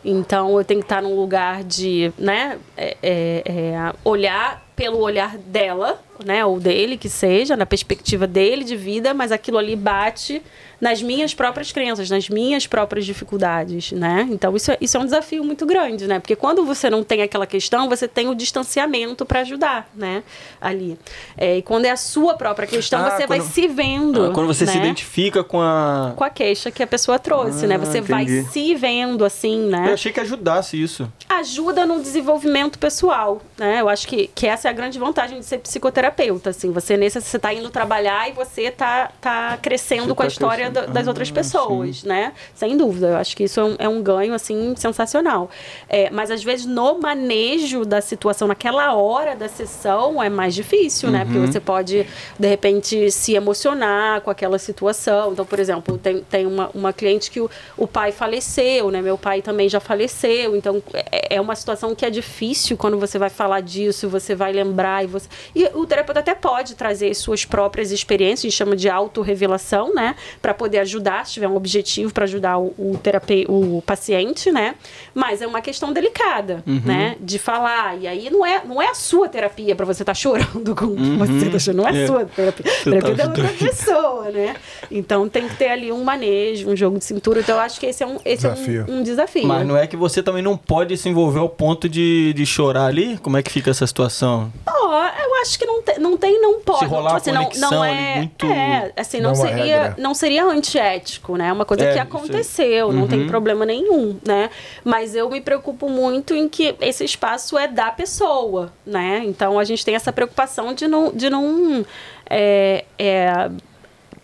Então eu tenho que estar num lugar de, né, é, é, é, olhar pelo olhar dela, né, ou dele que seja, na perspectiva dele de vida, mas aquilo ali bate nas minhas próprias crenças, nas minhas próprias dificuldades, né? Então isso é, isso é um desafio muito grande, né? Porque quando você não tem aquela questão, você tem o distanciamento para ajudar, né? Ali. É, e quando é a sua própria questão, Ah, você vai quando- se vendo. Ah, quando você se né? identifica com a. com a queixa que a pessoa trouxe, né? Ah, Você vai entendi. se vendo assim, né? Eu achei que ajudasse isso. ajuda no desenvolvimento pessoal, né? Eu acho que, que essa é a grande vantagem de ser psicoterapeuta, assim. Você nesse você tá indo trabalhar e você tá, tá crescendo Você com a tá história crescendo. da- das Ah, outras pessoas, né? Sem dúvida. Eu acho que isso é um, é um ganho, assim, sensacional. É, mas às vezes no manejo da situação, naquela hora da sessão, é mais difícil, né? Uhum. Porque você pode, de repente, se emocionar com aquela situação. Então, por exemplo, tem, tem uma, uma cliente que o, o pai faleceu, né? Meu pai também já faleceu. Então, é, é uma situação que é difícil quando você vai falar disso, você vai lembrar e você. E o terapeuta até pode trazer suas próprias experiências, a gente chama de autorrevelação, né? Para poder ajudar, se tiver um objetivo para ajudar o, o, terape... o paciente, né? Mas é uma questão delicada, né? De falar. E aí não é, não é a sua terapia para você estar chorando com [LAUGHS] você tá chorando, não é a É. sua terapia. Você terapia tá da outra pessoa, né? Então tem que ter ali um manejo, um jogo de cintura. Então eu acho que esse é um, esse Desafio. É um, um desafio. Mas não é que você também não pode se envolver ao ponto de, de chorar ali? Como é que fica essa situação? Ó, eu acho que não, te- não tem, não pode. Se rolar Tipo não, conexão não ali é, muito- é, assim, não, Não é seria, regra. não seria antiético, né? É uma coisa É, que aconteceu, não tem Uhum. problema nenhum, né? Mas eu me preocupo muito em que esse espaço é da pessoa, né? Então a gente tem essa preocupação de não, de não é, é,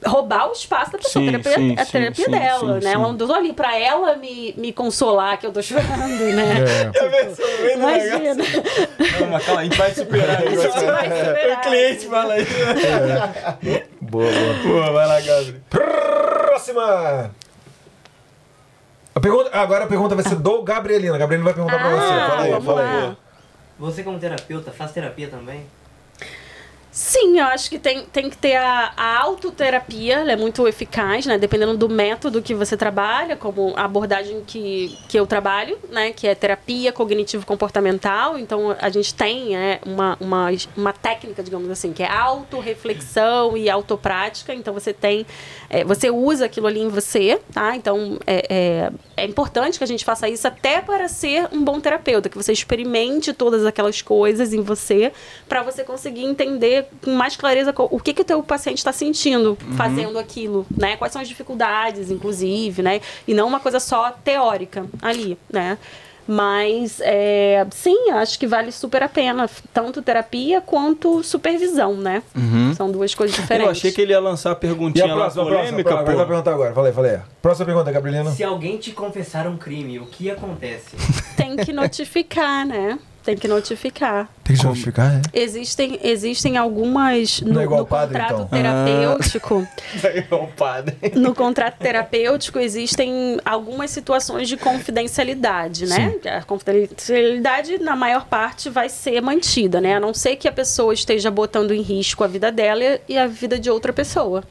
roubar o espaço da pessoa. Sim, a terapia, sim, a sim, terapia sim, dela, sim, né? sim. Ela não tô ali pra ela me, me consolar que eu tô chorando, né? É. [LAUGHS] Imagina. Calma, calma, a gente vai superar isso. A gente vai superar. O cliente fala isso. Boa, boa. Pô, vai lá, Gabriel. Próxima! A pergunta, agora a pergunta vai ser do Gabrielina. Gabrielina vai perguntar pra você. Fala aí, Ah, fala aí. lá. Você como terapeuta, faz terapia também? Sim, eu acho que tem, tem que ter a, a autoterapia, ela é muito eficaz, né? Dependendo do método que você trabalha, como a abordagem que, que eu trabalho, né? Que é terapia cognitivo-comportamental. Então, a gente tem é, uma, uma, uma técnica, digamos assim, que é autorreflexão e autoprática. Então, você tem... é, você usa aquilo ali em você, tá? Então, é, é, é importante que a gente faça isso até para ser um bom terapeuta, que você experimente todas aquelas coisas em você, para você conseguir entender com mais clareza o que, que o teu paciente está sentindo fazendo aquilo, né? Quais são as dificuldades, inclusive, né? E não uma coisa só teórica ali, né? Mas, é, sim, acho que vale super a pena, tanto terapia quanto supervisão, né? São duas coisas diferentes. Eu achei que ele ia lançar a E perguntinha a lá próxima, a próxima, polêmica, próxima, vai pô. perguntar agora. Falei, falei. Próxima pergunta, Gabrielina. Se alguém te confessar um crime, o que acontece? [LAUGHS] Tem que notificar, né? Tem que notificar. Tem que justificar, é? Existem, existem algumas no, Não é igual no padre, contrato então. terapêutico. [LAUGHS] É o padre. No contrato terapêutico existem algumas situações de confidencialidade, né? A confidencialidade, na maior parte, vai ser mantida, né? A não ser que a pessoa esteja botando em risco a vida dela e a vida de outra pessoa.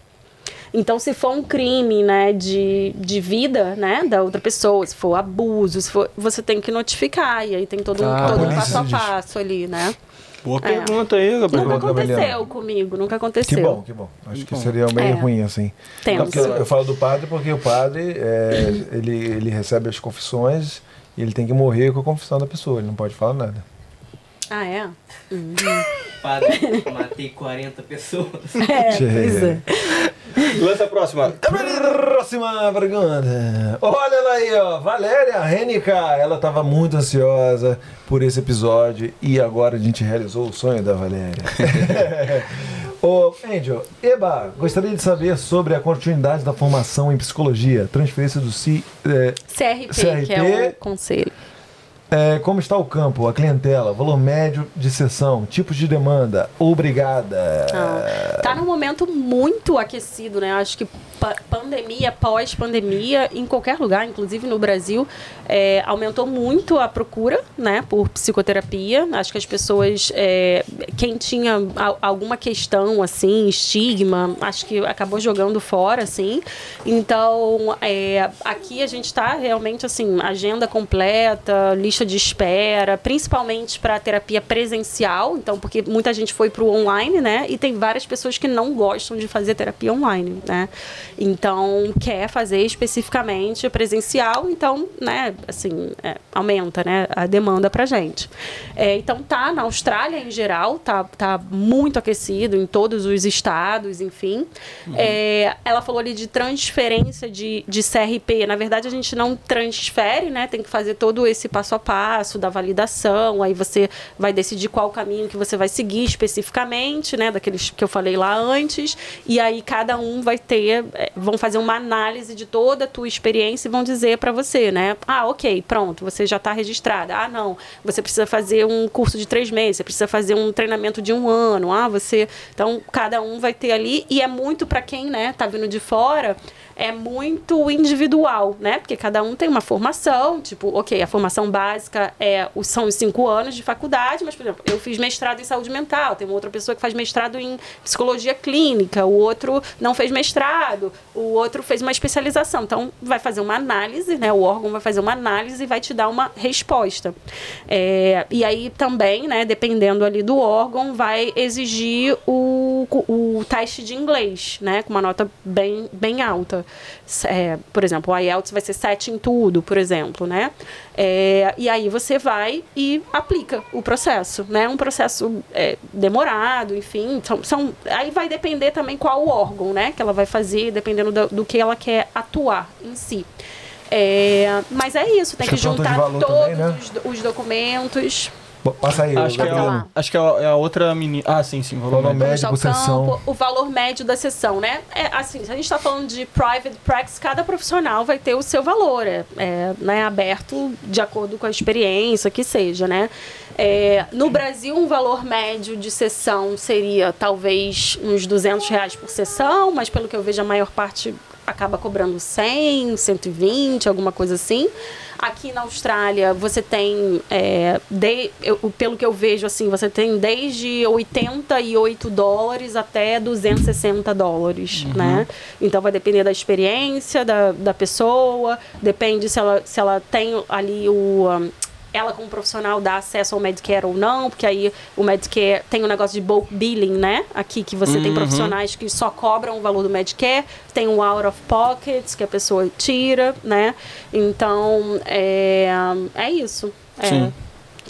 Então, se for um crime, né, de, de vida, né, da outra pessoa, se for abuso, se for, você tem que notificar. E aí tem todo um, Ah, a todo um passo a passo ali, né? Boa É. pergunta aí, Gabriel. Nunca aconteceu comigo, nunca Que aconteceu. bom, que bom. Acho que seria meio É. ruim, assim. Porque eu, eu falo do padre porque o padre, é, [CLEARS THROAT] ele, ele recebe as confissões e ele tem que morrer com a confissão da pessoa. Ele não pode falar nada. Ah, é? Hum. Padre, matei 40 pessoas. [LAUGHS] É, pois é. Lança a próxima. Próxima pergunta. Olha ela aí, ó. Valéria Renica. Ela estava muito ansiosa por esse episódio e agora a gente realizou o sonho da Valéria. [LAUGHS] Ô, Angel, Eba, gostaria de saber sobre a continuidade da formação em psicologia, transferência do CI. é, CRP, CRP. que é o conselho. É, como está o campo, a clientela, valor médio de sessão, tipos de demanda? Obrigada. Ah, tá num momento muito aquecido, né? Acho que pa- pandemia, pós-pandemia, em qualquer lugar, inclusive no Brasil, é, aumentou muito a procura, né, por psicoterapia. Acho que as pessoas, é, quem tinha alguma questão, assim, estigma, acho que acabou jogando fora, assim. Então, é, aqui a gente está realmente, assim, agenda completa, lista de espera, principalmente para terapia presencial, então, porque muita gente foi para o online, né? E tem várias pessoas que não gostam de fazer terapia online, né? Então, quer fazer especificamente presencial, então, né, assim, é, aumenta, né, a demanda pra gente. É, então, tá na Austrália em geral, tá, tá muito aquecido em todos os estados, enfim. É, ela falou ali de transferência de, de CRP. Na verdade, a gente não transfere, né? Tem que fazer todo esse passo a passo da validação. Aí você vai decidir qual caminho que você vai seguir especificamente, né? Daqueles que eu falei lá antes. E aí cada um vai ter, é, vão fazer uma análise de toda a tua experiência e vão dizer para você, né? Ah, ok, pronto, você já está registrada. Ah, não, você precisa fazer um curso de três meses, você precisa fazer um treinamento de um ano. Ah, você. Então, cada um vai ter ali, e é muito para quem, né, tá vindo de fora, é muito individual, né? Porque cada um tem uma formação, tipo, ok, a formação básica é, os- são os cinco anos de faculdade, mas, por exemplo, eu fiz mestrado em saúde mental, tem uma outra pessoa que faz mestrado em psicologia clínica, o outro não fez mestrado, o outro fez uma especialização. Então, vai fazer uma análise, né? O órgão vai fazer uma análise e vai te dar uma resposta. É, e aí também, né, dependendo ali do órgão, vai exigir o, o teste de inglês, né? Com uma nota bem, bem alta. É, por exemplo, o IELTS vai ser 7 em tudo, por exemplo, né? É, e aí você vai e aplica o processo, né? Um processo é, demorado, enfim. São, são, aí vai depender também qual órgão, né? Que ela vai fazer, dependendo do, do que ela quer atuar em si. É, mas é isso, tem Acho que de juntar todos também, né? os, os documentos. Passa aí, Acho que, é a, acho que é a, é a outra menina. Ah, sim, sim. Valor Valor médio. o sessão. o valor médio da sessão, né? É, assim, se a gente está falando de private practice, cada profissional vai ter o seu valor, é, é, né, aberto de acordo com a experiência, que seja, né? É, no Brasil, um valor médio de sessão seria talvez uns 200 reais por sessão, mas pelo que eu vejo, a maior parte acaba cobrando 100, 120, alguma coisa assim. Aqui na Austrália, você tem, é, de- eu- pelo que eu vejo, assim, você tem desde 88 dólares até 260 dólares, né? Então, vai depender da experiência da, da pessoa, depende se ela, se ela tem ali o... um, ela como profissional dá acesso ao Medicare ou não, porque aí o Medicare tem um negócio de bulk billing, né? Aqui que você tem profissionais que só cobram o valor do Medicare, tem o out of pockets que a pessoa tira, né? Então, é, é isso. É. Sim.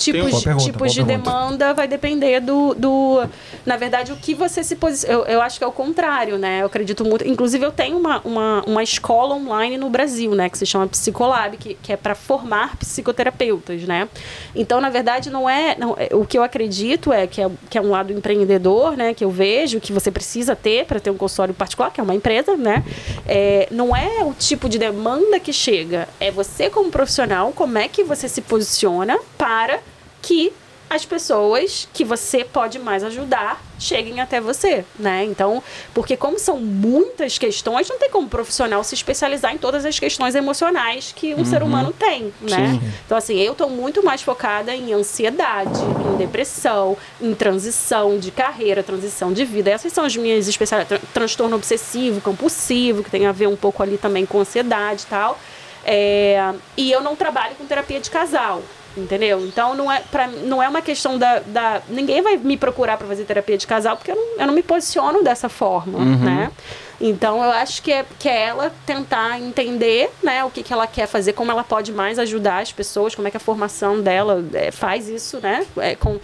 Tipos, Boa pergunta, tipos de demanda vai depender do, do. Na verdade, o que você se posiciona. Eu, eu acho que é o contrário, né? Eu acredito muito. Inclusive, eu tenho uma, uma, uma escola online no Brasil, né? Que se chama Psicolab, que, que é para formar psicoterapeutas, né? Então, na verdade, não é. Não, é- o que eu acredito é que, é que é um lado empreendedor, né? Que eu vejo que você precisa ter para ter um consultório particular, que é uma empresa, né? É, não é o tipo de demanda que chega. É você, como profissional, como é que você se posiciona para que as pessoas que você pode mais ajudar cheguem até você, né? Então, porque como são muitas questões, não tem como profissional se especializar em todas as questões emocionais que um ser humano tem, né? Sim. Então, assim, eu tô muito mais focada em ansiedade, em depressão, em transição de carreira, transição de vida. Essas são as minhas especialidades. Tran- transtorno obsessivo, compulsivo, que tem a ver um pouco ali também com ansiedade e tal. É, e eu não trabalho com terapia de casal. Entendeu? Então não é, pra, não é uma questão da, da. Ninguém vai me procurar para fazer terapia de casal porque eu não, eu não me posiciono dessa forma, né? Então eu acho que é, que é ela tentar entender né, o que, que ela quer fazer, como ela pode mais ajudar as pessoas, como é que a formação dela é, faz isso, né? É, com,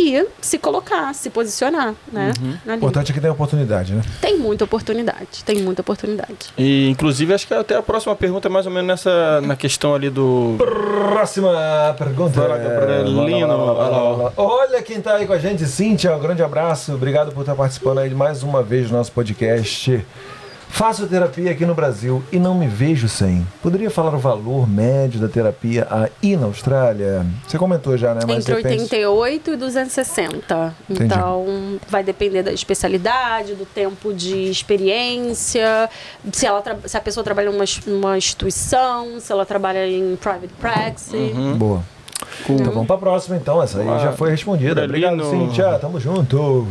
e se colocar, se posicionar, né? O ali. importante é que tem oportunidade, né? Tem muita oportunidade, tem muita oportunidade. E, inclusive, acho que até a próxima pergunta é mais ou menos nessa na questão ali do. Próxima pergunta. Lá, Olha quem tá aí com a gente, Cíntia. Um grande abraço. Obrigado por estar participando aí mais uma vez do nosso podcast. Faço terapia aqui no Brasil e não me vejo sem. Poderia falar o valor médio da terapia aí na Austrália? Você comentou já, né? Mas Entre depende- 88 e 260. Entendi. Então, vai depender da especialidade, do tempo de experiência, se, ela tra- se a pessoa trabalha numa, numa instituição, se ela trabalha em private practice. Hum? Boa. Então vamos pra próxima então. Essa aí Ah, já foi respondida. Obrigado. Cíntia. Tamo junto.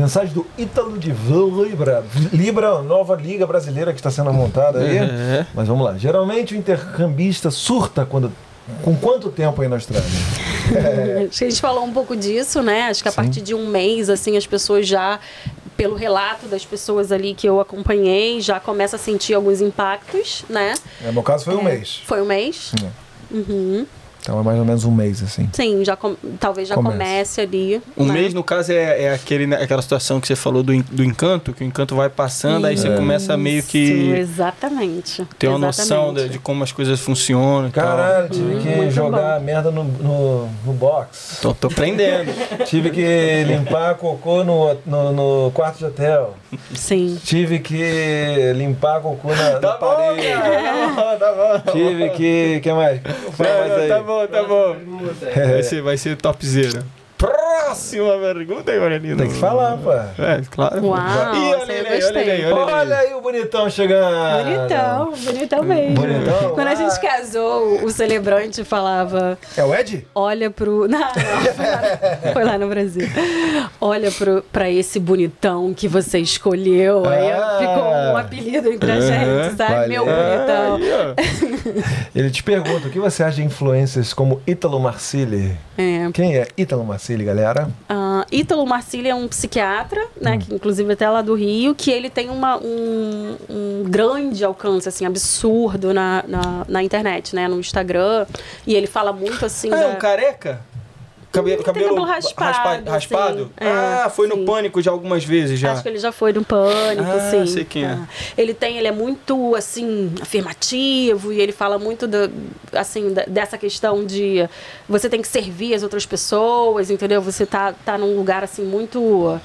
Mensagem do Ítalo de Libra. Libra, nova liga brasileira que está sendo montada aí. É. Mas vamos lá. Geralmente o intercambista surta quando. Com quanto tempo aí na Austrália? Acho que a gente falou um pouco disso, né? Acho que a partir de um mês, assim, as pessoas já, pelo relato das pessoas ali que eu acompanhei, já começa a sentir alguns impactos, né? No meu caso foi um É, mês. Foi um mês? Uhum. Então é mais ou menos um mês, assim. Sim, já com- talvez já Começa. comece ali. Um né? mês, no caso, é, é aquele, né, aquela situação que você falou do, do encanto, que o encanto vai passando, aí você começa meio Isso, que Exatamente. ter uma noção de, de como as coisas funcionam tal. Caralho, tive que Muito jogar a merda no, no, no box. Tô, tô aprendendo. [LAUGHS] Tive que limpar cocô no, no, no quarto de hotel. Sim. Tive que limpar cocô na, na Tá bom, parede. cara, tá bom, tá bom. Tive que. que mais? Fala mais aí. tá bom, tá bom. Vai ser, vai ser topzera. Próxima pergunta aí, Aurelino. Tem que falar, pô. É, claro. Uau, Ih, olha ele aí, olha ele aí, olha aí. Olha aí o bonitão chegando. Bonitão, bonitão mesmo. Bonitão? Quando a gente Ah. casou, o celebrante falava: É o Ed? olha pro. [LAUGHS] Não, não, foi lá, foi lá no Brasil. Olha pro, pra esse bonitão que você escolheu. Aí Ah. ficou um apelido entre a gente, sabe? Valeu. Meu bonitão. Aí, ó. [LAUGHS] Ele te pergunta o que você acha de influências como Ítalo Marcilli? É. Quem é Ítalo Marcilli, galera? Ah, Ítalo Marcilli é um psiquiatra, né, que inclusive até lá do Rio, que ele tem uma, um, um grande alcance, assim, absurdo na, na, na internet, né, no Instagram. E ele fala muito, assim, Ah, é da- um careca? Cabelo, cabelo cabelo raspado, raspa- raspado? É, ah, foi no sim. pânico já algumas vezes já. Acho que ele já foi no pânico, Ah, sim. sei quem é. Ele tem, ele é muito assim afirmativo e ele fala muito do, assim da- dessa questão de você tem que servir as outras pessoas, entendeu? Você tá tá num lugar assim muito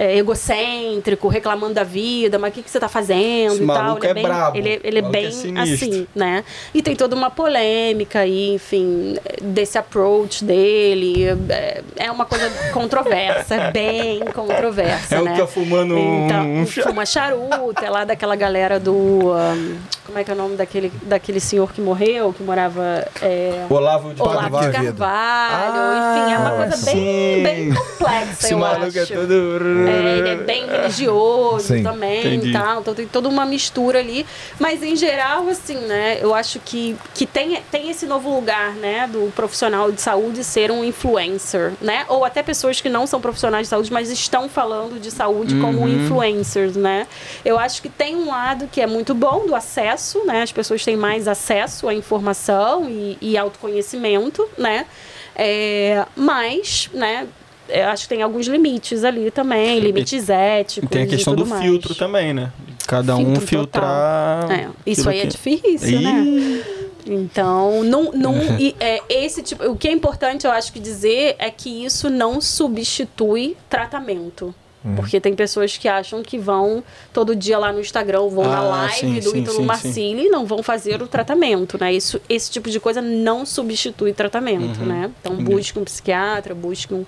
é, egocêntrico, reclamando da vida, mas o que, que você tá fazendo Esse e tal. Ele é, é bem, brabo. ele, ele é é bem sinistro. assim, né? E tem toda uma polêmica aí, enfim, desse approach dele. É, é uma coisa controversa, é bem controversa, É o né? que tá fumando um- então, [LAUGHS] um cha- fuma charuto, é lá daquela galera do... ahn, como é que é o nome daquele, daquele senhor que morreu, que morava... É, Olavo de Olavo de Quevedo. Carvalho, Ah, enfim, é uma coisa bem, bem complexa, Esse eu maluco acho. é todo. É, ele é bem religioso Sim, também entendi. e tal. Então tem toda uma mistura ali. Mas em geral, assim, né? Eu acho que, que tem, tem esse novo lugar, né? Do profissional de saúde ser um influencer, né? Ou até pessoas que não são profissionais de saúde, mas estão falando de saúde como Uhum. influencers, né? Eu acho que tem um lado que é muito bom do acesso, né? As pessoas têm mais acesso à informação e, e autoconhecimento, né? É, mas, né? Eu acho que tem alguns limites ali também, limites E éticos. tem a questão e do mais. filtro também, né? Cada um Filtro filtrar. É, isso aí é que- difícil, né? Então, não, não, [LAUGHS] e, é, esse tipo, o que é importante eu acho que dizer é que isso não substitui tratamento. Uhum. Porque tem pessoas que acham que vão todo dia lá no Instagram, vão na Ah, live sim, do Ítalo sim, Marcilli e não vão fazer o tratamento, né? Isso, esse tipo de coisa não substitui tratamento, né? Então busque um psiquiatra, busque um,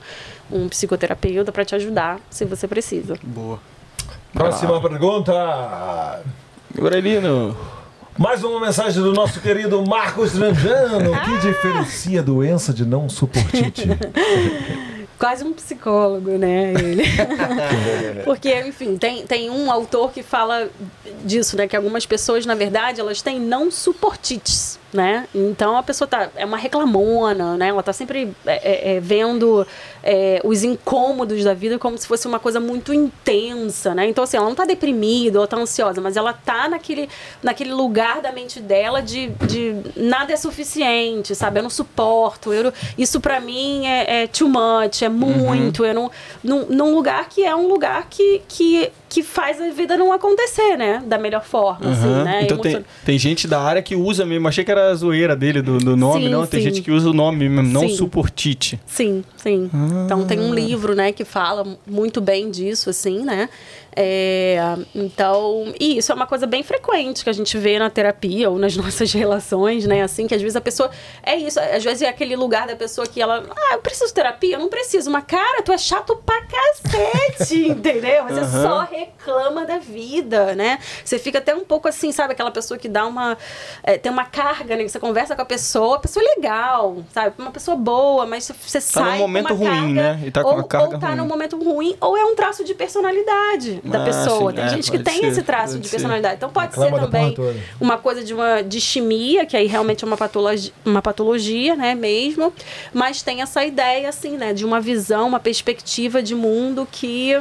um psicoterapeuta para te ajudar se você precisa. Boa. Próxima pergunta. Aurelino. Mais uma mensagem do nosso querido Marcos Trajano. O [LAUGHS] que diferencia a doença de não suportite? [LAUGHS] Quase um psicólogo, né? Ele. [LAUGHS] Porque, enfim, tem, tem um autor que fala disso, né? Que algumas pessoas, na verdade, elas têm não suportites, né? Então a pessoa tá, é uma reclamona, né? Ela tá sempre é, é, é, vendo é, os incômodos da vida como se fosse uma coisa muito intensa, né? Então, assim, ela não tá deprimida ou tá ansiosa, mas ela tá naquele, naquele lugar da mente dela de, de nada é suficiente, sabe? Eu não suporto, eu, isso pra mim é, é too much, é muito, eu não, num, num lugar que é um lugar que, que, que faz a vida não acontecer, né? Da melhor forma, assim, Aham. né? Então tem, tem gente da área que usa mesmo. Achei que era a zoeira dele, do, do nome, Sim, não. Tem sim. gente que usa o nome mesmo, não Sim. suportite. Sim, sim. Então tem Ah. um livro, né, que fala muito bem disso, assim, né? É, então, e isso é uma coisa bem frequente que a gente vê na terapia ou nas [LAUGHS] nossas relações, né? Assim, que às vezes a pessoa. É isso, às vezes é aquele lugar da pessoa que ela. Ah, eu preciso de terapia? Eu não preciso. Mas, cara, tu é chato pra cacete, [LAUGHS] entendeu? Você Aham. só reclama da vida, né? Você fica até um pouco assim, sabe? Aquela pessoa que dá uma. é, tem uma carga, né? Você conversa com a pessoa, a pessoa é legal, sabe? Uma pessoa boa, mas você sai. num com momento uma ruim, carga- né? E tá com ou, uma carga ou tá ruim. num momento ruim, ou é um traço de personalidade da Ah, pessoa. sim, tem é, gente que tem ser, esse traço de ser. personalidade. Então pode ser também uma coisa de uma distimia, que aí realmente é uma patologia, uma patologia, né, mesmo, mas tem essa ideia, assim, né, de uma visão, uma perspectiva de mundo que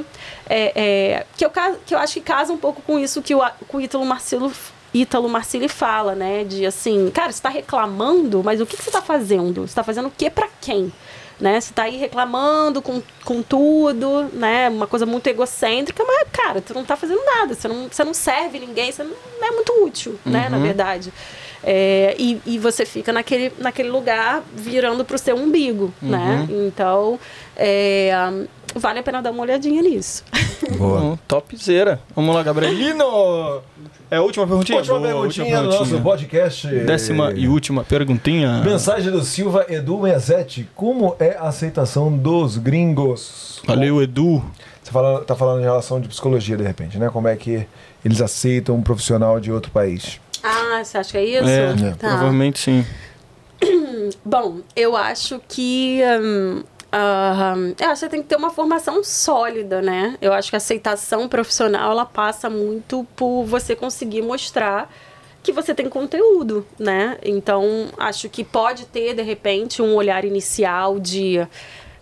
é, é, que, eu, que eu acho que casa um pouco com isso que o, que o Ítalo Marcelo Ítalo Marcilli fala, né, de assim, cara, você tá reclamando, mas o que, que você tá fazendo? Você tá fazendo o que para quem? Né? Você tá aí reclamando com, com tudo, né? Uma coisa muito egocêntrica, mas, cara, tu não tá fazendo nada, você não, você não serve ninguém, você não é muito útil, né? Na verdade. É, e, e você fica naquele, naquele lugar virando pro seu umbigo, né? Então, é, vale a pena dar uma olhadinha nisso. Bom, topzera. Vamos lá, Gabrielino. É a última perguntinha? Última Boa, perguntinha do nosso podcast. Décima e última perguntinha. Mensagem do Silva Edu Mezetti. Como é a aceitação dos gringos? Valeu, Edu. Você fala, tá falando em relação de psicologia, de repente, né? Como é que eles aceitam um profissional de outro país? Ah, você acha que é isso? É, Tá. provavelmente sim. [CLEARS THROAT] Bom, eu acho que. hum, eu acho que você tem que ter uma formação sólida, né? Eu acho que a aceitação profissional ela passa muito por você conseguir mostrar que você tem conteúdo, né? Então, acho que pode ter, de repente, um olhar inicial de.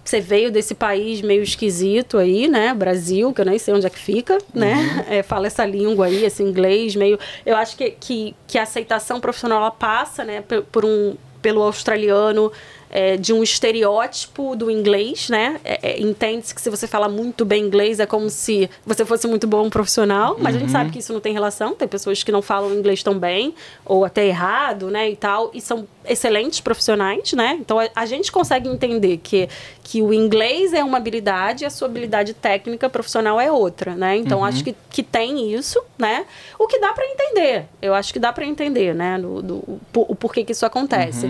Você veio desse país meio esquisito aí, né? Brasil, que eu nem sei onde é que fica, né? [LAUGHS] É, fala essa língua aí, esse inglês meio. Eu acho que, que, que a aceitação profissional ela passa, né? Por, por um, pelo australiano é, de um estereótipo do inglês, né? É, é, Entende-se que se você fala muito bem inglês é como se você fosse muito bom profissional, mas a gente sabe que isso não tem relação. Tem pessoas que não falam inglês tão bem ou até errado, né? E tal, e são excelentes profissionais, né? Então a, a gente consegue entender que que o inglês é uma habilidade e a sua habilidade técnica profissional é outra, né? Então acho que, que tem isso, né? O que dá para entender, eu acho que dá para entender, né? Do, do, o, o porquê que isso acontece.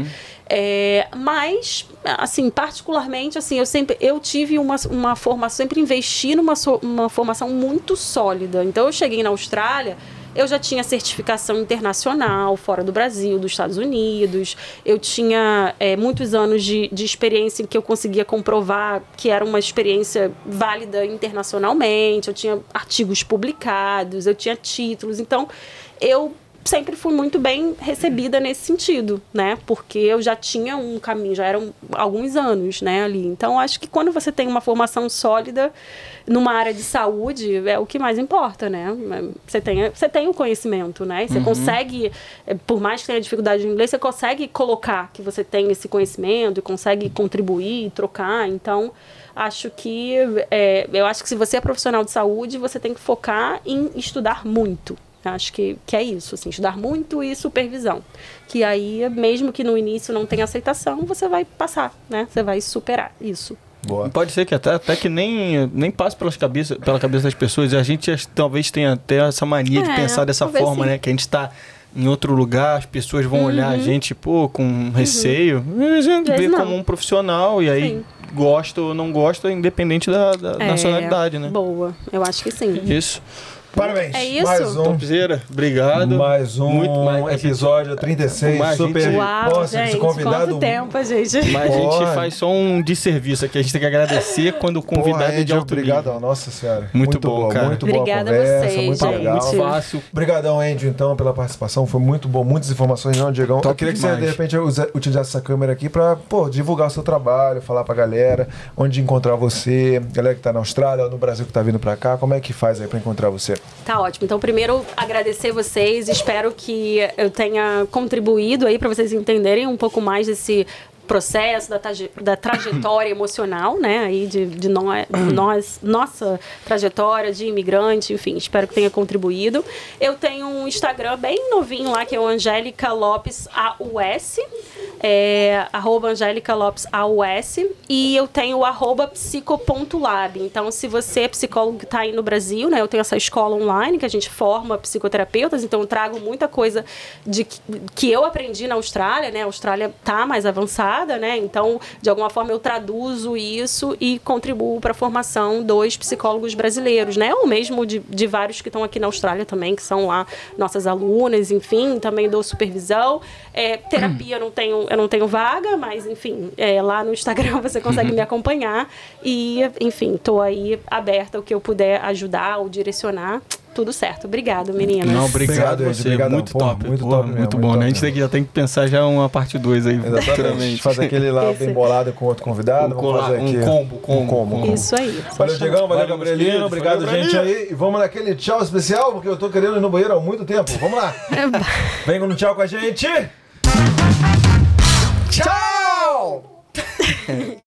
É, mas, assim, particularmente, assim, eu sempre eu tive uma, uma formação, sempre investi numa so- uma formação muito sólida. Então eu cheguei na Austrália eu já tinha certificação internacional fora do Brasil, dos Estados Unidos. Eu tinha é, muitos anos de, de experiência em que eu conseguia comprovar que era uma experiência válida internacionalmente. Eu tinha artigos publicados, eu tinha títulos. Então, eu sempre fui muito bem recebida nesse sentido, né? Porque eu já tinha um caminho, já eram alguns anos, né, ali. Então, acho que quando você tem uma formação sólida numa área de saúde, é o que mais importa, né? Você tem, você tem o conhecimento, né? Você consegue, eh, por mais que tenha dificuldade de inglês, você consegue colocar que você tem esse conhecimento e consegue contribuir, trocar. Então, acho que é, eu acho que se você é profissional de saúde, você tem que focar em estudar muito. Acho que, que é isso, assim, estudar muito e supervisão. Que aí, mesmo que no início não tenha aceitação, você vai passar, né? Você vai superar isso. Boa. Pode ser que até, até que nem, nem passe pelas cabeça, pela cabeça das pessoas. E a gente talvez tenha até essa mania de É, pensar dessa forma, sim. né? Que a gente tá em outro lugar, as pessoas vão olhar a gente, pô, com receio. E a gente Uhum. Vê como um profissional e aí Sim. gosta ou não gosta, independente da, da É, nacionalidade, né? Boa, eu acho que sim. Isso. Parabéns. É isso? Mais um. Topzera, obrigado. Mais um Muito mais- a gente- episódio 36, mais super. gente- Uau, Nossa, gente, convidado. quanto tempo, gente. Mas a gente faz só um desserviço aqui. A gente tem que agradecer quando o convidado Porra, é de alto obrigado, nível. nossa senhora. Muito bom, boa, cara. Muito boa Obrigada a conversa, vocês, muito gente. legal. Muito fácil. Obrigadão, Andy, então, pela participação. Foi muito bom, muitas informações, não, Diegão. Eu Top queria que você, demais. de repente, usa- utilizasse essa câmera aqui pra, pô, divulgar o seu trabalho, falar pra galera onde encontrar você, galera que tá na Austrália ou no Brasil que tá vindo pra cá, como é que faz aí pra encontrar você? Tá ótimo. Então, primeiro, agradecer vocês. Espero que eu tenha contribuído aí para vocês entenderem um pouco mais desse processo, da, da trajetória emocional, né, aí de, de nós, nós, nossa trajetória de imigrante, enfim, espero que tenha contribuído. Eu tenho um Instagram bem novinho lá, que é o Angélica Lopes AUS, é, arroba Angélica Lopes AUS, e eu tenho o arroba psico.lab. Então, se você é psicólogo que está aí no Brasil, né, eu tenho essa escola online que a gente forma psicoterapeutas, então eu trago muita coisa de que, que eu aprendi na Austrália, né? A Austrália tá mais avançada, né? Então, de alguma forma eu traduzo isso e contribuo para a formação dos psicólogos brasileiros, né? Ou mesmo de, de vários que estão aqui na Austrália também, que são lá nossas alunas, enfim, também dou supervisão. É, terapia eu não tenho, eu não tenho vaga, mas enfim, é, lá no Instagram [LAUGHS] você consegue me acompanhar e, enfim, tô aí aberta o que eu puder ajudar ou direcionar. Tudo certo. Obrigado, meninas. Não, obrigado, Obrigado, você. obrigadão. muito Porra, top. muito Porra, top mesmo, muito muito bom, top né? A gente tem que, já tem que pensar já uma parte 2 aí. Exatamente. futuramente. Fazer aquele lá bem bolado com outro convidado. Um vamos fazer colar- aqui. um combo, combo, Um combo. Isso aí. Valeu, Diegão. Valeu, Gabrielino. Obrigado, Valeu, gente aí. E vamos naquele tchau especial, porque eu tô querendo ir no banheiro há muito tempo. Vamos lá. Vem no tchau com a gente. [LAUGHS] Tchau!